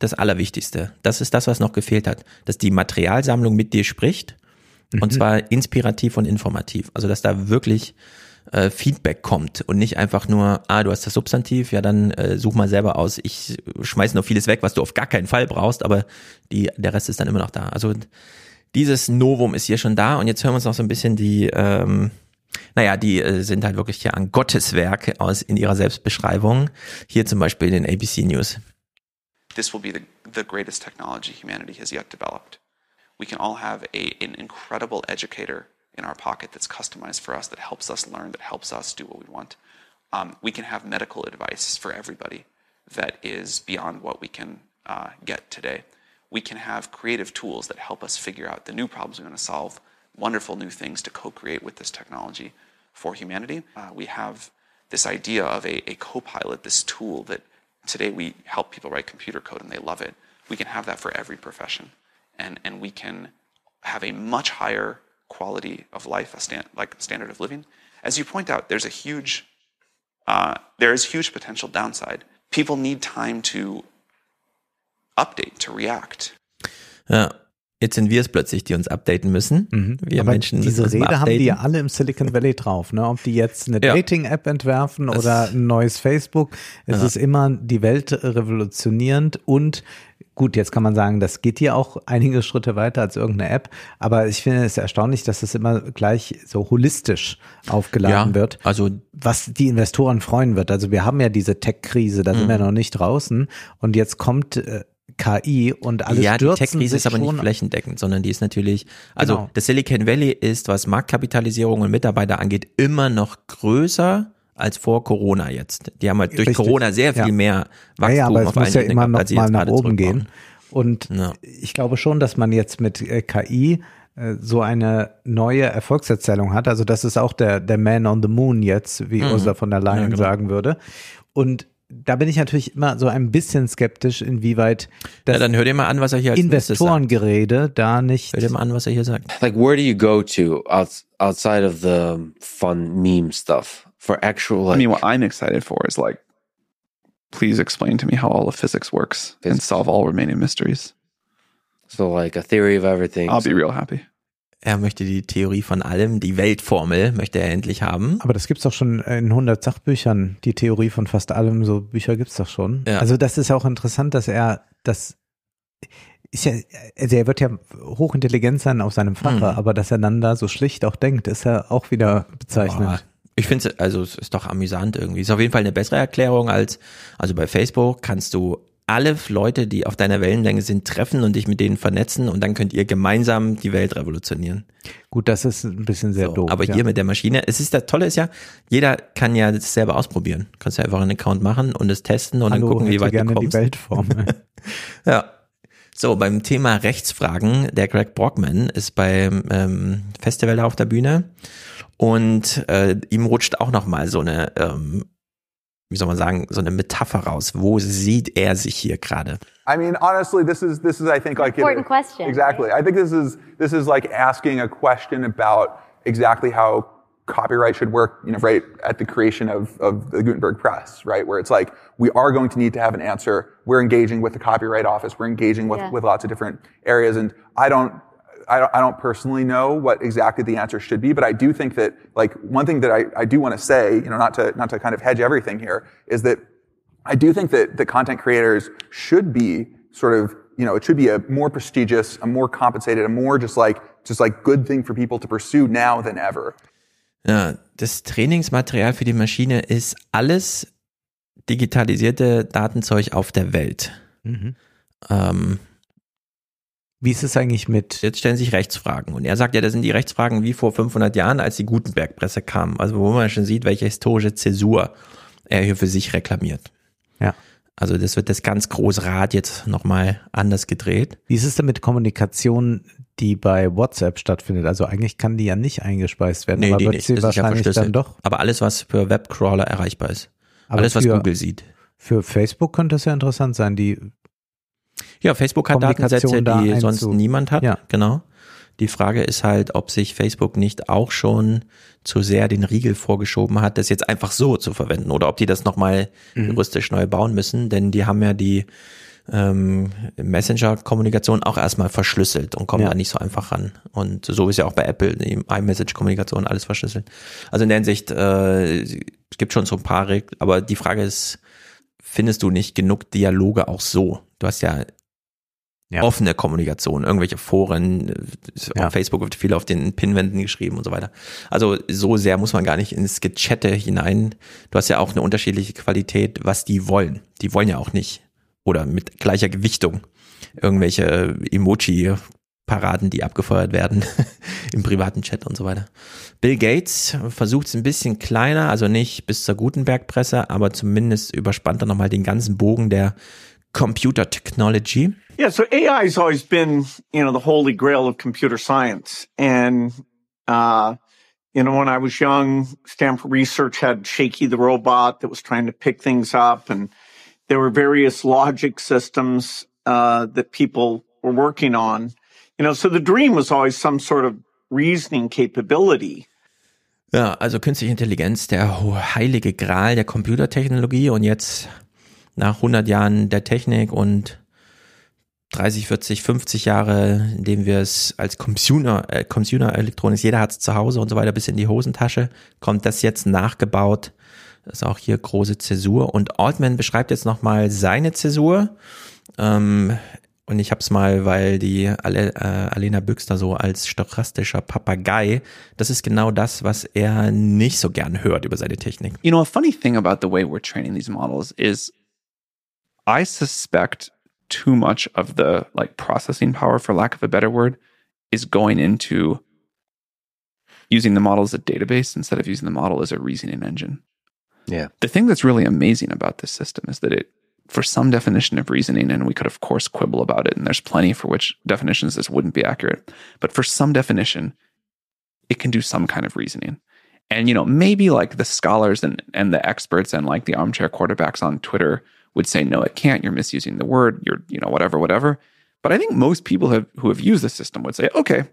[SPEAKER 3] das Allerwichtigste. Das ist das, was noch gefehlt hat, dass die Materialsammlung mit dir spricht mhm. und zwar inspirativ und informativ. Also dass da wirklich äh, Feedback kommt und nicht einfach nur, ah, du hast das Substantiv, ja dann äh, such mal selber aus. Ich schmeiße noch vieles weg, was du auf gar keinen Fall brauchst, aber die, der Rest ist dann immer noch da. Also dieses Novum ist hier schon da und jetzt hören wir uns noch so ein bisschen die ähm, naja, die äh, sind halt wirklich ja aus in ihrer Selbstbeschreibung. Hier zum Beispiel in den ABC News.
[SPEAKER 21] this will be the, the greatest technology humanity has yet developed. We can all have a, an incredible educator in our pocket that's customized for us, that helps us learn, that helps us do what we want. Um, we can have medical advice for everybody that is beyond what we can uh, get today. We can have creative tools that help us figure out the new problems we're going to solve, wonderful new things to co create with this technology for humanity. Uh, we have this idea of a, a co pilot, this tool that today we help people write computer code and they love it. We can have that for every profession. And, and we can have a much higher quality of life, a stand, like standard of living. As you point out, there's a huge, uh, there is huge potential downside. People need time to update, to react.
[SPEAKER 3] Ja, Jetzt sind wir es plötzlich, die uns updaten müssen.
[SPEAKER 4] Mhm.
[SPEAKER 3] Wir
[SPEAKER 4] Aber
[SPEAKER 3] Menschen
[SPEAKER 4] diese
[SPEAKER 3] müssen
[SPEAKER 4] Rede haben die ja alle im Silicon Valley drauf, ne? Ob die jetzt eine
[SPEAKER 3] Ja.
[SPEAKER 4] Dating-App entwerfen
[SPEAKER 3] Das-
[SPEAKER 4] oder ein neues Facebook. Es
[SPEAKER 3] Ja.
[SPEAKER 4] ist immer die Welt revolutionierend und gut, jetzt kann man sagen, das geht hier auch einige Schritte weiter als irgendeine App. Aber ich finde es erstaunlich, dass es immer gleich so holistisch aufgeladen
[SPEAKER 3] Ja,
[SPEAKER 4] wird.
[SPEAKER 3] Also
[SPEAKER 4] was die Investoren freuen wird. Also wir haben ja diese Tech-Krise, da sind
[SPEAKER 3] Mhm.
[SPEAKER 4] wir noch nicht draußen. Und jetzt kommt äh, KI und alles
[SPEAKER 3] ja, die
[SPEAKER 4] stürzen
[SPEAKER 3] Tech-Krise
[SPEAKER 4] sich
[SPEAKER 3] ist aber nicht flächendeckend, sondern die ist natürlich, also
[SPEAKER 4] Genau.
[SPEAKER 3] das Silicon Valley ist, was Marktkapitalisierung und Mitarbeiter angeht, immer noch größer als vor Corona jetzt. Die haben halt durch
[SPEAKER 4] Richtig.
[SPEAKER 3] Corona sehr viel
[SPEAKER 4] Ja.
[SPEAKER 3] mehr
[SPEAKER 4] Ja,
[SPEAKER 3] Wachstum
[SPEAKER 4] ja, aber es
[SPEAKER 3] auf
[SPEAKER 4] muss ja immer
[SPEAKER 3] gehabt,
[SPEAKER 4] noch mal nach oben gehen. Und
[SPEAKER 3] Ja.
[SPEAKER 4] ich glaube schon, dass man jetzt mit äh, KI äh, so eine neue Erfolgserzählung hat. Also das ist auch der, der Man on the Moon jetzt, wie
[SPEAKER 3] Mhm.
[SPEAKER 4] Ursula von der Leyen
[SPEAKER 3] Ja, genau.
[SPEAKER 4] sagen würde. Und da bin ich natürlich immer so ein bisschen skeptisch, inwieweit das
[SPEAKER 3] Ja, dann hör dir mal an, was er hier als.
[SPEAKER 4] Investorengerede da nicht.
[SPEAKER 3] Hör dir mal an, was er hier sagt.
[SPEAKER 23] Like, where do you go to outs- outside of the fun meme stuff for actual? Like,
[SPEAKER 21] I mean, what I'm excited for is like, please explain to me how all of physics works and solve all remaining mysteries.
[SPEAKER 23] so like a theory of everything.
[SPEAKER 21] I'll be real happy.
[SPEAKER 3] Er möchte die Theorie von allem, die Weltformel möchte er endlich haben.
[SPEAKER 4] Aber das gibt's doch schon in 100 Sachbüchern, die Theorie von fast allem, so Bücher gibt's doch schon.
[SPEAKER 3] Ja.
[SPEAKER 4] Also das ist auch interessant, dass er das ist ja, also er wird ja hochintelligent sein auf seinem Fache,
[SPEAKER 3] Mhm.
[SPEAKER 4] aber dass er dann da so schlicht auch denkt, ist ja auch wieder bezeichnend.
[SPEAKER 3] Boah, Ich finde es, also es ist doch amüsant irgendwie. Ist auf jeden Fall eine bessere Erklärung als, also bei Facebook kannst du alle Leute, die auf deiner Wellenlänge sind, treffen und dich mit denen vernetzen und dann könnt ihr gemeinsam die Welt revolutionieren.
[SPEAKER 4] Gut, das ist ein bisschen sehr
[SPEAKER 3] So,
[SPEAKER 4] doof.
[SPEAKER 3] aber
[SPEAKER 4] ja.
[SPEAKER 3] hier mit der Maschine, es ist das Tolle ist ja, jeder kann ja das selber ausprobieren. Du kannst ja einfach einen Account machen und es testen und
[SPEAKER 4] Hallo,
[SPEAKER 3] dann gucken, wie weit
[SPEAKER 4] gerne
[SPEAKER 3] du
[SPEAKER 4] die
[SPEAKER 3] kommst.
[SPEAKER 4] Weltformel.
[SPEAKER 3] Ja. So, beim Thema Rechtsfragen, der Greg Brockman ist beim ähm, Festival da auf der Bühne und äh, ihm rutscht auch nochmal so eine, ähm, wie soll man sagen, so eine Metapher raus. Wo sieht er sich hier gerade?
[SPEAKER 19] I mean, honestly, this is this is I think like
[SPEAKER 22] Important question,
[SPEAKER 19] Exactly. I think this is this is like asking a question about exactly how copyright should work. You know, right at the creation of of the Gutenberg press, right, where it's like we are going to need to have an answer. We're engaging with the Copyright Office. We're engaging with
[SPEAKER 22] Yeah.
[SPEAKER 19] with lots of different areas, and I don't. I don't, I don't personally know what exactly the answer should be, but I do think that, like, one thing that I, I do want to say, you know, not to, not to kind of hedge everything here, is that I do think that the content creators should be sort of, you know, it should be a more prestigious, a more compensated, a more just like, just like good thing for people to pursue now than ever.
[SPEAKER 3] Ja, das Trainingsmaterial für die Maschine ist alles digitalisierte Datenzeug auf der Welt.
[SPEAKER 4] Mhm.
[SPEAKER 3] Ähm,
[SPEAKER 4] Wie ist es eigentlich mit?
[SPEAKER 3] Jetzt stellen sich Rechtsfragen. Und er sagt ja, das sind die Rechtsfragen wie vor 500 Jahren, als die Gutenberg-Presse kam. Also wo man schon sieht, welche historische Zäsur er hier für sich reklamiert.
[SPEAKER 4] Ja.
[SPEAKER 3] Also das wird das ganz große Rad jetzt nochmal anders gedreht.
[SPEAKER 4] Wie ist es denn mit Kommunikation, die bei WhatsApp stattfindet? Also eigentlich kann die ja nicht eingespeist werden, aber
[SPEAKER 3] die
[SPEAKER 4] wird
[SPEAKER 3] nicht.
[SPEAKER 4] sie
[SPEAKER 3] Das ist ja
[SPEAKER 4] wahrscheinlich dann doch.
[SPEAKER 3] Aber alles, was für Webcrawler erreichbar ist.
[SPEAKER 4] Aber
[SPEAKER 3] alles, was
[SPEAKER 4] für-
[SPEAKER 3] Google sieht.
[SPEAKER 4] Für Facebook könnte es ja interessant sein, die
[SPEAKER 3] Ja, Facebook hat Datensätze,
[SPEAKER 4] da
[SPEAKER 3] die sonst niemand hat.
[SPEAKER 4] Ja.
[SPEAKER 3] Genau. Die Frage ist halt, ob sich Facebook nicht auch schon zu sehr den Riegel vorgeschoben hat, das jetzt einfach so zu verwenden oder ob die das nochmal
[SPEAKER 4] Mhm.
[SPEAKER 3] juristisch neu bauen müssen, denn die haben ja die ähm, Messenger-Kommunikation auch erstmal verschlüsselt und kommen
[SPEAKER 4] Ja.
[SPEAKER 3] da nicht so einfach ran. Und so ist ja auch bei Apple die iMessage-Kommunikation alles verschlüsselt. Also in der Hinsicht, äh, es gibt schon so ein paar Regeln, aber die Frage ist, findest du nicht genug Dialoge auch so? Du hast ja
[SPEAKER 4] Ja.
[SPEAKER 3] offene Kommunikation, irgendwelche Foren, äh,
[SPEAKER 4] Ja.
[SPEAKER 3] auf Facebook wird viel auf den Pinwänden geschrieben und so weiter. Also so sehr muss man gar nicht ins Gechatte hinein. Du hast ja auch eine unterschiedliche Qualität, was die wollen. Die wollen ja auch nicht oder mit gleicher Gewichtung irgendwelche Emoji Paraden, die abgefeuert werden im privaten Chat und so weiter. Bill Gates versucht es ein bisschen kleiner, also nicht bis zur Gutenberg-Presse, aber zumindest überspannt er nochmal den ganzen Bogen der Computer Technology.
[SPEAKER 20] Yeah, so AI has always been, you know, the holy grail of computer science. And, uh, you know, when I was young, Stanford Research had Shaky the robot that was trying to pick things up, and there were various logic systems uh, that people were working on. You know, so the dream was always some sort of reasoning capability.
[SPEAKER 3] Ja, also künstliche Intelligenz, der heilige Gral der Computertechnologie und jetzt nach 100 Jahren der Technik und 30, 40, 50 Jahre, in dem wir es als Consumer, äh, Consumer Elektronik, jeder hat es zu Hause und so weiter bis in die Hosentasche, kommt das jetzt nachgebaut. Das ist auch hier große Zäsur. Und Altman beschreibt jetzt nochmal seine Zäsur. Ähm, und ich habe es mal, weil die Ale, äh, Alena Büchster so als stochastischer Papagei, das ist genau das, was er nicht so gern hört über seine Technik.
[SPEAKER 21] You know, a funny thing about the way we're training these models is I suspect too much of the like processing power, for lack of a better word, is going into using the model as a database instead of using the model as a reasoning engine.
[SPEAKER 23] Yeah.
[SPEAKER 21] The thing that's really amazing about this system is that it, for some definition of reasoning, and we could of course quibble about it, and there's plenty for which definitions this wouldn't be accurate, but for some definition, it can do some kind of reasoning. And you know, maybe like the scholars and and the experts and like the armchair quarterbacks on Twitter would say, no, it can't. You're misusing the word. You're, you know, whatever, whatever. But I think most people have, who have used the system would say, okay,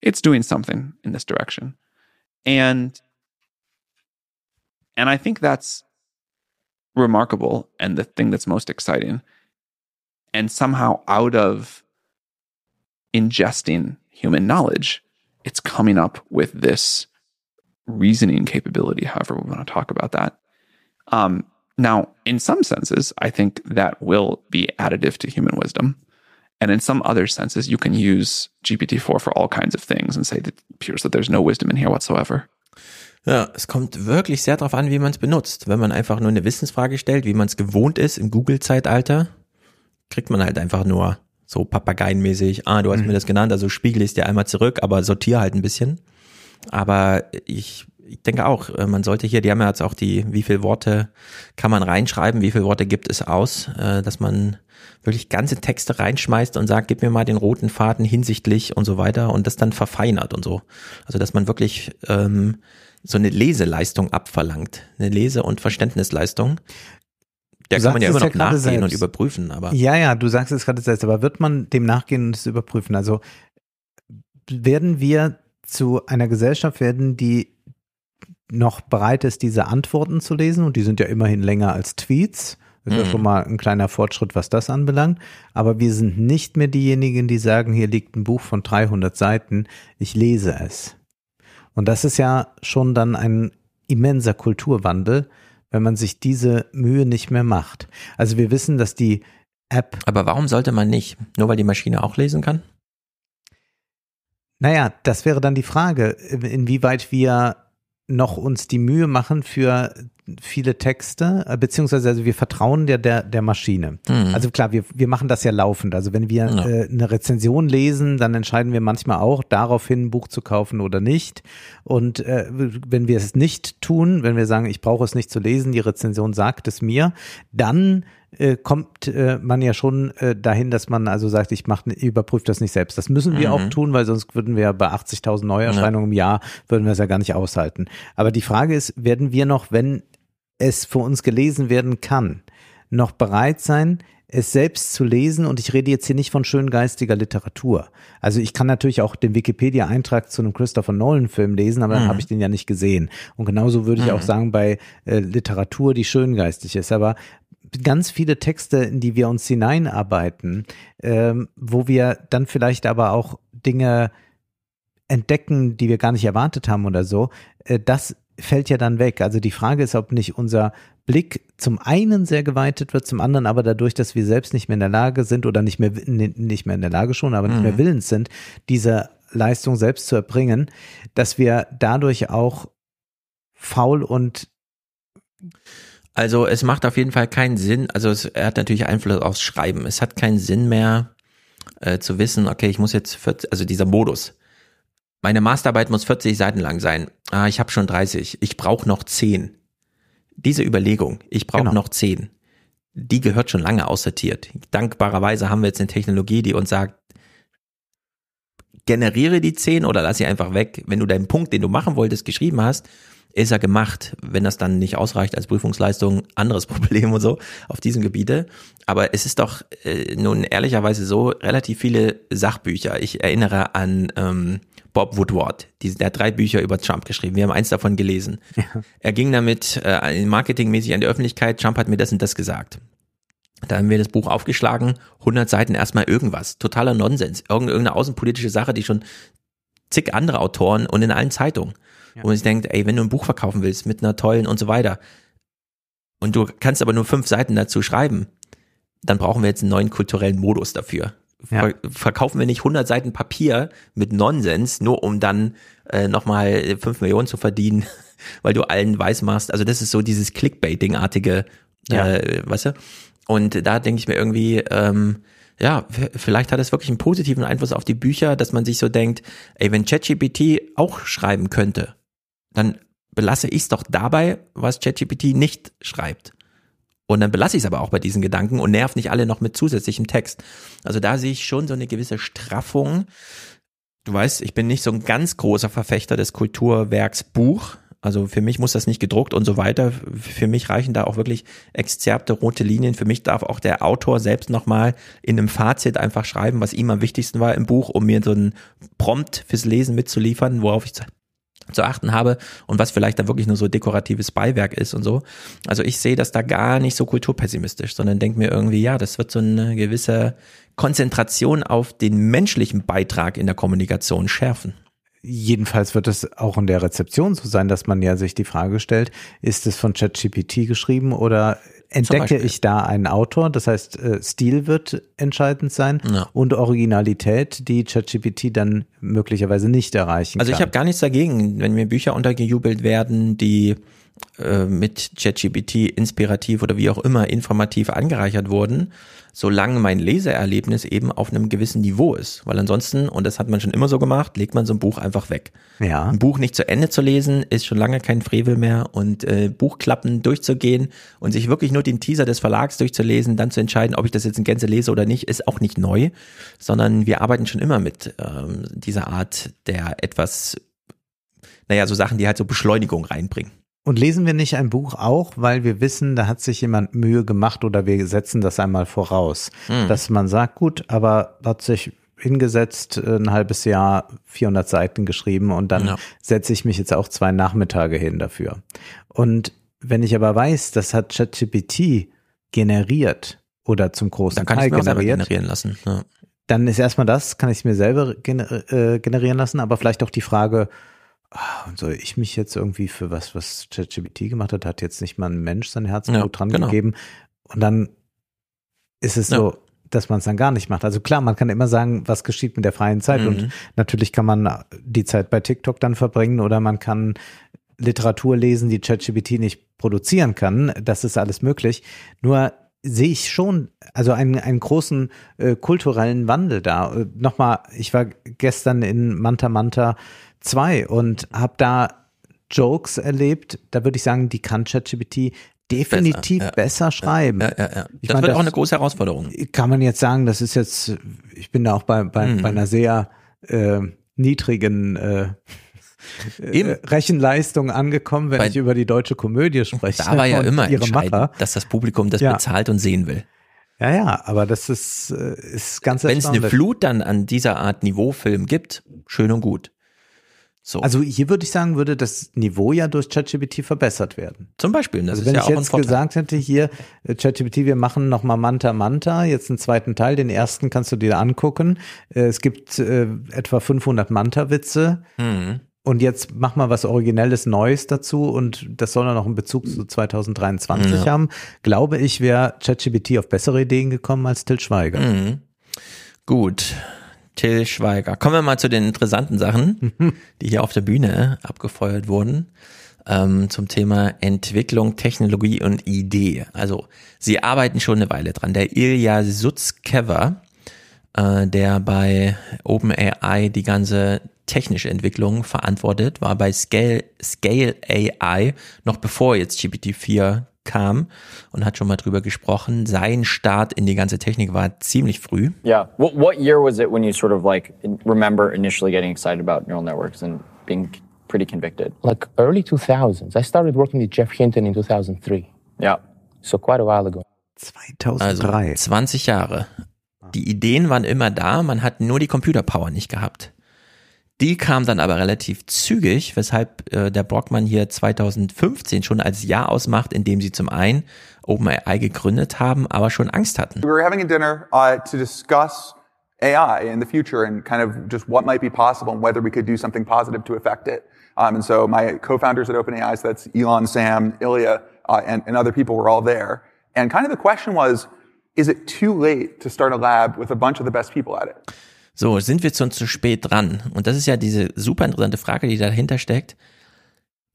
[SPEAKER 21] it's doing something in this direction. And, and I think that's remarkable and the thing that's most exciting. And somehow out of ingesting human knowledge, it's coming up with this reasoning capability, however we want to talk about that. Um, Now, in some senses, I think that will be additive to human wisdom. And in some other senses, you can use GPT-4 for all kinds of things and say that appears that there's no wisdom in here whatsoever.
[SPEAKER 3] Ja, es kommt wirklich sehr darauf an, wie man es benutzt. Wenn man einfach nur eine Wissensfrage stellt, wie man es gewohnt ist im Google-Zeitalter, kriegt man halt einfach nur so papageienmäßig, ah, du hast mhm. mir das genannt, also spiegel ich es dir einmal zurück, aber sortiere halt ein bisschen. Aber ich ich denke auch, äh, man sollte hier, die haben ja jetzt auch die, wie viele Worte kann man reinschreiben, wie viele Worte gibt es aus, äh, dass man wirklich ganze Texte reinschmeißt und sagt, gib mir mal den roten Faden hinsichtlich und so weiter und das dann verfeinert und so. Also dass man wirklich ähm, so eine Leseleistung abverlangt, eine Lese- und Verständnisleistung. Der kann man ja immer noch ja nachgehen selbst. und überprüfen, aber.
[SPEAKER 4] Ja, ja, du sagst es gerade selbst, aber wird man dem nachgehen und es überprüfen? Also werden wir zu einer Gesellschaft werden, die noch bereit ist, diese Antworten zu lesen. Und die sind ja immerhin länger als Tweets. Das ist mhm. ja schon mal ein kleiner Fortschritt, was das anbelangt. Aber wir sind nicht mehr diejenigen, die sagen, hier liegt ein Buch von 300 Seiten, ich lese es. Und das ist ja schon dann ein immenser Kulturwandel, wenn man sich diese Mühe nicht mehr macht. Also wir wissen, dass die App.
[SPEAKER 3] Aber warum sollte man nicht? Nur weil die Maschine auch lesen kann?
[SPEAKER 4] Naja, das wäre dann die Frage, inwieweit wir noch uns die Mühe machen für viele Texte, äh, beziehungsweise also wir vertrauen der, der, der Maschine. Mhm. Also klar, wir, wir machen das ja laufend. Also wenn wir ja. äh, eine Rezension lesen, dann entscheiden wir manchmal auch, daraufhin ein Buch zu kaufen oder nicht. Und äh, wenn wir es nicht tun, wenn wir sagen, ich brauche es nicht zu lesen, die Rezension sagt es mir, dann äh, kommt äh, man ja schon äh, dahin, dass man also sagt, ich mach, überprüfe das nicht selbst. Das müssen wir mhm. auch tun, weil sonst würden wir bei 80.000 Neuerscheinungen ja. im Jahr, würden wir es ja gar nicht aushalten. Aber die Frage ist, werden wir noch, wenn es für uns gelesen werden kann, noch bereit sein, es selbst zu lesen und ich rede jetzt hier nicht von schöngeistiger Literatur. Also ich kann natürlich auch den Wikipedia-Eintrag zu einem Christopher Nolan-Film lesen, aber dann mhm. habe ich den ja nicht gesehen. Und genauso würde ich mhm. auch sagen bei äh, Literatur, die schöngeistig ist. Aber ganz viele Texte, in die wir uns hineinarbeiten, ähm, wo wir dann vielleicht aber auch Dinge entdecken, die wir gar nicht erwartet haben oder so, äh, das fällt ja dann weg. Also die Frage ist, ob nicht unser Blick zum einen sehr geweitet wird, zum anderen aber dadurch, dass wir selbst nicht mehr in der Lage sind oder nicht mehr, nicht mehr in der Lage schon, aber nicht mhm. mehr willens sind, diese Leistung selbst zu erbringen, dass wir dadurch auch faul und
[SPEAKER 3] Also es macht auf jeden Fall keinen Sinn, also es, er hat natürlich Einfluss aufs Schreiben. Es hat keinen Sinn mehr äh, zu wissen, okay, ich muss jetzt 40, also dieser Modus. Meine Masterarbeit muss 40 Seiten lang sein. Ah, ich habe schon 30. Ich brauche noch 10. Diese Überlegung, ich brauche genau. noch 10, die gehört schon lange aussortiert. Dankbarerweise haben wir jetzt eine Technologie, die uns sagt, generiere die 10 oder lass sie einfach weg. Wenn du deinen Punkt, den du machen wolltest, geschrieben hast, ist er gemacht. Wenn das dann nicht ausreicht als Prüfungsleistung, anderes Problem und so auf diesem Gebiete. Aber es ist doch äh, nun ehrlicherweise so relativ viele Sachbücher. Ich erinnere an ähm, Bob Woodward. Die, der hat drei Bücher über Trump geschrieben. Wir haben eins davon gelesen. Ja. Er ging damit äh, marketingmäßig an die Öffentlichkeit. Trump hat mir das und das gesagt. Da haben wir das Buch aufgeschlagen, 100 Seiten erstmal irgendwas, totaler Nonsens, irgendeine außenpolitische Sache, die schon zig andere Autoren und in allen Zeitungen. Ja. Wo man sich denkt, ey, wenn du ein Buch verkaufen willst mit einer tollen und so weiter und du kannst aber nur fünf Seiten dazu schreiben, dann brauchen wir jetzt einen neuen kulturellen Modus dafür. Ja. Verkaufen wir nicht 100 Seiten Papier mit Nonsens, nur um dann äh, nochmal fünf Millionen zu verdienen, weil du allen weiß machst. Also das ist so dieses Clickbaiting-artige, ja. äh, weißt du? Und da denke ich mir irgendwie, ähm, ja, vielleicht hat es wirklich einen positiven Einfluss auf die Bücher, dass man sich so denkt, ey, wenn ChatGPT auch schreiben könnte, dann belasse ich es doch dabei, was ChatGPT nicht schreibt. Und dann belasse ich es aber auch bei diesen Gedanken und nerv nicht alle noch mit zusätzlichem Text. Also da sehe ich schon so eine gewisse Straffung. Du weißt, ich bin nicht so ein ganz großer Verfechter des Kulturwerks Buch. Also für mich muss das nicht gedruckt und so weiter. Für mich reichen da auch wirklich Exzerpte, rote Linien. Für mich darf auch der Autor selbst nochmal in einem Fazit einfach schreiben, was ihm am wichtigsten war im Buch, um mir so ein Prompt fürs Lesen mitzuliefern, worauf ich zu achten habe und was vielleicht dann wirklich nur so dekoratives Beiwerk ist und so. Also ich sehe das da gar nicht so kulturpessimistisch, sondern denke mir irgendwie, ja, das wird so eine gewisse Konzentration auf den menschlichen Beitrag in der Kommunikation schärfen.
[SPEAKER 4] Jedenfalls wird es auch in der Rezeption so sein, dass man ja sich die Frage stellt, ist es von ChatGPT geschrieben oder entdecke ich da einen Autor? Das heißt, äh, Stil wird entscheidend sein ja. und Originalität, die ChatGPT dann möglicherweise nicht erreichen
[SPEAKER 3] also
[SPEAKER 4] kann.
[SPEAKER 3] Also ich habe gar nichts dagegen, wenn mir Bücher untergejubelt werden, die äh, mit ChatGPT inspirativ oder wie auch immer informativ angereichert wurden solange mein Leseerlebnis eben auf einem gewissen Niveau ist. Weil ansonsten, und das hat man schon immer so gemacht, legt man so ein Buch einfach weg.
[SPEAKER 4] Ja.
[SPEAKER 3] Ein Buch nicht zu Ende zu lesen, ist schon lange kein Frevel mehr. Und äh, Buchklappen durchzugehen und sich wirklich nur den Teaser des Verlags durchzulesen, dann zu entscheiden, ob ich das jetzt in Gänze lese oder nicht, ist auch nicht neu, sondern wir arbeiten schon immer mit ähm, dieser Art der etwas, naja, so Sachen, die halt so Beschleunigung reinbringen.
[SPEAKER 4] Und lesen wir nicht ein Buch auch, weil wir wissen, da hat sich jemand Mühe gemacht oder wir setzen das einmal voraus, mhm. dass man sagt, gut, aber hat sich hingesetzt, ein halbes Jahr 400 Seiten geschrieben und dann ja. setze ich mich jetzt auch zwei Nachmittage hin dafür. Und wenn ich aber weiß, das hat ChatGPT generiert oder zum großen
[SPEAKER 3] dann kann
[SPEAKER 4] Teil
[SPEAKER 3] ich mir
[SPEAKER 4] generiert,
[SPEAKER 3] generieren lassen. Ja.
[SPEAKER 4] Dann ist erstmal das, kann ich es mir selber äh, generieren lassen, aber vielleicht auch die Frage, und soll ich mich jetzt irgendwie für was, was ChatGPT gemacht hat, hat jetzt nicht mal ein Mensch sein Herzblut ja, dran genau. gegeben. Und dann ist es ja. so, dass man es dann gar nicht macht. Also klar, man kann immer sagen, was geschieht mit der freien Zeit. Mhm. Und natürlich kann man die Zeit bei TikTok dann verbringen oder man kann Literatur lesen, die ChatGPT nicht produzieren kann. Das ist alles möglich. Nur sehe ich schon, also einen, einen großen äh, kulturellen Wandel da. Äh, Nochmal, ich war gestern in Manta Manta 2 und habe da Jokes erlebt, da würde ich sagen, die kann ChatGPT definitiv besser, ja. besser schreiben.
[SPEAKER 3] Ja, ja, ja. Ich das meine, wird das auch eine große Herausforderung.
[SPEAKER 4] Kann man jetzt sagen, das ist jetzt, ich bin da auch bei, bei, mhm. bei einer sehr äh, niedrigen äh, Eben. Äh, Rechenleistung angekommen, wenn Bei, ich über die deutsche Komödie spreche.
[SPEAKER 3] Da war ja immer entscheidend, Macher. dass das Publikum das bezahlt und sehen will.
[SPEAKER 4] Ja, ja, aber das ist, äh, ist ganz
[SPEAKER 3] Wenn es eine Flut dann an dieser Art Niveaufilm gibt, schön und gut.
[SPEAKER 4] So. Also hier würde ich sagen, würde das Niveau ja durch ChatGPT verbessert werden.
[SPEAKER 3] Zum Beispiel.
[SPEAKER 4] Das also wenn ja ich jetzt gesagt hätte, hier äh, ChatGPT, wir machen nochmal Manta Manta, jetzt einen zweiten Teil, den ersten kannst du dir angucken. Äh, es gibt äh, etwa 500 Manta-Witze. Mhm. Und jetzt mach mal was Originelles Neues dazu und das soll dann noch einen Bezug zu 2023 ja. haben. Glaube ich, wäre ChatGPT auf bessere Ideen gekommen als Till Schweiger. Mhm.
[SPEAKER 3] Gut. Till Schweiger. Kommen wir mal zu den interessanten Sachen, die hier auf der Bühne abgefeuert wurden. ähm, zum Thema Entwicklung, Technologie und Idee. Also sie arbeiten schon eine Weile dran. Der Ilya Sutzkever, äh, der bei OpenAI die ganze technische Entwicklung verantwortet, war bei Scale, Scale AI noch bevor jetzt GPT-4 kam und hat schon mal drüber gesprochen. Sein Start in die ganze Technik war ziemlich früh.
[SPEAKER 24] Yeah. What, what year was it when you sort of like remember initially getting excited about neural networks and being pretty convicted?
[SPEAKER 22] Like early 2000s. I started working with Jeff Hinton in 2003.
[SPEAKER 24] Yeah.
[SPEAKER 22] So quite a while ago.
[SPEAKER 4] 2003.
[SPEAKER 3] Also 20 Jahre. Die Ideen waren immer da, man hat nur die Computerpower nicht gehabt. Die kam dann aber relativ zügig, weshalb äh, der Brockmann hier 2015 schon als Jahr ausmacht, in dem sie zum einen OpenAI gegründet haben, aber schon Angst hatten.
[SPEAKER 19] We were having a dinner uh, to discuss AI in the future and kind of just what might be possible and whether we could do something positive to affect it. Um, and so my co-founders at OpenAI, so that's Elon, Sam, Ilya, uh, and, and other people were all there. And kind of the question was, is it too late to start a lab with a bunch of the best people at it?
[SPEAKER 3] So, sind wir zu, zu spät dran? Und das ist ja diese super interessante Frage, die dahinter steckt.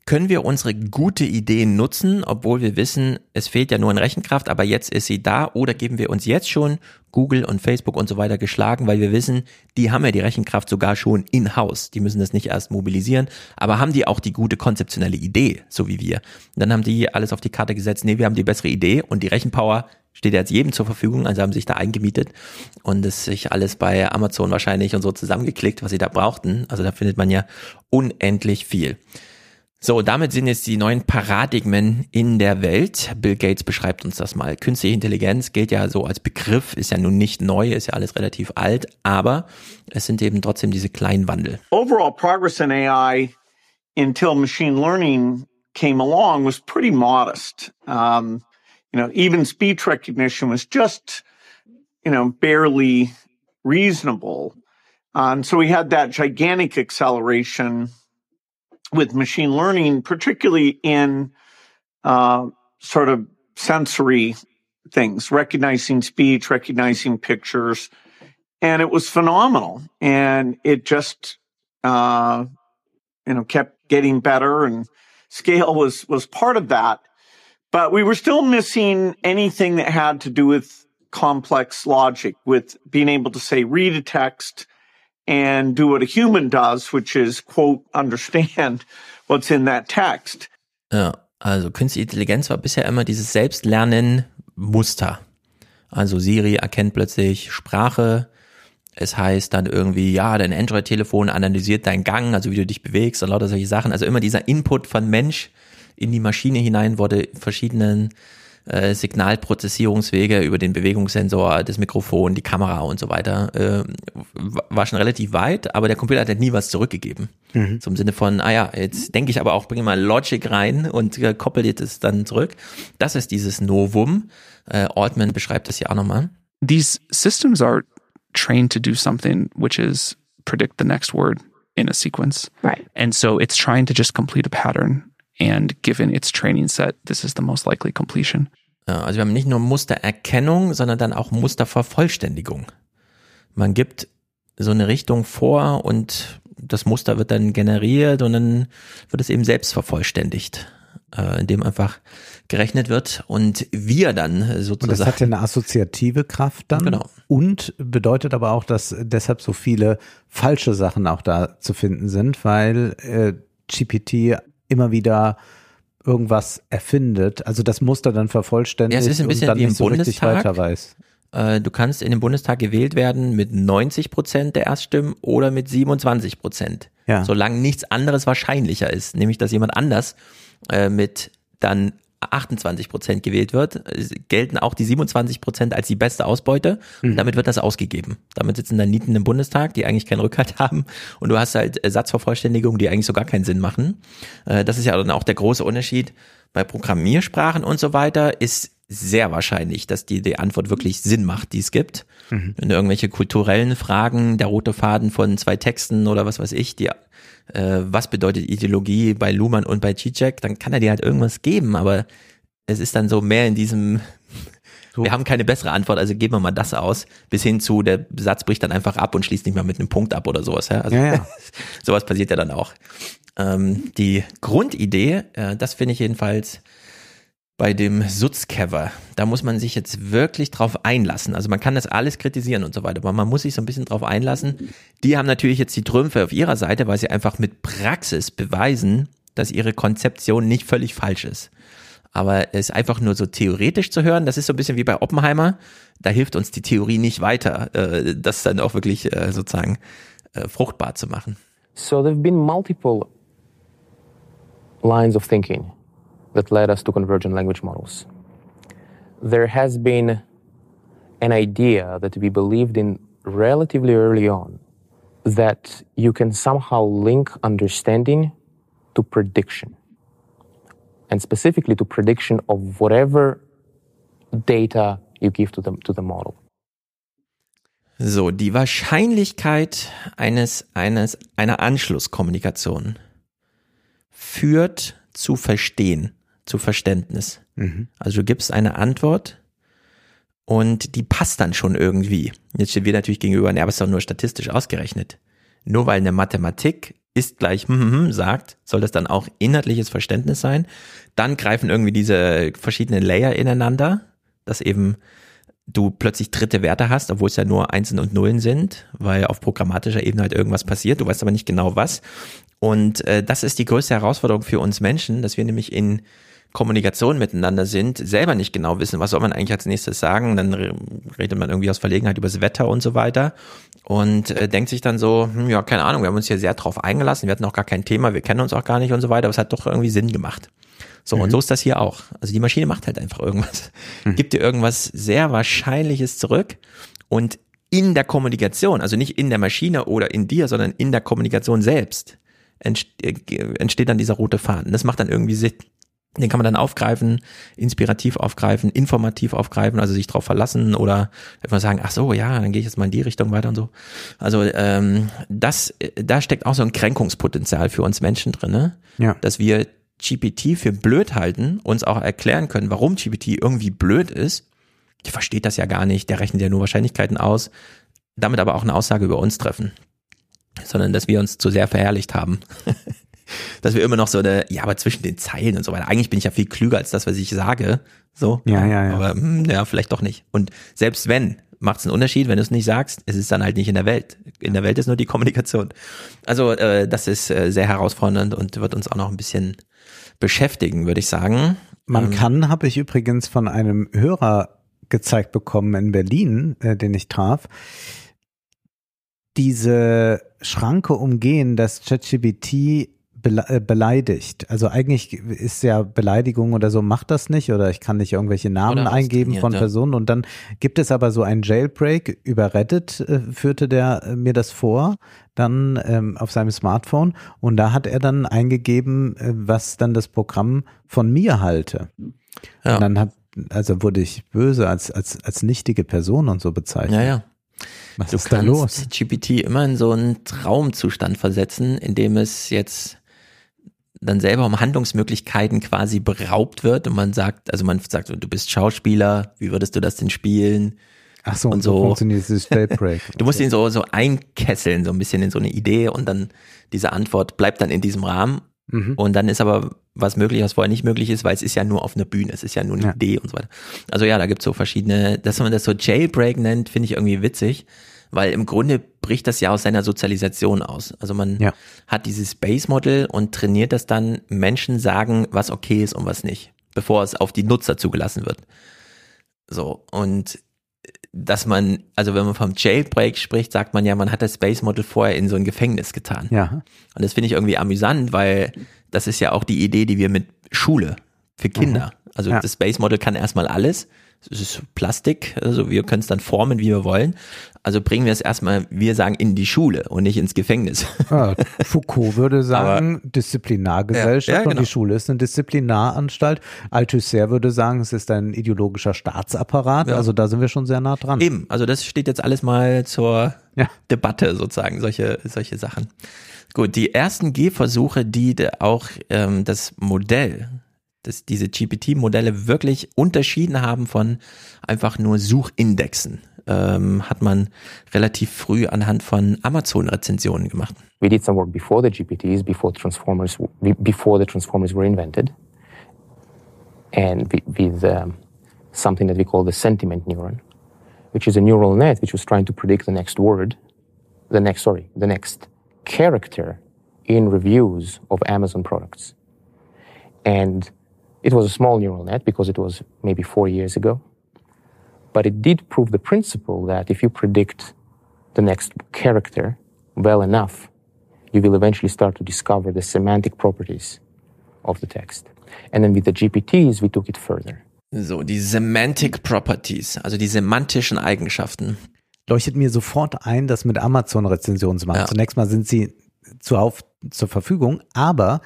[SPEAKER 3] Können wir unsere gute Idee nutzen, obwohl wir wissen, es fehlt ja nur an Rechenkraft, aber jetzt ist sie da? Oder geben wir uns jetzt schon Google und Facebook und so weiter geschlagen, weil wir wissen, die haben ja die Rechenkraft sogar schon in-house. Die müssen das nicht erst mobilisieren, aber haben die auch die gute konzeptionelle Idee, so wie wir? Und dann haben die alles auf die Karte gesetzt, nee, wir haben die bessere Idee und die Rechenpower steht jetzt jedem zur Verfügung, also haben sich da eingemietet und es sich alles bei Amazon wahrscheinlich und so zusammengeklickt, was sie da brauchten. Also da findet man ja unendlich viel. So, damit sind jetzt die neuen Paradigmen in der Welt. Bill Gates beschreibt uns das mal. Künstliche Intelligenz gilt ja so als Begriff, ist ja nun nicht neu, ist ja alles relativ alt, aber es sind eben trotzdem diese kleinen Wandel.
[SPEAKER 20] Overall progress in AI until machine learning came along was pretty modest. Um, you know, even speech recognition was just, you know, barely reasonable. Um, so we had that gigantic acceleration with machine learning, particularly in uh, sort of sensory things, recognizing speech, recognizing pictures. And it was phenomenal. And it just, uh, you know, kept getting better and scale was, was part of that. But we were still missing anything that had to do with complex logic, with being able to say, read a text, and do what a human does, which is quote, understand what's in that text.
[SPEAKER 3] Ja, also künstliche Intelligenz war bisher immer dieses Selbstlernen-Muster. Also Siri erkennt plötzlich Sprache. Es heißt dann irgendwie, ja, dein Android-Telefon analysiert deinen Gang, also wie du dich bewegst und lauter solche Sachen. Also immer dieser Input von Mensch in die Maschine hinein wurde verschiedenen äh, Signalprozessierungswege über den Bewegungssensor, das Mikrofon, die Kamera und so weiter, äh, war schon relativ weit, aber der Computer hat halt nie was zurückgegeben. Mhm. Zum Sinne von, ah ja, jetzt denke ich aber auch, bringe mal Logic rein und äh, koppel dir das dann zurück. Das ist dieses Novum. Äh, Altman beschreibt das ja auch nochmal.
[SPEAKER 21] These systems are trained to do something which is predict the next word in a sequence.
[SPEAKER 15] Right.
[SPEAKER 21] And so it's trying to just complete a pattern. And given its training set, this is the most likely completion.
[SPEAKER 3] Ja, also wir haben nicht nur Mustererkennung, sondern dann auch Mustervervollständigung. Man gibt so eine Richtung vor und das Muster wird dann generiert und dann wird es eben selbst vervollständigt, äh, indem einfach gerechnet wird und wir dann sozusagen. Und
[SPEAKER 4] das hat ja eine assoziative Kraft dann.
[SPEAKER 3] Genau.
[SPEAKER 4] Und bedeutet aber auch, dass deshalb so viele falsche Sachen auch da zu finden sind, weil äh, GPT immer wieder irgendwas erfindet, also das Muster dann vervollständigt
[SPEAKER 3] ja, es ist ein bisschen
[SPEAKER 4] und dann
[SPEAKER 3] wie im
[SPEAKER 4] nicht so richtig
[SPEAKER 3] Bundestag.
[SPEAKER 4] weiter weiß.
[SPEAKER 3] Äh, Du kannst in den Bundestag gewählt werden mit 90 Prozent der Erststimmen oder mit 27 Prozent.
[SPEAKER 4] Ja.
[SPEAKER 3] Solange nichts anderes wahrscheinlicher ist, nämlich dass jemand anders äh, mit dann 28 Prozent gewählt wird, gelten auch die 27 Prozent als die beste Ausbeute. Und damit wird das ausgegeben. Damit sitzen dann Nieten im Bundestag, die eigentlich keinen Rückhalt haben. Und du hast halt Satzvervollständigungen, die eigentlich so gar keinen Sinn machen. Äh, Das ist ja dann auch der große Unterschied. Bei Programmiersprachen und so weiter ist sehr wahrscheinlich, dass die, die Antwort wirklich Sinn macht, die es gibt.
[SPEAKER 4] Mhm.
[SPEAKER 3] Wenn du irgendwelche kulturellen Fragen, der rote Faden von zwei Texten oder was weiß ich, die, äh, was bedeutet Ideologie bei Luhmann und bei Zizek, dann kann er dir halt irgendwas geben, aber es ist dann so mehr in diesem, wir haben keine bessere Antwort, also geben wir mal das aus, bis hin zu, der Satz bricht dann einfach ab und schließt nicht mal mit einem Punkt ab oder sowas. Ja? Also,
[SPEAKER 4] Ja, ja.
[SPEAKER 3] sowas passiert ja dann auch. Ähm, die Grundidee, äh, das finde ich jedenfalls bei dem Sutzcover, da muss man sich jetzt wirklich drauf einlassen. Also man kann das alles kritisieren und so weiter, aber man muss sich so ein bisschen drauf einlassen. Die haben natürlich jetzt die Trümpfe auf ihrer Seite, weil sie einfach mit Praxis beweisen, dass ihre Konzeption nicht völlig falsch ist. Aber es einfach nur so theoretisch zu hören, das ist so ein bisschen wie bei Oppenheimer. Da hilft uns die Theorie nicht weiter, äh, das dann auch wirklich äh, sozusagen äh, fruchtbar zu machen.
[SPEAKER 22] So there have been multiple lines of thinking that led us to convergent language models. There has been an idea that we believed in relatively early on that you can somehow link understanding to prediction, and specifically to prediction of whatever data you give to the, to the model.
[SPEAKER 3] So, die Wahrscheinlichkeit eines, eines, einer Anschlusskommunikation führt zu Verstehen zu Verständnis. Mhm. Also du gibst eine Antwort und die passt dann schon irgendwie. Jetzt stehen wir natürlich gegenüber, ja, aber es ist doch nur statistisch ausgerechnet. Nur weil eine Mathematik ist gleich hm, hm, hm, sagt, soll das dann auch inhaltliches Verständnis sein. Dann greifen irgendwie diese verschiedenen Layer ineinander, dass eben du plötzlich dritte Werte hast, obwohl es ja nur Einsen und Nullen sind, weil auf programmatischer Ebene halt irgendwas passiert, du weißt aber nicht genau was. Und äh, das ist die größte Herausforderung für uns Menschen, dass wir nämlich in Kommunikation miteinander sind, selber nicht genau wissen, was soll man eigentlich als nächstes sagen. Dann redet man irgendwie aus Verlegenheit über das Wetter und so weiter und äh, denkt sich dann so, hm, ja, keine Ahnung, wir haben uns hier sehr drauf eingelassen, wir hatten auch gar kein Thema, wir kennen uns auch gar nicht und so weiter, aber es hat doch irgendwie Sinn gemacht. So, mhm. und so ist das hier auch. Also die Maschine macht halt einfach irgendwas, mhm. gibt dir irgendwas sehr Wahrscheinliches zurück und in der Kommunikation, also nicht in der Maschine oder in dir, sondern in der Kommunikation selbst äh, entsteht dann dieser rote Faden. Das macht dann irgendwie Sinn. Den kann man dann aufgreifen, inspirativ aufgreifen, informativ aufgreifen, also sich darauf verlassen oder einfach sagen, ach so, ja, dann gehe ich jetzt mal in die Richtung weiter und so. Also ähm, das, da steckt auch so ein Kränkungspotenzial für uns Menschen drin, ne? ja. dass wir GPT für blöd halten, uns auch erklären können, warum GPT irgendwie blöd ist. Der versteht das ja gar nicht, der rechnet ja nur Wahrscheinlichkeiten aus, damit aber auch eine Aussage über uns treffen, sondern dass wir uns zu sehr verherrlicht haben. dass wir immer noch so eine, ja, aber zwischen den Zeilen und so weiter. Eigentlich bin ich ja viel klüger als das, was ich sage. So.
[SPEAKER 4] Ja, ja, ja.
[SPEAKER 3] Aber hm, ja, vielleicht doch nicht. Und selbst wenn, macht es einen Unterschied, wenn du es nicht sagst, es ist dann halt nicht in der Welt. In der Welt ist nur die Kommunikation. Also äh, das ist äh, sehr herausfordernd und wird uns auch noch ein bisschen beschäftigen, würde ich sagen.
[SPEAKER 4] Man ähm, kann, habe ich übrigens von einem Hörer gezeigt bekommen in Berlin, äh, den ich traf, diese Schranke umgehen, dass ChatGPT äh, beleidigt. Also eigentlich ist ja Beleidigung oder so, macht das nicht oder ich kann nicht irgendwelche Namen eingeben von ja. Personen und dann gibt es aber so ein Jailbreak über Reddit, äh, führte der äh, mir das vor, dann ähm, auf seinem Smartphone und da hat er dann eingegeben, äh, was dann das Programm von mir halte. Ja. Und dann hat, also wurde ich böse als, als, als nichtige Person und so bezeichnet.
[SPEAKER 3] Ja, ja. Was du ist da los? GPT immer in so einen Traumzustand versetzen, in dem es jetzt dann selber um Handlungsmöglichkeiten quasi beraubt wird und man sagt, also man sagt, du bist Schauspieler, wie würdest du das denn spielen?
[SPEAKER 4] Ach so, und so, so funktioniert dieses Jailbreak.
[SPEAKER 3] du musst ihn so, so einkesseln, so ein bisschen in so eine Idee und dann diese Antwort bleibt dann in diesem Rahmen. Mhm. Und dann ist aber was möglich, was vorher nicht möglich ist, weil es ist ja nur auf einer Bühne, es ist ja nur eine ja. Idee und so weiter. Also ja, da gibt's so verschiedene, dass man das so Jailbreak nennt, finde ich irgendwie witzig weil im Grunde bricht das ja aus seiner Sozialisation aus. Also man ja. hat dieses Base-Model und trainiert das dann, Menschen sagen, was okay ist und was nicht, bevor es auf die Nutzer zugelassen wird. So, und dass man, also wenn man vom Jailbreak spricht, sagt man ja, man hat das Space Model vorher in so ein Gefängnis getan.
[SPEAKER 4] Ja.
[SPEAKER 3] Und das finde ich irgendwie amüsant, weil das ist ja auch die Idee, die wir mit Schule für Kinder. Mhm. Also ja. das Space Model kann erstmal alles es ist Plastik, also wir können es dann formen, wie wir wollen. Also bringen wir es erstmal, wir sagen, in die Schule und nicht ins Gefängnis.
[SPEAKER 4] Ah, Foucault würde sagen, Aber, Disziplinargesellschaft ja, ja, genau. und die Schule ist eine Disziplinaranstalt. Althusser würde sagen, es ist ein ideologischer Staatsapparat. Ja. Also da sind wir schon sehr nah dran.
[SPEAKER 3] Eben, also das steht jetzt alles mal zur Debatte sozusagen, solche, solche Sachen. Gut, die ersten Gehversuche, die auch ähm, das Modell dass diese GPT-Modelle wirklich unterschieden haben von einfach nur Suchindexen, ähm, hat man relativ früh anhand von Amazon-Rezensionen gemacht.
[SPEAKER 22] We did some work before the GPTs, before transformers, before the transformers were invented, and with um, something that we call the sentiment neuron, which is a neural net which was trying to predict the next word, the next sorry, the next character in reviews of Amazon products. And it was a small neural net because it was maybe four years ago. But it did prove the principle that if you predict the next character well enough, you will eventually start to discover the semantic properties of the text. And then with the GPTs, we took it further.
[SPEAKER 3] So, die Semantic Properties, also die semantischen Eigenschaften.
[SPEAKER 4] Leuchtet mir sofort ein, das mit Amazon-Rezensionen zu machen. Ja. Zunächst mal sind sie zuhauf zur Verfügung, aber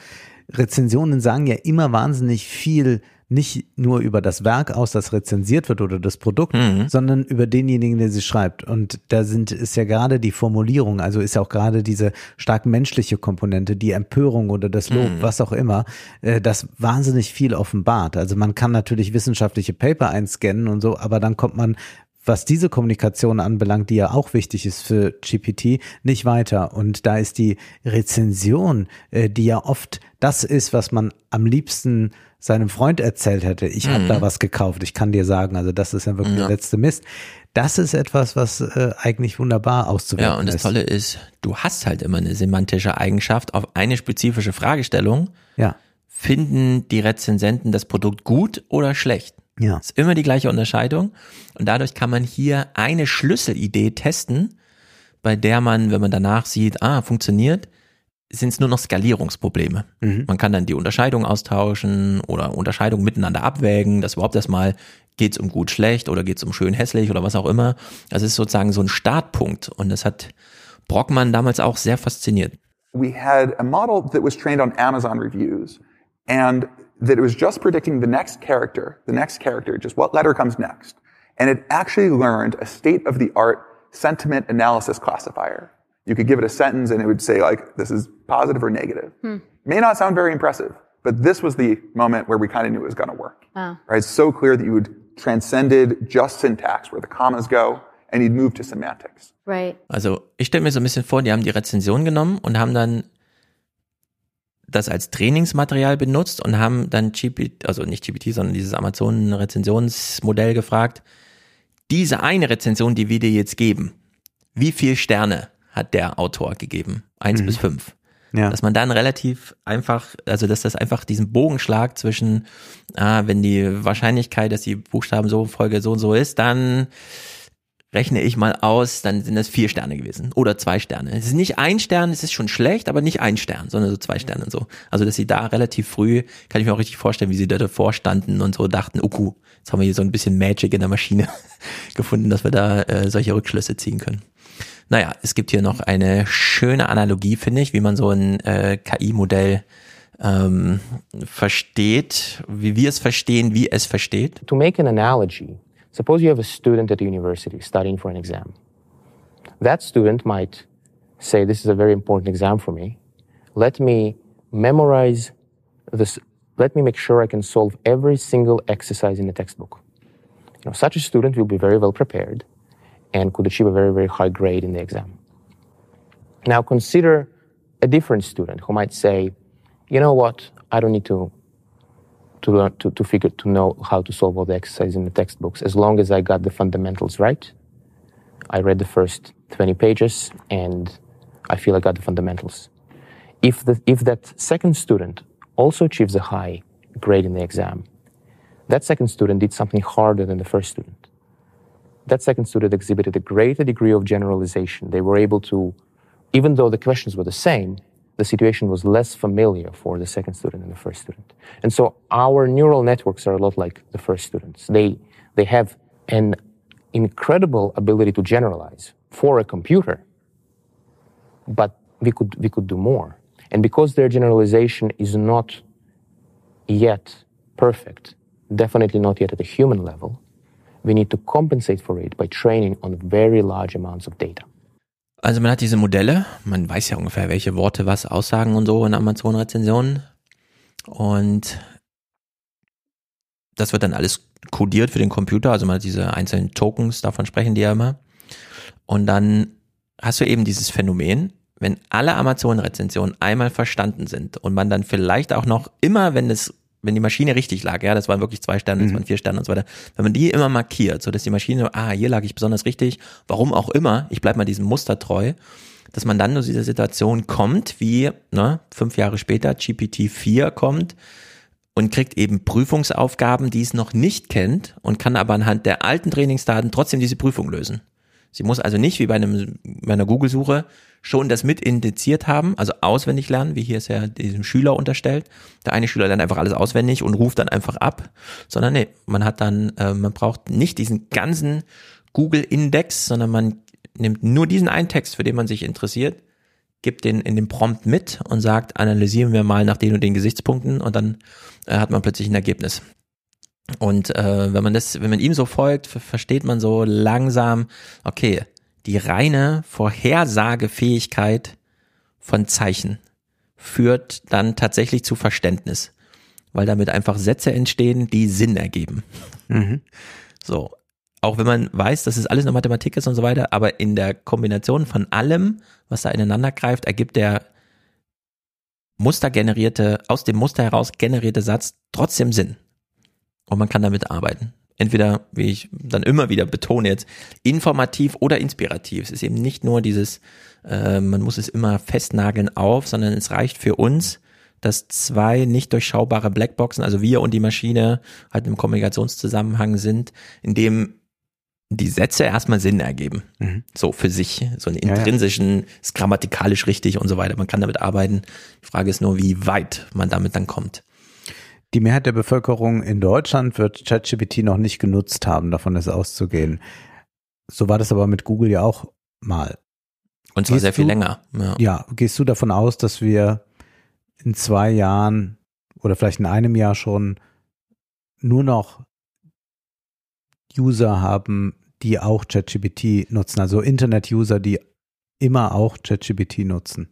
[SPEAKER 4] Rezensionen sagen ja immer wahnsinnig viel nicht nur über das Werk aus, das rezensiert wird oder das Produkt, mhm. sondern über denjenigen, der sie schreibt. Und da sind, ist ja gerade die Formulierung, also ist ja auch gerade diese stark menschliche Komponente, die Empörung oder das Lob, mhm. was auch immer, äh, das wahnsinnig viel offenbart. Also man kann natürlich wissenschaftliche Paper einscannen und so, aber dann kommt man was diese Kommunikation anbelangt, die ja auch wichtig ist für GPT, nicht weiter. Und da ist die Rezension, äh, die ja oft das ist, was man am liebsten seinem Freund erzählt hätte. Ich mhm. habe da was gekauft. Ich kann dir sagen, also das ist ja wirklich ja. der letzte Mist. Das ist etwas, was äh, eigentlich wunderbar auszuwirken ist.
[SPEAKER 3] Ja, und das
[SPEAKER 4] ist.
[SPEAKER 3] Tolle ist, du hast halt immer eine semantische Eigenschaft auf eine spezifische Fragestellung.
[SPEAKER 4] Ja.
[SPEAKER 3] Finden die Rezensenten das Produkt gut oder schlecht?
[SPEAKER 4] Ja.
[SPEAKER 3] Ist immer die gleiche Unterscheidung. Und dadurch kann man hier eine Schlüsselidee testen, bei der man, wenn man danach sieht, ah, funktioniert, sind es nur noch Skalierungsprobleme. Mhm. Man kann dann die Unterscheidung austauschen oder Unterscheidungen miteinander abwägen, dass überhaupt erstmal geht es um gut schlecht oder geht es um schön hässlich oder was auch immer. Das ist sozusagen so ein Startpunkt und das hat Brockmann damals auch sehr fasziniert.
[SPEAKER 19] We had a model that was trained on Amazon reviews and that it was just predicting the next character, the next character, just what letter comes next. And it actually learned a state of the art sentiment analysis classifier. You could give it a sentence and it would say like, this is positive or negative. Hmm. May not sound very impressive, but this was the moment where we kind of knew it was going to work. Wow. Right? It's so clear that you would transcended just syntax where the commas go and you'd move to semantics.
[SPEAKER 10] Right.
[SPEAKER 3] Also, ich stelle mir so ein bisschen vor, die haben die Rezension genommen und haben dann das als Trainingsmaterial benutzt und haben dann GPT, also nicht GPT, sondern dieses Amazon-Rezensionsmodell gefragt, diese eine Rezension, die wir dir jetzt geben, wie viel Sterne hat der Autor gegeben? Eins mhm. bis fünf. Ja. Dass man dann relativ einfach, also dass das einfach diesen Bogenschlag zwischen, ah, wenn die Wahrscheinlichkeit, dass die Buchstaben so Folge so und so ist, dann rechne ich mal aus, dann sind das vier Sterne gewesen oder zwei Sterne. Es ist nicht ein Stern, es ist schon schlecht, aber nicht ein Stern, sondern so zwei Sterne und so. Also dass sie da relativ früh, kann ich mir auch richtig vorstellen, wie sie da davor standen und so dachten, okay, jetzt haben wir hier so ein bisschen Magic in der Maschine gefunden, dass wir da äh, solche Rückschlüsse ziehen können. Naja, es gibt hier noch eine schöne Analogie, finde ich, wie man so ein äh, KI-Modell ähm, versteht, wie wir es verstehen, wie es versteht.
[SPEAKER 22] To make an analogy, Suppose you have a student at a university studying for an exam. That student might say, This is a very important exam for me. Let me memorize this. Let me make sure I can solve every single exercise in the textbook. You know, such a student will be very well prepared and could achieve a very, very high grade in the exam. Now consider a different student who might say, you know what, I don't need to to learn to, to figure to know how to solve all the exercises in the textbooks as long as I got the fundamentals right. I read the first 20 pages and I feel I got the fundamentals. If the if that second student also achieves a high grade in the exam, that second student did something harder than the first student. That second student exhibited a greater degree of generalization. They were able to, even though the questions were the same, the situation was less familiar for the second student and the first student. And so our neural networks are a lot like the first students. They, they have an incredible ability to generalize for a computer, but we could, we could do more. And because their generalization is not yet perfect, definitely not yet at a human level, we need to compensate for it by training on very large amounts of data.
[SPEAKER 3] Also man hat diese Modelle, man weiß ja ungefähr, welche Worte was aussagen und so in Amazon-Rezensionen. Und das wird dann alles codiert für den Computer, also man hat diese einzelnen Tokens, davon sprechen die ja immer. Und dann hast du eben dieses Phänomen, wenn alle Amazon-Rezensionen einmal verstanden sind und man dann vielleicht auch noch immer, wenn es wenn die Maschine richtig lag, ja, das waren wirklich zwei Sterne, das mhm. waren vier Sterne und so weiter, wenn man die immer markiert, so dass die Maschine, ah, hier lag ich besonders richtig, warum auch immer, ich bleib mal diesem Muster treu, dass man dann zu dieser Situation kommt, wie ne, fünf Jahre später GPT-4 kommt und kriegt eben Prüfungsaufgaben, die es noch nicht kennt und kann aber anhand der alten Trainingsdaten trotzdem diese Prüfung lösen. Sie muss also nicht wie bei, einem, bei einer Google-Suche schon das mit indiziert haben, also auswendig lernen, wie hier ist ja diesem Schüler unterstellt. Der eine Schüler lernt einfach alles auswendig und ruft dann einfach ab, sondern nee, man hat dann, äh, man braucht nicht diesen ganzen Google-Index, sondern man nimmt nur diesen einen Text, für den man sich interessiert, gibt den in dem Prompt mit und sagt, analysieren wir mal nach den und den Gesichtspunkten und dann äh, hat man plötzlich ein Ergebnis. Und äh, wenn man das, wenn man ihm so folgt, versteht man so langsam, okay, die reine Vorhersagefähigkeit von Zeichen führt dann tatsächlich zu Verständnis, weil damit einfach Sätze entstehen, die Sinn ergeben. Mhm. So, auch wenn man weiß, dass es alles nur Mathematik ist und so weiter, aber in der Kombination von allem, was da ineinander greift, ergibt der mustergenerierte, aus dem Muster heraus generierte Satz trotzdem Sinn. Und man kann damit arbeiten entweder, wie ich dann immer wieder betone jetzt, informativ oder inspirativ. Es ist eben nicht nur dieses, äh, man muss es immer festnageln auf, sondern es reicht für uns, dass zwei nicht durchschaubare Blackboxen, also wir und die Maschine, halt im Kommunikationszusammenhang sind, in dem die Sätze erstmal Sinn ergeben. Mhm. So für sich. So einen intrinsischen, ja, ja. ist grammatikalisch richtig und so weiter. Man kann damit arbeiten. Die Frage ist nur, wie weit man damit dann kommt.
[SPEAKER 4] Die Mehrheit der Bevölkerung in Deutschland wird ChatGPT noch nicht genutzt haben, davon ist auszugehen. So war das aber mit Google ja auch mal.
[SPEAKER 3] Und zwar gehst sehr viel länger.
[SPEAKER 4] Ja. ja, gehst du davon aus, dass wir in zwei Jahren oder vielleicht in einem Jahr schon nur noch User haben, die auch ChatGPT nutzen, also Internet-User, die immer auch ChatGPT nutzen?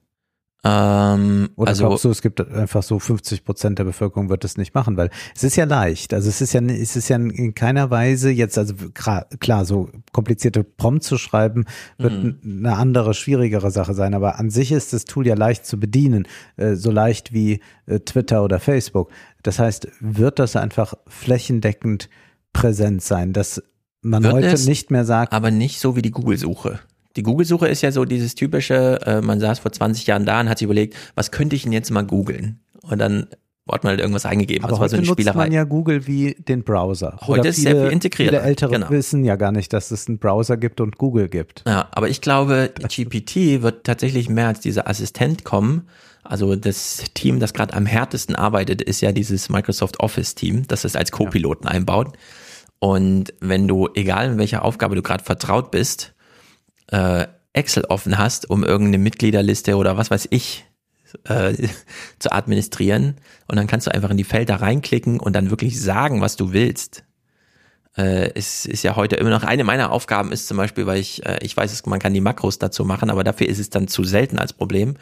[SPEAKER 3] Ähm,
[SPEAKER 4] Oder
[SPEAKER 3] also,
[SPEAKER 4] glaubst du, es gibt einfach so 50 Prozent der Bevölkerung wird das nicht machen, weil es ist ja leicht. Also es ist ja, es ist ja in keiner Weise jetzt, also klar, so komplizierte Prompt zu schreiben, wird mhm. eine andere, schwierigere Sache sein. Aber an sich ist das Tool ja leicht zu bedienen, äh, so leicht wie äh, Twitter oder Facebook. Das heißt, wird das einfach flächendeckend präsent sein, dass man wird heute nicht mehr sagt.
[SPEAKER 3] Aber nicht so wie die Google-Suche. Die Google-Suche ist ja so dieses typische, äh, man saß vor 20 Jahren da und hat sich überlegt, was könnte ich denn jetzt mal googeln? Und dann hat man halt irgendwas eingegeben.
[SPEAKER 4] Aber das heute war so eine nutzt man ja Google wie den Browser.
[SPEAKER 3] Heute Oder ist viele, sehr viel integriert.
[SPEAKER 4] Viele Ältere genau. wissen ja gar nicht, dass es einen Browser gibt und Google gibt.
[SPEAKER 3] Ja, aber ich glaube, GPT wird tatsächlich mehr als dieser Assistent kommen. Also das Team, das gerade am härtesten arbeitet, ist ja dieses Microsoft Office Team, das es als Co-Piloten ja. einbaut. Und wenn du, egal in welcher Aufgabe du gerade vertraut bist, äh, Excel offen hast, um irgendeine Mitgliederliste oder was weiß ich äh, zu administrieren. Und dann kannst du einfach in die Felder reinklicken und dann wirklich sagen, was du willst. Äh, es ist ja heute immer noch eine meiner Aufgaben ist zum Beispiel, weil ich, äh, ich weiß, man kann die Makros dazu machen, aber dafür ist es dann zu selten als Problem,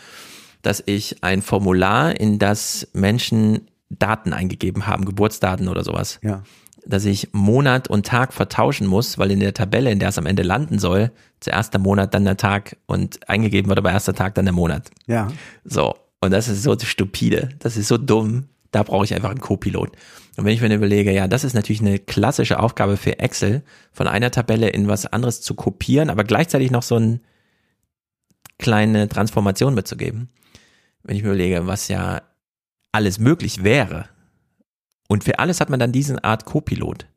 [SPEAKER 3] dass ich ein Formular, in das Menschen Daten eingegeben haben, Geburtsdaten oder sowas.
[SPEAKER 4] Ja
[SPEAKER 3] dass ich Monat und Tag vertauschen muss, weil in der Tabelle, in der es am Ende landen soll, zuerst der Monat, dann der Tag und eingegeben wird aber erster Tag, dann der Monat.
[SPEAKER 4] Ja.
[SPEAKER 3] So. Und das ist so stupide. Das ist so dumm. Da brauche ich einfach einen Co-Pilot. Und wenn ich mir überlege, ja, das ist natürlich eine klassische Aufgabe für Excel, von einer Tabelle in was anderes zu kopieren, aber gleichzeitig noch so eine kleine Transformation mitzugeben. Wenn ich mir überlege, was ja alles möglich wäre, und für alles hat man dann diese Art Co-Pilot.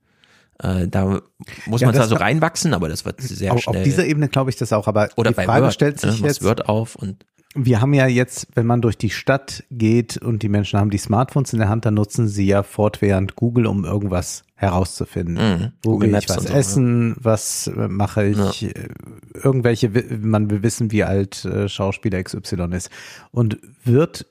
[SPEAKER 3] Äh, da muss ja, man zwar so reinwachsen, aber das wird sehr
[SPEAKER 4] auf,
[SPEAKER 3] schnell.
[SPEAKER 4] Auf dieser Ebene glaube ich das auch, aber
[SPEAKER 3] Oder
[SPEAKER 4] die Frage
[SPEAKER 3] Word,
[SPEAKER 4] stellt sich
[SPEAKER 3] ne,
[SPEAKER 4] jetzt.
[SPEAKER 3] Word auf und
[SPEAKER 4] wir haben ja jetzt, wenn man durch die Stadt geht und die Menschen haben die Smartphones in der Hand, dann nutzen sie ja fortwährend Google, um irgendwas herauszufinden. Mhm. Wo Google gehe ich was so, essen, ja. was äh, mache ich, ja. Äh, irgendwelche, man will wissen, wie alt Schauspieler XY ist. Und wird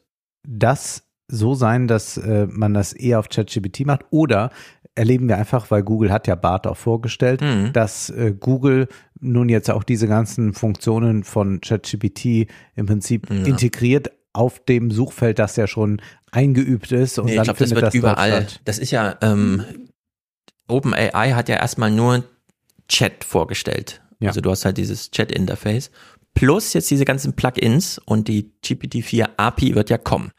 [SPEAKER 4] das so sein, dass äh, man das eher auf ChatGPT macht oder erleben wir einfach, weil Google hat ja BART auch vorgestellt, mhm. dass äh, Google nun jetzt auch diese ganzen Funktionen von ChatGPT im Prinzip ja. integriert auf dem Suchfeld, das ja schon eingeübt ist und nee, dann
[SPEAKER 3] ich glaub, findet das wird das überall. Das ist ja ähm, OpenAI hat ja erstmal nur Chat vorgestellt. Ja. Also du hast halt dieses Chat-Interface Plus jetzt diese ganzen Plugins und die GPT-4 API wird ja kommen.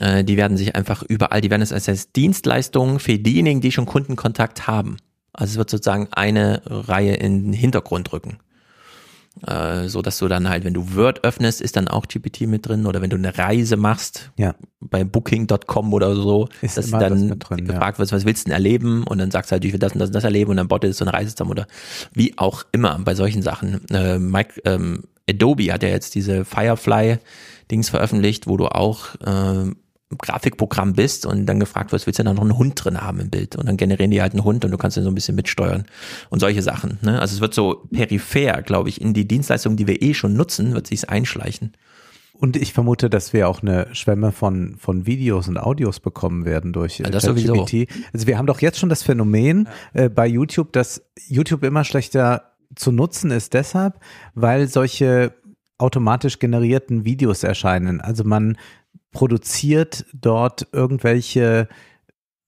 [SPEAKER 3] Äh, die werden sich einfach überall, die werden es als Dienstleistungen für diejenigen, die schon Kundenkontakt haben. Also es wird sozusagen eine Reihe in den Hintergrund rücken. Äh, so dass du dann halt, wenn du Word öffnest, ist dann auch GPT mit drin oder wenn du eine Reise machst
[SPEAKER 4] ja.
[SPEAKER 3] bei Booking.com oder so,
[SPEAKER 4] ist
[SPEAKER 3] dass dann
[SPEAKER 4] drin,
[SPEAKER 3] gefragt ja. wird, was willst du denn erleben und dann sagst du halt, ich will das und das und das erleben und dann bottet so eine Reise zusammen oder wie auch immer bei solchen Sachen. Äh, Mike, ähm, Adobe hat ja jetzt diese Firefly Dings veröffentlicht, wo du auch äh, Grafikprogramm bist und dann gefragt wirst, willst du da noch einen Hund drin haben im Bild? Und dann generieren die halt einen Hund und du kannst den so ein bisschen mitsteuern und solche Sachen. Ne? Also es wird so peripher, glaube ich, in die Dienstleistungen, die wir eh schon nutzen, wird sich's einschleichen.
[SPEAKER 4] Und ich vermute, dass wir auch eine Schwemme von, von Videos und Audios bekommen werden durch
[SPEAKER 3] ja, das sowieso.
[SPEAKER 4] Also wir haben doch jetzt schon das Phänomen äh, bei YouTube, dass YouTube immer schlechter zu nutzen ist deshalb, weil solche automatisch generierten Videos erscheinen. Also man produziert dort irgendwelche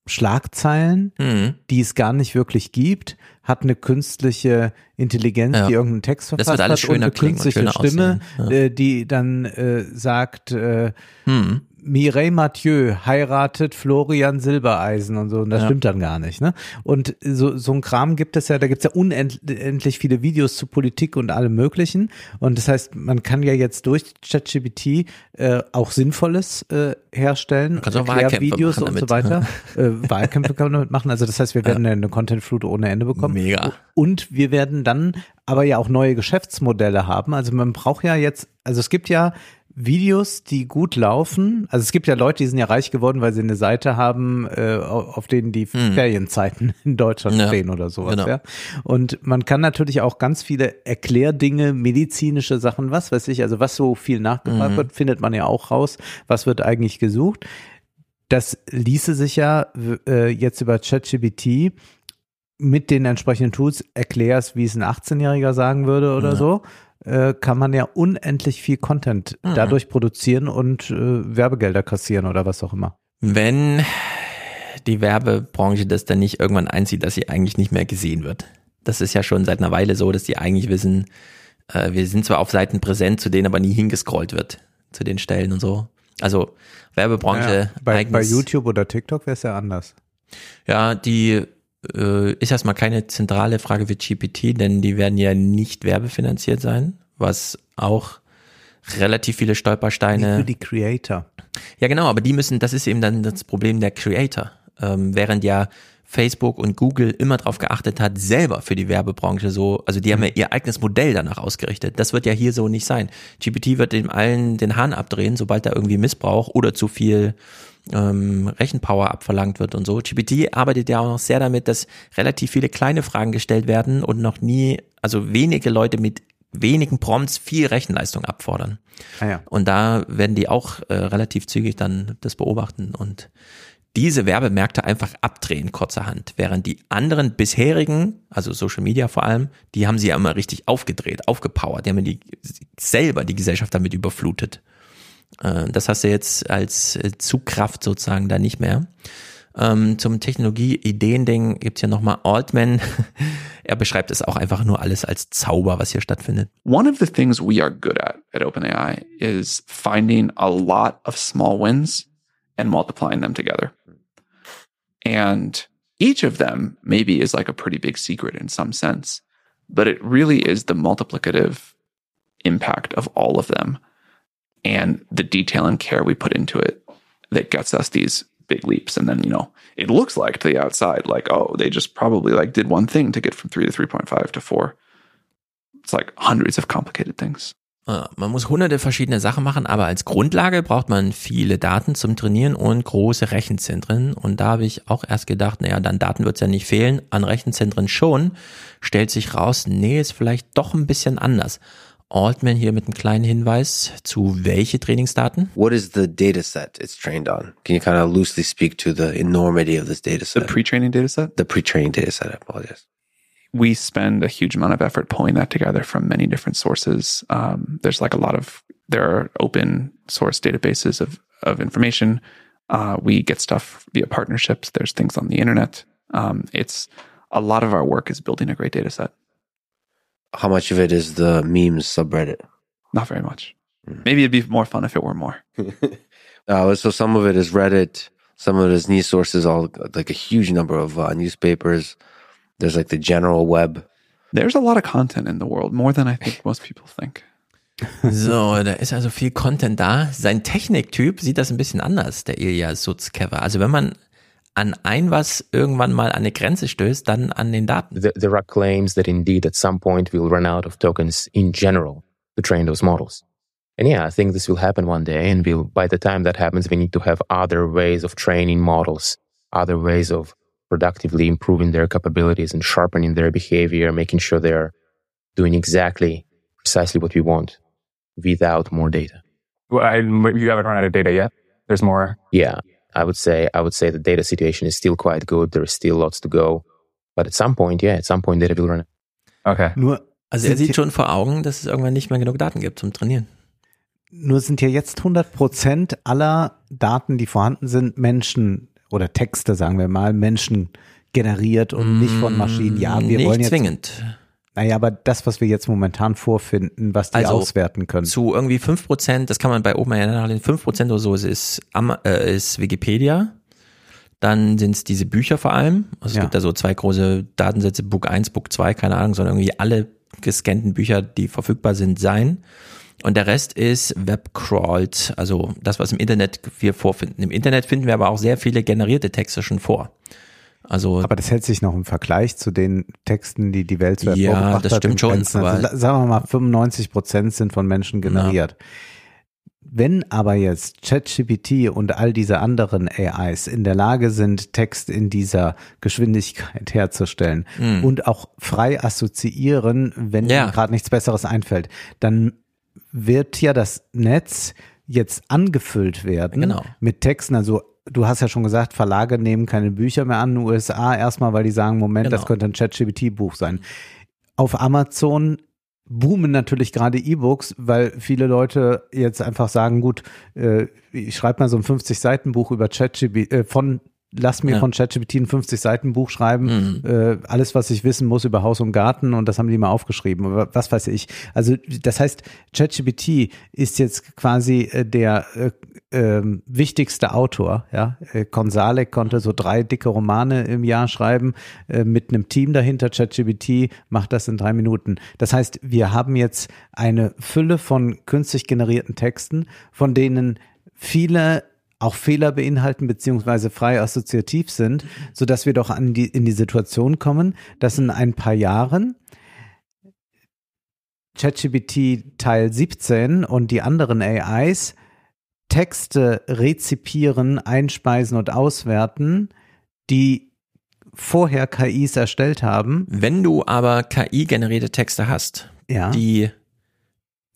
[SPEAKER 4] Schlagzeilen, mhm. die es gar nicht wirklich gibt, hat eine künstliche Intelligenz, ja. die irgendeinen Text verfasst hat und eine künstliche und Stimme, ja. äh, die dann äh, sagt, äh, mhm. Mireille Mathieu heiratet Florian Silbereisen und so, und das ja. stimmt dann gar nicht. Ne? Und so, so ein Kram gibt es ja, da gibt es ja unendlich viele Videos zu Politik und allem Möglichen. Und das heißt, man kann ja jetzt durch ChatGPT äh, auch Sinnvolles äh, herstellen,
[SPEAKER 3] Kannst auch Videos
[SPEAKER 4] und so weiter. äh, Wahlkämpfe kann man damit machen. Also das heißt, wir werden ja. eine Content-Flut ohne Ende bekommen.
[SPEAKER 3] Mega.
[SPEAKER 4] Und wir werden dann aber ja auch neue Geschäftsmodelle haben. Also man braucht ja jetzt, also es gibt ja Videos, die gut laufen. Also es gibt ja Leute, die sind ja reich geworden, weil sie eine Seite haben, äh, auf denen die hm. Ferienzeiten in Deutschland ja. stehen oder sowas. Genau. Ja. Und man kann natürlich auch ganz viele Erklärdinge, medizinische Sachen, was weiß ich, also was so viel nachgefragt mhm. wird, findet man ja auch raus. Was wird eigentlich gesucht? Das ließe sich ja äh, jetzt über ChatGPT mit den entsprechenden Tools erklärst, wie es ein 18-Jähriger sagen würde oder ja. so äh, kann man ja unendlich viel Content mhm. dadurch produzieren und äh, Werbegelder kassieren oder was auch immer.
[SPEAKER 3] Wenn die Werbebranche das dann nicht irgendwann einzieht, dass sie eigentlich nicht mehr gesehen wird. Das ist ja schon seit einer Weile so, dass die eigentlich wissen, äh, wir sind zwar auf Seiten präsent, zu denen aber nie hingescrollt wird, zu den Stellen und so. Also Werbebranche.
[SPEAKER 4] Ja, bei, bei YouTube oder TikTok wäre es ja anders.
[SPEAKER 3] Ja, die äh, ist erstmal keine zentrale Frage für GPT, denn die werden ja nicht werbefinanziert sein, was auch relativ viele Stolpersteine.
[SPEAKER 4] Nicht für die Creator.
[SPEAKER 3] Ja, genau, aber die müssen, das ist eben dann das Problem der Creator. Ähm, während ja Facebook und Google immer darauf geachtet hat, selber für die Werbebranche so, also die haben ja mhm. ihr eigenes Modell danach ausgerichtet. Das wird ja hier so nicht sein. GPT wird dem allen den Hahn abdrehen, sobald da irgendwie Missbrauch oder zu viel ähm, Rechenpower abverlangt wird und so. GPT arbeitet ja auch noch sehr damit, dass relativ viele kleine Fragen gestellt werden und noch nie, also wenige Leute mit wenigen Prompts viel Rechenleistung abfordern.
[SPEAKER 4] Ah ja.
[SPEAKER 3] Und da werden die auch äh, relativ zügig dann das beobachten und diese Werbemärkte einfach abdrehen, kurzerhand. Während die anderen bisherigen, also Social Media vor allem, die haben sie ja immer richtig aufgedreht, aufgepowert. Die haben die selber die Gesellschaft damit überflutet. Äh, das hast du jetzt als äh, Zugkraft sozusagen da nicht mehr. Ähm, zum Technologie-Ideen-Ding gibt's ja nochmal Altman. er beschreibt es auch einfach nur alles als Zauber, was hier stattfindet.
[SPEAKER 21] One of the things we are good at at OpenAI is finding a lot of small wins and multiplying them together. And each of them maybe is like a pretty big secret in some sense, but it really is the multiplicative impact of all of them and the detail and care we put into it that gets us these big leaps. And then, you know, it looks like to the outside, like, oh, they just probably like did one thing to get from three to 3.5 to four. It's like hundreds of complicated things.
[SPEAKER 3] Man muss hunderte verschiedene Sachen machen, aber als Grundlage braucht man viele Daten zum Trainieren und große Rechenzentren. Und da habe ich auch erst gedacht, naja, dann Daten wird es ja nicht fehlen, an Rechenzentren schon. Stellt sich raus, nee, ist vielleicht doch ein bisschen anders. Altman hier mit einem kleinen Hinweis zu welche Trainingsdaten?
[SPEAKER 23] What is the data set it's trained on? Can you kind of loosely speak to the enormity of this data set?
[SPEAKER 21] The pre-training data set?
[SPEAKER 23] The pre-training data set, I apologize.
[SPEAKER 21] We spend a huge amount of effort pulling that together from many different sources. Um, there's like a lot of, there are open source databases of, of information. Uh, we get stuff via partnerships. There's things on the internet. Um, it's a lot of our work is building a great data set
[SPEAKER 23] how much of it is the memes subreddit?
[SPEAKER 21] Not very much. Maybe it'd be more fun if it were more.
[SPEAKER 23] uh, so some of it is Reddit, some of it is news sources, all like a huge number of uh, newspapers. There's like the general web.
[SPEAKER 21] There's a lot of content in the world, more than I think most people think.
[SPEAKER 3] So, da ist also viel Content da. Sein Techniktyp sieht das ein bisschen anders, der Ilya Sutzkever. Also wenn man an ein was irgendwann mal an eine Grenze stößt, dann an den Daten.
[SPEAKER 22] There are claims that indeed at some point we'll run out of tokens in general to train those models. And yeah, I think this will happen one day. And we'll, by the time that happens, we need to have other ways of training models, other ways of productively improving their capabilities and sharpening their behavior, making sure they're doing exactly precisely what we want without more data.
[SPEAKER 25] Well, I, you haven't run out of data yet. There's more.
[SPEAKER 22] Yeah, I would say I would say the data situation is still quite good. There is still lots to go, but at some point, yeah, at some point data will run.
[SPEAKER 25] Okay.
[SPEAKER 4] Nur
[SPEAKER 3] also er sieht schon vor Augen, dass es irgendwann nicht mehr genug Daten gibt zum Trainieren.
[SPEAKER 4] Nur sind ja jetzt 100 Prozent aller Daten, die vorhanden sind, Menschen oder Texte, sagen wir mal, Menschen generiert und mm, nicht von Maschinen. Ja, wir
[SPEAKER 3] nicht
[SPEAKER 4] wollen jetzt.
[SPEAKER 3] zwingend.
[SPEAKER 4] Naja, aber das, was wir jetzt momentan vorfinden, was die
[SPEAKER 3] also
[SPEAKER 4] auswerten können.
[SPEAKER 3] Zu irgendwie fünf Prozent, das kann man bei OpenAI nachlesen, fünf Prozent oder so ist, äh, ist Wikipedia. Dann sind es diese Bücher vor allem. Also es
[SPEAKER 4] Ja.
[SPEAKER 3] gibt da so zwei große Datensätze, Book 1, Book 2, keine Ahnung, sondern irgendwie alle gescannten Bücher, die verfügbar sind, sein. Und der Rest ist webcrawled, also das, was im Internet wir vorfinden. Im Internet finden wir aber auch sehr viele generierte Texte schon vor. Also
[SPEAKER 4] aber das hält sich noch im Vergleich zu den Texten, die die Welt
[SPEAKER 3] Ja,
[SPEAKER 4] vorgebracht
[SPEAKER 3] das stimmt schon,
[SPEAKER 4] Grenzen. Also, sagen wir mal, 95 Prozent sind von Menschen generiert. Wenn aber jetzt ChatGPT und all diese anderen AIs in der Lage sind, Text in dieser Geschwindigkeit herzustellen
[SPEAKER 3] Mhm.
[SPEAKER 4] und auch frei assoziieren, wenn
[SPEAKER 3] Ja.
[SPEAKER 4] gerade nichts Besseres einfällt, dann wird ja das Netz jetzt angefüllt werden
[SPEAKER 3] Genau.
[SPEAKER 4] mit Texten. Also du hast ja schon gesagt, Verlage nehmen keine Bücher mehr an in den USA erstmal, weil die sagen, Moment, das
[SPEAKER 3] Genau.
[SPEAKER 4] könnte ein ChatGPT-Buch sein. Auf Amazon boomen natürlich gerade E-Books, weil viele Leute jetzt einfach sagen, gut, äh, ich schreibe mal so ein 50-Seiten-Buch über ChatGPT, äh, von Lass mir
[SPEAKER 3] Ja.
[SPEAKER 4] von ChatGPT ein 50-Seiten-Buch schreiben, äh, alles, was ich wissen muss über Haus und Garten und das haben die mal aufgeschrieben, aber was weiß ich. Also das heißt, ChatGPT ist jetzt quasi äh, der äh, ähm, wichtigste Autor. Ja, äh, Konsalek konnte so drei dicke Romane im Jahr schreiben äh, mit einem Team dahinter. ChatGPT macht das in drei Minuten. Das heißt, wir haben jetzt eine Fülle von künstlich generierten Texten, von denen viele auch Fehler beinhalten beziehungsweise frei assoziativ sind, so dass wir doch an die, in die Situation kommen, dass in ein paar Jahren ChatGPT Teil 17 und die anderen AIs Texte rezipieren, einspeisen und auswerten, die vorher KIs erstellt haben.
[SPEAKER 3] Wenn du aber KI-generierte Texte hast,
[SPEAKER 4] Ja.
[SPEAKER 3] die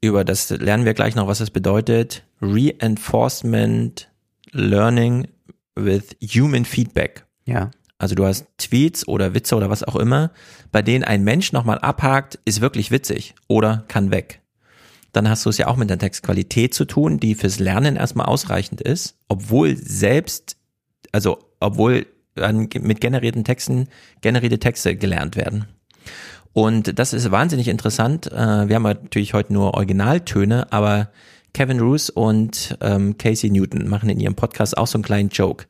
[SPEAKER 3] über das lernen wir gleich noch, was das bedeutet, Reinforcement Learning with Human Feedback.
[SPEAKER 4] Ja.
[SPEAKER 3] Also du hast Tweets oder Witze oder was auch immer, bei denen ein Mensch nochmal abhakt, ist wirklich witzig oder kann weg. Dann hast du es ja auch mit der Textqualität zu tun, die fürs Lernen erstmal ausreichend ist, obwohl selbst, also obwohl an, mit generierten Texten generierte Texte gelernt werden. Und das ist wahnsinnig interessant. Äh, Wir haben natürlich heute nur Originaltöne, aber Kevin Roos und ähm, Casey Newton machen in ihrem Podcast auch so einen kleinen Joke.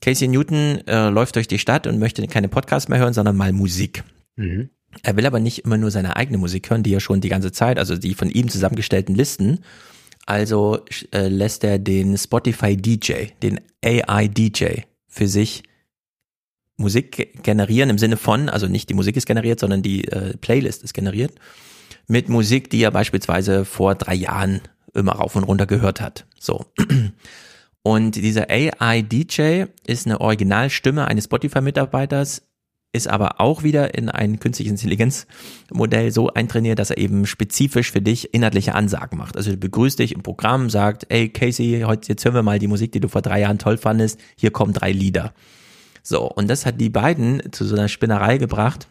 [SPEAKER 3] Casey Newton äh, läuft durch die Stadt und möchte keine Podcasts mehr hören, sondern mal Musik.
[SPEAKER 4] Mhm.
[SPEAKER 3] Er will aber nicht immer nur seine eigene Musik hören, die er schon die ganze Zeit, also die von ihm zusammengestellten Listen. Also äh, lässt er den Spotify DJ, den AI DJ für sich Musik ge- generieren im Sinne von, also nicht die Musik ist generiert, sondern die äh, Playlist ist generiert mit Musik, die er beispielsweise vor drei Jahren immer rauf und runter gehört hat. So. Und dieser AI DJ ist eine Originalstimme eines Spotify-Mitarbeiters, ist aber auch wieder in ein künstliches Intelligenzmodell so eintrainiert, dass er eben spezifisch für dich inhaltliche Ansagen macht. Also begrüßt dich im Programm, sagt, ey Casey, heute jetzt hören wir mal die Musik, die du vor drei Jahren toll fandest. Hier kommen drei Lieder. So, und das hat die beiden zu so einer Spinnerei gebracht,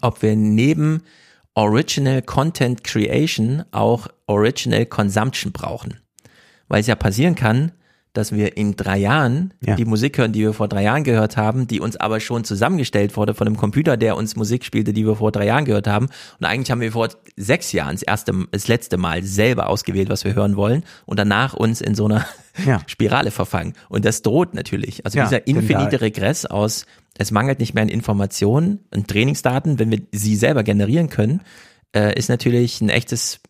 [SPEAKER 3] ob wir neben Original Content Creation auch Original Consumption brauchen. Weil es ja passieren kann, dass wir in drei Jahren ja. die Musik hören, die wir vor drei Jahren gehört haben, die uns aber schon zusammengestellt wurde von einem Computer, der uns Musik spielte, die wir vor drei Jahren gehört haben. Und eigentlich haben wir vor sechs Jahren das erste, das letzte Mal selber ausgewählt, was wir hören wollen und danach uns in so einer ja. Spirale verfangen. Und das droht natürlich. Also ja, dieser infinite Regress aus, es mangelt nicht mehr an Informationen und Trainingsdaten, wenn wir sie selber generieren können, äh, ist natürlich ein echtes,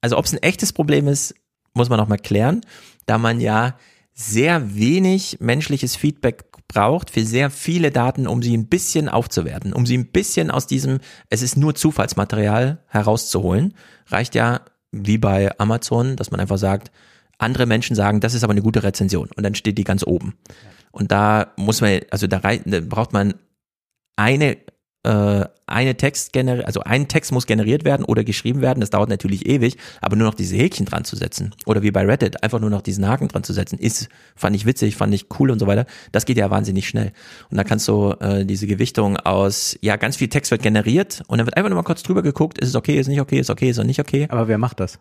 [SPEAKER 3] also ob es ein echtes Problem ist, muss man noch mal klären, da man ja sehr wenig menschliches Feedback braucht für sehr viele Daten, um sie ein bisschen aufzuwerten, um sie ein bisschen aus diesem, es ist nur Zufallsmaterial herauszuholen. Reicht ja wie bei Amazon, dass man einfach sagt, andere Menschen sagen, das ist aber eine gute Rezension und dann steht die ganz oben. Und da muss man, also da, da braucht man eine äh, eine Text generiert, also ein Text muss generiert werden oder geschrieben werden. Das dauert natürlich ewig, aber nur noch diese Häkchen dran zu setzen oder wie bei Reddit einfach nur noch diesen Haken dran zu setzen, ist fand ich witzig, fand ich cool und so weiter. Das geht ja wahnsinnig schnell. Und da kannst du äh, diese Gewichtung aus, ja, ganz viel Text wird generiert und dann wird einfach nur mal kurz drüber geguckt, ist es okay, ist nicht okay, ist okay, ist nicht okay.
[SPEAKER 4] Aber wer macht das?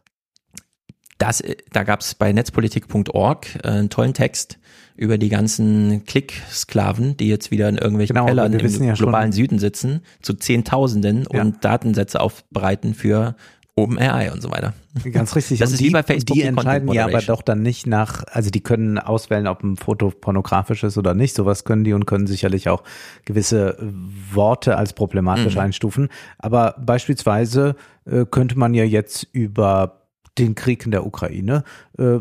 [SPEAKER 3] Das, da gab es bei netzpolitik.org äh, einen tollen Text über die ganzen Klicksklaven, die jetzt wieder in irgendwelchen genau, Kellern im ja globalen Süden sitzen, zu Zehntausenden ja. und Datensätze aufbereiten für OpenAI und so weiter.
[SPEAKER 4] Ganz richtig. Das und ist die, wie bei Facebook. Die, die entscheiden ja aber doch dann nicht nach, also die können auswählen, ob ein Foto pornografisch ist oder nicht. Sowas können die und können sicherlich auch gewisse Worte als problematisch mhm. einstufen. Aber beispielsweise äh, könnte man ja jetzt über den Krieg in der Ukraine äh,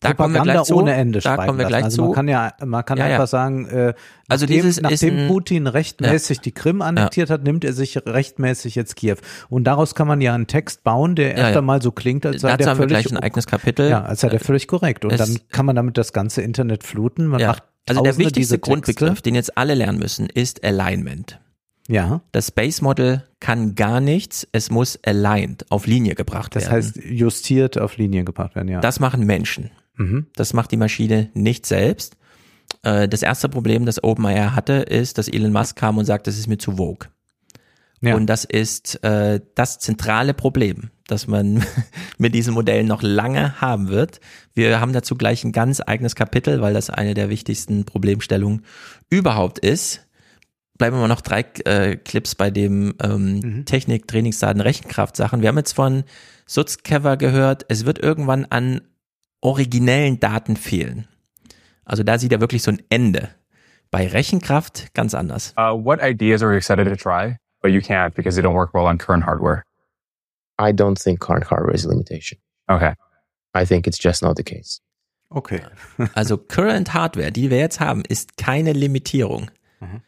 [SPEAKER 3] da kommen wir gleich zu.
[SPEAKER 4] ohne Ende
[SPEAKER 3] da kommen wir gleich
[SPEAKER 4] also
[SPEAKER 3] zu.
[SPEAKER 4] man kann ja, man kann ja, einfach ja. sagen, äh,
[SPEAKER 3] also
[SPEAKER 4] nachdem,
[SPEAKER 3] dieses
[SPEAKER 4] nachdem ein, Putin rechtmäßig ja. die Krim annektiert hat, nimmt er sich rechtmäßig jetzt Kiew. Und daraus kann man ja einen Text bauen, der erst einmal so klingt, als sei der
[SPEAKER 3] völlig, gleich ein eigenes Kapitel.
[SPEAKER 4] Ja, als sei der völlig korrekt. Und dann kann man damit das ganze Internet fluten. Man macht
[SPEAKER 3] also der wichtigste Grundbegriff, den jetzt alle lernen müssen, ist Alignment.
[SPEAKER 4] Ja.
[SPEAKER 3] Das Space Model kann gar nichts, es muss aligned, auf Linie gebracht
[SPEAKER 4] das
[SPEAKER 3] werden.
[SPEAKER 4] Das heißt, justiert auf Linie gebracht werden, ja.
[SPEAKER 3] Das machen Menschen.
[SPEAKER 4] Mhm.
[SPEAKER 3] Das macht die Maschine nicht selbst. Äh, das erste Problem, das OpenAI hatte, ist, dass Elon Musk kam und sagte, das ist mir zu vogue. Ja. Und das ist äh, das zentrale Problem, das man mit diesen Modellen noch lange haben wird. Wir haben dazu gleich ein ganz eigenes Kapitel, weil das eine der wichtigsten Problemstellungen überhaupt ist bleiben wir mal noch drei äh, Clips bei dem ähm, mhm. Technik, Trainingsdaten, Rechenkraft-Sachen. Wir haben jetzt von Sutzkever gehört, es wird irgendwann an originellen Daten fehlen. Also da sieht er wirklich so ein Ende. Bei Rechenkraft ganz anders.
[SPEAKER 25] Uh, what ideas are you excited to try, but you can't because they don't work well on current hardware?
[SPEAKER 22] I don't think current hardware is a limitation.
[SPEAKER 25] Okay.
[SPEAKER 22] I think it's just not the case.
[SPEAKER 4] Okay.
[SPEAKER 3] also Current Hardware, die wir jetzt haben, ist keine Limitierung. Mhm.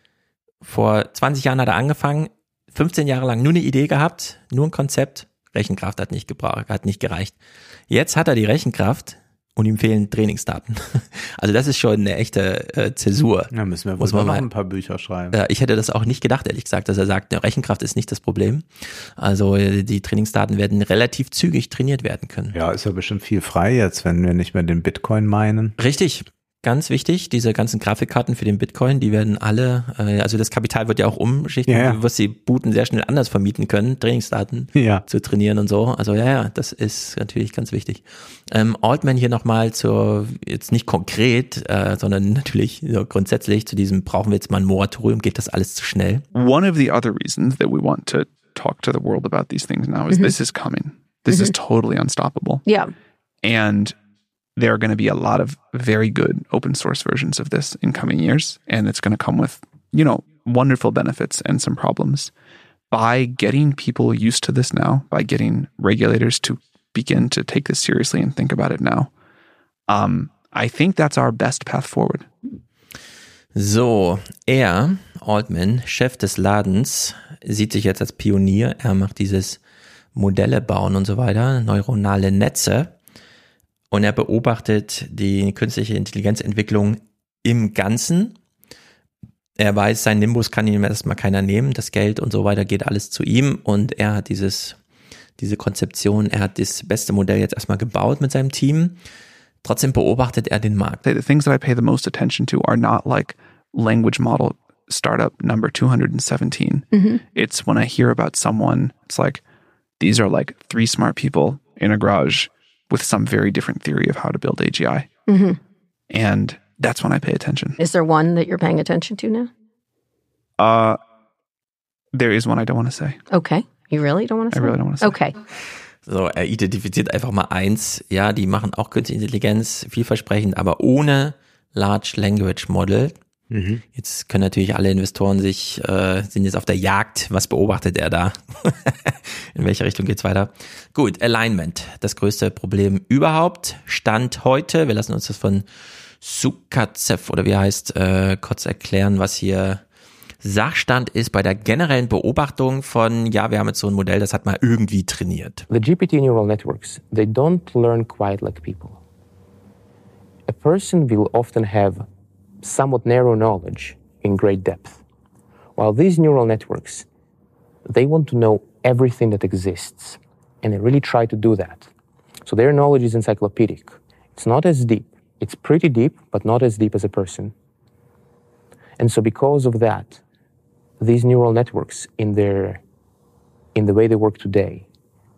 [SPEAKER 3] Vor 20 Jahren hat er angefangen, 15 Jahre lang nur eine Idee gehabt, nur ein Konzept. Rechenkraft hat nicht gebraucht, hat nicht gereicht. Jetzt hat er die Rechenkraft und ihm fehlen Trainingsdaten. Also das ist schon eine echte äh, Zäsur.
[SPEAKER 4] Ja, müssen wir muss man noch ein paar Bücher schreiben.
[SPEAKER 3] Äh, ich hätte das auch nicht gedacht, ehrlich gesagt, dass er sagt, ne, Rechenkraft ist nicht das Problem. Also äh, die Trainingsdaten werden relativ zügig trainiert werden können.
[SPEAKER 4] Ja, ist ja bestimmt viel frei jetzt, wenn wir nicht mehr den Bitcoin meinen.
[SPEAKER 3] Richtig. Ganz wichtig, diese ganzen Grafikkarten für den Bitcoin, die werden alle, äh, also das Kapital wird ja auch umschichten, ja, ja. du wirst die Booten sehr schnell anders vermieten können, Trainingsdaten
[SPEAKER 4] ja.
[SPEAKER 3] zu trainieren und so. Also ja, ja, das ist natürlich ganz wichtig. Ähm, Altman hier nochmal zur, jetzt nicht konkret, äh, sondern natürlich so grundsätzlich zu diesem, brauchen wir jetzt mal ein Moratorium, geht das alles zu schnell?
[SPEAKER 21] One of the other reasons that we want to talk to the world about these things now is mhm. this is coming. This mhm. is totally unstoppable.
[SPEAKER 8] Yeah.
[SPEAKER 21] And there are going to be a lot of very good open source versions of this in coming years. And it's going to come with, you know, wonderful benefits and some problems. By getting people used to this now, by getting regulators to begin to take this seriously and think about it now, um, I think that's our best path forward.
[SPEAKER 3] So, er, Altman, Chef des Ladens, sieht sich jetzt als Pionier. Er macht dieses Modelle bauen und so weiter, neuronale Netze. Und er beobachtet die künstliche Intelligenzentwicklung im Ganzen. Er weiß, sein Nimbus kann ihm erstmal keiner nehmen, das Geld und so weiter geht alles zu ihm und er hat dieses, diese Konzeption, er hat das beste Modell jetzt erstmal gebaut mit seinem Team. Trotzdem beobachtet er den Markt.
[SPEAKER 21] The things that I pay the most attention to are not like language model startup number 217. Mm-hmm. It's when I hear about someone, it's like, these are like three smart people in a garage with some very different theory of how to build AGI. Mm-hmm. And that's when I pay attention.
[SPEAKER 26] Is there one that you're paying attention to now?
[SPEAKER 21] Uh, there is one I don't want to say.
[SPEAKER 26] Okay. You really don't want to say?
[SPEAKER 21] I really don't want to say.
[SPEAKER 26] Okay.
[SPEAKER 3] So, er identifiziert einfach mal eins. Ja, die machen auch künstliche Intelligenz, vielversprechend, aber ohne Large Language Model. Mhm. Jetzt können natürlich alle Investoren sich, äh, sind jetzt auf der Jagd. Was beobachtet er da? In welche Richtung geht's weiter? Gut, Alignment. Das größte Problem überhaupt. Stand heute. Wir lassen uns das von Sukazev oder wie er heißt, äh, kurz erklären, was hier Sachstand ist bei der generellen Beobachtung von, ja, wir haben jetzt so ein Modell, das hat mal irgendwie trainiert.
[SPEAKER 22] The GPT neural networks, they don't learn quite like people. A person will often have somewhat narrow knowledge in great depth. While these neural networks, they want to know everything that exists, and they really try to do that. So their knowledge is encyclopedic. It's not as deep. It's pretty deep, but not as deep as a person. And so because of that, these neural networks in their in the way they work today,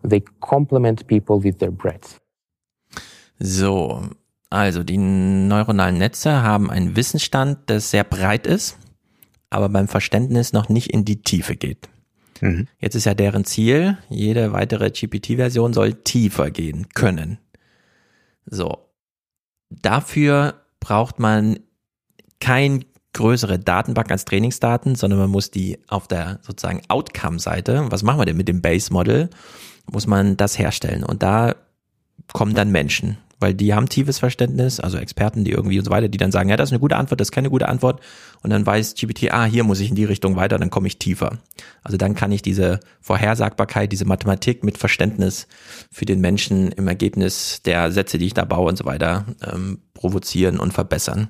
[SPEAKER 22] they complement people with their breadth.
[SPEAKER 3] So, also die neuronalen Netze haben einen Wissensstand, der sehr breit ist, aber beim Verständnis noch nicht in die Tiefe geht. Mhm. Jetzt ist ja deren Ziel, jede weitere GPT-Version soll tiefer gehen können. So. Dafür braucht man kein größere Datenbank als Trainingsdaten, sondern man muss die auf der sozusagen Outcome-Seite, was machen wir denn mit dem Base-Model, muss man das herstellen. Und da kommen dann Menschen, weil die haben tiefes Verständnis, also Experten, die irgendwie und so weiter, die dann sagen, ja, das ist eine gute Antwort, das ist keine gute Antwort. Und dann weiß GPT, ah, hier muss ich in die Richtung weiter, dann komme ich tiefer. Also dann kann ich diese Vorhersagbarkeit, diese Mathematik mit Verständnis für den Menschen im Ergebnis der Sätze, die ich da baue und so weiter, ähm, provozieren und verbessern.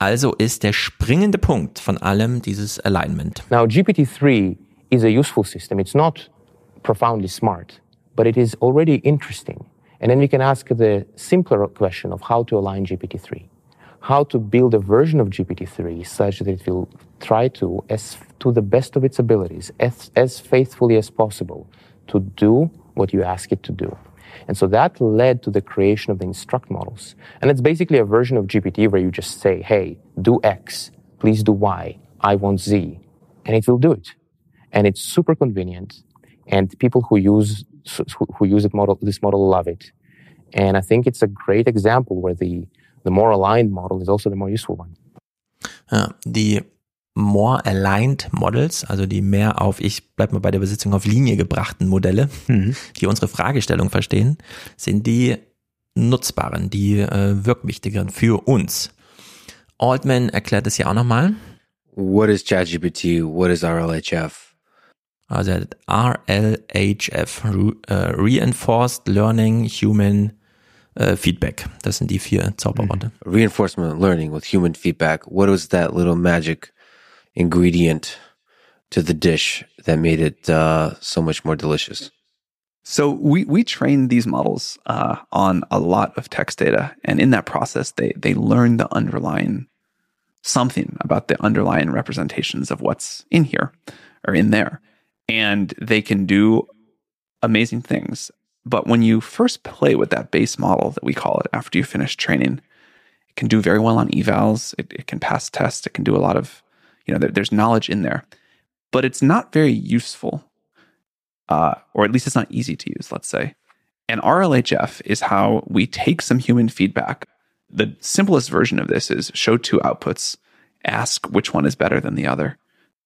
[SPEAKER 3] Also ist der springende Punkt von allem dieses Alignment.
[SPEAKER 22] Now GPT-3 is a useful system. It's not profoundly smart, but it is already interesting. And then we can ask the simpler question of how to align GPT-3. How to build a version of GPT-3 such that it will try to, as to the best of its abilities, as, as faithfully as possible, to do what you ask it to do. And so that led to the creation of the instruct models. And it's basically a version of GPT where you just say, hey, do X, please do Y, I want Z, and it will do it. And it's super convenient. And people who use who use it model, this model love it. And I think it's a great example where the, the more aligned model is also the more useful one.
[SPEAKER 3] Ja, die more aligned Models, also die mehr auf, ich bleib mal bei der Besitzung auf Linie gebrachten Modelle, mhm. die unsere Fragestellung verstehen, sind die nutzbaren, die äh, wirkwichtigeren für uns. Altman erklärt es ja auch nochmal.
[SPEAKER 23] What is ChatGPT? What is RLHF?
[SPEAKER 3] Also RLHF, uh, Reinforced Learning Human uh, Feedback. Das sind die vier Zauberworte.
[SPEAKER 23] Mhm. Reinforcement Learning with Human Feedback. What was that little magic ingredient to the dish that made it uh, so much more delicious?
[SPEAKER 21] So we we train these models uh, on a lot of text data, and in that process, they they learn the underlying something about the underlying representations of what's in here or in there, and they can do amazing things. But when you first play with that base model that we call it after you finish training, it can do very well on evals. It, it can pass tests. It can do a lot of you know, there, there's knowledge in there, but it's not very useful, uh, or at least it's not easy to use, let's say. And RLHF is how we take some human feedback. The simplest version of this is show two outputs, ask which one is better than the other,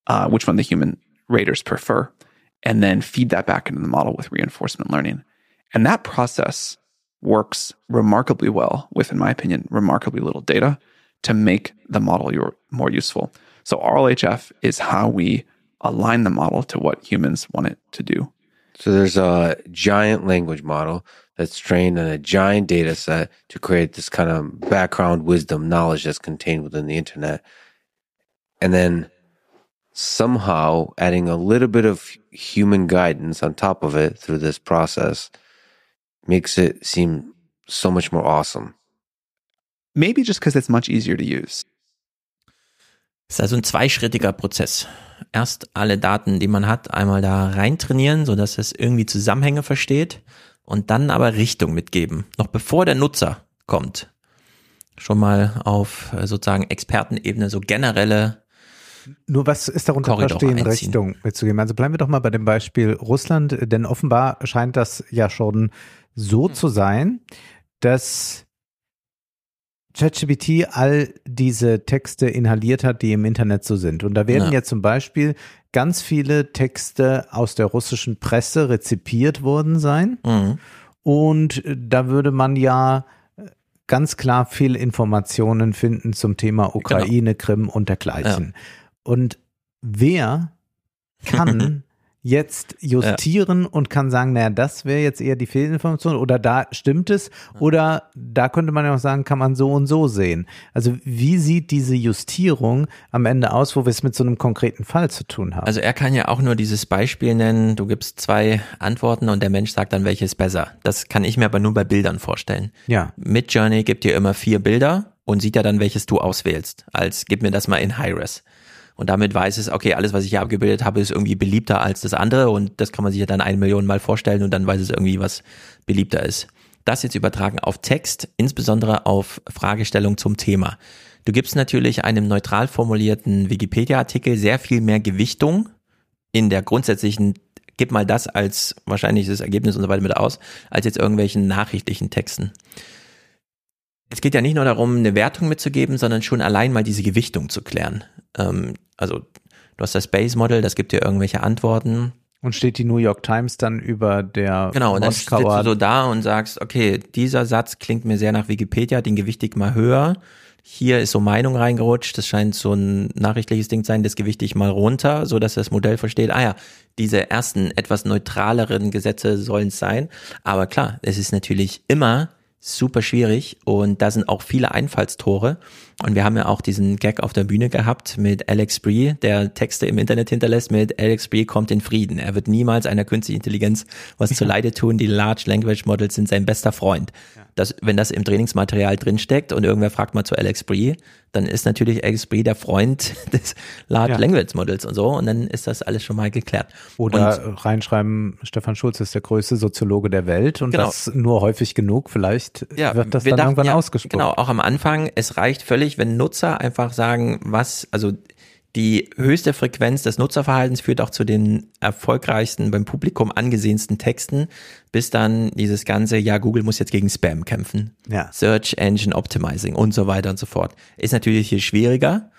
[SPEAKER 21] uh, which one the human raters prefer, and then feed that back into the model with reinforcement learning. And that process works remarkably well with, in my opinion, remarkably little data to make the model more useful. So RLHF is how we align the model to what humans want it to do.
[SPEAKER 23] So there's a giant language model that's trained on a giant data set to create this kind of background wisdom knowledge that's contained within the internet. And then somehow adding a little bit of human guidance on top of it through this process makes it seem so much more awesome.
[SPEAKER 21] Maybe just because it's much easier to use.
[SPEAKER 3] ist also ein zweischrittiger Prozess. Erst alle Daten, die man hat, einmal da rein trainieren, sodass es irgendwie Zusammenhänge versteht und dann aber Richtung mitgeben, noch bevor der Nutzer kommt. schon mal auf äh, sozusagen Expertenebene so generelle
[SPEAKER 4] nur was ist darunter Korridor verstehen, einziehen. Richtung mitzugeben? Also bleiben wir doch mal bei dem Beispiel Russland, denn offenbar scheint das ja schon so hm. zu sein, dass ChatGPT all diese Texte inhaliert hat, die im Internet so sind. Und da werden ja, ja zum Beispiel ganz viele Texte aus der russischen Presse rezipiert worden sein. Mhm. Und da würde man ja ganz klar viel Informationen finden zum Thema Ukraine, genau. Krim und dergleichen. Ja. Und wer kann jetzt justieren ja. und kann sagen, naja, das wäre jetzt eher die Fehlinformation oder da stimmt es oder da könnte man ja auch sagen, kann man so und so sehen. Also wie sieht diese Justierung am Ende aus, wo wir es mit so einem konkreten Fall zu tun haben?
[SPEAKER 3] Also er kann ja auch nur dieses Beispiel nennen, du gibst zwei Antworten und der Mensch sagt dann, welches besser. Das kann ich mir aber nur bei Bildern vorstellen.
[SPEAKER 4] Ja.
[SPEAKER 3] Mit Journey gibt dir immer vier Bilder und sieht ja dann, welches du auswählst. Als gib mir das mal in High-Res. Und damit weiß es, okay, alles, was ich hier abgebildet habe, ist irgendwie beliebter als das andere und das kann man sich ja dann eine Million Mal vorstellen und dann weiß es irgendwie, was beliebter ist. Das jetzt übertragen auf Text, insbesondere auf Fragestellung zum Thema. Du gibst natürlich einem neutral formulierten Wikipedia-Artikel sehr viel mehr Gewichtung in der grundsätzlichen gib mal das als wahrscheinliches Ergebnis und so weiter mit aus, als jetzt irgendwelchen nachrichtlichen Texten. Es geht ja nicht nur darum, eine Wertung mitzugeben, sondern schon allein mal diese Gewichtung zu klären. Ähm, also du hast das Base Model, das gibt dir irgendwelche Antworten.
[SPEAKER 4] Und steht die New York Times dann über der
[SPEAKER 3] Genau, und dann sitzt du so da und sagst, okay, dieser Satz klingt mir sehr nach Wikipedia, den gewichte ich mal höher. Hier ist so Meinung reingerutscht, das scheint so ein nachrichtliches Ding zu sein, das gewichte ich mal runter, so dass das Modell versteht, ah ja, diese ersten etwas neutraleren Gesetze sollen es sein. Aber klar, es ist natürlich immer super schwierig und da sind auch viele Einfallstore. Und wir haben ja auch diesen Gag auf der Bühne gehabt mit Alex Bree, der Texte im Internet hinterlässt mit Alex Bree kommt in Frieden. Er wird niemals einer künstlichen Intelligenz was zu Leide tun. Die Large Language Models sind sein bester Freund. Das, wenn das im Trainingsmaterial drinsteckt und irgendwer fragt mal zu Alex Bree, dann ist natürlich Alex Bree der Freund des Large ja. Language Models und so und dann ist das alles schon mal geklärt.
[SPEAKER 4] Oder und, reinschreiben, Stefan Schulz ist der größte Soziologe der Welt und genau. das nur häufig genug, vielleicht ja, wird das dann dachten, irgendwann ja, ausgesprochen.
[SPEAKER 3] Genau, auch am Anfang, es reicht völlig, wenn Nutzer einfach sagen, was, also die höchste Frequenz des Nutzerverhaltens führt auch zu den erfolgreichsten, beim Publikum angesehensten Texten, bis dann dieses ganze, ja, Google muss jetzt gegen Spam kämpfen.
[SPEAKER 4] Ja.
[SPEAKER 3] Search Engine Optimizing und so weiter und so fort. Ist natürlich hier schwieriger,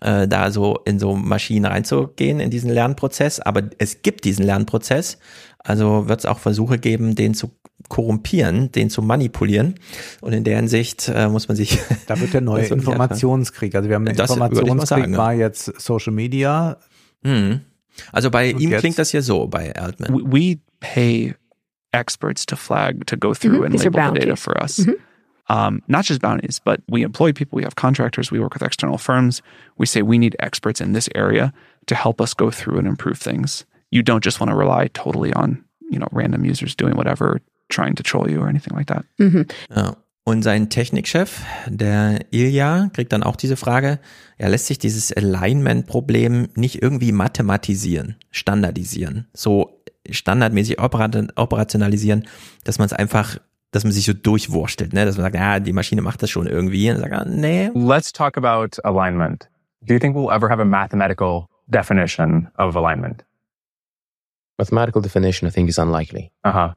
[SPEAKER 3] äh, da so in so Maschinen reinzugehen in diesen Lernprozess, aber es gibt diesen Lernprozess. Also wird es auch Versuche geben, den zu korrumpieren, den zu manipulieren. Und in der Hinsicht äh, muss man sich.
[SPEAKER 4] Da wird der neue Informationskrieg. Also wir haben einen das Informationskrieg, sagen, war jetzt Social Media.
[SPEAKER 3] Mhm. Also bei ihm klingt das ja so, bei Altman.
[SPEAKER 21] We pay experts to flag, to go through mm -hmm. and label the data for us. Mm -hmm. Um, not just bounties, but we employ people, we have contractors, we work with external firms. We say we need experts in this area to help us go through and improve things. You don't just want to rely totally on, you know, random users doing whatever trying to troll you or anything like that.
[SPEAKER 3] Mhm. Ja. Und sein Technikchef, der Ilja, kriegt dann auch diese Frage, ja, lässt sich dieses Alignment-Problem nicht irgendwie mathematisieren, standardisieren, so standardmäßig operationalisieren, dass man es einfach, dass man sich so durchwurstelt, ne? dass man sagt, ja, die Maschine macht das schon irgendwie. Und sagt, ah, nee.
[SPEAKER 25] Let's talk about alignment. Do you think we'll ever have a mathematical definition of alignment?
[SPEAKER 22] Mathematical definition, I think, is unlikely.
[SPEAKER 25] Uh-huh.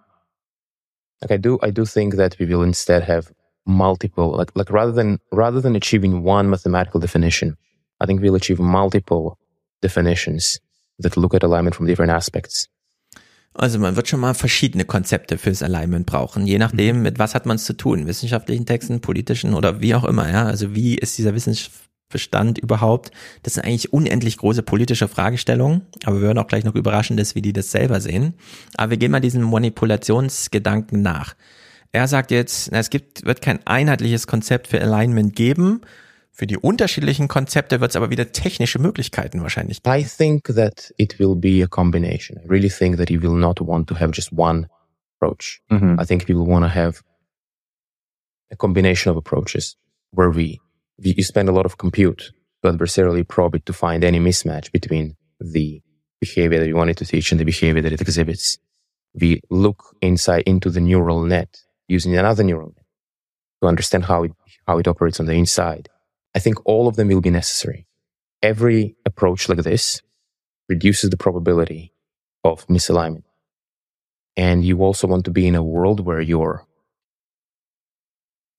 [SPEAKER 22] Like I do, I do think that we will instead have multiple, like, like rather than, rather than achieving one mathematical definition, I think we'll achieve multiple definitions that look at alignment from different aspects.
[SPEAKER 3] Also man wird schon mal verschiedene Konzepte fürs Alignment brauchen, je nachdem, mit was hat man es zu tun, wissenschaftlichen Texten, politischen oder wie auch immer, ja. Also wie ist dieser Wissenschaft Bestand überhaupt? Das sind eigentlich unendlich große politische Fragestellungen, aber wir hören auch gleich noch Überraschendes, wie die das selber sehen. Aber wir gehen mal diesen Manipulationsgedanken nach. Er sagt jetzt, es gibt, wird kein einheitliches Konzept für Alignment geben. Für die unterschiedlichen Konzepte wird es aber wieder technische Möglichkeiten wahrscheinlich
[SPEAKER 22] geben. I think that it will be a combination. I really think that you will not want to have just one approach. Mm -hmm. I think people want to have a combination of approaches where we you spend a lot of compute to adversarially probe it to find any mismatch between the behavior that you wanted to teach and the behavior that it exhibits. We look inside into the neural net using another neural net to understand how it, how it operates on the inside. I think all of them will be necessary. Every approach like this reduces the probability of misalignment. And you also want to be in a world where your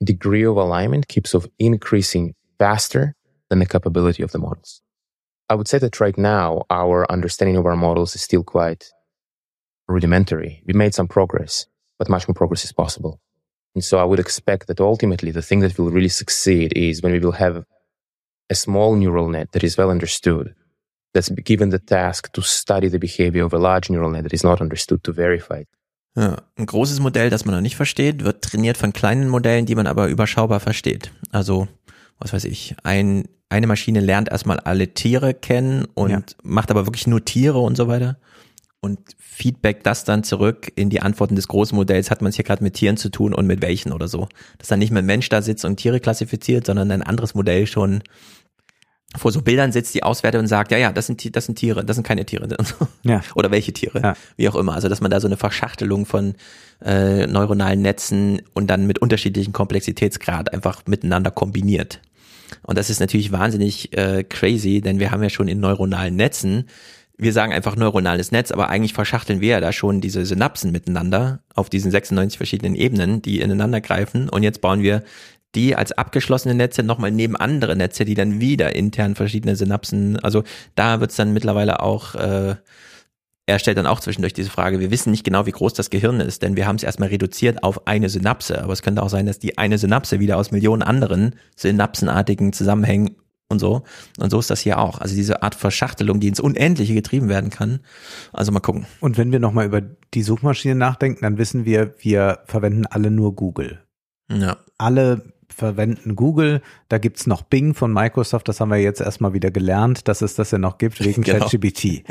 [SPEAKER 22] degree of alignment keeps of increasing faster than the capability of the models. I would say that right now, our understanding of our models is still quite rudimentary. We made some progress, but much more progress is possible. And so I would expect that ultimately the thing that will really succeed is when we will have a small neural net that is well understood, that's given the task to study the behavior of a large neural net that is not understood to verify it.
[SPEAKER 3] Ja, ein großes Modell, das man noch nicht versteht, wird trainiert von kleinen Modellen, die man aber überschaubar versteht. Also, was weiß ich, ein, eine Maschine lernt erstmal alle Tiere kennen und ja. macht aber wirklich nur Tiere und so weiter. Und Feedback das dann zurück in die Antworten des großen Modells, hat man es hier gerade mit Tieren zu tun und mit welchen oder so. Dass dann nicht mehr ein Mensch da sitzt und Tiere klassifiziert, sondern ein anderes Modell schon vor so Bildern sitzt, die auswertet und sagt, ja, ja, das sind, das sind Tiere, das sind keine Tiere.
[SPEAKER 4] Ja.
[SPEAKER 3] Oder welche Tiere, ja. wie auch immer. Also, dass man da so eine Verschachtelung von äh, neuronalen Netzen und dann mit unterschiedlichen Komplexitätsgrad einfach miteinander kombiniert. Und das ist natürlich wahnsinnig äh, crazy, denn wir haben ja schon in neuronalen Netzen, wir sagen einfach neuronales Netz, aber eigentlich verschachteln wir ja da schon diese Synapsen miteinander auf diesen 96 verschiedenen Ebenen, die ineinander greifen. Und jetzt bauen wir die als abgeschlossene Netze nochmal neben andere Netze, die dann wieder intern verschiedene Synapsen, also da wird es dann mittlerweile auch, äh, er stellt dann auch zwischendurch diese Frage, wir wissen nicht genau, wie groß das Gehirn ist, denn wir haben es erstmal reduziert auf eine Synapse, aber es könnte auch sein, dass die eine Synapse wieder aus Millionen anderen synapsenartigen Zusammenhängen und so. Und so ist das hier auch. Also diese Art Verschachtelung, die ins Unendliche getrieben werden kann. Also mal gucken.
[SPEAKER 4] Und wenn wir nochmal über die Suchmaschine nachdenken, dann wissen wir, wir verwenden alle nur Google.
[SPEAKER 3] Ja.
[SPEAKER 4] Alle verwenden Google. Da gibt's noch Bing von Microsoft, das haben wir jetzt erstmal wieder gelernt, dass es das ja noch gibt wegen genau. ChatGPT.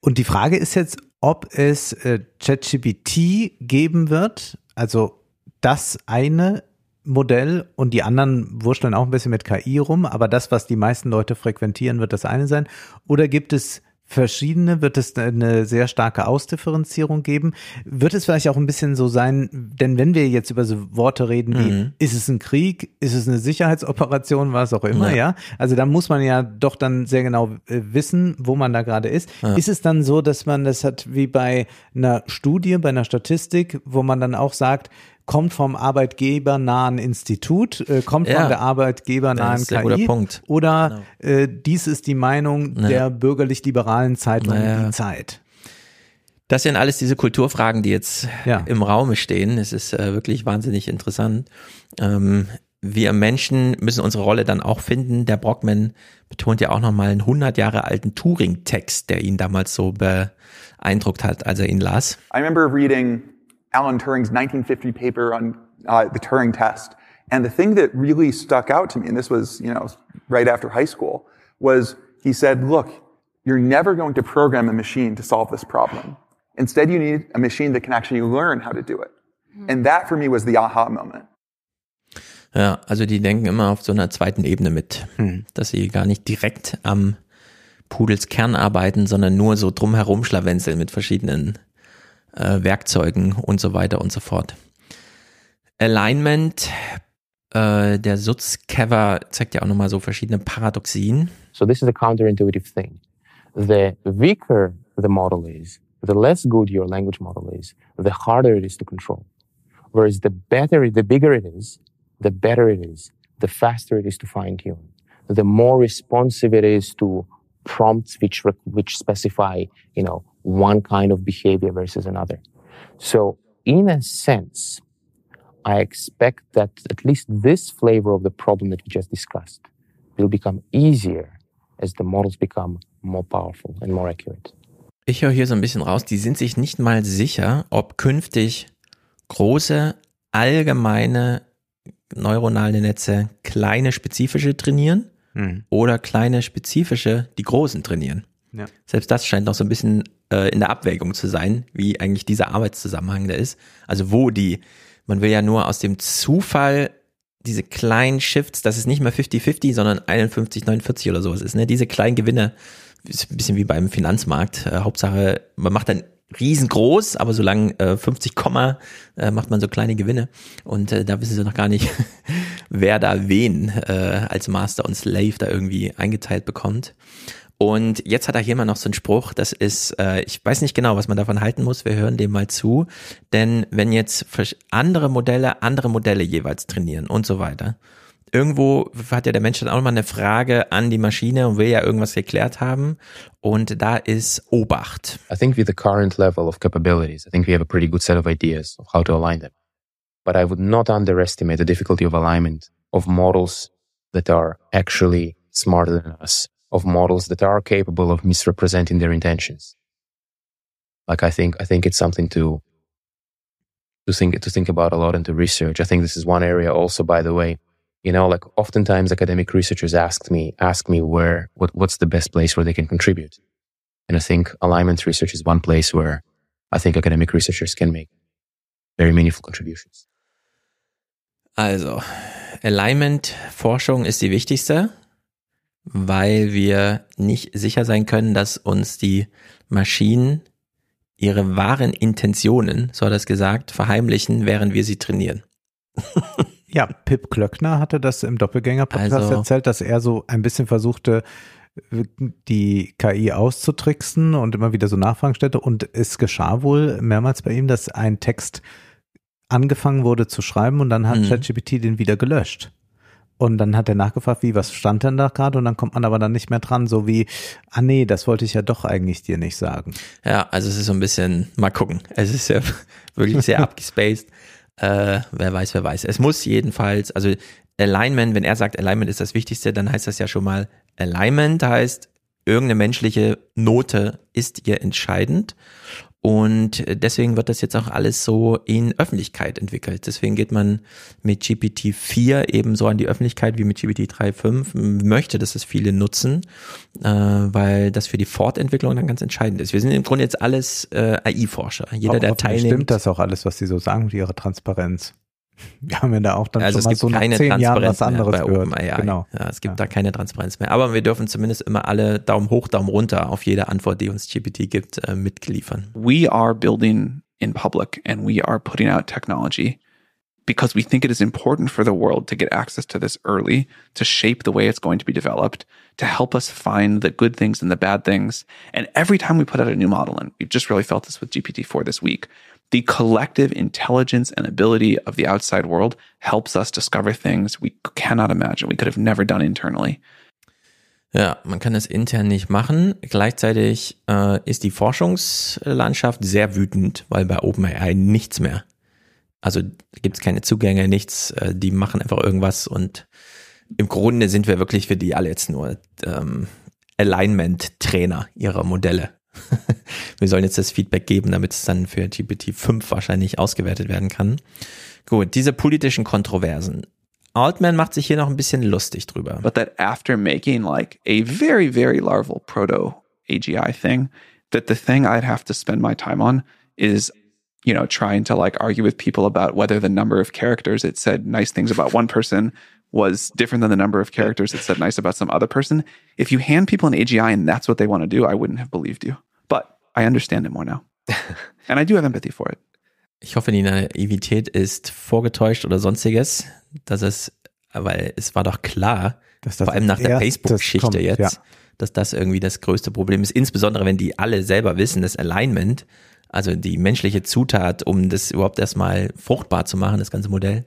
[SPEAKER 4] Und die Frage ist jetzt, ob es äh, ChatGPT geben wird, also das eine Modell und die anderen wurschteln auch ein bisschen mit KI rum, aber das, was die meisten Leute frequentieren, wird das eine sein. Oder gibt es verschiedene? Wird es eine sehr starke Ausdifferenzierung geben? Wird es vielleicht auch ein bisschen so sein, denn wenn wir jetzt über so Worte reden wie, mhm. ist es ein Krieg, ist es eine Sicherheitsoperation, was auch immer, ja. ja? Also da muss man ja doch dann sehr genau äh, wissen, wo man da gerade ist. Ja. Ist es dann so, dass man das hat wie bei einer Studie, bei einer Statistik, wo man dann auch sagt, kommt vom arbeitgebernahen Institut, äh, kommt ja. von der arbeitgebernahen KI.
[SPEAKER 3] Guter Punkt.
[SPEAKER 4] Oder genau. äh, dies ist die Meinung ja. der bürgerlich-liberalen Zeitung naja. Die Zeit.
[SPEAKER 3] Das sind alles diese Kulturfragen, die jetzt ja. im Raume stehen. Es ist äh, wirklich wahnsinnig interessant. Ähm, wir Menschen müssen unsere Rolle dann auch finden. Der Brockman betont ja auch nochmal einen 100 Jahre alten Turing-Text, der ihn damals so beeindruckt hat, als er ihn las.
[SPEAKER 19] I remember reading Alan Turing's 1950 paper on uh, the Turing test. And the thing that really stuck out to me, and this was, you know, right after high school, was he said, look, you're never going to program a machine to solve this problem. Instead, you need a machine that can actually learn how to do it. Mm-hmm. And that for me was the aha moment.
[SPEAKER 3] Ja, also die denken immer auf so einer zweiten Ebene mit, hm. dass sie gar nicht direkt am Pudels Kern arbeiten, sondern nur so drumherum schlawenzeln mit verschiedenen äh, Werkzeugen und so weiter und so fort. Alignment, äh, der Sutzkever zeigt ja auch nochmal so verschiedene Paradoxien.
[SPEAKER 22] So this is a counterintuitive thing. The weaker the model is, the less good your language model is, the harder it is to control. Whereas the better, the bigger it is, the better it is, the faster it is to fine tune, the more responsive it is to prompts which, which specify, you know, one kind of behavior versus another. So in a sense, I expect that at least this flavor of the problem that we just discussed will become easier as the models become more powerful and more accurate.
[SPEAKER 3] Ich höre hier so ein bisschen raus, die sind sich nicht mal sicher, ob künftig große, allgemeine neuronale Netze kleine spezifische trainieren hm. oder kleine spezifische die großen trainieren. Ja. Selbst das scheint noch so ein bisschen äh, in der Abwägung zu sein, wie eigentlich dieser Arbeitszusammenhang da ist. Also wo die, man will ja nur aus dem Zufall diese kleinen Shifts, dass es nicht mehr 50-50, sondern 51-49 oder sowas ist, ne? Diese kleinen Gewinne, ist ein bisschen wie beim Finanzmarkt. Äh, Hauptsache, man macht dann riesengroß, aber solange äh, 50 Komma äh, macht man so kleine Gewinne und äh, da wissen sie noch gar nicht, wer da wen äh, als Master und Slave da irgendwie eingeteilt bekommt. Und jetzt hat er hier mal noch so einen Spruch, das ist, äh, ich weiß nicht genau, was man davon halten muss, wir hören dem mal zu, denn wenn jetzt andere Modelle andere Modelle jeweils trainieren und so weiter, irgendwo hat ja der Mensch dann auch mal eine Frage an die Maschine und will ja irgendwas geklärt haben. Und da ist Obacht.
[SPEAKER 22] I think with the current level of capabilities, I think we have a pretty good set of ideas of how to align them. But I would not underestimate the difficulty of alignment of models that are actually smarter than us, of models that are capable of misrepresenting their intentions. Like I think, I think it's something to, to think, to think about a lot and to research. I think this is one area also, by the way, you know like oftentimes academic researchers ask me ask me where what, what's the best place where they can contribute and i think alignment research is one place where i think academic researchers can make very meaningful contributions
[SPEAKER 3] also alignment forschung ist die wichtigste weil wir nicht sicher sein können dass uns die maschinen ihre wahren intentionen so hat er es gesagt verheimlichen während wir sie trainieren
[SPEAKER 4] Ja, Pip Klöckner hatte das im Doppelgänger-Podcast also, erzählt, dass er so ein bisschen versuchte, die KI auszutricksen und immer wieder so Nachfragen stellte. Und es geschah wohl mehrmals bei ihm, dass ein Text angefangen wurde zu schreiben und dann hat mhm. ChatGPT den wieder gelöscht. Und dann hat er nachgefragt, wie, was stand denn da gerade? Und dann kommt man aber dann nicht mehr dran, so wie, ah nee, das wollte ich ja doch eigentlich dir nicht sagen.
[SPEAKER 3] Ja, also es ist so ein bisschen, mal gucken. Es ist ja wirklich sehr abgespaced. Äh, wer weiß, wer weiß. Es muss jedenfalls, also Alignment, wenn er sagt, Alignment ist das Wichtigste, dann heißt das ja schon mal, Alignment heißt, irgendeine menschliche Note ist ihr entscheidend. Und deswegen wird das jetzt auch alles so in Öffentlichkeit entwickelt. Deswegen geht man mit GPT-4 eben so an die Öffentlichkeit wie mit GPT-3.5, möchte, dass es viele nutzen, äh, weil das für die Fortentwicklung dann ganz entscheidend ist. Wir sind im Grunde jetzt alles äh, AI-Forscher. Jeder, der teilnimmt.
[SPEAKER 4] Stimmt das auch alles, was sie so sagen mit ihrer Transparenz? Wir haben ja da auch dann
[SPEAKER 3] also
[SPEAKER 4] schon
[SPEAKER 3] es
[SPEAKER 4] mal
[SPEAKER 3] gibt
[SPEAKER 4] so
[SPEAKER 3] keine
[SPEAKER 4] zehn
[SPEAKER 3] Transparenz
[SPEAKER 4] Jahren was anderes
[SPEAKER 3] bei
[SPEAKER 4] gehört.
[SPEAKER 3] OpenAI.
[SPEAKER 4] Genau.
[SPEAKER 3] Ja, es gibt
[SPEAKER 4] Ja.
[SPEAKER 3] da keine Transparenz mehr. Aber wir dürfen zumindest immer alle Daumen hoch, Daumen runter auf jede Antwort, die uns GPT gibt, äh, mitliefern.
[SPEAKER 21] we are building in public and we are putting out technology because we think it is important for the world to get access to this early, to shape the way it's going to be developed, to help us find the good things and the bad things. And every time we put out a new model, and we've just really felt this with GPT-4 this week, the collective intelligence and ability of the outside world helps us discover things we cannot imagine, we could have never done internally.
[SPEAKER 3] Ja, man kann das intern nicht machen. Gleichzeitig äh, ist die Forschungslandschaft sehr wütend, weil bei OpenAI nichts mehr. Also gibt es keine Zugänge, nichts. Äh, die machen einfach irgendwas und im Grunde sind wir wirklich für die alle jetzt nur ähm, Alignment-Trainer ihrer Modelle. wir sollen jetzt das Feedback geben, damit es dann für GPT-5 wahrscheinlich ausgewertet werden kann. Gut, diese politischen Kontroversen. Altman macht sich hier noch ein bisschen lustig drüber.
[SPEAKER 21] But that after making like a very, very larval proto AGI thing, that the thing I'd have to spend my time on is, you know, trying to like argue with people about whether the number of characters it said nice things about one person was different than the number of characters it said nice about some other person. If you hand people an AGI and that's what they want to do, I wouldn't have believed you. But I understand it more now. and I do have empathy for it.
[SPEAKER 3] Ich hoffe, die Naivität ist vorgetäuscht oder sonstiges, dass es, weil es war doch klar,
[SPEAKER 4] Dass das
[SPEAKER 3] vor allem nach der Facebook-Geschichte jetzt,
[SPEAKER 4] ja.
[SPEAKER 3] dass das irgendwie das größte Problem ist. Insbesondere, wenn die alle selber wissen, das Alignment, also die menschliche Zutat, um das überhaupt erstmal fruchtbar zu machen, das ganze Modell.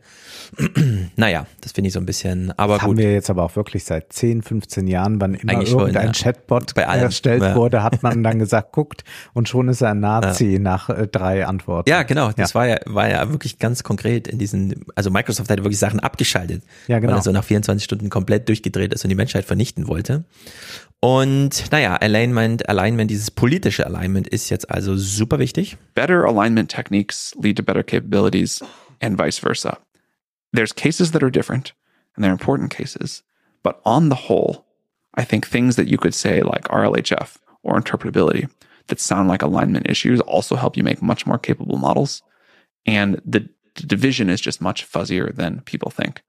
[SPEAKER 3] naja, das finde ich so ein bisschen, aber
[SPEAKER 4] das
[SPEAKER 3] gut.
[SPEAKER 4] haben wir jetzt aber auch wirklich seit 10, 15 Jahren, wann immer
[SPEAKER 3] Eigentlich schon,
[SPEAKER 4] irgendein
[SPEAKER 3] ja.
[SPEAKER 4] Chatbot
[SPEAKER 3] Bei allem,
[SPEAKER 4] erstellt
[SPEAKER 3] ja.
[SPEAKER 4] wurde, hat man dann gesagt, guckt, und schon ist er ein Nazi nach äh, drei Antworten.
[SPEAKER 3] Ja, genau. Das war ja, war ja wirklich ganz konkret in diesen, also Microsoft hat wirklich Sachen abgeschaltet.
[SPEAKER 4] Ja, genau.
[SPEAKER 3] Weil er so nach 24 Stunden komplett durchgedreht ist und die Menschheit vernichten wollte. Und naja, Alignment, Alignment, dieses politische Alignment ist jetzt also super wichtig.
[SPEAKER 21] better alignment techniques lead to better capabilities and vice versa. There's cases that are different and they're important cases, but on the whole, I think things that you could say like RLHF or interpretability that sound like alignment issues also help you make much more capable models. And the, division is just much fuzzier than people think.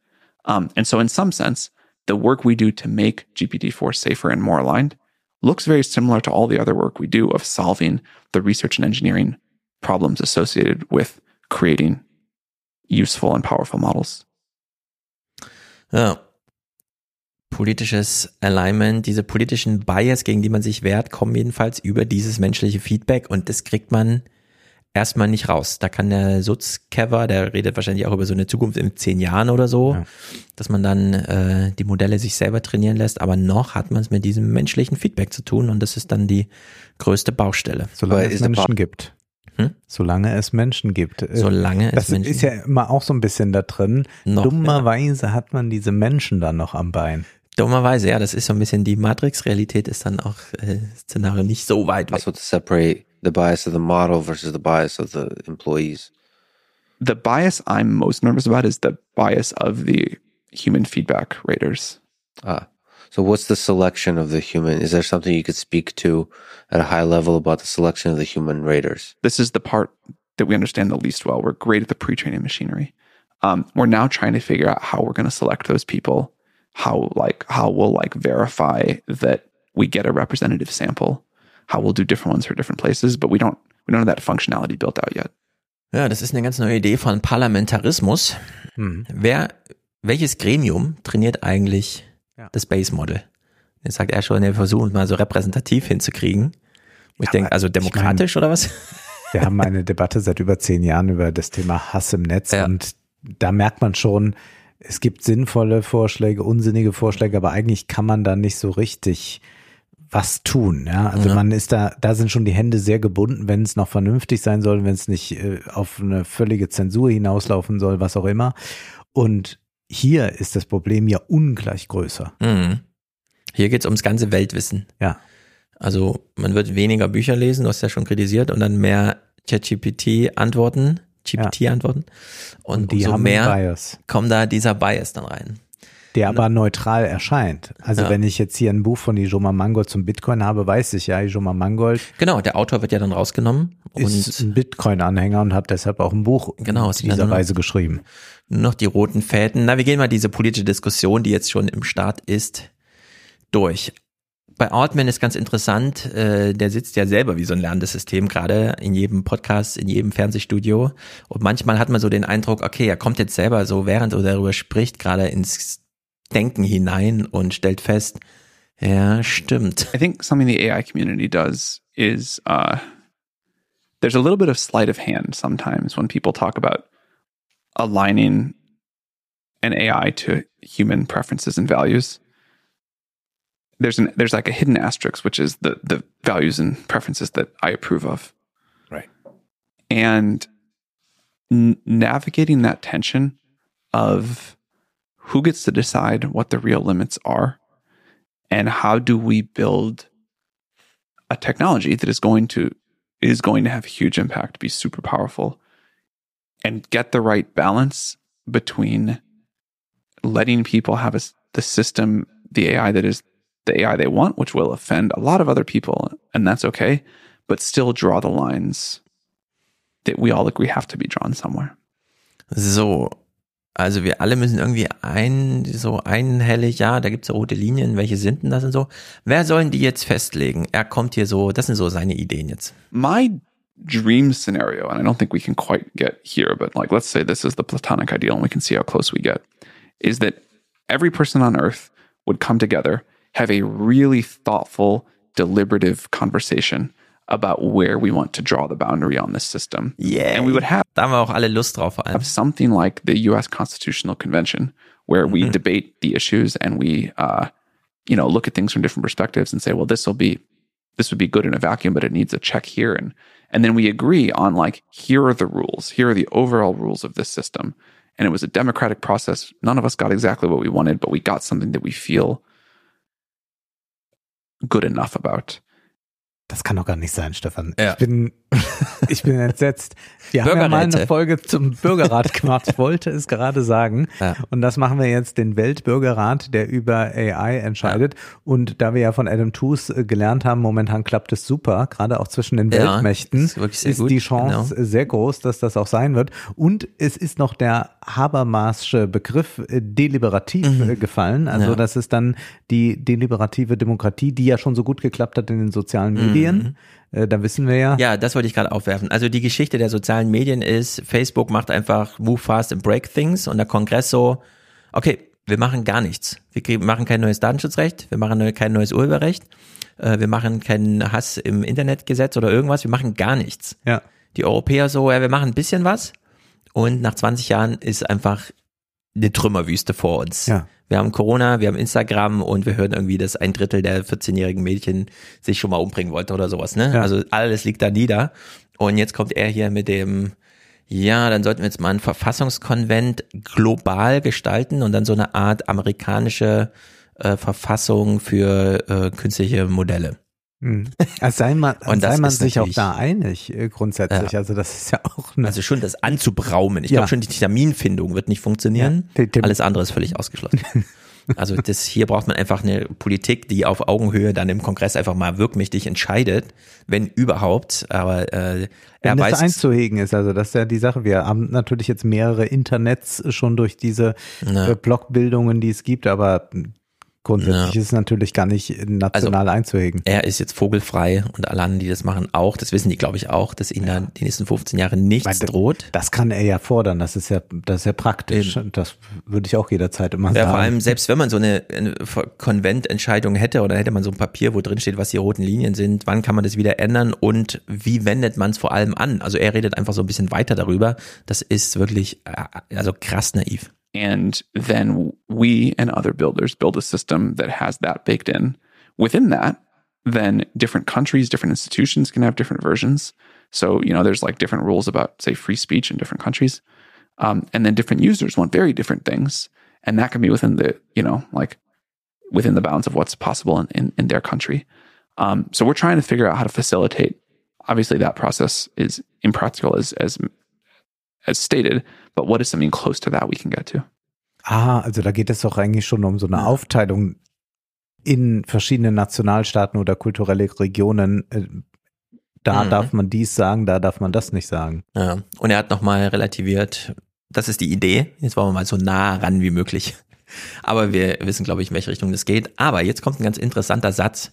[SPEAKER 21] Um, and so in some sense, the work we do to make GPT-4 safer and more aligned looks very similar to all the other work we do of solving the research and engineering problems associated with creating useful and powerful models.
[SPEAKER 3] Ja. Politisches Alignment, diese politischen Bias, gegen die man sich wehrt, kommen jedenfalls über dieses menschliche Feedback und das kriegt man erstmal nicht raus. Da kann der Sutzkever, der redet wahrscheinlich auch über so eine Zukunft in zehn Jahren oder so, ja. dass man dann äh, die Modelle sich selber trainieren lässt, aber noch hat man es mit diesem menschlichen Feedback zu tun und das ist dann die größte Baustelle.
[SPEAKER 4] Solange es Menschen gibt. Hm? Solange es Menschen gibt. Äh,
[SPEAKER 3] Solange
[SPEAKER 4] das
[SPEAKER 3] es Menschen
[SPEAKER 4] ist ja immer auch so ein bisschen da drin. Noch, Dummerweise ja. hat man diese Menschen dann noch am Bein.
[SPEAKER 3] Dummerweise, ja, das ist so ein bisschen die Matrix-Realität ist dann auch äh, Szenario nicht so weit weg.
[SPEAKER 23] Also to separate the bias of the model versus the bias of the employees.
[SPEAKER 21] The bias I'm most nervous about is the bias of the human feedback raters.
[SPEAKER 23] Ah. So what's the selection of the human? Is there something you could speak to at a high level about the selection of the human raters?
[SPEAKER 21] This is the part that we understand the least well. We're great at the pre-training machinery. Um, we're now trying to figure out how we're going to select those people, how like how we'll like verify that we get a representative sample, how we'll do different ones for different places, but we don't we don't have that functionality built out yet.
[SPEAKER 3] Ja, das ist eine ganz neue Idee von Parlamentarismus. Hm. Wer, welches Gremium trainiert eigentlich ja. das Base Model. Jetzt sagt er schon, wir versuchen es mal so repräsentativ hinzukriegen. Und ich denke, also demokratisch ich mein, oder was?
[SPEAKER 4] Wir haben eine Debatte seit über zehn Jahren über das Thema Hass im Netz ja. und da merkt man schon, es gibt sinnvolle Vorschläge, unsinnige Vorschläge, aber eigentlich kann man da nicht so richtig was tun. Ja, also ja. man ist da, da sind schon die Hände sehr gebunden, wenn es noch vernünftig sein soll, wenn es nicht äh, auf eine völlige Zensur hinauslaufen soll, was auch immer. Und hier ist das Problem ja ungleich größer.
[SPEAKER 3] Mhm. Hier geht es ums ganze Weltwissen.
[SPEAKER 4] Ja.
[SPEAKER 3] Also man wird weniger Bücher lesen, du hast ja schon kritisiert, und dann mehr ChatGPT-Antworten, GPT-Antworten. Und, und, die umso mehr Bias. kommt da dieser Bias dann rein.
[SPEAKER 4] Der aber neutral erscheint. Also ja. wenn ich jetzt hier ein Buch von Ijoma Mangold zum Bitcoin habe, weiß ich ja, Ijoma Mangold.
[SPEAKER 3] Genau, der Autor wird ja dann rausgenommen.
[SPEAKER 4] Ist ein Bitcoin-Anhänger und hat deshalb auch ein Buch
[SPEAKER 3] genau,
[SPEAKER 4] in dieser Weise geschrieben
[SPEAKER 3] nur noch die roten Fäden. Na, wir gehen mal diese politische Diskussion, die jetzt schon im Start ist, durch. Bei Altman ist ganz interessant, äh, der sitzt ja selber wie so ein lernendes System, gerade in jedem Podcast, in jedem Fernsehstudio. Und manchmal hat man so den Eindruck, okay, er kommt jetzt selber so, während er darüber spricht, gerade ins Denken hinein und stellt fest, ja, stimmt.
[SPEAKER 21] I think something the AI community does is uh, there's a little bit of sleight of hand sometimes when people talk about aligning an AI to human preferences and values. There's an there's like a hidden asterisk, which is the the values and preferences that I approve of.
[SPEAKER 4] Right.
[SPEAKER 21] And n- navigating that tension of who gets to decide what the real limits are and how do we build a technology that is going to is going to have a huge impact, be super powerful, and get the right balance between letting people have a, the system, the AI that is the AI they want, which will offend a lot of other people, and that's okay, but still draw the lines that we all agree have to be drawn somewhere.
[SPEAKER 3] So, also wir alle müssen irgendwie ein, so einhellig, ja, da gibt's rote Linien, welche sind denn das und so. Wer sollen die jetzt festlegen? Er kommt hier so, das sind so seine Ideen jetzt.
[SPEAKER 21] My dream scenario, and I don't think we can quite get here, but like let's say this is the platonic ideal and we can see how close we get, is that every person on earth would come together, have a really thoughtful, deliberative conversation about where we want to draw the boundary on this system.
[SPEAKER 3] Yeah.
[SPEAKER 21] And we would have
[SPEAKER 3] da haben wir auch alle Lust drauf
[SPEAKER 21] have something like the US Constitutional Convention where we mm-hmm. debate the issues and we uh, you know, look at things from different perspectives and say, well, this will be this would be good in a vacuum, but it needs a check here and and then we agree on like, here are the rules. Here are the overall rules of this system. And it was a democratic process. None of us got exactly what we wanted, but we got something that we feel good enough about.
[SPEAKER 4] Das kann doch gar nicht sein, Stefan. Ja. Ich bin Ich bin entsetzt. Wir haben ja mal eine Folge zum Bürgerrat gemacht. Ich wollte es gerade sagen. Ja. Und das machen wir jetzt den Weltbürgerrat, der über AI entscheidet. Ja. Und da wir ja von Adam Tooze äh, gelernt haben, momentan klappt es super, gerade auch zwischen den ja, Weltmächten, ist, ist die Chance genau. sehr groß, dass das auch sein wird. Und es ist noch der Habermasche Begriff äh, deliberativ mhm. Äh, gefallen. Also das ist dann die deliberative Demokratie, die ja schon so gut geklappt hat in den sozialen Medien. Mhm äh, da wissen wir ja.
[SPEAKER 3] Ja, das wollte ich gerade aufwerfen. Also die Geschichte der sozialen Medien ist, Facebook macht einfach Move fast and break things und der Kongress so, okay, wir machen gar nichts. Wir machen kein neues Datenschutzrecht, wir machen kein neues Urheberrecht, äh, wir machen keinen Hass im Internetgesetz oder irgendwas, wir machen gar nichts.
[SPEAKER 4] Ja.
[SPEAKER 3] Die Europäer so, ja, wir machen ein bisschen was und nach 20 Jahren ist einfach eine Trümmerwüste vor uns.
[SPEAKER 4] Ja.
[SPEAKER 3] Wir haben Corona, wir haben Instagram und wir hören irgendwie, dass ein Drittel der 14-jährigen Mädchen sich schon mal umbringen wollte oder sowas. Ne? Ja. Also alles liegt da nieder. Und jetzt kommt er hier mit dem, ja, dann sollten wir jetzt mal ein Verfassungskonvent global gestalten und dann so eine Art amerikanische äh, Verfassung für äh, künstliche Modelle.
[SPEAKER 4] Mhm. Also sei man, und sei man sich auch da einig, äh, grundsätzlich. Ja. Also das ist ja auch
[SPEAKER 3] eine Also schon das anzubraumen. Ich ja. glaube schon, die Terminfindung wird nicht funktionieren. Ja. Alles andere ist völlig ausgeschlossen. also das hier braucht man einfach eine Politik, die auf Augenhöhe dann im Kongress einfach mal wirkmächtig entscheidet, wenn überhaupt. Aber äh,
[SPEAKER 4] er wenn weiß einzuhegen ist, also das ist ja die Sache. Wir haben natürlich jetzt mehrere Internets schon durch diese äh, Blockbildungen, die es gibt, aber Grundsätzlich ja. ist es natürlich gar nicht national also, einzuhegen.
[SPEAKER 3] Er ist jetzt vogelfrei und alle anderen, die das machen, auch. Das wissen die, glaube ich, auch, dass ihnen ja. dann die nächsten 15 Jahre nichts meine, droht.
[SPEAKER 4] Das kann er ja fordern. Das ist ja, das ist ja praktisch. Eben. Das würde ich auch jederzeit immer ja, sagen.
[SPEAKER 3] Ja, vor allem, selbst wenn man so eine, eine Konvententscheidung hätte oder hätte man so ein Papier, wo drin steht, was die roten Linien sind, wann kann man das wieder ändern und wie wendet man es vor allem an? Also er redet einfach so ein bisschen weiter darüber. Das ist wirklich, äh, also krass naiv.
[SPEAKER 21] And then we and other builders build a system that has that baked in. Within that, then different countries, different institutions can have different versions. So, you know, there's like different rules about, say, free speech in different countries. Um, and then different users want very different things. And that can be within the, you know, like within the bounds of what's possible in, in, in their country. Um, so we're trying to figure out how to facilitate. Obviously, that process is impractical as, as as stated, but what is something close to that we can get to?
[SPEAKER 4] Ah, also da geht es doch eigentlich schon um so eine Aufteilung in verschiedene Nationalstaaten oder kulturelle Regionen. Äh, da mhm. darf man dies sagen, da darf man das nicht sagen.
[SPEAKER 3] Ja, und er hat nochmal relativiert, das ist die Idee. Jetzt wollen wir mal so nah ran wie möglich. Aber wir wissen, glaube ich, in welche Richtung das geht. Aber jetzt kommt ein ganz interessanter Satz,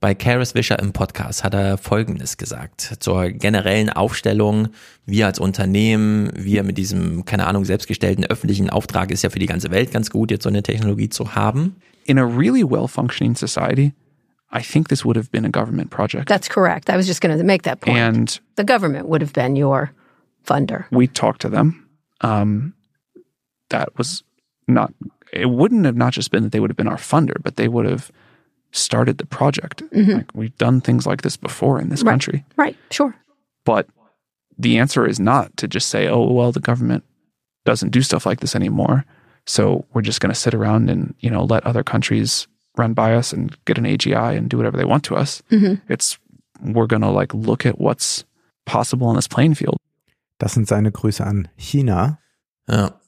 [SPEAKER 3] bei Karis Wischer im Podcast hat er Folgendes gesagt zur generellen Aufstellung. Wir als Unternehmen, wir mit diesem, keine Ahnung, selbstgestellten öffentlichen Auftrag ist ja für die ganze Welt ganz gut, jetzt so eine Technologie zu haben.
[SPEAKER 21] In a really well functioning society, I think this would have been a government project.
[SPEAKER 26] That's correct. I was just going to make that point.
[SPEAKER 21] And
[SPEAKER 26] the government would have been your funder.
[SPEAKER 21] We talked to them. Um, that was not, it wouldn't have not just been that they would have been our funder, but they would have started the project. Mm-hmm. Like we've done things like this before in this
[SPEAKER 26] right.
[SPEAKER 21] country.
[SPEAKER 26] Right, sure.
[SPEAKER 21] But the answer is not to just say, oh, well, the government doesn't do stuff like this anymore. So we're just going to sit around and, you know, let other countries run by us and get an AGI and do whatever they want to us. Mm-hmm. It's, we're going to like look at what's possible on this playing field.
[SPEAKER 4] Das sind seine Grüße an China.
[SPEAKER 3] Ja.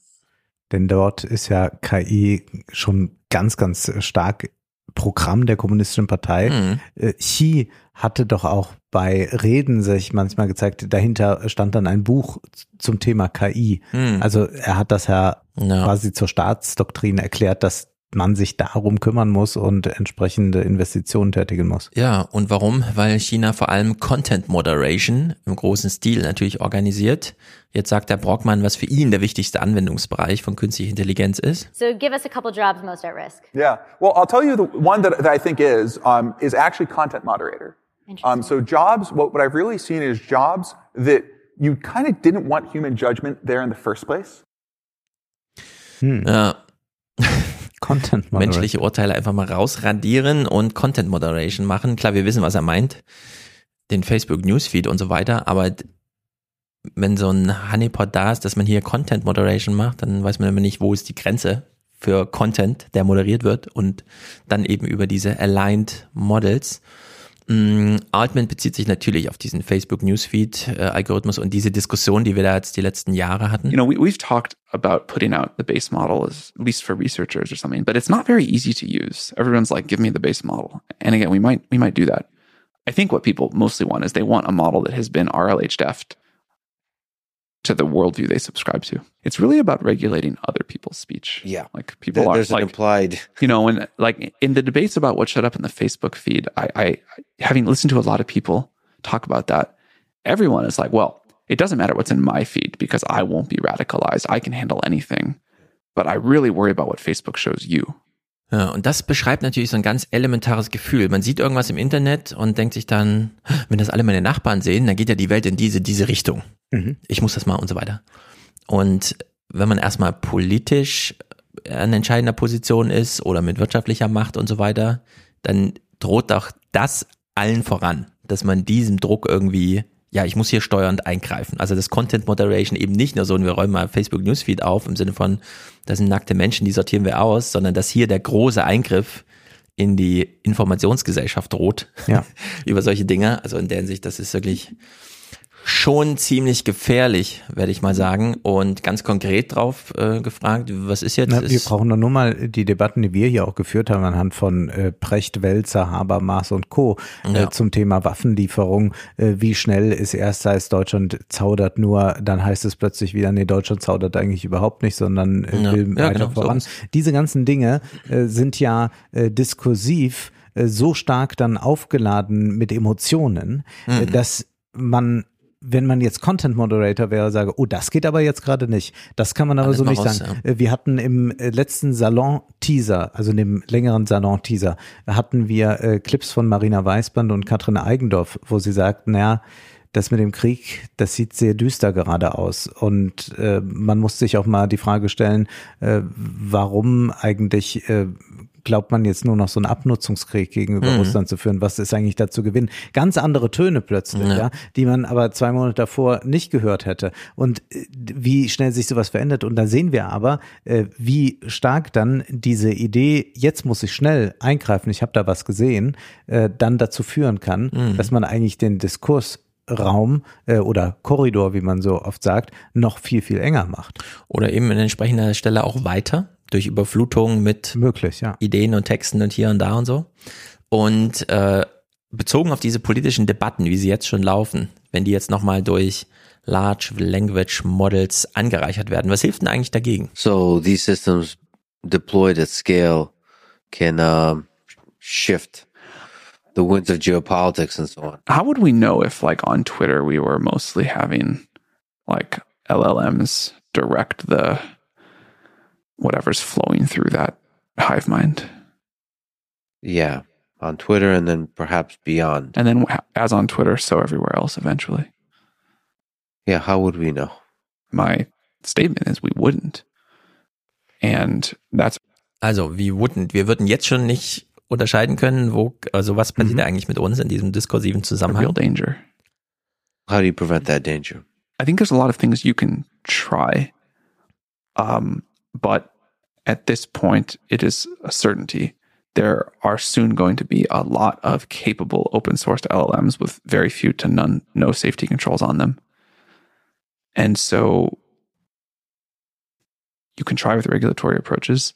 [SPEAKER 4] Denn dort ist ja KI schon ganz, ganz stark Programm der Kommunistischen Partei. Mhm. Äh, Xi hatte doch auch bei Reden sich manchmal gezeigt, dahinter stand dann ein Buch zum Thema KI. Mhm. Also er hat das ja, ja, quasi zur Staatsdoktrin erklärt, dass man sich darum kümmern muss und entsprechende Investitionen tätigen muss.
[SPEAKER 3] Ja, und warum? Weil China vor allem Content Moderation im großen Stil natürlich organisiert. Jetzt sagt der Brockmann, was für ihn der wichtigste Anwendungsbereich von künstlicher Intelligenz ist.
[SPEAKER 27] So give us a couple jobs most at risk.
[SPEAKER 19] Yeah, well, I'll tell you the one that, that I think is um, is actually content moderator. Um, so jobs, what, what I've really seen is jobs that you kind of didn't want human judgment there in the first place.
[SPEAKER 3] Hm. Ja. Content Moderation. menschliche Urteile einfach mal rausradieren und Content Moderation machen. Klar, wir wissen, was er meint. Den Facebook Newsfeed und so weiter, aber wenn so ein Honeypot da ist, dass man hier Content Moderation macht, dann weiß man immer nicht, wo ist die Grenze für Content, der moderiert wird und dann eben über diese Aligned Models. Mm, Altman bezieht sich natürlich auf diesen Facebook Newsfeed äh, Algorithmus und diese Diskussion, die wir da jetzt die letzten Jahre hatten.
[SPEAKER 21] You know, we, we've talked about putting out the base model at least for researchers or something, but it's not very easy to use. Everyone's like, give me the base model. And again, we might we might do that. I think what people mostly want is they want a model that has been RLHDF'd to the worldview they subscribe to. It's really about regulating other people's speech.
[SPEAKER 23] Yeah.
[SPEAKER 21] Like people
[SPEAKER 23] There-
[SPEAKER 21] are
[SPEAKER 23] there's an
[SPEAKER 21] like,
[SPEAKER 23] implied
[SPEAKER 21] you know, when like in the debates about what showed up in the Facebook feed, I, I having listened to a lot of people talk about that, everyone is like, well, it doesn't matter what's in my feed because I won't be radicalized. I can handle anything. But I really worry about what Facebook shows you.
[SPEAKER 3] Ja, und das beschreibt natürlich so ein ganz elementares Gefühl. Man sieht irgendwas im Internet und denkt sich dann, wenn das alle meine Nachbarn sehen, dann geht ja die Welt in diese, diese Richtung.
[SPEAKER 4] Mhm.
[SPEAKER 3] Ich muss das mal und so weiter. Und wenn man erstmal politisch an entscheidender Position ist oder mit wirtschaftlicher Macht und so weiter, dann droht doch das allen voran, dass man diesem Druck irgendwie, ja, ich muss hier steuernd eingreifen. Also das Content Moderation eben nicht nur so, wir räumen mal Facebook Newsfeed auf im Sinne von, das sind nackte Menschen, die sortieren wir aus, sondern dass hier der große Eingriff in die Informationsgesellschaft droht
[SPEAKER 4] Ja.
[SPEAKER 3] über solche Dinge. Also in der Hinsicht, das ist wirklich schon ziemlich gefährlich, werde ich mal sagen. Und ganz konkret drauf äh, gefragt, was ist jetzt?
[SPEAKER 4] Na, wir
[SPEAKER 3] ist,
[SPEAKER 4] brauchen doch nur mal die Debatten, die wir hier auch geführt haben, anhand von äh, Precht, Welzer, Habermas und Co.
[SPEAKER 3] Ja.
[SPEAKER 4] Äh, zum Thema Waffenlieferung. Äh, wie schnell ist erst heißt Deutschland zaudert nur, dann heißt es plötzlich wieder, nee, Deutschland zaudert eigentlich überhaupt nicht, sondern äh,
[SPEAKER 3] Ja.
[SPEAKER 4] will
[SPEAKER 3] Ja,
[SPEAKER 4] weiter
[SPEAKER 3] genau,
[SPEAKER 4] voran.
[SPEAKER 3] sowas.
[SPEAKER 4] Diese ganzen Dinge äh, sind ja äh, diskursiv äh, so stark dann aufgeladen mit Emotionen, äh,
[SPEAKER 3] Mhm.
[SPEAKER 4] dass man wenn man jetzt Content Moderator wäre, sage, oh, das geht aber jetzt gerade nicht. Das kann man aber so nicht
[SPEAKER 3] raus,
[SPEAKER 4] sagen. Äh, Wir hatten im äh, letzten Salon-Teaser, also in dem längeren Salon-Teaser, hatten wir äh, Clips von Marina Weißband und Katrin Eigendorf, wo sie sagt, naja, das mit dem Krieg, das sieht sehr düster gerade aus. Und äh, man muss sich auch mal die Frage stellen, äh, warum eigentlich äh, glaubt man jetzt nur noch so einen Abnutzungskrieg gegenüber
[SPEAKER 3] Mhm.
[SPEAKER 4] Russland zu führen? Was ist eigentlich da zu gewinnen? Ganz andere Töne plötzlich,
[SPEAKER 3] Ja.
[SPEAKER 4] ja, die man aber zwei Monate davor nicht gehört hätte. Und äh, wie schnell sich sowas verändert. Und da sehen wir aber, äh, wie stark dann diese Idee, jetzt muss ich schnell eingreifen, ich habe da was gesehen, äh, dann dazu führen kann,
[SPEAKER 3] Mhm.
[SPEAKER 4] dass man eigentlich den Diskursraum äh, oder Korridor, wie man so oft sagt, noch viel, viel enger macht.
[SPEAKER 3] oder eben an entsprechender Stelle auch weiter durch Überflutung mit
[SPEAKER 4] Möglich, ja.
[SPEAKER 3] Ideen und Texten und hier und da und so. Und äh, bezogen auf diese politischen Debatten, wie sie jetzt schon laufen, wenn die jetzt nochmal durch Large Language Models angereichert werden, was hilft denn eigentlich dagegen?
[SPEAKER 23] So these systems deployed at scale can um, shift the winds of geopolitics and so on.
[SPEAKER 21] How would we know if, like, on Twitter, we were mostly having like LLMs direct the whatever's flowing through that hive mind?
[SPEAKER 23] Yeah, on Twitter and then perhaps beyond.
[SPEAKER 21] And then, as on Twitter, so everywhere else eventually.
[SPEAKER 23] Yeah, how would we know?
[SPEAKER 21] My statement is we wouldn't. And that's
[SPEAKER 3] Also, wie wouldn't, wir würden jetzt schon nicht unterscheiden können, wo, also was passiert
[SPEAKER 4] Mhm.
[SPEAKER 3] eigentlich mit uns in diesem diskursiven
[SPEAKER 21] a real danger.
[SPEAKER 23] How do you prevent that danger?
[SPEAKER 21] I think there's a lot of things you can try. Um, but at this point, it is a certainty. There are soon going to be a lot of capable open source LLMs with very few to none, no safety controls on them. And so you can try with regulatory approaches.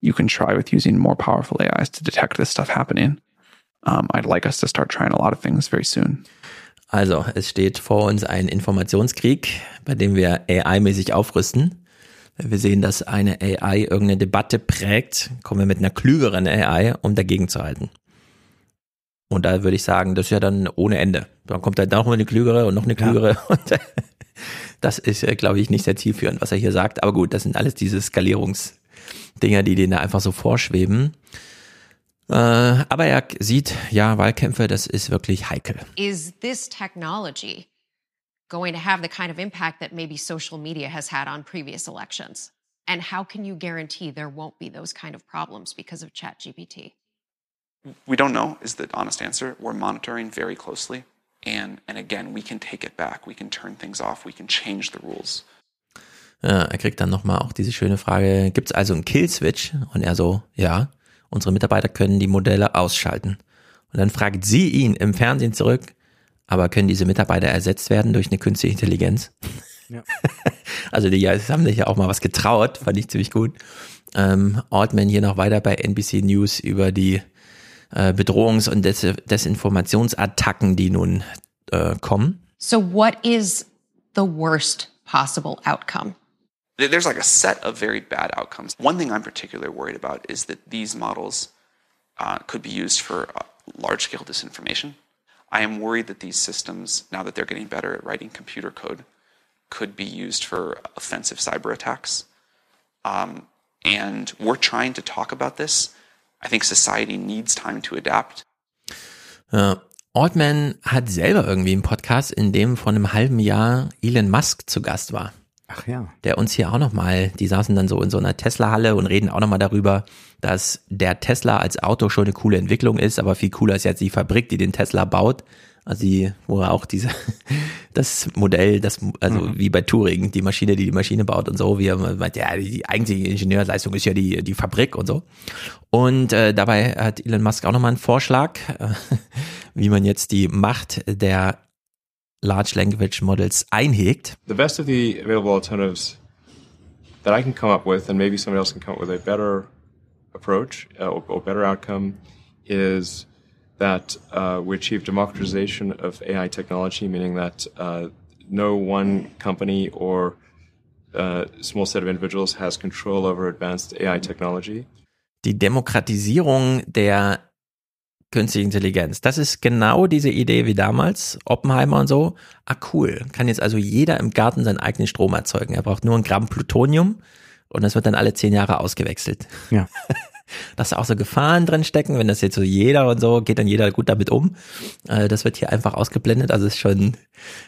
[SPEAKER 21] You can try with using more powerful AIs to detect this stuff happening. Um, I'd like us to start trying a lot of things very soon.
[SPEAKER 3] Also, es steht vor uns ein Informationskrieg, bei dem wir AI-mäßig aufrüsten. Wir sehen, dass eine AI irgendeine Debatte prägt, kommen wir mit einer klügeren AI, um dagegen zu halten. Und da würde ich sagen, das ist ja dann ohne Ende. Dann kommt halt noch eine klügere und noch eine klügere. Und das ist, äh, glaube ich, nicht sehr zielführend, was er hier sagt. Aber gut, das sind alles diese Skalierungsdinger, die denen da einfach so vorschweben. Äh, aber er sieht, ja, Wahlkämpfe, das ist wirklich heikel.
[SPEAKER 28] is this technology going to have the kind of impact that maybe social media has had on previous elections? And how can you guarantee there won't be those kind of problems because of ChatGPT?
[SPEAKER 21] We don't know is the honest answer. We're monitoring very closely. And, and again, we can take it back. We can turn things off. We can change the rules.
[SPEAKER 3] Ja, er kriegt dann nochmal auch diese schöne Frage, gibt es also einen Kill-Switch? Und er so, ja, unsere Mitarbeiter können die Modelle ausschalten. Und dann fragt sie ihn im Fernsehen zurück, aber können diese Mitarbeiter ersetzt werden durch eine künstliche Intelligenz? Ja. also die haben sich ja auch mal was getraut, fand ich ziemlich gut. Ähm, Altman hier noch weiter bei NBC News über die äh, Bedrohungs- und Des Desinformationsattacken, die nun äh, kommen.
[SPEAKER 28] So what is the worst possible outcome?
[SPEAKER 29] There's like a set of very bad outcomes. One thing I'm particularly worried about is that these models uh, could be used for uh, large scale disinformation. I am worried that these systems, now that they're getting better at writing computer code, could be used for offensive cyber attacks. Um, and we're trying to talk about this. I think society needs time to adapt.
[SPEAKER 3] Uh, Altman hat selber irgendwie einen Podcast, in dem vor einem halben Jahr Elon Musk zu Gast war.
[SPEAKER 4] Ach ja.
[SPEAKER 3] Der uns hier auch nochmal, die saßen dann so in so einer Tesla-Halle und reden auch nochmal darüber, dass der Tesla als Auto schon eine coole Entwicklung ist, aber viel cooler ist jetzt die Fabrik, die den Tesla baut. Also die, wo er auch diese, das Modell, das, also mhm. wie bei Turing, die Maschine, die die Maschine baut und so, wie er meint, ja, die eigentliche Ingenieursleistung ist ja die, die Fabrik und so. Und äh, dabei hat Elon Musk auch nochmal einen Vorschlag, äh, wie man jetzt die Macht der Large Language Models einhegt.
[SPEAKER 30] The best of the available alternatives that I can come up with, and maybe somebody else can come up with a better approach uh, or, or better outcome, is that uh, we achieve democratization of AI technology, meaning that uh, no one company or uh, small set of individuals has control over advanced AI technology.
[SPEAKER 3] Die Demokratisierung der künstliche Intelligenz. Das ist genau diese Idee wie damals, Oppenheimer und so. Ah, cool. Kann jetzt also jeder im Garten seinen eigenen Strom erzeugen. Er braucht nur ein Gramm Plutonium und das wird dann alle zehn Jahre ausgewechselt.
[SPEAKER 4] Ja.
[SPEAKER 3] Dass da auch so Gefahren drin stecken, wenn das jetzt so jeder und so, geht dann jeder gut damit um. Äh, das wird hier einfach ausgeblendet. Also ist schon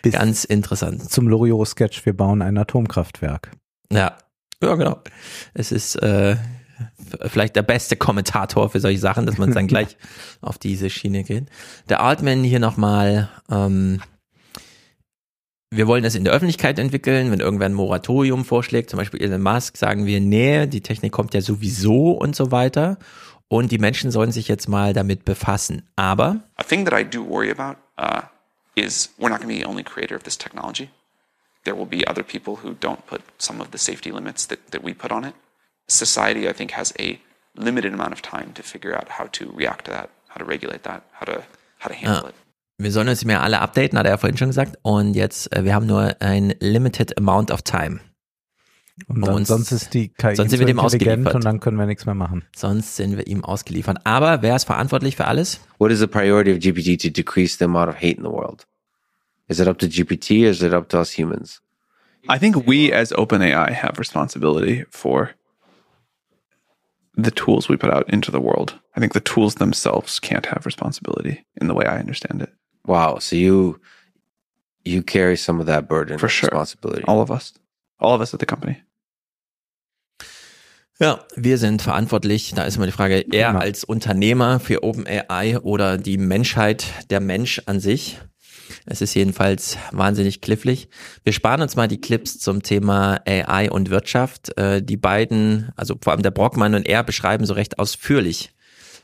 [SPEAKER 3] Bis ganz interessant.
[SPEAKER 4] Zum Loriot-Sketch, wir bauen ein Atomkraftwerk.
[SPEAKER 3] Ja, ja, genau. Es ist äh, vielleicht der beste Kommentator für solche Sachen, dass man dann gleich auf diese Schiene geht. Der Altman hier nochmal, ähm, wir wollen das in der Öffentlichkeit entwickeln, wenn irgendwer ein Moratorium vorschlägt, zum Beispiel Elon Musk, sagen wir, nee, die Technik kommt ja sowieso und so weiter. Und die Menschen sollen sich jetzt mal damit befassen. Aber
[SPEAKER 29] a thing that I do worry about uh, is we're not going to be the only creator of this technology. There will be other people who don't put some of the safety limits that, that we put on it. Society, I think, has a limited amount of time to figure out how to react to that, how to regulate that, how to, how to handle ja. it.
[SPEAKER 3] Wir sollen uns mehr alle updaten, hat er ja vorhin schon gesagt. Und jetzt, äh, wir haben nur ein limited amount of time.
[SPEAKER 4] Und dann, sonst ist die KI
[SPEAKER 3] sonst sind wir dem ausgeliefert.
[SPEAKER 4] und dann können wir nichts mehr machen.
[SPEAKER 3] Sonst sind wir ihm ausgeliefert. Aber wer ist verantwortlich für alles?
[SPEAKER 23] What is the priority of GPT to decrease the amount of hate in the world? Is it up to GPT or is it up to us humans?
[SPEAKER 21] I think we as OpenAI have responsibility for the tools we put out into the world. I think the tools themselves can't have responsibility in the way I understand it.
[SPEAKER 23] Wow. So you you carry some of that burden
[SPEAKER 21] for sure.
[SPEAKER 23] Responsibility.
[SPEAKER 21] All of us. All of us at the company.
[SPEAKER 3] Ja, wir sind verantwortlich. Da ist immer die Frage, er als Unternehmer für OpenAI oder die Menschheit, der Mensch an sich. Es ist jedenfalls wahnsinnig klifflig. Wir sparen uns mal die Clips zum Thema AI und Wirtschaft. Äh, die beiden, also vor allem der Brockmann und er, beschreiben so recht ausführlich,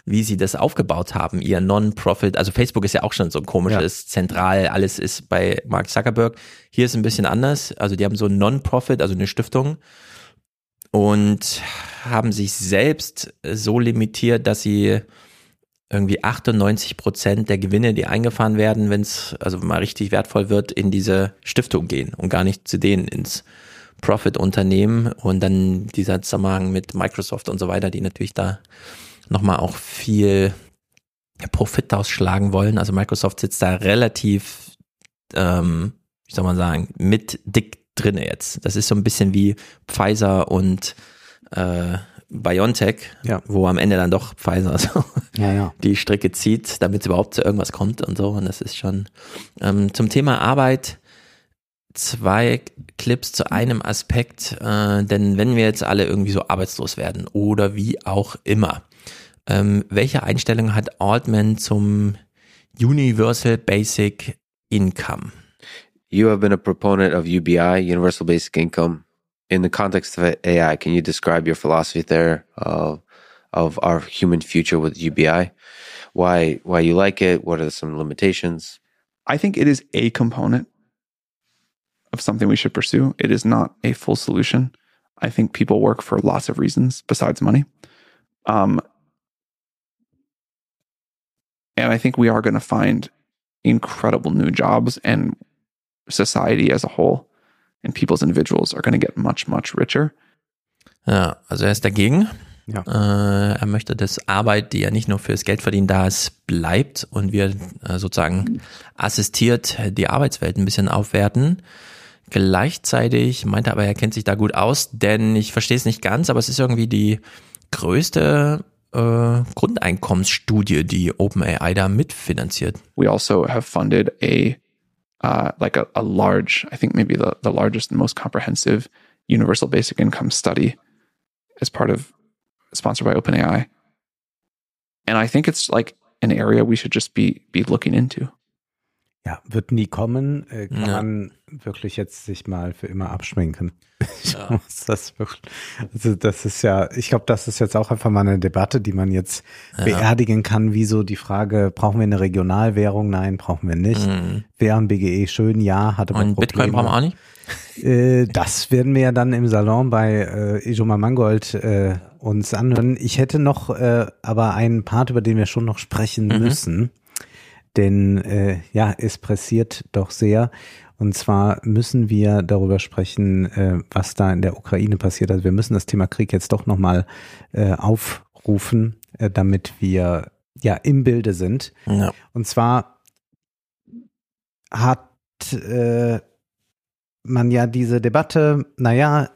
[SPEAKER 3] wie sie das aufgebaut haben, ihr Non-Profit. Also Facebook ist ja auch schon so ein komisches, ja. zentral, alles ist bei Mark Zuckerberg. Hier ist ein bisschen anders. Also die haben so ein Non-Profit, also eine Stiftung und haben sich selbst so limitiert, dass sie irgendwie 98 Prozent der Gewinne, die eingefahren werden, wenn es also mal richtig wertvoll wird, in diese Stiftung gehen und gar nicht zu denen ins Profit-Unternehmen und dann dieser Zusammenhang mit Microsoft und so weiter, die natürlich da nochmal auch viel Profit ausschlagen wollen. Also Microsoft sitzt da relativ, ähm, wie soll man sagen, mit dick drinne jetzt. Das ist so ein bisschen wie Pfizer und äh, BioNTech, ja. wo am Ende dann doch Pfizer so
[SPEAKER 4] ja, ja.
[SPEAKER 3] die Strecke zieht, damit es überhaupt zu irgendwas kommt und so. Und das ist schon ähm, zum Thema Arbeit zwei Clips zu einem Aspekt, äh, denn wenn wir jetzt alle irgendwie so arbeitslos werden oder wie auch immer, ähm, welche Einstellung hat Altman zum Universal Basic Income?
[SPEAKER 23] You have been a proponent of UBI, Universal Basic Income, in the context of AI, can you describe your philosophy there of, of our human future with UBI? why why you like it? What are some limitations?
[SPEAKER 21] I think it is a component of something we should pursue. It is not a full solution. I think people work for lots of reasons besides money. Um, and I think we are going to find incredible new jobs and society as a whole and people's individuals are going to get much, much richer.
[SPEAKER 3] Ja, also er ist dagegen.
[SPEAKER 4] Ja.
[SPEAKER 3] Äh, er möchte, dass Arbeit, die ja nicht nur fürs Geldverdienen da ist, bleibt und wir äh, sozusagen assistiert die Arbeitswelt ein bisschen aufwerten. Gleichzeitig meinte er aber, er kennt sich da gut aus, denn ich verstehe es nicht ganz, aber es ist irgendwie die größte äh, Grundeinkommensstudie, die OpenAI da mitfinanziert.
[SPEAKER 21] We also have funded a uh, like a, a large, I think maybe the, the largest and most comprehensive universal basic income study as part of sponsored by OpenAI. And I think it's like an area we should just be be looking into.
[SPEAKER 4] Ja, wird nie kommen, äh, kann
[SPEAKER 3] Ja.
[SPEAKER 4] man wirklich jetzt sich mal für immer abschminken. Ich
[SPEAKER 3] Ja.
[SPEAKER 4] das wirklich, also das ist ja, ich glaube, das ist jetzt auch einfach mal eine Debatte, die man jetzt
[SPEAKER 3] Ja.
[SPEAKER 4] beerdigen kann, wie so die Frage, brauchen wir eine Regionalwährung? Nein, brauchen wir nicht.
[SPEAKER 3] Mhm.
[SPEAKER 4] Wären BGE schön? Ja, hatte man
[SPEAKER 3] Und Bitcoin brauchen wir auch nicht?
[SPEAKER 4] Äh, das werden wir ja dann im Salon bei äh, Ijoma Mangold äh, uns anhören. Ich hätte noch äh, aber einen Part, über den wir schon noch sprechen
[SPEAKER 3] Mhm.
[SPEAKER 4] müssen. Denn äh, ja, es pressiert doch sehr. Und zwar müssen wir darüber sprechen, äh, was da in der Ukraine passiert. Also wir müssen das Thema Krieg jetzt doch nochmal äh, aufrufen, äh, damit wir ja im Bilde sind.
[SPEAKER 3] Ja.
[SPEAKER 4] Und zwar hat äh, man ja diese Debatte, naja,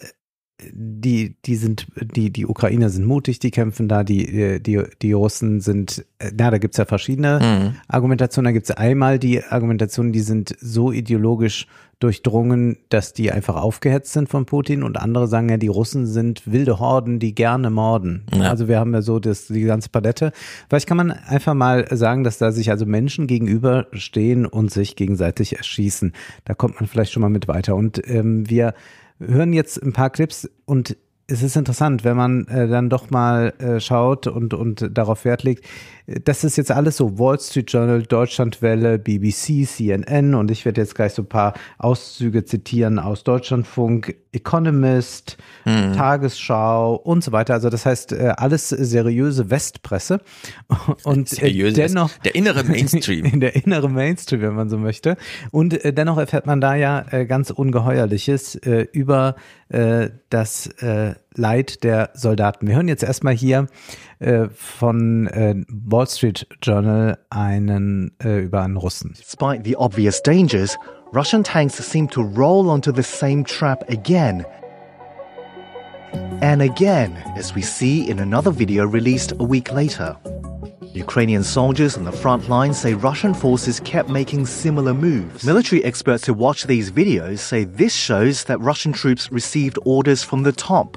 [SPEAKER 4] die, die sind, die, die Ukrainer sind mutig, die kämpfen da, die, die, die Russen sind, äh, na, da gibt's ja verschiedene
[SPEAKER 3] Mhm.
[SPEAKER 4] Argumentationen. Da gibt's einmal die Argumentationen, die sind so ideologisch durchdrungen, dass die einfach aufgehetzt sind von Putin und andere sagen ja, die Russen sind wilde Horden, die gerne morden.
[SPEAKER 3] Ja.
[SPEAKER 4] Also wir haben ja so das, die ganze Palette. Vielleicht kann man einfach mal sagen, dass da sich also Menschen gegenüberstehen und sich gegenseitig erschießen. Da kommt man vielleicht schon mal mit weiter. Und ähm, wir hören jetzt ein paar Clips und es ist interessant, wenn man äh, dann doch mal äh, schaut und, und darauf Wert legt. Das ist jetzt alles so Wall Street Journal, Deutschlandwelle, BBC, CNN und ich werde jetzt gleich so ein paar Auszüge zitieren aus Deutschlandfunk, Economist,
[SPEAKER 3] Mhm.
[SPEAKER 4] Tagesschau und so weiter. Also das heißt äh, alles seriöse Westpresse und äh,
[SPEAKER 3] Seriöse
[SPEAKER 4] dennoch
[SPEAKER 3] der innere Mainstream.
[SPEAKER 4] in der innere Mainstream, wenn man so möchte. Und äh, dennoch erfährt man da ja ganz Ungeheuerliches über das Leid der Soldaten. Wir hören jetzt erstmal hier äh, von äh, Wall Street Journal einen äh, über einen Russen.
[SPEAKER 31] Despite the obvious dangers, Russian tanks seem to roll onto the same trap again. And again, as we see in another video released a week later. Ukrainian soldiers on the front line say Russian forces kept making similar moves. Military experts who watch these videos say this shows that Russian troops received orders from the top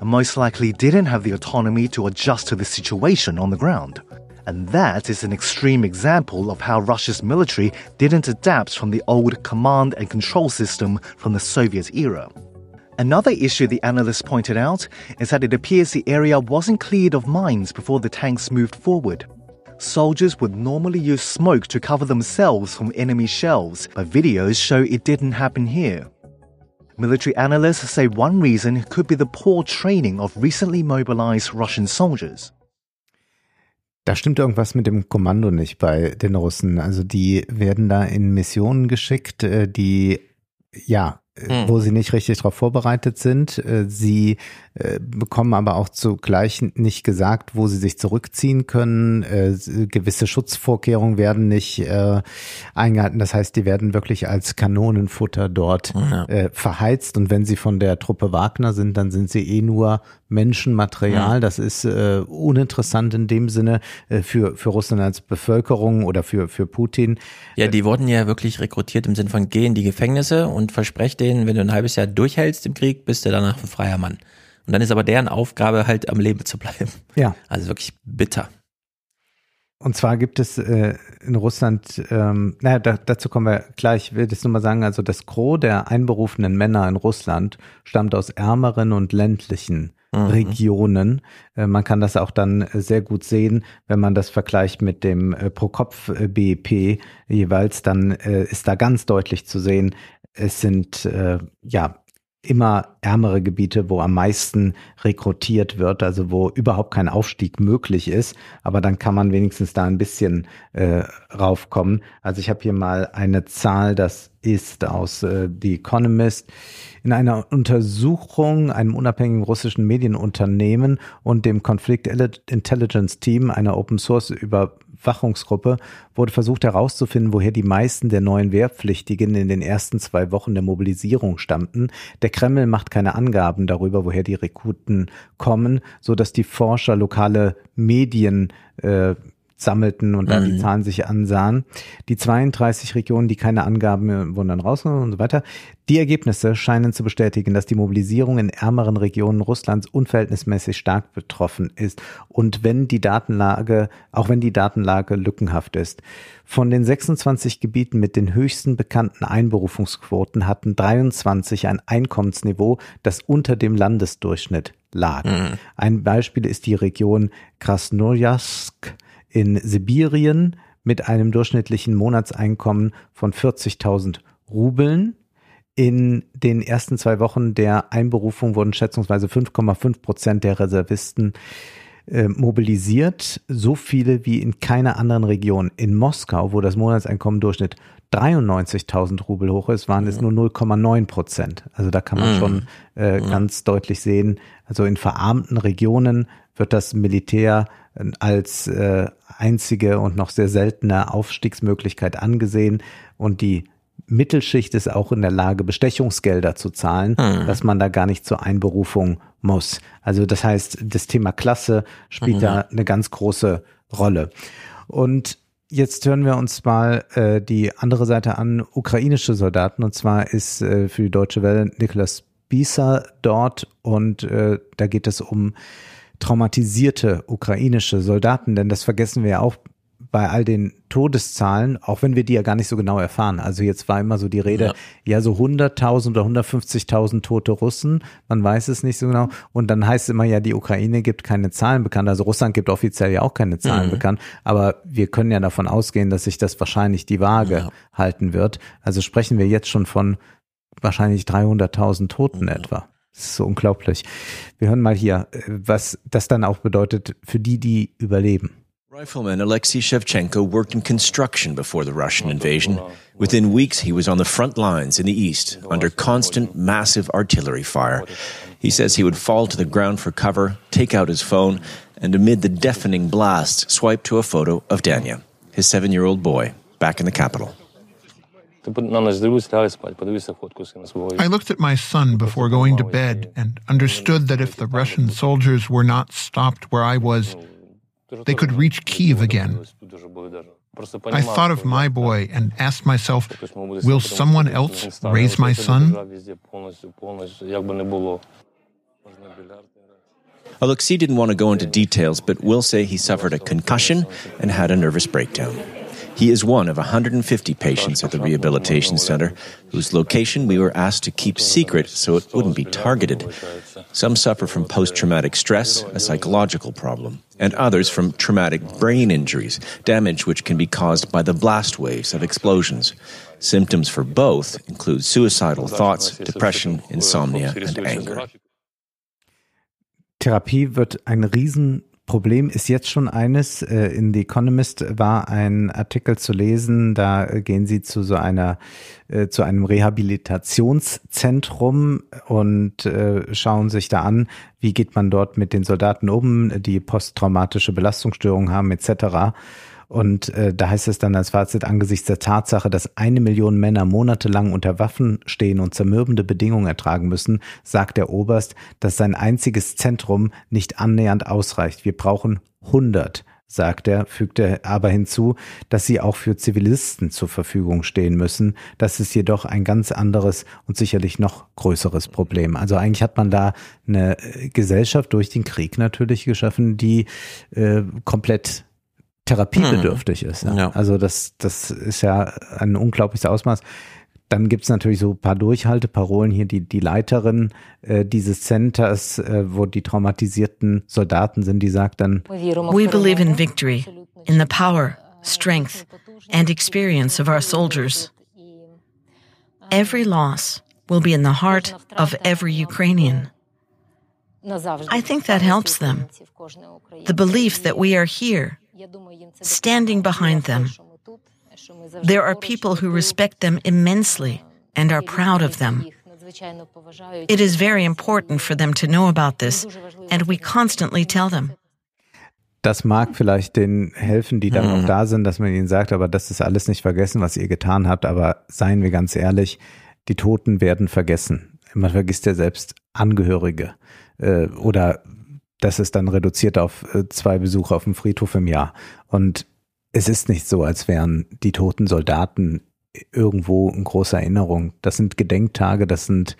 [SPEAKER 31] and most likely didn't have the autonomy to adjust to the situation on the ground. And that is an extreme example of how Russia's military didn't adapt from the old command and control system from the Soviet era. Another issue the analysts pointed out is that it appears the area wasn't cleared of mines before the tanks moved forward. Soldiers would normally use smoke to cover themselves from enemy shells, but videos show it didn't happen here. Military analysts say one reason could be the poor training of recently mobilized Russian soldiers.
[SPEAKER 4] Da stimmt irgendwas mit dem Kommando nicht bei den Russen. Also die werden da in Missionen geschickt, äh, die ja,
[SPEAKER 3] Hm.
[SPEAKER 4] wo sie nicht richtig darauf vorbereitet sind. Äh, Sie äh, bekommen aber auch zugleich nicht gesagt, wo sie sich zurückziehen können. Äh, Gewisse Schutzvorkehrungen werden nicht eingehalten. Das heißt, die werden wirklich als Kanonenfutter dort
[SPEAKER 3] Ja.
[SPEAKER 4] verheizt. Und wenn sie von der Truppe Wagner sind, dann sind sie eh nur Menschenmaterial.
[SPEAKER 3] Mhm.
[SPEAKER 4] Das ist uninteressant in dem Sinne für, für Russland als Bevölkerung oder für, für Putin.
[SPEAKER 3] Ja, die wurden ja wirklich rekrutiert im Sinne von geh in die Gefängnisse und versprech denen, wenn du ein halbes Jahr durchhältst im Krieg, bist du danach ein freier Mann. Und dann ist aber deren Aufgabe halt am Leben zu bleiben.
[SPEAKER 4] Ja.
[SPEAKER 3] Also wirklich bitter.
[SPEAKER 4] Und zwar gibt es äh, in Russland, ähm, naja, da, dazu kommen wir gleich, ich will das nur mal sagen, also das Gros der einberufenen Männer in Russland stammt aus ärmeren und ländlichen Regionen. Äh, man kann das auch dann äh, sehr gut sehen, wenn man das vergleicht mit dem äh, Pro-Kopf-BIP jeweils, dann ist da ganz deutlich zu sehen, es sind ja immer ärmere Gebiete, wo am meisten rekrutiert wird, also wo überhaupt kein Aufstieg möglich ist. Aber dann kann man wenigstens da ein bisschen äh, raufkommen. Also ich habe hier mal eine Zahl, das ist aus äh, The Economist. In einer Untersuchung einem unabhängigen russischen Medienunternehmen und dem Conflict Intelligence Team einer Open Source über Überwachungsgruppe wurde versucht herauszufinden, woher die meisten der neuen Wehrpflichtigen in den ersten zwei Wochen der Mobilisierung stammten. Der Kreml macht keine Angaben darüber, woher die Rekruten kommen, so dass die Forscher lokale Medien äh, sammelten und dann mhm. die Zahlen sich ansahen. Die 32 Regionen, die keine Angaben wurden dann rausgenommen und so weiter. Die Ergebnisse scheinen zu bestätigen, dass die Mobilisierung in ärmeren Regionen Russlands unverhältnismäßig stark betroffen ist. Und wenn die Datenlage, auch wenn die Datenlage lückenhaft ist. Von den 26 Gebieten mit den höchsten bekannten Einberufungsquoten hatten 23 ein Einkommensniveau, das unter dem Landesdurchschnitt lag. Mhm. Ein Beispiel ist die Region Krasnojarsk, in Sibirien mit einem durchschnittlichen Monatseinkommen von 40.000 Rubeln. In den ersten zwei Wochen der Einberufung wurden schätzungsweise 5,5 Prozent der Reservisten äh, mobilisiert, so viele wie in keiner anderen Region. In Moskau, wo das Monatseinkommen Durchschnitt 93.000 Rubel hoch ist, waren es nur 0,9 Prozent. Also da kann man mhm. schon äh, mhm. ganz deutlich sehen, also in verarmten Regionen wird das Militär als äh, einzige und noch sehr seltene Aufstiegsmöglichkeit angesehen und die Mittelschicht ist auch in der Lage, Bestechungsgelder zu zahlen, mhm. dass man da gar nicht zur Einberufung muss. Also das heißt, das Thema Klasse spielt mhm. da eine ganz große Rolle. Und jetzt hören wir uns mal äh, die andere Seite an, ukrainische Soldaten. Und zwar ist äh, für die Deutsche Welle Niklas Bieser dort und äh, da geht es um traumatisierte ukrainische Soldaten, denn das vergessen wir ja auch bei all den Todeszahlen, auch wenn wir die ja gar nicht so genau erfahren. Also jetzt war immer so die Rede, ja, ja so 100.000 oder 150.000 tote Russen, man weiß es nicht so genau. Und dann heißt es immer ja, die Ukraine gibt keine Zahlen bekannt. Also Russland gibt offiziell ja auch keine Zahlen mhm. bekannt. Aber wir können ja davon ausgehen, dass sich das wahrscheinlich die Waage ja. halten wird. Also sprechen wir jetzt schon von wahrscheinlich 300.000 Toten mhm. etwa. Das ist so unglaublich. Wir hören mal hier, äh, was das dann auch bedeutet für die, die überleben.
[SPEAKER 32] Rifleman Alexei Shevchenko worked in construction before the Russian invasion. Within weeks, he was on the front lines in the east under constant massive artillery fire. He says he would fall to the ground for cover, take out his phone, and amid the deafening blast, swipe to a photo of Danya, his seven year old boy, back in the capital.
[SPEAKER 33] I looked at my son before going to bed and understood that if the Russian soldiers were not stopped where I was, they could reach Kiev again. I thought of my boy and asked myself, will someone else raise my son?
[SPEAKER 32] Alexei didn't want to go into details, but will say he suffered a concussion and had a nervous breakdown. He is one of 150 patients at the rehabilitation center whose location we were asked to keep secret so it wouldn't be targeted. Some suffer from post traumatic stress, a psychological problem, and others from traumatic brain injuries, damage which can be caused by the blast waves of explosions. Symptoms for both include suicidal thoughts, depression, insomnia, and anger.
[SPEAKER 4] Therapie wird ein riesen Problem ist jetzt schon eines. Äh, in The Economist war ein Artikel zu lesen, da gehen sie zu so einer, äh, zu einem Rehabilitationszentrum und äh, schauen sich da an, wie geht man dort mit den Soldaten um, die posttraumatische Belastungsstörungen haben etc. Und äh, da heißt es dann als Fazit angesichts der Tatsache, dass eine Million Männer monatelang unter Waffen stehen und zermürbende Bedingungen ertragen müssen, sagt der Oberst, dass sein einziges Zentrum nicht annähernd ausreicht. Wir brauchen 100 sagt er, fügte aber hinzu, dass sie auch für Zivilisten zur Verfügung stehen müssen. Das ist jedoch ein ganz anderes und sicherlich noch größeres Problem. Also eigentlich hat man da eine Gesellschaft durch den Krieg natürlich geschaffen, die äh, komplett therapiebedürftig hm. ist. Ja. Ja. Also das, das ist ja ein unglaubliches Ausmaß. dann gibt's natürlich so ein paar Durchhalteparolen hier, die, die Leiterin äh, dieses Centers, äh, wo die traumatisierten Soldaten sind, die sagt dann,
[SPEAKER 34] We believe in victory, in the power, strength and experience of our soldiers. Every loss will be in the heart of every Ukrainian. I think that helps them. The belief that we are here, standing behind them. There are people who respect them immensely and are proud of them. It is very important for them to know about this, and we constantly tell them.
[SPEAKER 4] das mag vielleicht denen helfen, die dann
[SPEAKER 3] Mhm.
[SPEAKER 4] noch da sind, dass man ihnen sagt, aber das ist alles nicht vergessen, was ihr getan habt. Aber seien wir ganz ehrlich, die Toten werden vergessen. Man vergisst ja selbst Angehörige äh, oder das ist dann reduziert auf äh, zwei Besuche auf dem Friedhof im Jahr. Und es ist nicht so, als wären die toten Soldaten irgendwo in großer Erinnerung. Das sind Gedenktage, das sind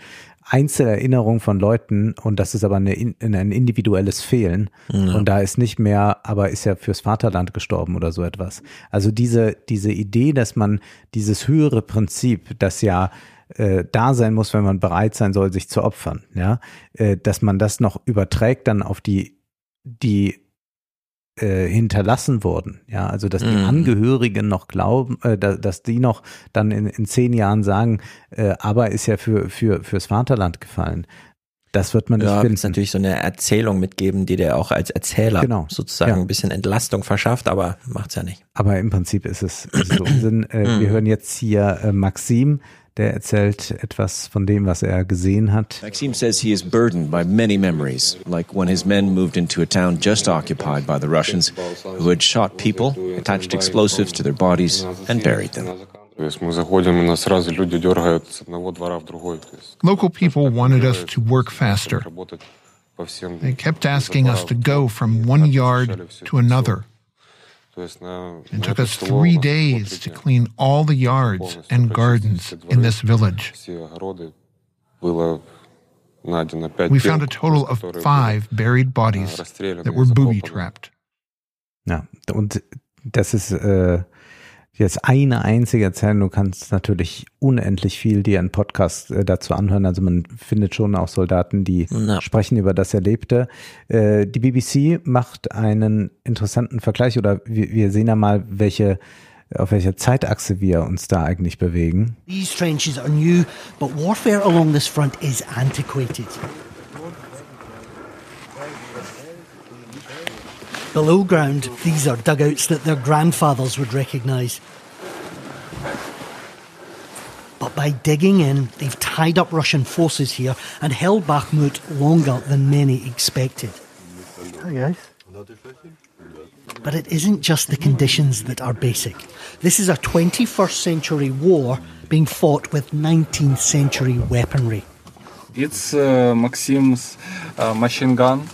[SPEAKER 4] Einzelerinnerungen von Leuten und das ist aber eine, in- ein individuelles Fehlen.
[SPEAKER 3] Ja.
[SPEAKER 4] Und da ist nicht mehr, aber ist ja fürs Vaterland gestorben oder so etwas. Also diese, diese Idee, dass man dieses höhere Prinzip, das ja äh, da sein muss, wenn man bereit sein soll, sich zu opfern, ja, äh, dass man das noch überträgt dann auf die, die äh, hinterlassen wurden. Ja, also dass die
[SPEAKER 3] Mhm.
[SPEAKER 4] Angehörigen noch glauben, äh, da, dass die noch dann in, in zehn Jahren sagen, äh, aber ist ja für, für, fürs Vaterland gefallen. Das wird man nicht
[SPEAKER 3] Ja,
[SPEAKER 4] finden.
[SPEAKER 3] willst natürlich so eine Erzählung mitgeben, die dir auch als Erzähler
[SPEAKER 4] Genau.
[SPEAKER 3] sozusagen
[SPEAKER 4] Ja.
[SPEAKER 3] ein bisschen Entlastung verschafft, aber macht's ja nicht.
[SPEAKER 4] Aber im Prinzip ist es, es Unsinn. Äh,
[SPEAKER 3] Mhm.
[SPEAKER 4] Wir hören jetzt hier äh, Maxim, Der erzählt etwas von dem, was er gesehen hat.
[SPEAKER 32] Maxim says he is burdened by many memories, like when his men moved into a town just occupied by the Russians, who had shot people, attached explosives to their bodies, and buried them.
[SPEAKER 33] Local people wanted us to work faster. They kept asking us to go from one yard to another it took us three days to clean all the yards and gardens in this village. We found a total of five buried bodies that were booby trapped.
[SPEAKER 4] Ja, und das ist äh, jetzt eine einzige Erzählung. Du kannst natürlich unendlich viel dir einen Podcast äh, dazu anhören. Also man findet schon auch Soldaten, die
[SPEAKER 3] Ja.
[SPEAKER 4] sprechen über das Erlebte. Äh, die BBC macht einen interessanten Vergleich oder wir, wir sehen ja mal, welche auf welcher Zeitachse wir uns da eigentlich bewegen.
[SPEAKER 35] These trenches are new, but warfare along this front is antiquated. Below ground, these are dugouts that their grandfathers would recognise. But by digging in, they've tied up Russian forces here and held Bakhmut longer than many expected. Hi guys. But it isn't just the conditions that are basic. This is a 21st century war being fought with 19th century weaponry.
[SPEAKER 36] It's uh, Maxim's uh, machine gun.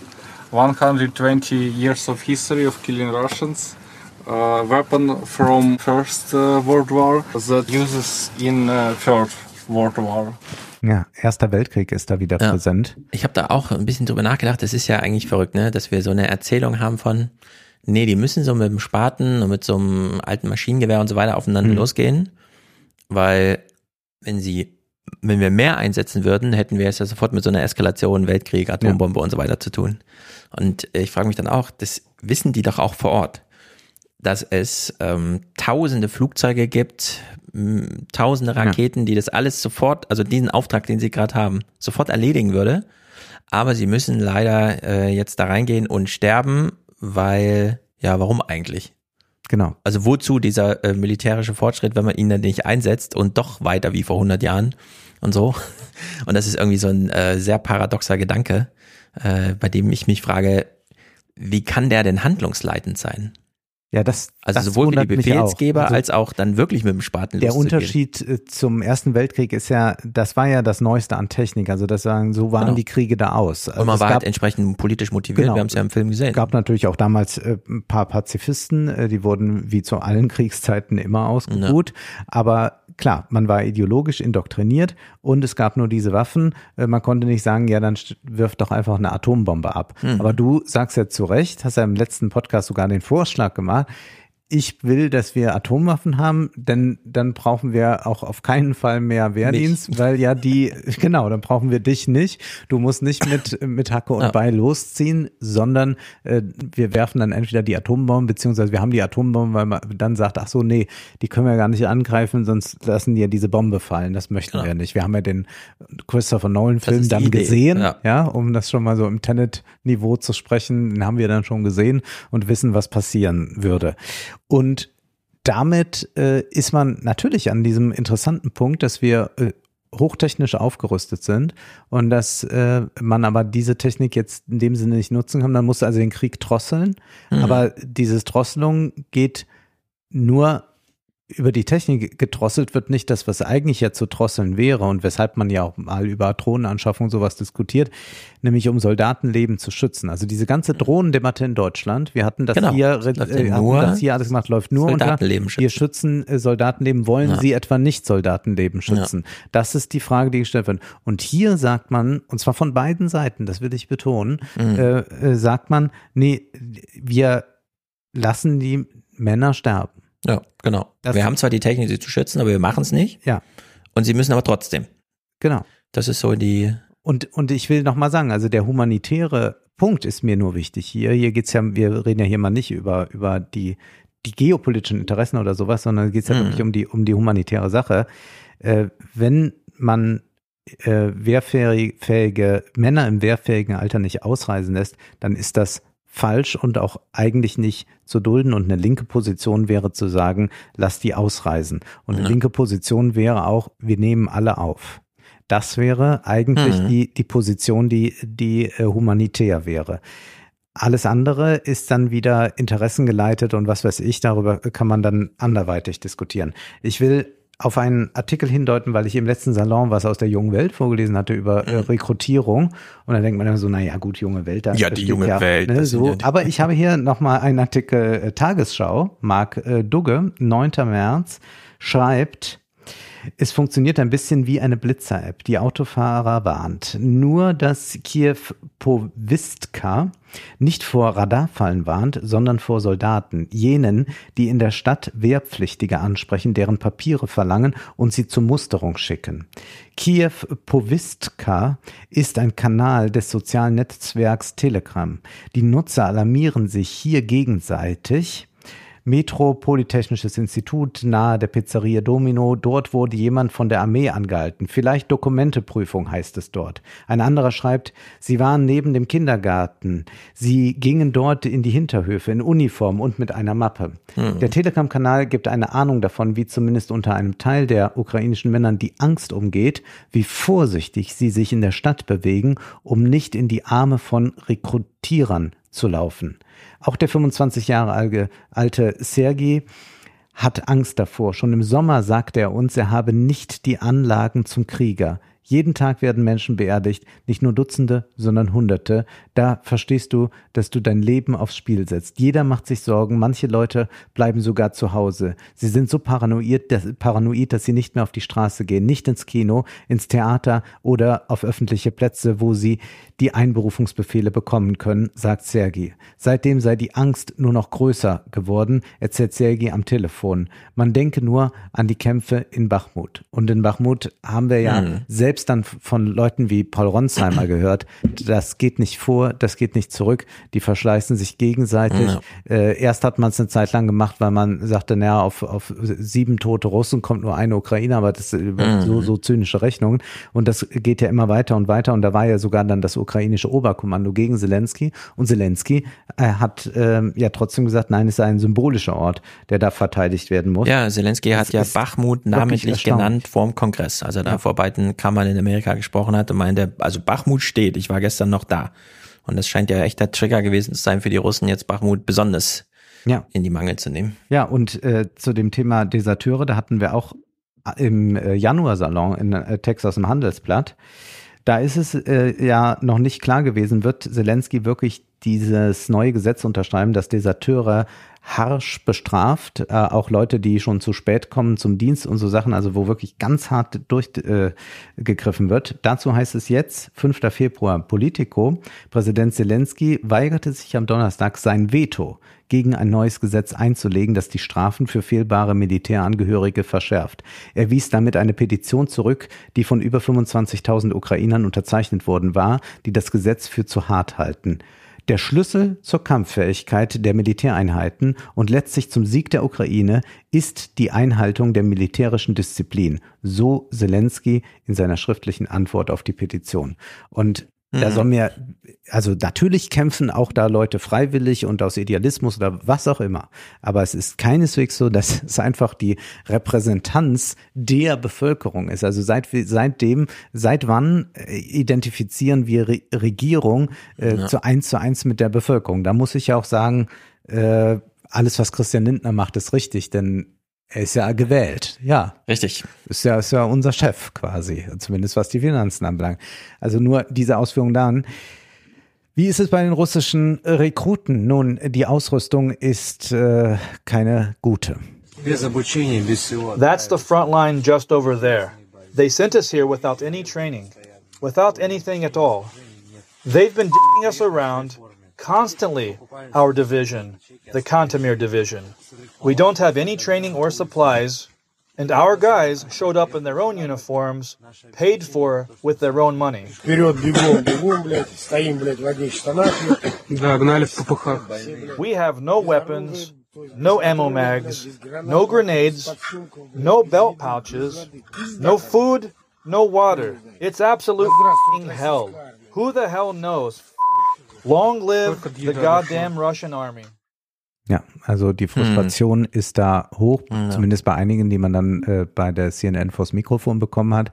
[SPEAKER 36] 120 years of history of killing Russians. Uh, weapon from First uh, World War that uses in uh, Third World War.
[SPEAKER 4] Ja, Erster Weltkrieg ist da wieder
[SPEAKER 3] Ja.
[SPEAKER 4] präsent.
[SPEAKER 3] Ich habe da auch ein bisschen drüber nachgedacht. Das ist ja eigentlich verrückt, ne? dass wir so eine Erzählung haben von, nee, die müssen so mit dem Spaten und mit so einem alten Maschinengewehr und so weiter aufeinander
[SPEAKER 4] Mhm.
[SPEAKER 3] losgehen, weil wenn sie, wenn wir mehr einsetzen würden, hätten wir es ja sofort mit so einer Eskalation, Weltkrieg, Atombombe und so weiter zu tun. Und ich frage mich dann auch, das wissen die doch auch vor Ort, dass es ähm, tausende Flugzeuge gibt, tausende Raketen, die das alles sofort, also diesen Auftrag, den sie gerade haben, sofort erledigen würde. Aber sie müssen leider äh, jetzt da reingehen und sterben, weil, ja, warum eigentlich?
[SPEAKER 4] Genau.
[SPEAKER 3] Also wozu dieser äh, militärische Fortschritt, wenn man ihn dann nicht einsetzt und doch weiter wie vor 100 Jahren und so. Und das ist irgendwie so ein äh, sehr paradoxer Gedanke, äh, bei dem ich mich frage, wie kann der denn handlungsleitend sein?
[SPEAKER 4] Ja, das
[SPEAKER 3] Also
[SPEAKER 4] das
[SPEAKER 3] sowohl für die
[SPEAKER 4] mich auch.
[SPEAKER 3] Befehlsgeber
[SPEAKER 4] Also-
[SPEAKER 3] als auch dann wirklich mit dem Spaten
[SPEAKER 4] Der. Unterschied äh, zum Ersten Weltkrieg ist ja, das war ja das Neueste an Technik. Also das sagen, so waren
[SPEAKER 3] Genau.
[SPEAKER 4] die Kriege da aus. Also
[SPEAKER 3] Und man
[SPEAKER 4] es
[SPEAKER 3] war
[SPEAKER 4] gab,
[SPEAKER 3] halt entsprechend politisch motiviert,
[SPEAKER 4] Genau.
[SPEAKER 3] wir haben es ja im Film gesehen.
[SPEAKER 4] gab natürlich auch damals äh, ein paar Pazifisten, äh, die wurden wie zu allen Kriegszeiten immer ausgebuht. Aber klar, man war ideologisch indoktriniert und es gab nur diese Waffen. Äh, man konnte nicht sagen, ja, dann st- wirf doch einfach eine Atombombe ab.
[SPEAKER 3] Mhm.
[SPEAKER 4] Aber du sagst ja zu Recht, hast ja im letzten Podcast sogar den Vorschlag gemacht, ich will, dass wir Atomwaffen haben, denn dann brauchen wir auch auf keinen Fall mehr Wehrdienst, Mich. weil ja die, genau, dann brauchen wir dich nicht. Du musst nicht mit, mit Hacke und ja. Beil losziehen, sondern äh, wir werfen dann entweder die Atombomben, beziehungsweise wir haben die Atombomben, weil man dann sagt, ach so, nee, die können wir gar nicht angreifen, sonst lassen die ja diese Bombe fallen. Das möchten ja. wir nicht. Wir haben ja den Christopher Nolan-Film dann gesehen, ja. ja, um das schon mal so im Tenet-Niveau zu sprechen. Den haben wir dann schon gesehen und wissen, was passieren würde. Und damit äh, ist man natürlich an diesem interessanten Punkt, dass wir äh, hochtechnisch aufgerüstet sind und dass äh, man aber diese Technik jetzt in dem Sinne nicht nutzen kann. Man muss also den Krieg drosseln, mhm. aber diese Drosselung geht nur über die Technik gedrosselt wird nicht das, was eigentlich ja zu drosseln wäre und weshalb man ja auch mal über Drohnenanschaffung sowas diskutiert, nämlich um Soldatenleben zu schützen. Also diese ganze Drohnendebatte in Deutschland, wir hatten das genau. hier, äh,
[SPEAKER 3] hatten
[SPEAKER 4] das hier alles gemacht, läuft nur unter,
[SPEAKER 3] schützen.
[SPEAKER 4] wir schützen äh, Soldatenleben, wollen ja. sie etwa nicht Soldatenleben schützen? Ja. Das ist die Frage, die gestellt wird. Und hier sagt man, und zwar von beiden Seiten, das will ich betonen, mhm. äh, äh sagt man, nee, wir lassen die Männer sterben.
[SPEAKER 3] Ja, genau. Das wir haben zwar die Technik, sie zu schützen, aber wir machen es nicht.
[SPEAKER 4] Ja.
[SPEAKER 3] Und sie müssen aber trotzdem.
[SPEAKER 4] Genau.
[SPEAKER 3] Das ist so die.
[SPEAKER 4] Und, und ich will nochmal sagen, also der humanitäre Punkt ist mir nur wichtig hier. Hier geht's ja, wir reden ja hier mal nicht über, über die, die geopolitischen Interessen oder sowas, sondern geht's ja mhm. wirklich um die, um die humanitäre Sache. Äh, wenn man äh, wehrfähige Männer im wehrfähigen Alter nicht ausreisen lässt, dann ist das falsch und auch eigentlich nicht zu dulden. Und eine linke Position wäre zu sagen, lass die ausreisen. Und eine ja. linke Position wäre auch, wir nehmen alle auf. Das wäre eigentlich mhm. die, die Position, die, die äh, humanitär wäre. Alles andere ist dann wieder interessengeleitet und was weiß ich, darüber kann man dann anderweitig diskutieren. Ich will auf einen Artikel hindeuten, weil ich im letzten Salon was aus der jungen Welt vorgelesen hatte über äh, mhm. Rekrutierung. Und dann denkt man dann so, naja, gut, junge Welt. Da
[SPEAKER 3] ja, die junge ja, Welt.
[SPEAKER 4] Ne, so. Ja Aber ich habe hier nochmal einen Artikel äh, Tagesschau. Marc äh, Dugge, 9. März, schreibt, es funktioniert ein bisschen wie eine Blitzer-App. Die Autofahrer warnt. Nur, dass Kiew Powistka nicht vor Radarfallen warnt, sondern vor Soldaten, jenen, die in der Stadt Wehrpflichtige ansprechen, deren Papiere verlangen und sie zur Musterung schicken. Kiew Powistka ist ein Kanal des sozialen Netzwerks Telegram. Die Nutzer alarmieren sich hier gegenseitig Metropolytechnisches Institut nahe der Pizzeria Domino. Dort wurde jemand von der Armee angehalten. Vielleicht Dokumenteprüfung heißt es dort. Ein anderer schreibt, sie waren neben dem Kindergarten. Sie gingen dort in die Hinterhöfe in Uniform und mit einer Mappe. Hm. Der Telegram-Kanal gibt eine Ahnung davon, wie zumindest unter einem Teil der ukrainischen Männern die Angst umgeht, wie vorsichtig sie sich in der Stadt bewegen, um nicht in die Arme von Rekrutierern zu laufen. Auch der 25 Jahre alte Sergei hat Angst davor. Schon im Sommer sagte er uns, er habe nicht die Anlagen zum Krieger. Jeden Tag werden Menschen beerdigt, nicht nur Dutzende, sondern Hunderte. Da verstehst du, dass du dein Leben aufs Spiel setzt. Jeder macht sich Sorgen, manche Leute bleiben sogar zu Hause. Sie sind so paranoid, dass, paranoid, dass sie nicht mehr auf die Straße gehen, nicht ins Kino, ins Theater oder auf öffentliche Plätze, wo sie die Einberufungsbefehle bekommen können, sagt Sergei. Seitdem sei die Angst nur noch größer geworden, erzählt Sergei am Telefon. Man denke nur an die Kämpfe in Bachmut. Und in Bachmut haben wir ja mhm. selbst dann von Leuten wie Paul Ronsheimer gehört, das geht nicht vor, das geht nicht zurück, die verschleißen sich gegenseitig. Mhm. Äh, erst hat man es eine Zeit lang gemacht, weil man sagte, naja, auf, auf sieben tote Russen kommt nur eine Ukraine, aber das sind mhm. so, so zynische Rechnungen. Und das geht ja immer weiter und weiter. Und da war ja sogar dann das ukrainische Oberkommando gegen Zelensky. Und Zelensky äh, hat äh, ja trotzdem gesagt, nein, es sei ein symbolischer Ort, der da verteidigt werden muss.
[SPEAKER 3] Ja, Zelensky das hat ja Bachmut namentlich genannt vorm Kongress, als er da ja. vor beiden Kammern in Amerika gesprochen hat und meinte, also Bachmut steht, ich war gestern noch da. Und das scheint ja echt der Trigger gewesen zu sein für die Russen, jetzt Bachmut besonders ja. in die Mangel zu nehmen.
[SPEAKER 4] Ja, und äh, zu dem Thema Deserteure, da hatten wir auch im äh, Januar-Salon in äh, Texas im Handelsblatt da ist es äh, ja noch nicht klar gewesen, wird Zelensky wirklich dieses neue Gesetz unterschreiben, das Deserteure harsch bestraft, äh, auch Leute, die schon zu spät kommen zum Dienst und so Sachen, also wo wirklich ganz hart durchgegriffen äh, wird. Dazu heißt es jetzt, 5. Februar, Politico, Präsident Zelensky weigerte sich am Donnerstag sein Veto gegen ein neues Gesetz einzulegen, das die Strafen für fehlbare Militärangehörige verschärft. Er wies damit eine Petition zurück, die von über 25.000 Ukrainern unterzeichnet worden war, die das Gesetz für zu hart halten der Schlüssel zur Kampffähigkeit der Militäreinheiten und letztlich zum Sieg der Ukraine ist die Einhaltung der militärischen Disziplin, so Zelensky in seiner schriftlichen Antwort auf die Petition. Und da soll mhm. mir, also natürlich kämpfen auch da Leute freiwillig und aus Idealismus oder was auch immer. Aber es ist keineswegs so, dass es einfach die Repräsentanz der Bevölkerung ist. Also seit, seitdem, seit wann äh, identifizieren wir Re Regierung äh, ja. zu eins zu eins mit der Bevölkerung? Da muss ich ja auch sagen, äh, alles, was Christian Lindner macht, ist richtig, denn er ist ja gewählt, ja.
[SPEAKER 3] Richtig.
[SPEAKER 4] Ist ja, ist ja unser Chef quasi, zumindest was die Finanzen anbelangt. Also nur diese Ausführung dann. Wie ist es bei den russischen Rekruten? Nun, die Ausrüstung ist äh, keine gute.
[SPEAKER 37] That's the front line just over there. They sent us here without any training, without anything at all. They've been dicking us around constantly, our division, the Kantamir division. We don't have any training or supplies, and our guys showed up in their own uniforms, paid for with their own money. We have no weapons, no ammo mags, no grenades, no belt pouches, no food, no water. It's absolute hell. Who the hell knows? Long live the goddamn Russian army.
[SPEAKER 4] Ja, also die Frustration hm. ist da hoch, ja. zumindest bei einigen, die man dann äh, bei der CNN vors Mikrofon bekommen hat.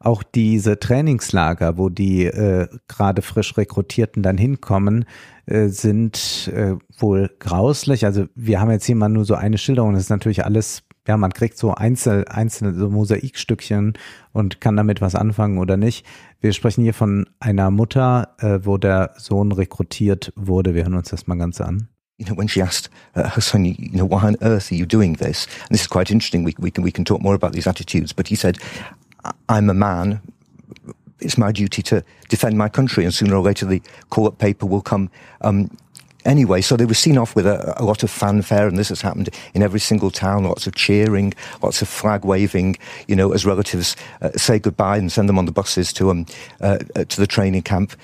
[SPEAKER 4] Auch diese Trainingslager, wo die äh, gerade frisch Rekrutierten dann hinkommen, äh, sind äh, wohl grauslich. Also wir haben jetzt hier mal nur so eine Schilderung. Das ist natürlich alles, ja, man kriegt so einzel, einzelne so Mosaikstückchen und kann damit was anfangen oder nicht. Wir sprechen hier von einer Mutter, äh, wo der Sohn rekrutiert wurde. Wir hören uns das mal ganz an.
[SPEAKER 38] you know, when she asked uh, her son, you know, why on earth are you doing this? And this is quite interesting. We, we can we can talk more about these attitudes. But he said, "I'm a man. It's my duty to defend my country, and sooner or later the call-up paper will come." Um, anyway, so they were seen off with a, a, lot of fanfare, and this has happened in every single town. Lots of cheering, lots of flag waving. You know, as relatives uh, say goodbye and send them on the buses to um uh, uh to the training camp.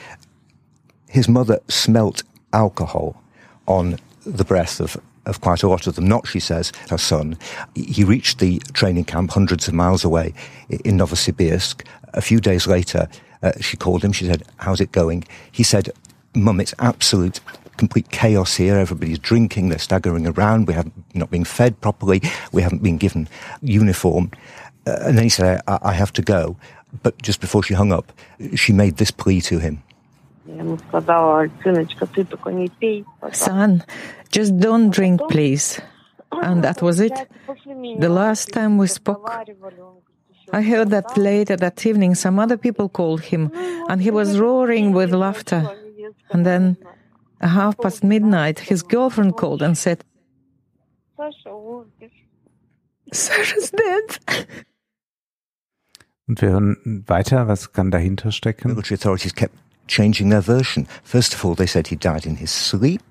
[SPEAKER 38] His mother smelt alcohol on the breath of, of quite a lot of them. Not, she says, her son. He reached the training camp hundreds of miles away in Novosibirsk. A few days later, uh, she called him. She said, how's it going? He said, Mum, it's absolute complete chaos here. Everybody's drinking, they're staggering around. We haven't not been fed properly. We haven't been given uniform. Uh, and then he said, I, I have to go. But just before she hung up, she made this plea to him.
[SPEAKER 39] Son, just don't drink, please. And that was it. The last time we spoke, I heard that later that evening some other people called him and he was roaring with laughter. And then, half past midnight, his girlfriend called and said, Sasha's dead.
[SPEAKER 4] Und wir hören weiter, was kann dahinter stecken?
[SPEAKER 38] Military authorities kept changing their version. First of all, they said he died in his sleep.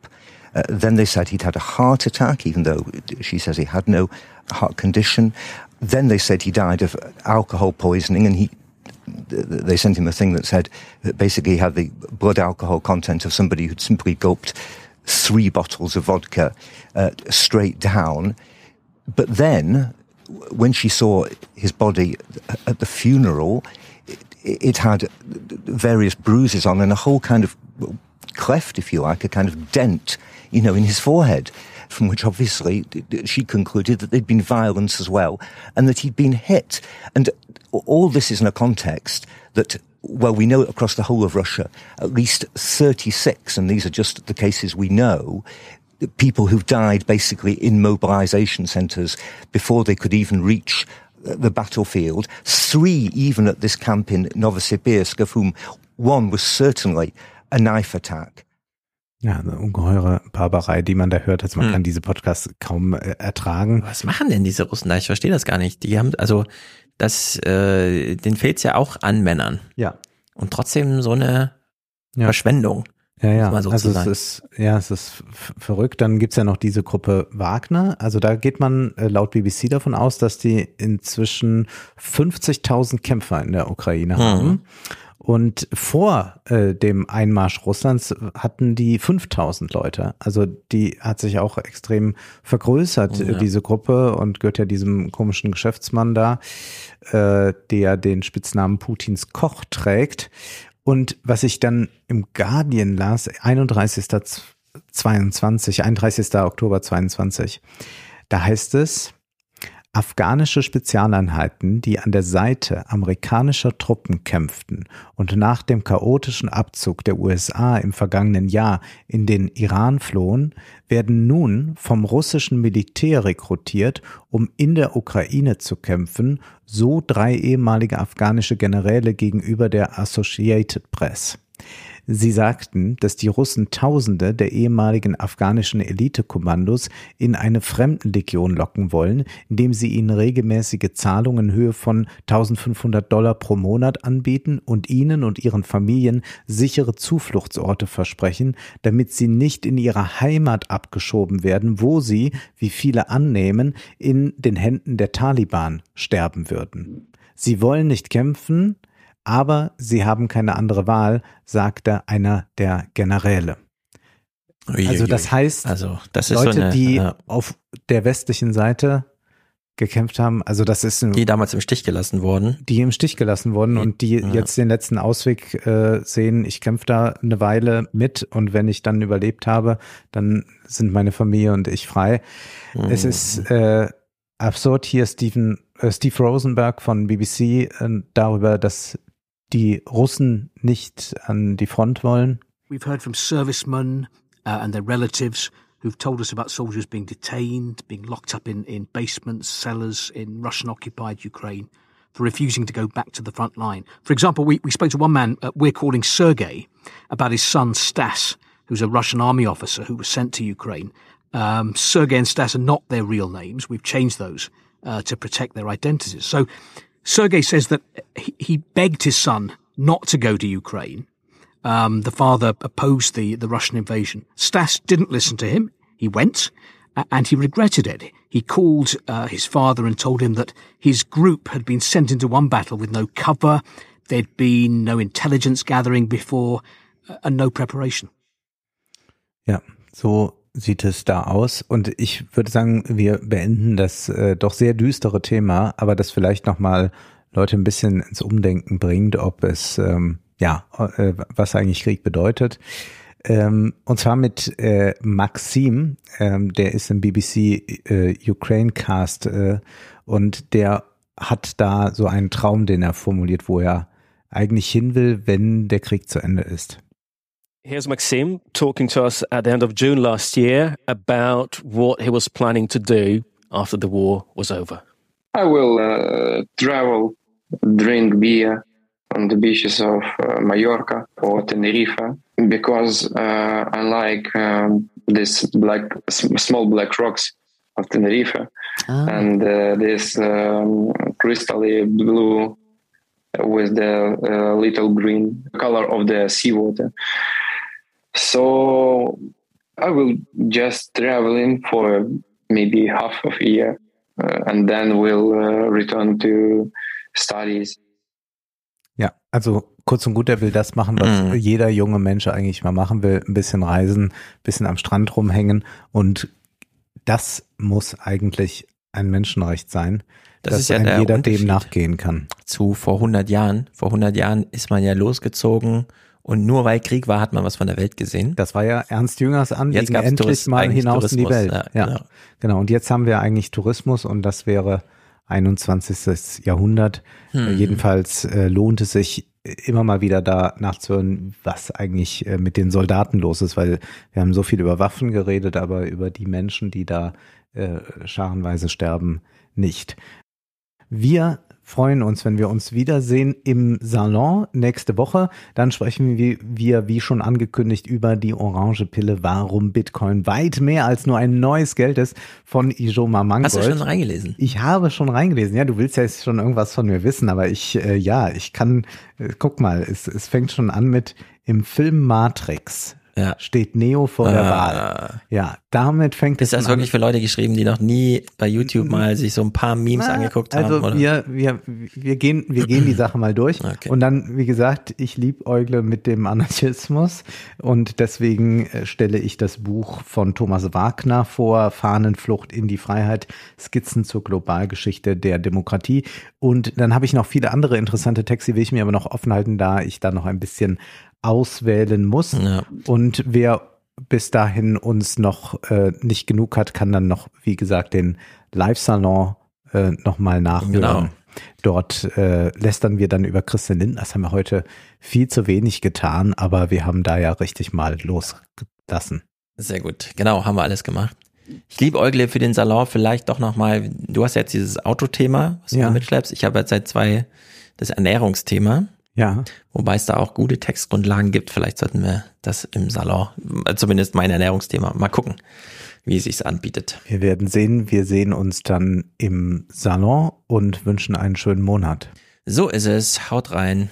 [SPEAKER 38] Uh, then they said he'd had a heart attack, even though she says he had no heart condition. Then they said he died of alcohol poisoning, and he they sent him a thing that said that basically had the blood alcohol content of somebody who'd simply gulped three bottles of vodka uh, straight down. But then, when she saw his body at the funeral, it had various bruises on and a whole kind of cleft, if you like, a kind of dent, you know, in his forehead, from which obviously she concluded that there'd been violence as well and that he'd been hit. And all this is in a context that well, we know across the whole of Russia, at least 36, and these are just the cases we know, people who've died basically in mobilization centers before they could even reach the battlefield, three even at this camp in Novosibirsk, of whom one was certainly a knife attack.
[SPEAKER 4] Ja, eine ungeheure Barbarei, die man da hört. Also man
[SPEAKER 3] Hm.
[SPEAKER 4] kann diese Podcasts kaum äh, ertragen.
[SPEAKER 3] Was machen denn diese Russen da? Ich verstehe das gar nicht. Die haben, also, das, äh, denen fehlt's ja auch an Männern.
[SPEAKER 4] Ja.
[SPEAKER 3] Und trotzdem so eine
[SPEAKER 4] Ja.
[SPEAKER 3] Verschwendung.
[SPEAKER 4] Ja, ja.
[SPEAKER 3] so
[SPEAKER 4] also es ist, ja, es ist verrückt. Dann gibt's ja noch diese Gruppe Wagner. Also da geht man äh, laut BBC davon aus, dass die inzwischen 50.000 Kämpfer in der Ukraine
[SPEAKER 3] Mhm.
[SPEAKER 4] haben. Und vor äh, dem Einmarsch Russlands hatten die 5000 Leute. Also die hat sich auch extrem vergrößert,
[SPEAKER 3] Ja.
[SPEAKER 4] äh, diese Gruppe, und gehört ja diesem komischen Geschäftsmann da, äh, der den Spitznamen Putins Koch trägt. Und was ich dann im Guardian las, 31.22, 31. Oktober 22, da heißt es, Afghanische Spezialeinheiten, die an der Seite amerikanischer Truppen kämpften und nach dem chaotischen Abzug der USA im vergangenen Jahr in den Iran flohen, werden nun vom russischen Militär rekrutiert, um in der Ukraine zu kämpfen, so drei ehemalige afghanische Generäle gegenüber der Associated Press. Sie sagten, dass die Russen Tausende der ehemaligen afghanischen Elitekommandos in eine Fremdenlegion locken wollen, indem sie ihnen regelmäßige Zahlungen in Höhe von 1500 Dollar pro Monat anbieten und ihnen und ihren Familien sichere Zufluchtsorte versprechen, damit sie nicht in ihre Heimat abgeschoben werden, wo sie, wie viele annehmen, in den Händen der Taliban sterben würden. Sie wollen nicht kämpfen, aber sie haben keine andere Wahl, sagte einer der Generäle.
[SPEAKER 3] Uiuiui.
[SPEAKER 4] Also das heißt,
[SPEAKER 3] Also, das
[SPEAKER 4] Leute,
[SPEAKER 3] so eine,
[SPEAKER 4] die
[SPEAKER 3] ja,
[SPEAKER 4] auf der westlichen Seite gekämpft haben, also das ist ein,
[SPEAKER 3] die damals im Stich gelassen wurden.
[SPEAKER 4] die im Stich gelassen wurden und die
[SPEAKER 3] Ja.
[SPEAKER 4] jetzt den letzten Ausweg äh, sehen, ich kämpfe da eine Weile mit und wenn ich dann überlebt habe, dann sind meine Familie und ich frei.
[SPEAKER 3] Mhm.
[SPEAKER 4] Es ist äh, absurd hier Steven, äh, Steve Rosenberg von BBC äh, darüber, dass die Russen nicht an die Front wollen.
[SPEAKER 40] We've heard from servicemen uh, and their relatives who've told us about soldiers being detained, being locked up in, in basements, cellars in Russian occupied Ukraine for refusing to go back to the front line. For example, we, we spoke to one man uh, we're calling Sergei about his son Stas, who's a Russian army officer who was sent to Ukraine. Um, Sergei and Stas are not their real names. We've changed those uh, to protect their identities. So Sergei says that he, begged his son not to go to Ukraine. Um, the father opposed the, the Russian invasion. Stas didn't listen to him. He went, and he regretted it. He called uh, his father and told him that his group had been sent into one battle with no cover, there'd been no intelligence gathering before, uh, and no preparation.
[SPEAKER 4] Ja, so sieht es da aus. Und ich würde sagen, wir beenden das äh, doch sehr düstere Thema, aber das vielleicht nochmal Leute ein bisschen ins Umdenken bringt, ob es, ähm, ja, äh, was eigentlich Krieg bedeutet. Ähm, und zwar mit äh, Maxim, ähm, der ist im BBC äh, Ukraine Cast äh, und der hat da so einen Traum, den er formuliert, wo er eigentlich hin will, wenn der Krieg zu Ende ist.
[SPEAKER 41] Here's Maxim talking to us at the end of June last year about what he was planning to do after the war was over.
[SPEAKER 42] I will uh, travel, drink beer on the beaches of uh, Mallorca or Tenerife because uh, I like um, this black, small black rocks of Tenerife and uh, this um, crystally blue with the uh, little green color of the seawater. So I will just traveling for maybe half of a year uh, and then will uh, return to studies.
[SPEAKER 4] Ja, also kurz und gut, er will das machen, was
[SPEAKER 3] Mhm.
[SPEAKER 4] jeder junge Mensch eigentlich mal machen will. Ein bisschen reisen, ein bisschen am Strand rumhängen. Und das muss eigentlich ein Menschenrecht sein,
[SPEAKER 3] Das
[SPEAKER 4] dass
[SPEAKER 3] ist ja
[SPEAKER 4] ein jeder dem nachgehen kann.
[SPEAKER 3] Zu vor 100 Jahren. Vor 100 Jahren ist man ja losgezogen und nur weil Krieg war, hat man was von der Welt gesehen.
[SPEAKER 4] Das war ja Ernst Jüngers Anliegen, endlich
[SPEAKER 3] Touris-
[SPEAKER 4] mal hinaus in die
[SPEAKER 3] Tourismus,
[SPEAKER 4] Welt.
[SPEAKER 3] ja,
[SPEAKER 4] Ja,
[SPEAKER 3] genau.
[SPEAKER 4] genau. Und jetzt haben wir eigentlich Tourismus und das wäre 21. Jahrhundert.
[SPEAKER 3] Hm.
[SPEAKER 4] Äh, Jedenfalls äh, lohnt es sich immer mal wieder da nachzuhören, was eigentlich äh, mit den Soldaten los ist, weil wir haben so viel über Waffen geredet, aber über die Menschen, die da äh, scharenweise sterben, nicht. Wir freuen uns, wenn wir uns wiedersehen im Salon nächste Woche. Dann sprechen wir, wir wie schon angekündigt, über die orange Pille, warum Bitcoin weit mehr als nur ein neues Geld ist von Ijoma Mangold.
[SPEAKER 3] Hast du schon reingelesen?
[SPEAKER 4] Ich habe schon reingelesen. Ja, du willst ja jetzt schon irgendwas von mir wissen, aber ich, äh, ja, ich kann, äh, guck mal, es, es fängt schon an mit im Film Matrix
[SPEAKER 3] ja.
[SPEAKER 4] steht Neo vor der Wahl. Ja, damit fängt
[SPEAKER 3] ist
[SPEAKER 4] es
[SPEAKER 3] Ist das wirklich für Leute geschrieben, die noch nie bei YouTube mal sich so ein paar Memes
[SPEAKER 4] Na,
[SPEAKER 3] angeguckt
[SPEAKER 4] also
[SPEAKER 3] haben?
[SPEAKER 4] Also wir, wir, wir gehen, wir gehen die Sache mal durch.
[SPEAKER 3] Okay.
[SPEAKER 4] Und dann, wie gesagt, ich liebäugle mit dem Anarchismus und deswegen äh, stelle ich das Buch von Thomas Wagner vor, Fahnenflucht in die Freiheit, Skizzen zur Globalgeschichte der Demokratie. Und dann habe ich noch viele andere interessante Texte, will ich mir aber noch offen halten, da ich da noch ein bisschen auswählen muss.
[SPEAKER 3] Ja.
[SPEAKER 4] Und wer bis dahin uns noch äh, nicht genug hat, kann dann noch, wie gesagt, den Live-Salon äh, nochmal nachhören.
[SPEAKER 3] Genau.
[SPEAKER 4] Dort äh, lästern wir dann über Christian Lindner. Das haben wir heute viel zu wenig getan, aber wir haben da ja richtig mal losgelassen.
[SPEAKER 3] Sehr gut. Genau, haben wir alles gemacht. Ich liebe Eugle für den Salon vielleicht doch nochmal, du hast jetzt dieses Autothema, was
[SPEAKER 4] Ja.
[SPEAKER 3] du mitschleppst. Ich habe jetzt seit zwei das Ernährungsthema.
[SPEAKER 4] Ja.
[SPEAKER 3] Wobei es da auch gute Textgrundlagen gibt. Vielleicht sollten wir das im Salon, zumindest mein Ernährungsthema, mal gucken, wie es sich anbietet.
[SPEAKER 4] Wir werden sehen. Wir sehen uns dann im Salon und wünschen einen schönen Monat.
[SPEAKER 3] So ist es. Haut rein.